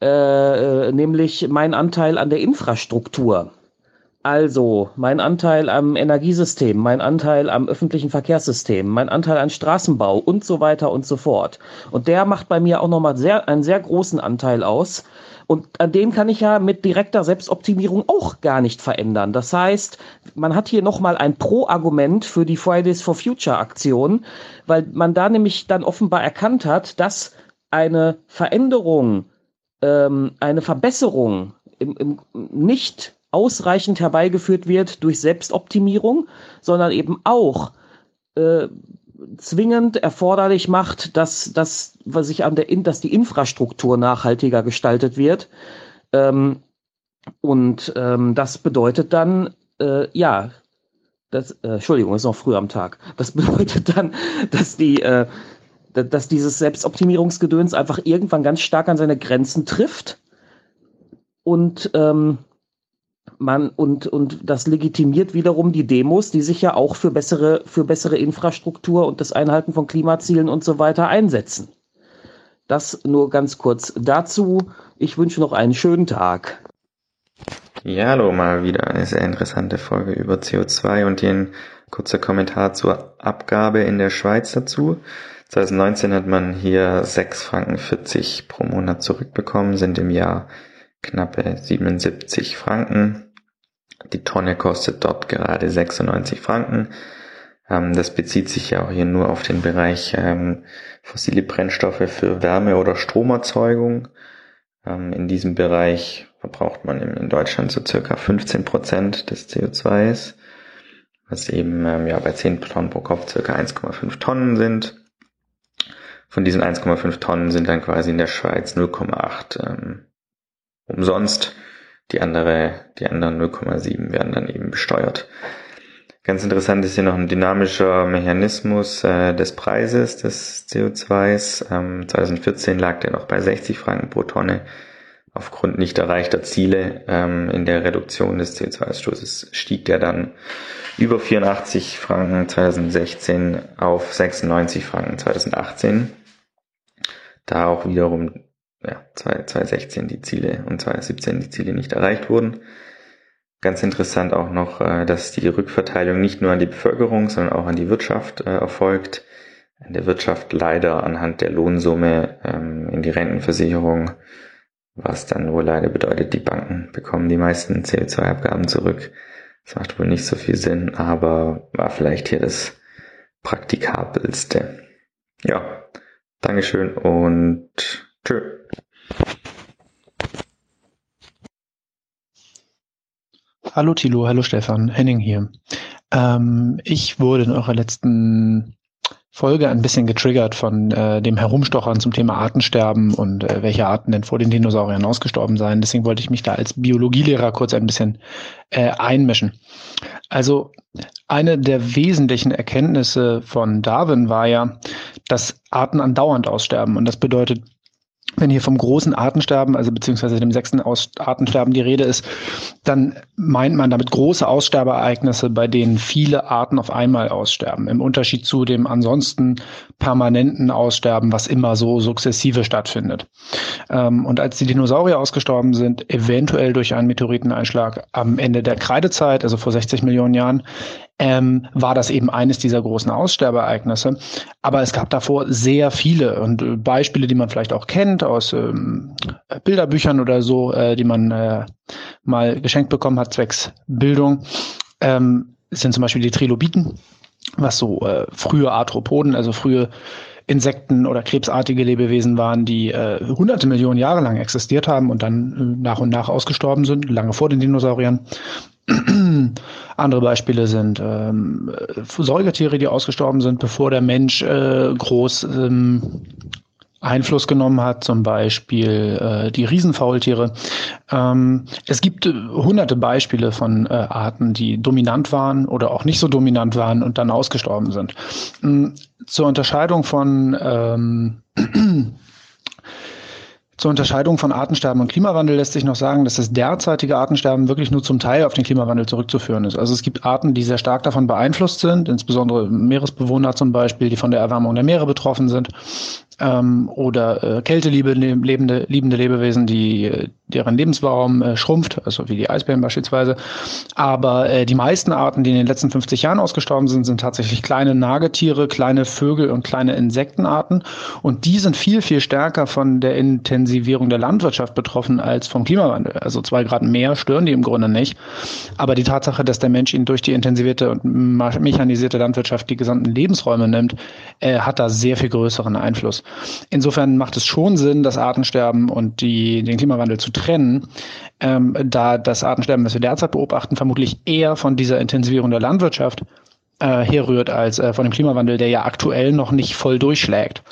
äh, nämlich mein Anteil an der Infrastruktur. Also, mein Anteil am Energiesystem, mein Anteil am öffentlichen Verkehrssystem, mein Anteil an Straßenbau und so weiter und so fort. Und der macht bei mir auch nochmal sehr, einen sehr großen Anteil aus. Und an dem kann ich ja mit direkter Selbstoptimierung auch gar nicht verändern. Das heißt, man hat hier nochmal ein Pro-Argument für die Fridays for Future Aktion, weil man da nämlich dann offenbar erkannt hat, dass eine Veränderung, ähm, eine Verbesserung im, im nicht ausreichend herbeigeführt wird durch Selbstoptimierung, sondern eben auch äh, zwingend erforderlich macht, dass das, was sich an der, dass die Infrastruktur nachhaltiger gestaltet wird. Ähm, und ähm, das bedeutet dann, äh, ja, das, äh, Entschuldigung, ist noch früh am Tag. Das bedeutet dann, dass die, äh, dass dieses Selbstoptimierungsgedöns einfach irgendwann ganz stark an seine Grenzen trifft und ähm, man und und das legitimiert wiederum die Demos, die sich ja auch für bessere für bessere Infrastruktur und das Einhalten von Klimazielen und so weiter einsetzen. Das nur ganz kurz dazu. Ich wünsche noch einen schönen Tag. Ja, hallo, mal wieder eine sehr interessante Folge über CO2 und hier ein kurzer Kommentar zur Abgabe in der Schweiz dazu. 2019 hat man hier 6 Franken 40 pro Monat zurückbekommen, sind im Jahr knappe 77 Franken. Die Tonne kostet dort gerade 96 Franken. Ähm, das bezieht sich ja auch hier nur auf den Bereich ähm, fossile Brennstoffe für Wärme- oder Stromerzeugung. Ähm, in diesem Bereich verbraucht man in Deutschland so circa 15 Prozent des CO2s, was eben ja bei 10 Tonnen pro Kopf circa 1,5 Tonnen sind. Von diesen 1,5 Tonnen sind dann quasi in der Schweiz 0,8 ähm, umsonst die andere, die anderen 0,7 werden dann eben besteuert. Ganz interessant ist hier noch ein dynamischer Mechanismus äh, des Preises des CO2s. Ähm, 2014 lag der noch bei 60 Franken pro Tonne. Aufgrund nicht erreichter Ziele ähm, in der Reduktion des CO2-Ausstoßes stieg der dann über 84 Franken 2016 auf 96 Franken 2018. Da auch wiederum ja, 2016 die Ziele und 2017 die Ziele nicht erreicht wurden. Ganz interessant auch noch, äh, dass die Rückverteilung nicht nur an die Bevölkerung, sondern auch an die Wirtschaft äh, erfolgt. In der Wirtschaft leider anhand der Lohnsumme ähm, in die Rentenversicherung, was dann wohl leider bedeutet, die Banken bekommen die meisten CO2-Abgaben zurück. Das macht wohl nicht so viel Sinn, aber war vielleicht hier das praktikabelste. Ja, Dankeschön und tschö. Hallo Thilo, hallo Stefan, Henning hier. Ähm, ich wurde in eurer letzten Folge ein bisschen getriggert von äh, dem Herumstochern zum Thema Artensterben und äh, welche Arten denn vor den Dinosauriern ausgestorben seien. Deswegen wollte ich mich da als Biologielehrer kurz ein bisschen äh, einmischen. Also eine der wesentlichen Erkenntnisse von Darwin war ja, dass Arten andauernd aussterben. Und das bedeutet, wenn hier vom großen Artensterben, also beziehungsweise dem sechsten Aus Artensterben die Rede ist, dann meint man damit große Aussterbeereignisse, bei denen viele Arten auf einmal aussterben. Im Unterschied zu dem ansonsten permanenten Aussterben, was immer so sukzessive stattfindet. Ähm, und als die Dinosaurier ausgestorben sind, eventuell durch einen Meteoriteneinschlag am Ende der Kreidezeit, also vor 60 Millionen Jahren, ähm, war das eben eines dieser großen Aussterbeereignisse. Aber es gab davor sehr viele und äh, Beispiele, die man vielleicht auch kennt aus ähm, Bilderbüchern oder so, äh, die man äh, mal geschenkt bekommen hat zwecks Bildung, ähm, sind zum Beispiel die Trilobiten, was so äh, frühe Arthropoden, also frühe Insekten oder krebsartige Lebewesen waren, die äh, hunderte Millionen Jahre lang existiert haben und dann äh, nach und nach ausgestorben sind, lange vor den Dinosauriern. Andere Beispiele sind ähm, Säugetiere, die ausgestorben sind, bevor der Mensch äh, groß ähm, Einfluss genommen hat, zum Beispiel äh, die Riesenfaultiere. Ähm, es gibt äh, hunderte Beispiele von äh, Arten, die dominant waren oder auch nicht so dominant waren und dann ausgestorben sind. Ähm, zur Unterscheidung von ähm, zur Unterscheidung von Artensterben und Klimawandel lässt sich noch sagen, dass das derzeitige Artensterben wirklich nur zum Teil auf den Klimawandel zurückzuführen ist. Also es gibt Arten, die sehr stark davon beeinflusst sind, insbesondere Meeresbewohner zum Beispiel, die von der Erwärmung der Meere betroffen sind ähm, oder äh, kälteliebende liebende Lebewesen, die deren Lebensraum äh, schrumpft, also wie die Eisbären beispielsweise. Aber äh, die meisten Arten, die in den letzten 50 Jahren ausgestorben sind, sind tatsächlich kleine Nagetiere, kleine Vögel und kleine Insektenarten. Und die sind viel, viel stärker von der Intensivierung der Landwirtschaft betroffen als vom Klimawandel. Also zwei Grad mehr stören die im Grunde nicht. Aber die Tatsache, dass der Mensch ihnen durch die intensivierte und mechanisierte Landwirtschaft die gesamten Lebensräume nimmt, äh, hat da sehr viel größeren Einfluss. Insofern macht es schon Sinn, das Artensterben und die, den Klimawandel zu trennen, ähm, da das Artensterben, das wir derzeit beobachten, vermutlich eher von dieser Intensivierung der Landwirtschaft äh, herrührt als äh, von dem Klimawandel, der ja aktuell noch nicht voll durchschlägt.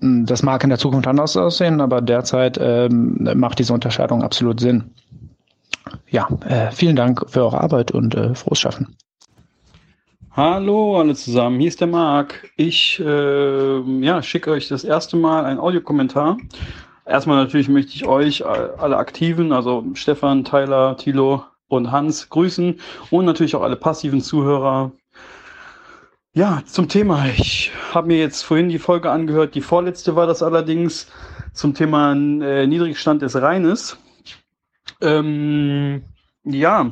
Hm, das mag in der Zukunft anders aussehen, aber derzeit ähm, macht diese Unterscheidung absolut Sinn. Ja, äh, vielen Dank für eure Arbeit und äh, frohes Schaffen. Hallo alle zusammen, hier ist der Marc. Ich äh, ja, schicke euch das erste Mal einen Audiokommentar. Erstmal natürlich möchte ich euch, alle Aktiven, also Stefan, Tyler, Thilo und Hans grüßen und natürlich auch alle passiven Zuhörer. Ja, zum Thema. Ich habe mir jetzt vorhin die Folge angehört, die vorletzte war das allerdings zum Thema äh, Niedrigstand des Rheines. Ähm, ja,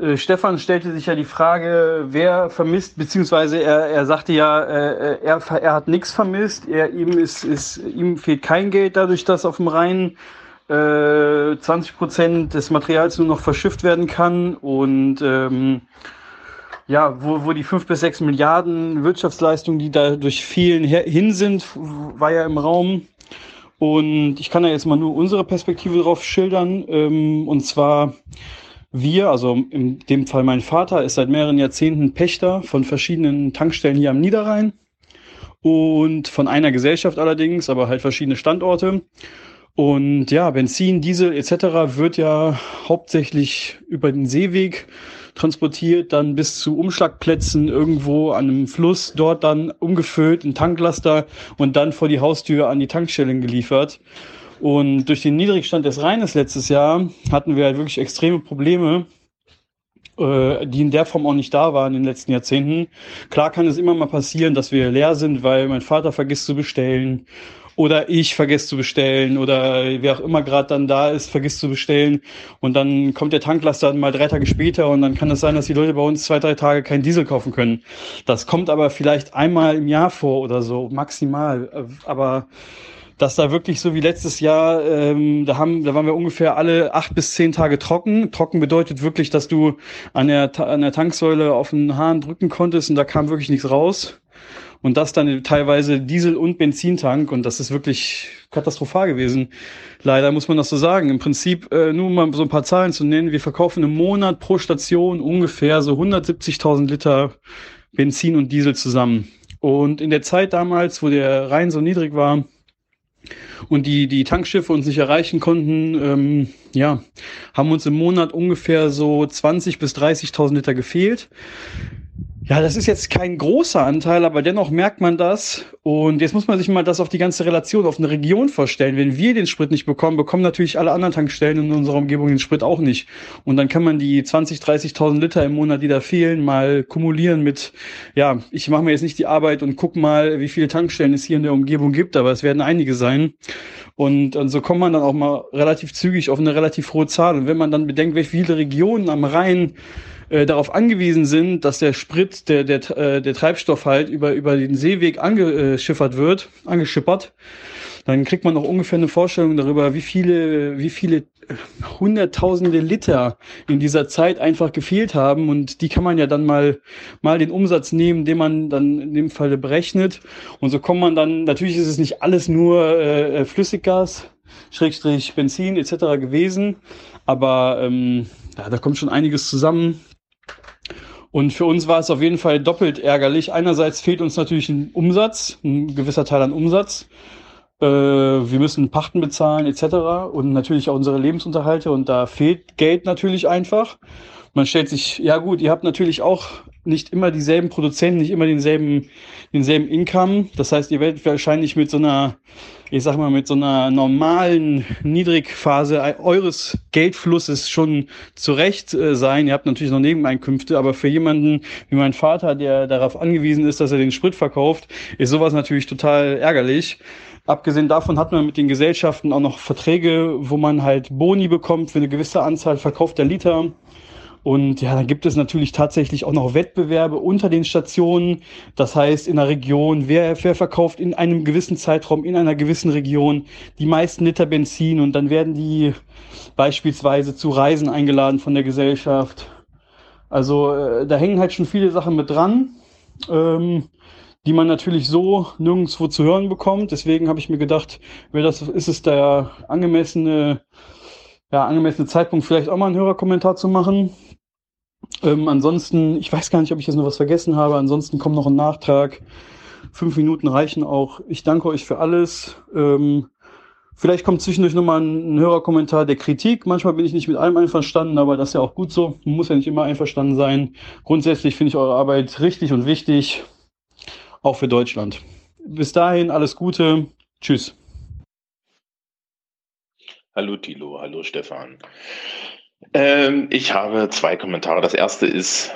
äh, Stefan stellte sich ja die Frage, wer vermisst, beziehungsweise er, er sagte ja, äh, er, er hat nichts vermisst, er, ihm, ist, ist, ihm fehlt kein Geld dadurch, dass auf dem Rhein äh, 20 Prozent des Materials nur noch verschifft werden kann und ähm, ja, wo, wo die fünf bis sechs Milliarden Wirtschaftsleistungen, die da durch vielen hin sind, war ja im Raum. Und ich kann da jetzt mal nur unsere Perspektive drauf schildern. Ähm, und zwar wir, also in dem Fall mein Vater, ist seit mehreren Jahrzehnten Pächter von verschiedenen Tankstellen hier am Niederrhein und von einer Gesellschaft allerdings, aber halt verschiedene Standorte. Und ja, Benzin, Diesel etc. wird ja hauptsächlich über den Seeweg transportiert, dann bis zu Umschlagplätzen irgendwo an einem Fluss, dort dann umgefüllt in Tanklaster und dann vor die Haustür an die Tankstellen geliefert. Und durch den Niedrigstand des Rheines letztes Jahr hatten wir halt wirklich extreme Probleme, äh, die in der Form auch nicht da waren in den letzten Jahrzehnten. Klar kann es immer mal passieren, dass wir leer sind, weil mein Vater vergisst zu bestellen oder ich vergesse zu bestellen oder wer auch immer gerade dann da ist, vergisst zu bestellen und dann kommt der Tanklaster mal drei Tage später und dann kann es sein, dass die Leute bei uns zwei, drei Tage keinen Diesel kaufen können. Das kommt aber vielleicht einmal im Jahr vor oder so, maximal. Aber dass da wirklich so wie letztes Jahr, ähm, da haben, da waren wir ungefähr alle acht bis zehn Tage trocken. Trocken bedeutet wirklich, dass du an der, an der Tanksäule auf den Hahn drücken konntest und da kam wirklich nichts raus. Und das dann teilweise Diesel- und Benzintank. Und das ist wirklich katastrophal gewesen. Leider muss man das so sagen. Im Prinzip, äh, nur mal so ein paar Zahlen zu nennen. Wir verkaufen im Monat pro Station ungefähr so 170.000 Liter Benzin und Diesel zusammen. Und in der Zeit damals, wo der Rhein so niedrig war, und die, die Tankschiffe uns nicht erreichen konnten, ähm, ja, haben uns im Monat ungefähr so 20 bis 30.000 Liter gefehlt. Ja, das ist jetzt kein großer Anteil, aber dennoch merkt man das. Und jetzt muss man sich mal das auf die ganze Relation, auf eine Region vorstellen. Wenn wir den Sprit nicht bekommen, bekommen natürlich alle anderen Tankstellen in unserer Umgebung den Sprit auch nicht. Und dann kann man die 20, 30.000 Liter im Monat, die da fehlen, mal kumulieren mit, ja, ich mache mir jetzt nicht die Arbeit und guck mal, wie viele Tankstellen es hier in der Umgebung gibt, aber es werden einige sein. Und, und so kommt man dann auch mal relativ zügig auf eine relativ hohe Zahl. Und wenn man dann bedenkt, wie viele Regionen am Rhein äh, darauf angewiesen sind, dass der Sprit, der, der, äh, der Treibstoff halt über, über den Seeweg angeschiffert wird, angeschippert, dann kriegt man auch ungefähr eine Vorstellung darüber, wie viele, wie viele hunderttausende Liter in dieser Zeit einfach gefehlt haben. Und die kann man ja dann mal, mal den Umsatz nehmen, den man dann in dem Falle berechnet. Und so kommt man dann, natürlich ist es nicht alles nur äh, Flüssiggas, Schrägstrich Benzin etc. gewesen, aber ähm, ja, da kommt schon einiges zusammen. Und für uns war es auf jeden Fall doppelt ärgerlich. Einerseits fehlt uns natürlich ein Umsatz, ein gewisser Teil an Umsatz. Äh, wir müssen Pachten bezahlen etc. und natürlich auch unsere Lebensunterhalte und da fehlt Geld natürlich einfach. Man stellt sich, ja gut, ihr habt natürlich auch nicht immer dieselben Produzenten, nicht immer denselben, denselben Income. Das heißt, ihr werdet wahrscheinlich mit so einer ich sag mal, mit so einer normalen Niedrigphase eures Geldflusses schon zurecht äh, sein. Ihr habt natürlich noch Nebeneinkünfte, aber für jemanden wie mein Vater, der darauf angewiesen ist, dass er den Sprit verkauft, ist sowas natürlich total ärgerlich. Abgesehen davon hat man mit den Gesellschaften auch noch Verträge, wo man halt Boni bekommt für eine gewisse Anzahl verkaufter Liter. Und ja, dann gibt es natürlich tatsächlich auch noch Wettbewerbe unter den Stationen. Das heißt, in der Region, wer, wer verkauft in einem gewissen Zeitraum, in einer gewissen Region die meisten Liter Benzin und dann werden die beispielsweise zu Reisen eingeladen von der Gesellschaft. Also äh, da hängen halt schon viele Sachen mit dran, ähm, die man natürlich so nirgendwo zu hören bekommt. Deswegen habe ich mir gedacht, wäre das ist es der angemessene, ja, angemessene Zeitpunkt, vielleicht auch mal einen Hörerkommentar zu machen. Ähm, ansonsten, ich weiß gar nicht, ob ich jetzt noch was vergessen habe. Ansonsten kommt noch ein Nachtrag. Fünf Minuten reichen auch. Ich danke euch für alles. Ähm, vielleicht kommt zwischendurch nochmal ein Hörerkommentar der Kritik. Manchmal bin ich nicht mit allem einverstanden, aber das ist ja auch gut so. Man muss ja nicht immer einverstanden sein. Grundsätzlich finde ich eure Arbeit richtig und wichtig. Auch für Deutschland. Bis dahin alles Gute. Tschüss. Hallo Tilo, hallo Stefan. Ähm, ich habe zwei Kommentare. Das erste ist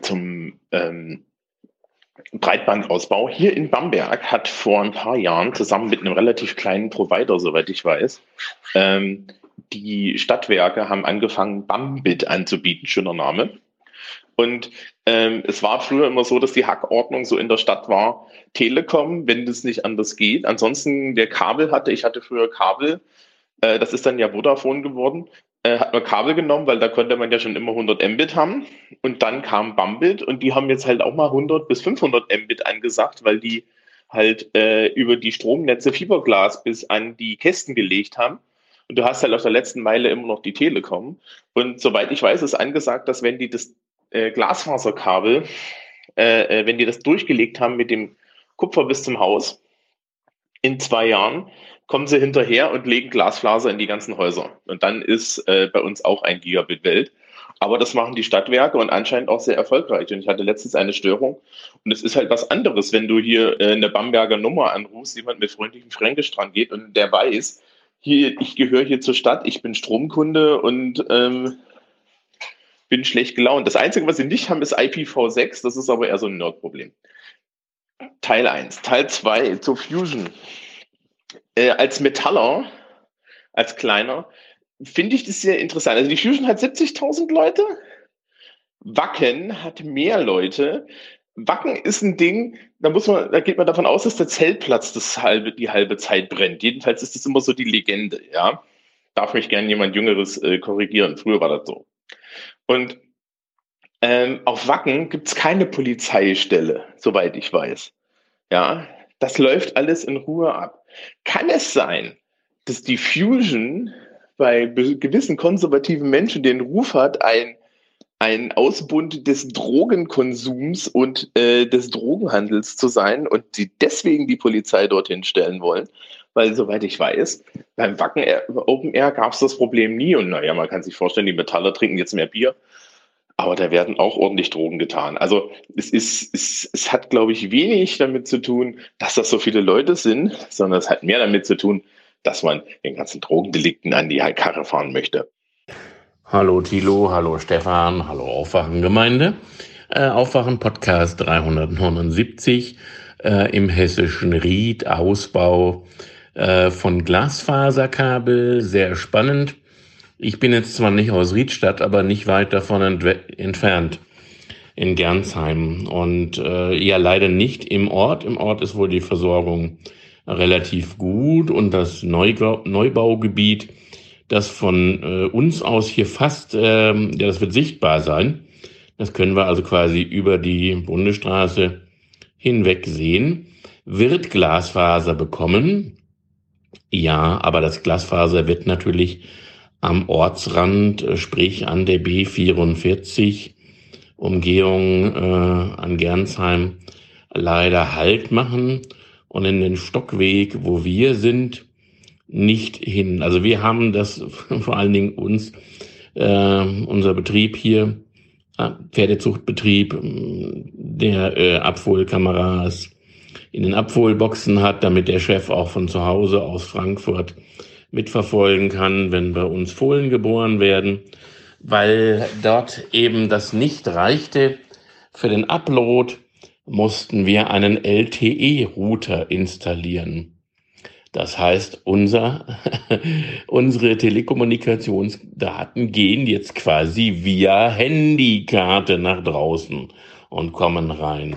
zum ähm, Breitbandausbau. Hier in Bamberg hat vor ein paar Jahren zusammen mit einem relativ kleinen Provider, soweit ich weiß, ähm, die Stadtwerke haben angefangen, Bambit anzubieten, schöner Name. Und ähm, es war früher immer so, dass die Hackordnung so in der Stadt war, Telekom, wenn das nicht anders geht. Ansonsten der Kabel hatte, ich hatte früher Kabel, äh, das ist dann ja Vodafone geworden äh, hat man Kabel genommen, weil da konnte man ja schon immer 100 Mbit haben. Und dann kam Bambit und die haben jetzt halt auch mal 100 bis 500 Mbit angesagt, weil die halt äh, über die Stromnetze Fiberglas bis an die Kästen gelegt haben. Und du hast halt auf der letzten Meile immer noch die Telekom. Und soweit ich weiß, ist angesagt, dass wenn die das äh, Glasfaserkabel, äh, äh wenn die das durchgelegt haben mit dem Kupfer bis zum Haus, in zwei Jahren kommen sie hinterher und legen Glasfaser in die ganzen Häuser. Und dann ist äh, bei uns auch ein Gigabit Welt. Aber das machen die Stadtwerke und anscheinend auch sehr erfolgreich. Und ich hatte letztens eine Störung. Und es ist halt was anderes, wenn du hier äh, eine Bamberger Nummer anrufst, jemand mit freundlichem Fränkisch dran geht und der weiß, hier, ich gehöre hier zur Stadt, ich bin Stromkunde und ähm, bin schlecht gelaunt. Das Einzige, was sie nicht haben, ist IPv6. Das ist aber eher so ein Nerd-Problem. Teil 1. Teil 2 zur Fusion. Äh, als Metaller, als kleiner, finde ich das sehr interessant. Also die Fusion hat 70.000 Leute, Wacken hat mehr Leute. Wacken ist ein Ding, da muss man, da geht man davon aus, dass der Zeltplatz das halbe, die halbe Zeit brennt. Jedenfalls ist das immer so die Legende, ja. Darf mich gern jemand Jüngeres äh, korrigieren. Früher war das so. Und ähm, auf Wacken gibt's keine Polizeistelle, soweit ich weiß. Ja, das läuft alles in Ruhe ab. Kann es sein, dass die Fusion bei gewissen konservativen Menschen den Ruf hat, ein, ein Ausbund des Drogenkonsums und äh, des Drogenhandels zu sein und sie deswegen die Polizei dorthin stellen wollen? Weil, soweit ich weiß, beim Wacken Open Air gab es das Problem nie. Und naja, man kann sich vorstellen, die Metaller trinken jetzt mehr Bier. Aber da werden auch ordentlich Drogen getan. Also es ist, es, es hat, glaube ich, wenig damit zu tun, dass das so viele Leute sind, sondern es hat mehr damit zu tun, dass man den ganzen Drogendelikten an die Karre fahren möchte. Hallo Thilo, hallo Stefan, hallo Aufwachengemeinde. Äh, Aufwachen Podcast 379 äh, im hessischen Ried, Ausbau äh, von Glasfaserkabel, sehr spannend. Ich bin jetzt zwar nicht aus Riedstadt, aber nicht weit davon entfernt in Gernsheim und äh, ja leider nicht im Ort. Im Ort ist wohl die Versorgung relativ gut und das Neubau Neubaugebiet, das von äh, uns aus hier fast, äh, ja, das wird sichtbar sein. Das können wir also quasi über die Bundesstraße hinweg sehen. Wird Glasfaser bekommen? Ja, aber das Glasfaser wird natürlich am Ortsrand, äh, sprich an der B44, Umgehung äh, an Gernsheim, leider Halt machen und in den Stockweg, wo wir sind, nicht hin. Also wir haben das vor allen Dingen uns, äh, unser Betrieb hier, äh, Pferdezuchtbetrieb, der äh, Abholkameras in den Abholboxen hat, damit der Chef auch von zu Hause aus Frankfurt mitverfolgen kann, wenn bei uns Fohlen geboren werden, weil dort eben das nicht reichte für den Upload mussten wir einen LTE-Router installieren. Das heißt, unser, unsere Telekommunikationsdaten gehen jetzt quasi via Handykarte nach draußen und kommen rein.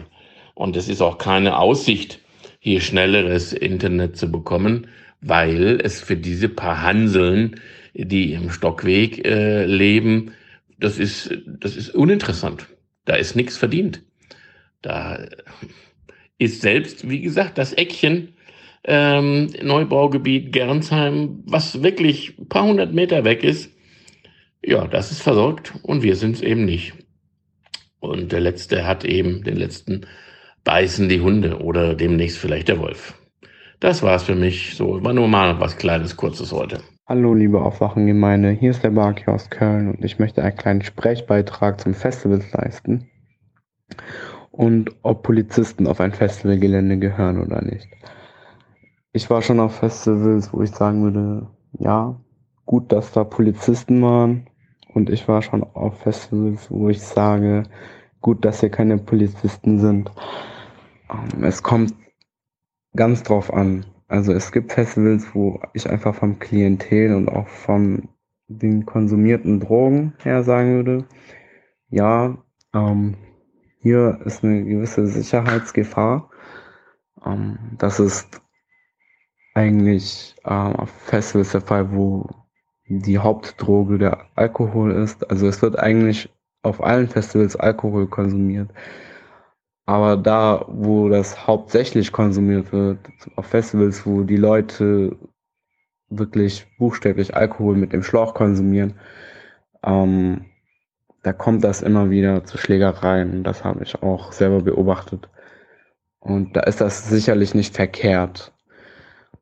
Und es ist auch keine Aussicht, hier schnelleres Internet zu bekommen, weil es für diese paar Hanseln, die im Stockweg äh, leben, das ist, das ist uninteressant. Da ist nichts verdient. Da ist selbst, wie gesagt, das Eckchen ähm, Neubaugebiet Gernsheim, was wirklich ein paar hundert Meter weg ist, ja, das ist versorgt und wir sind es eben nicht. Und der letzte hat eben den letzten beißen die Hunde oder demnächst vielleicht der Wolf. Das war's für mich. So, war nur mal was Kleines, Kurzes heute. Hallo, liebe Aufwachengemeinde. Hier ist der Barki aus Köln und ich möchte einen kleinen Sprechbeitrag zum Festival leisten und ob Polizisten auf ein Festivalgelände gehören oder nicht. Ich war schon auf Festivals, wo ich sagen würde, ja, gut, dass da Polizisten waren. Und ich war schon auf Festivals, wo ich sage, gut, dass hier keine Polizisten sind. Ähm, es kommt ganz drauf an. Also es gibt Festivals, wo ich einfach vom Klientel und auch von den konsumierten Drogen her sagen würde, ja, ähm, hier ist eine gewisse Sicherheitsgefahr. Ähm, das ist eigentlich ähm, auf Festivals der Fall, wo die Hauptdroge der Alkohol ist. Also es wird eigentlich auf allen Festivals Alkohol konsumiert. Aber da, wo das hauptsächlich konsumiert wird, auf Festivals, wo die Leute wirklich buchstäblich Alkohol mit dem Schlauch konsumieren, ähm, da kommt das immer wieder zu Schlägereien. Das habe ich auch selber beobachtet. Und da ist das sicherlich nicht verkehrt.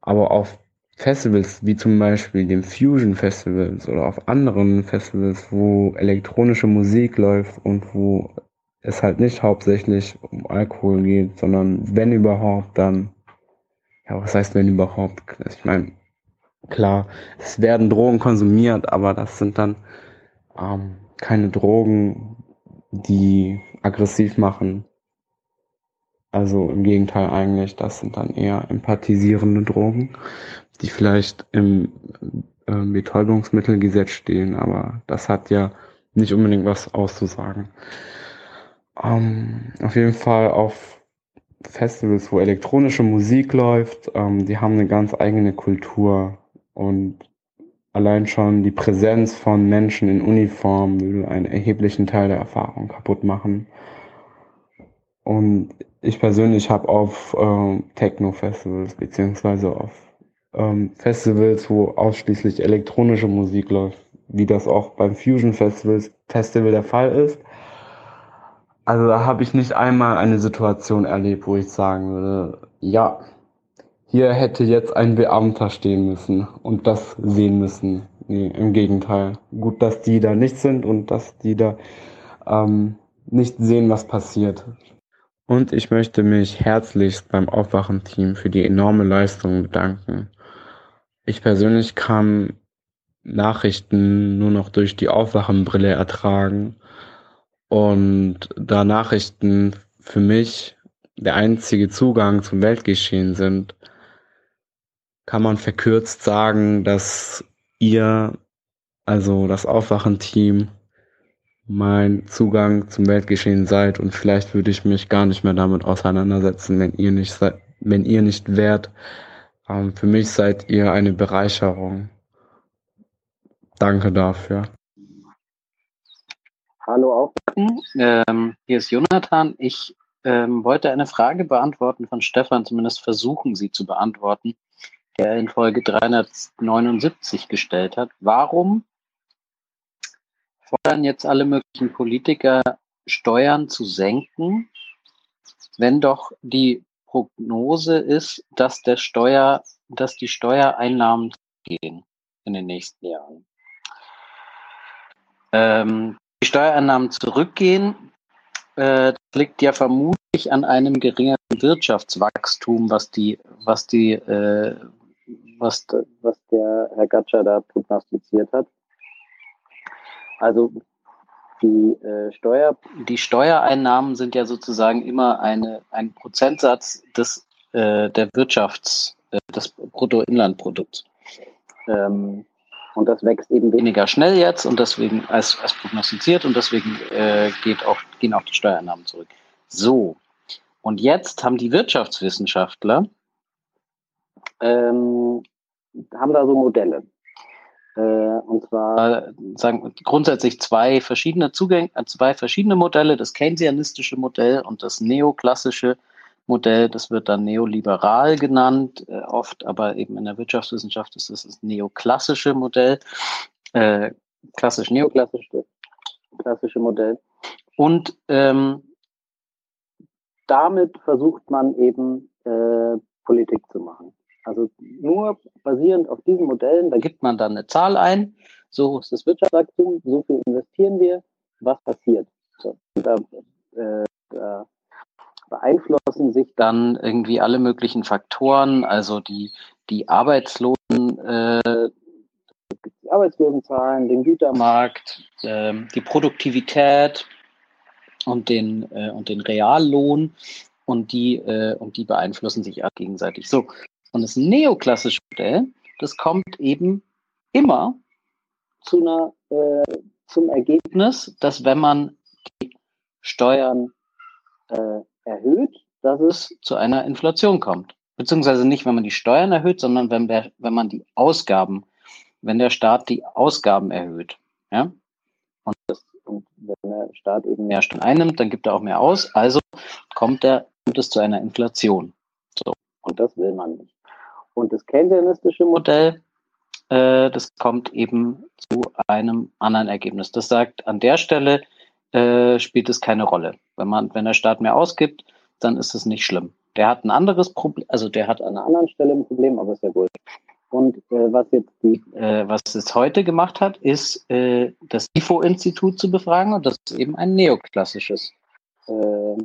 Aber auf Festivals wie zum Beispiel dem Fusion Festivals oder auf anderen Festivals, wo elektronische Musik läuft und wo es halt nicht hauptsächlich um Alkohol geht, sondern wenn überhaupt, dann, ja, was heißt wenn überhaupt? Ich meine, klar, es werden Drogen konsumiert, aber das sind dann ähm, keine Drogen, die aggressiv machen. Also im Gegenteil eigentlich, das sind dann eher empathisierende Drogen, die vielleicht im äh, Betäubungsmittelgesetz stehen, aber das hat ja nicht unbedingt was auszusagen. Ähm, auf jeden Fall auf Festivals, wo elektronische Musik läuft, ähm, die haben eine ganz eigene Kultur und allein schon die Präsenz von Menschen in Uniform will einen erheblichen Teil der Erfahrung kaputt machen. Und ich persönlich habe auf ähm, Techno-Festivals beziehungsweise auf ähm, Festivals, wo ausschließlich elektronische Musik läuft, wie das auch beim Fusion Festivals Festival der Fall ist. Also da habe ich nicht einmal eine Situation erlebt, wo ich sagen würde, ja, hier hätte jetzt ein Beamter stehen müssen und das sehen müssen. Nee, im Gegenteil. Gut, dass die da nicht sind und dass die da ähm, nicht sehen, was passiert. Und ich möchte mich herzlichst beim Aufwachen-Team für die enorme Leistung bedanken. Ich persönlich kann Nachrichten nur noch durch die Aufwachenbrille ertragen. Und da Nachrichten für mich der einzige Zugang zum Weltgeschehen sind, kann man verkürzt sagen, dass ihr, also das Aufwachen-Team, mein Zugang zum Weltgeschehen seid und vielleicht würde ich mich gar nicht mehr damit auseinandersetzen, wenn ihr nicht seid, wenn ihr nicht wärt. Ähm, für mich seid ihr eine Bereicherung. Danke dafür. Hallo Aufwachen, ähm, hier ist Jonathan. Ich ähm, wollte eine Frage beantworten von Stefan, zumindest versuchen sie zu beantworten, der in Folge 379 gestellt hat. Warum fordern jetzt alle möglichen Politiker, Steuern zu senken, wenn doch die Prognose ist, dass der Steuer, dass die Steuereinnahmen gehen in den nächsten Jahren. Ähm, die Steuereinnahmen zurückgehen, äh, liegt ja vermutlich an einem geringeren Wirtschaftswachstum, was die, was die, äh, was, was der Herr Gatscher da prognostiziert hat. Also die, äh, Steuer, die Steuereinnahmen sind ja sozusagen immer eine, ein Prozentsatz des, äh, der Wirtschafts, äh, des Bruttoinlandprodukts. Ähm, und das wächst eben weniger schnell jetzt und deswegen als, als prognostiziert und deswegen äh, geht auch, gehen auch die Steuereinnahmen zurück. So. Und jetzt haben die Wirtschaftswissenschaftler ähm, haben da so Modelle. Äh, und zwar sagen grundsätzlich zwei verschiedene Zugänge, äh, zwei verschiedene Modelle, das keynesianistische Modell und das neoklassische Modell, das wird dann neoliberal genannt, äh, oft, aber eben in der Wirtschaftswissenschaft ist das das neoklassische Modell, äh, klassisch neoklassische klassische Modell. Und ähm, damit versucht man eben äh, Politik zu machen. Also nur basierend auf diesen Modellen, da gibt man dann eine Zahl ein, so ist das Wirtschaftswachstum, so viel investieren wir, was passiert. So, da, äh, da beeinflussen sich dann irgendwie alle möglichen Faktoren, also die, die Arbeitslosen, äh, die Arbeitslosenzahlen, den Gütermarkt, äh, die Produktivität und den, äh, und den Reallohn und die, äh, und die beeinflussen sich gegenseitig. So. Und das neoklassische Modell, das kommt eben immer zu einer, äh, zum Ergebnis, dass wenn man die Steuern äh, erhöht, dass es zu einer Inflation kommt. Beziehungsweise nicht, wenn man die Steuern erhöht, sondern wenn, der, wenn man die Ausgaben, wenn der Staat die Ausgaben erhöht. Ja? Und, das, und wenn der Staat eben mehr Steuern einnimmt, dann gibt er auch mehr aus. Also kommt, der, kommt es zu einer Inflation. So. Und das will man nicht. Und das keynesianistische Modell, äh, das kommt eben zu einem anderen Ergebnis. Das sagt, an der Stelle äh, spielt es keine Rolle. Wenn man, wenn der Staat mehr ausgibt, dann ist es nicht schlimm. Der hat ein anderes Problem, also der hat an einer anderen Stelle ein Problem, aber ist ja gut. Und äh, was jetzt die, äh, was es heute gemacht hat, ist äh, das IFO-Institut zu befragen und das ist eben ein neoklassisches äh,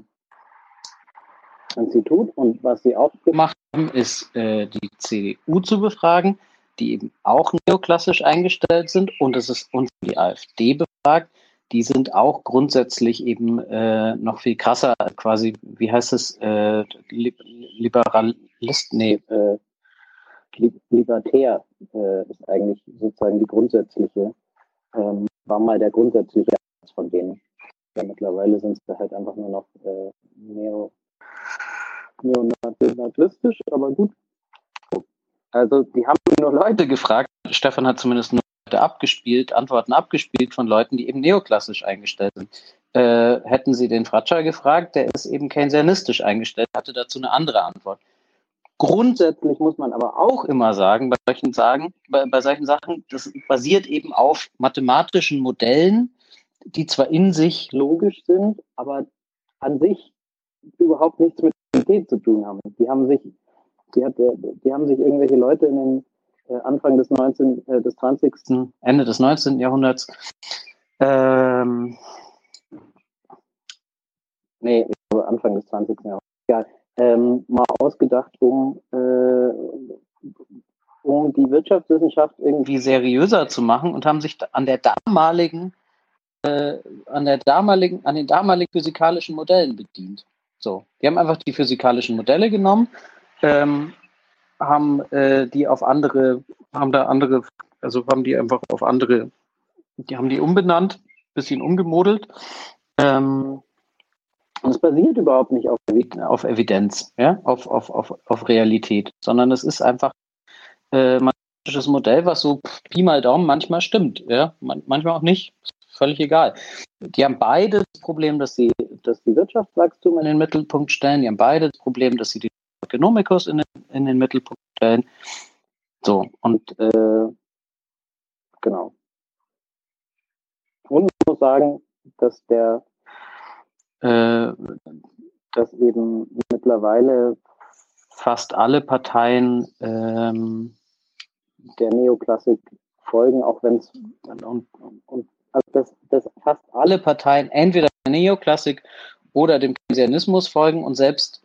Institut. Und was sie auch gemacht haben, ist äh, die CDU zu befragen, die eben auch neoklassisch eingestellt sind. Und es ist uns die AfD befragt, die sind auch grundsätzlich eben äh, noch viel krasser, quasi, wie heißt es, äh, Liberalist, nee, äh, libertär äh, ist eigentlich sozusagen die grundsätzliche, ähm, war mal der grundsätzliche Ansatz von denen. Ja, mittlerweile sind sie halt einfach nur noch äh, neo, aber gut. Also die haben nur Leute gefragt. Stefan hat zumindest nur abgespielt, Antworten abgespielt von Leuten, die eben neoklassisch eingestellt sind. Äh, hätten sie den Fratscher gefragt, der ist eben keynesianistisch eingestellt, hatte dazu eine andere Antwort. Grundsätzlich muss man aber auch immer sagen, bei solchen, sagen, bei, bei solchen Sachen, das basiert eben auf mathematischen Modellen, die zwar in sich logisch sind, aber an sich überhaupt nichts mit Realität zu tun haben. Die haben sich, die, hat, die haben sich irgendwelche Leute in den Anfang des 19, äh, des 20. Ende des 19. Jahrhunderts ähm, nee, Anfang des 20. Jahrhunderts, egal, ähm, mal ausgedacht, um, äh, um die Wirtschaftswissenschaft irgendwie seriöser zu machen und haben sich an der damaligen, äh, an der damaligen, an den damaligen physikalischen Modellen bedient. So, die haben einfach die physikalischen Modelle genommen, ähm, haben äh, die auf andere, haben da andere, also haben die einfach auf andere, die haben die umbenannt, bisschen umgemodelt. Ähm, und es basiert überhaupt nicht auf, auf Evidenz, ja, auf, auf, auf, auf Realität, sondern es ist einfach äh, ein mathematisches Modell, was so Pi mal Daumen manchmal stimmt, ja, Man, manchmal auch nicht, völlig egal. Die haben beide das Problem, dass sie, dass die Wirtschaftswachstum in den Mittelpunkt stellen, die haben beide das Problem, dass sie die Ökonomikus in den, in den Mittelpunkt stellen. So, und äh, genau. Und ich muss sagen, dass der äh, dass eben mittlerweile fast alle Parteien ähm, der Neoklassik folgen, auch wenn es und, und also dass, dass fast alle Parteien entweder der Neoklassik oder dem Keynesianismus folgen und selbst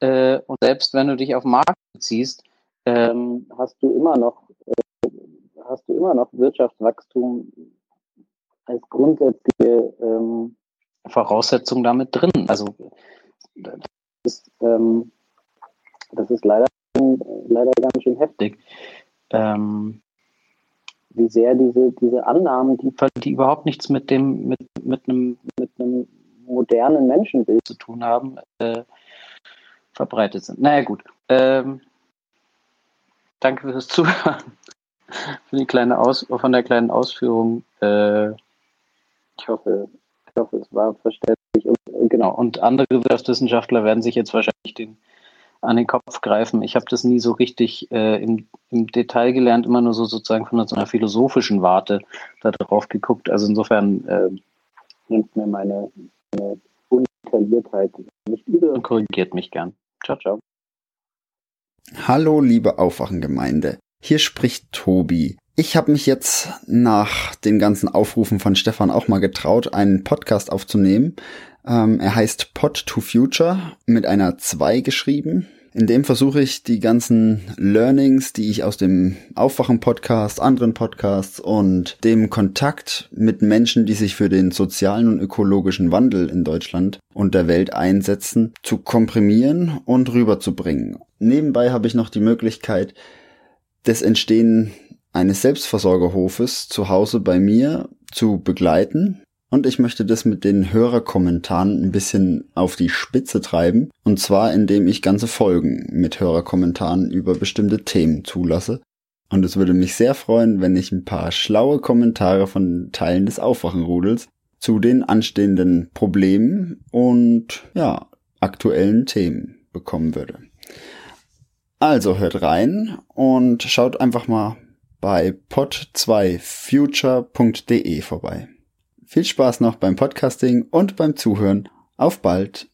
äh, und selbst wenn du dich auf Markt beziehst, ähm, hast du immer noch äh, hast du immer noch Wirtschaftswachstum als grundsätzliche ähm, Voraussetzung damit drin. Also das ist, ähm, das ist leider, leider ganz schön heftig. Ähm, wie sehr diese, diese Annahmen, die, die überhaupt nichts mit dem, mit, mit einem, mit einem modernen Menschenbild zu tun haben, äh, verbreitet sind. Naja, gut. Ähm, danke fürs Zuhören. Für die kleine Aus von der kleinen Ausführung. Äh, ich hoffe, ich hoffe, es war verständlich. Und, genau. Und andere Wirtschaftswissenschaftler werden sich jetzt wahrscheinlich den, an den Kopf greifen. Ich habe das nie so richtig äh, im, im Detail gelernt, immer nur so sozusagen von so einer philosophischen Warte darauf geguckt. Also insofern äh, nimmt mir meine, meine Undetailliertheit nicht übel und korrigiert mich gern. Ciao, ciao. Hallo, liebe Aufwachengemeinde. Hier spricht Tobi. Ich habe mich jetzt nach den ganzen Aufrufen von Stefan auch mal getraut, einen Podcast aufzunehmen. Ähm, er heißt Pod to Future mit einer 2 geschrieben. In dem versuche ich die ganzen Learnings, die ich aus dem Aufwachen-Podcast, anderen Podcasts und dem Kontakt mit Menschen, die sich für den sozialen und ökologischen Wandel in Deutschland und der Welt einsetzen, zu komprimieren und rüberzubringen. Nebenbei habe ich noch die Möglichkeit, das Entstehen eines Selbstversorgerhofes zu Hause bei mir zu begleiten. Und ich möchte das mit den Hörerkommentaren ein bisschen auf die Spitze treiben. Und zwar, indem ich ganze Folgen mit Hörerkommentaren über bestimmte Themen zulasse. Und es würde mich sehr freuen, wenn ich ein paar schlaue Kommentare von Teilen des Aufwachenrudels zu den anstehenden Problemen und ja, aktuellen Themen bekommen würde. Also hört rein und schaut einfach mal bei pod2future.de vorbei. Viel Spaß noch beim Podcasting und beim Zuhören. Auf bald!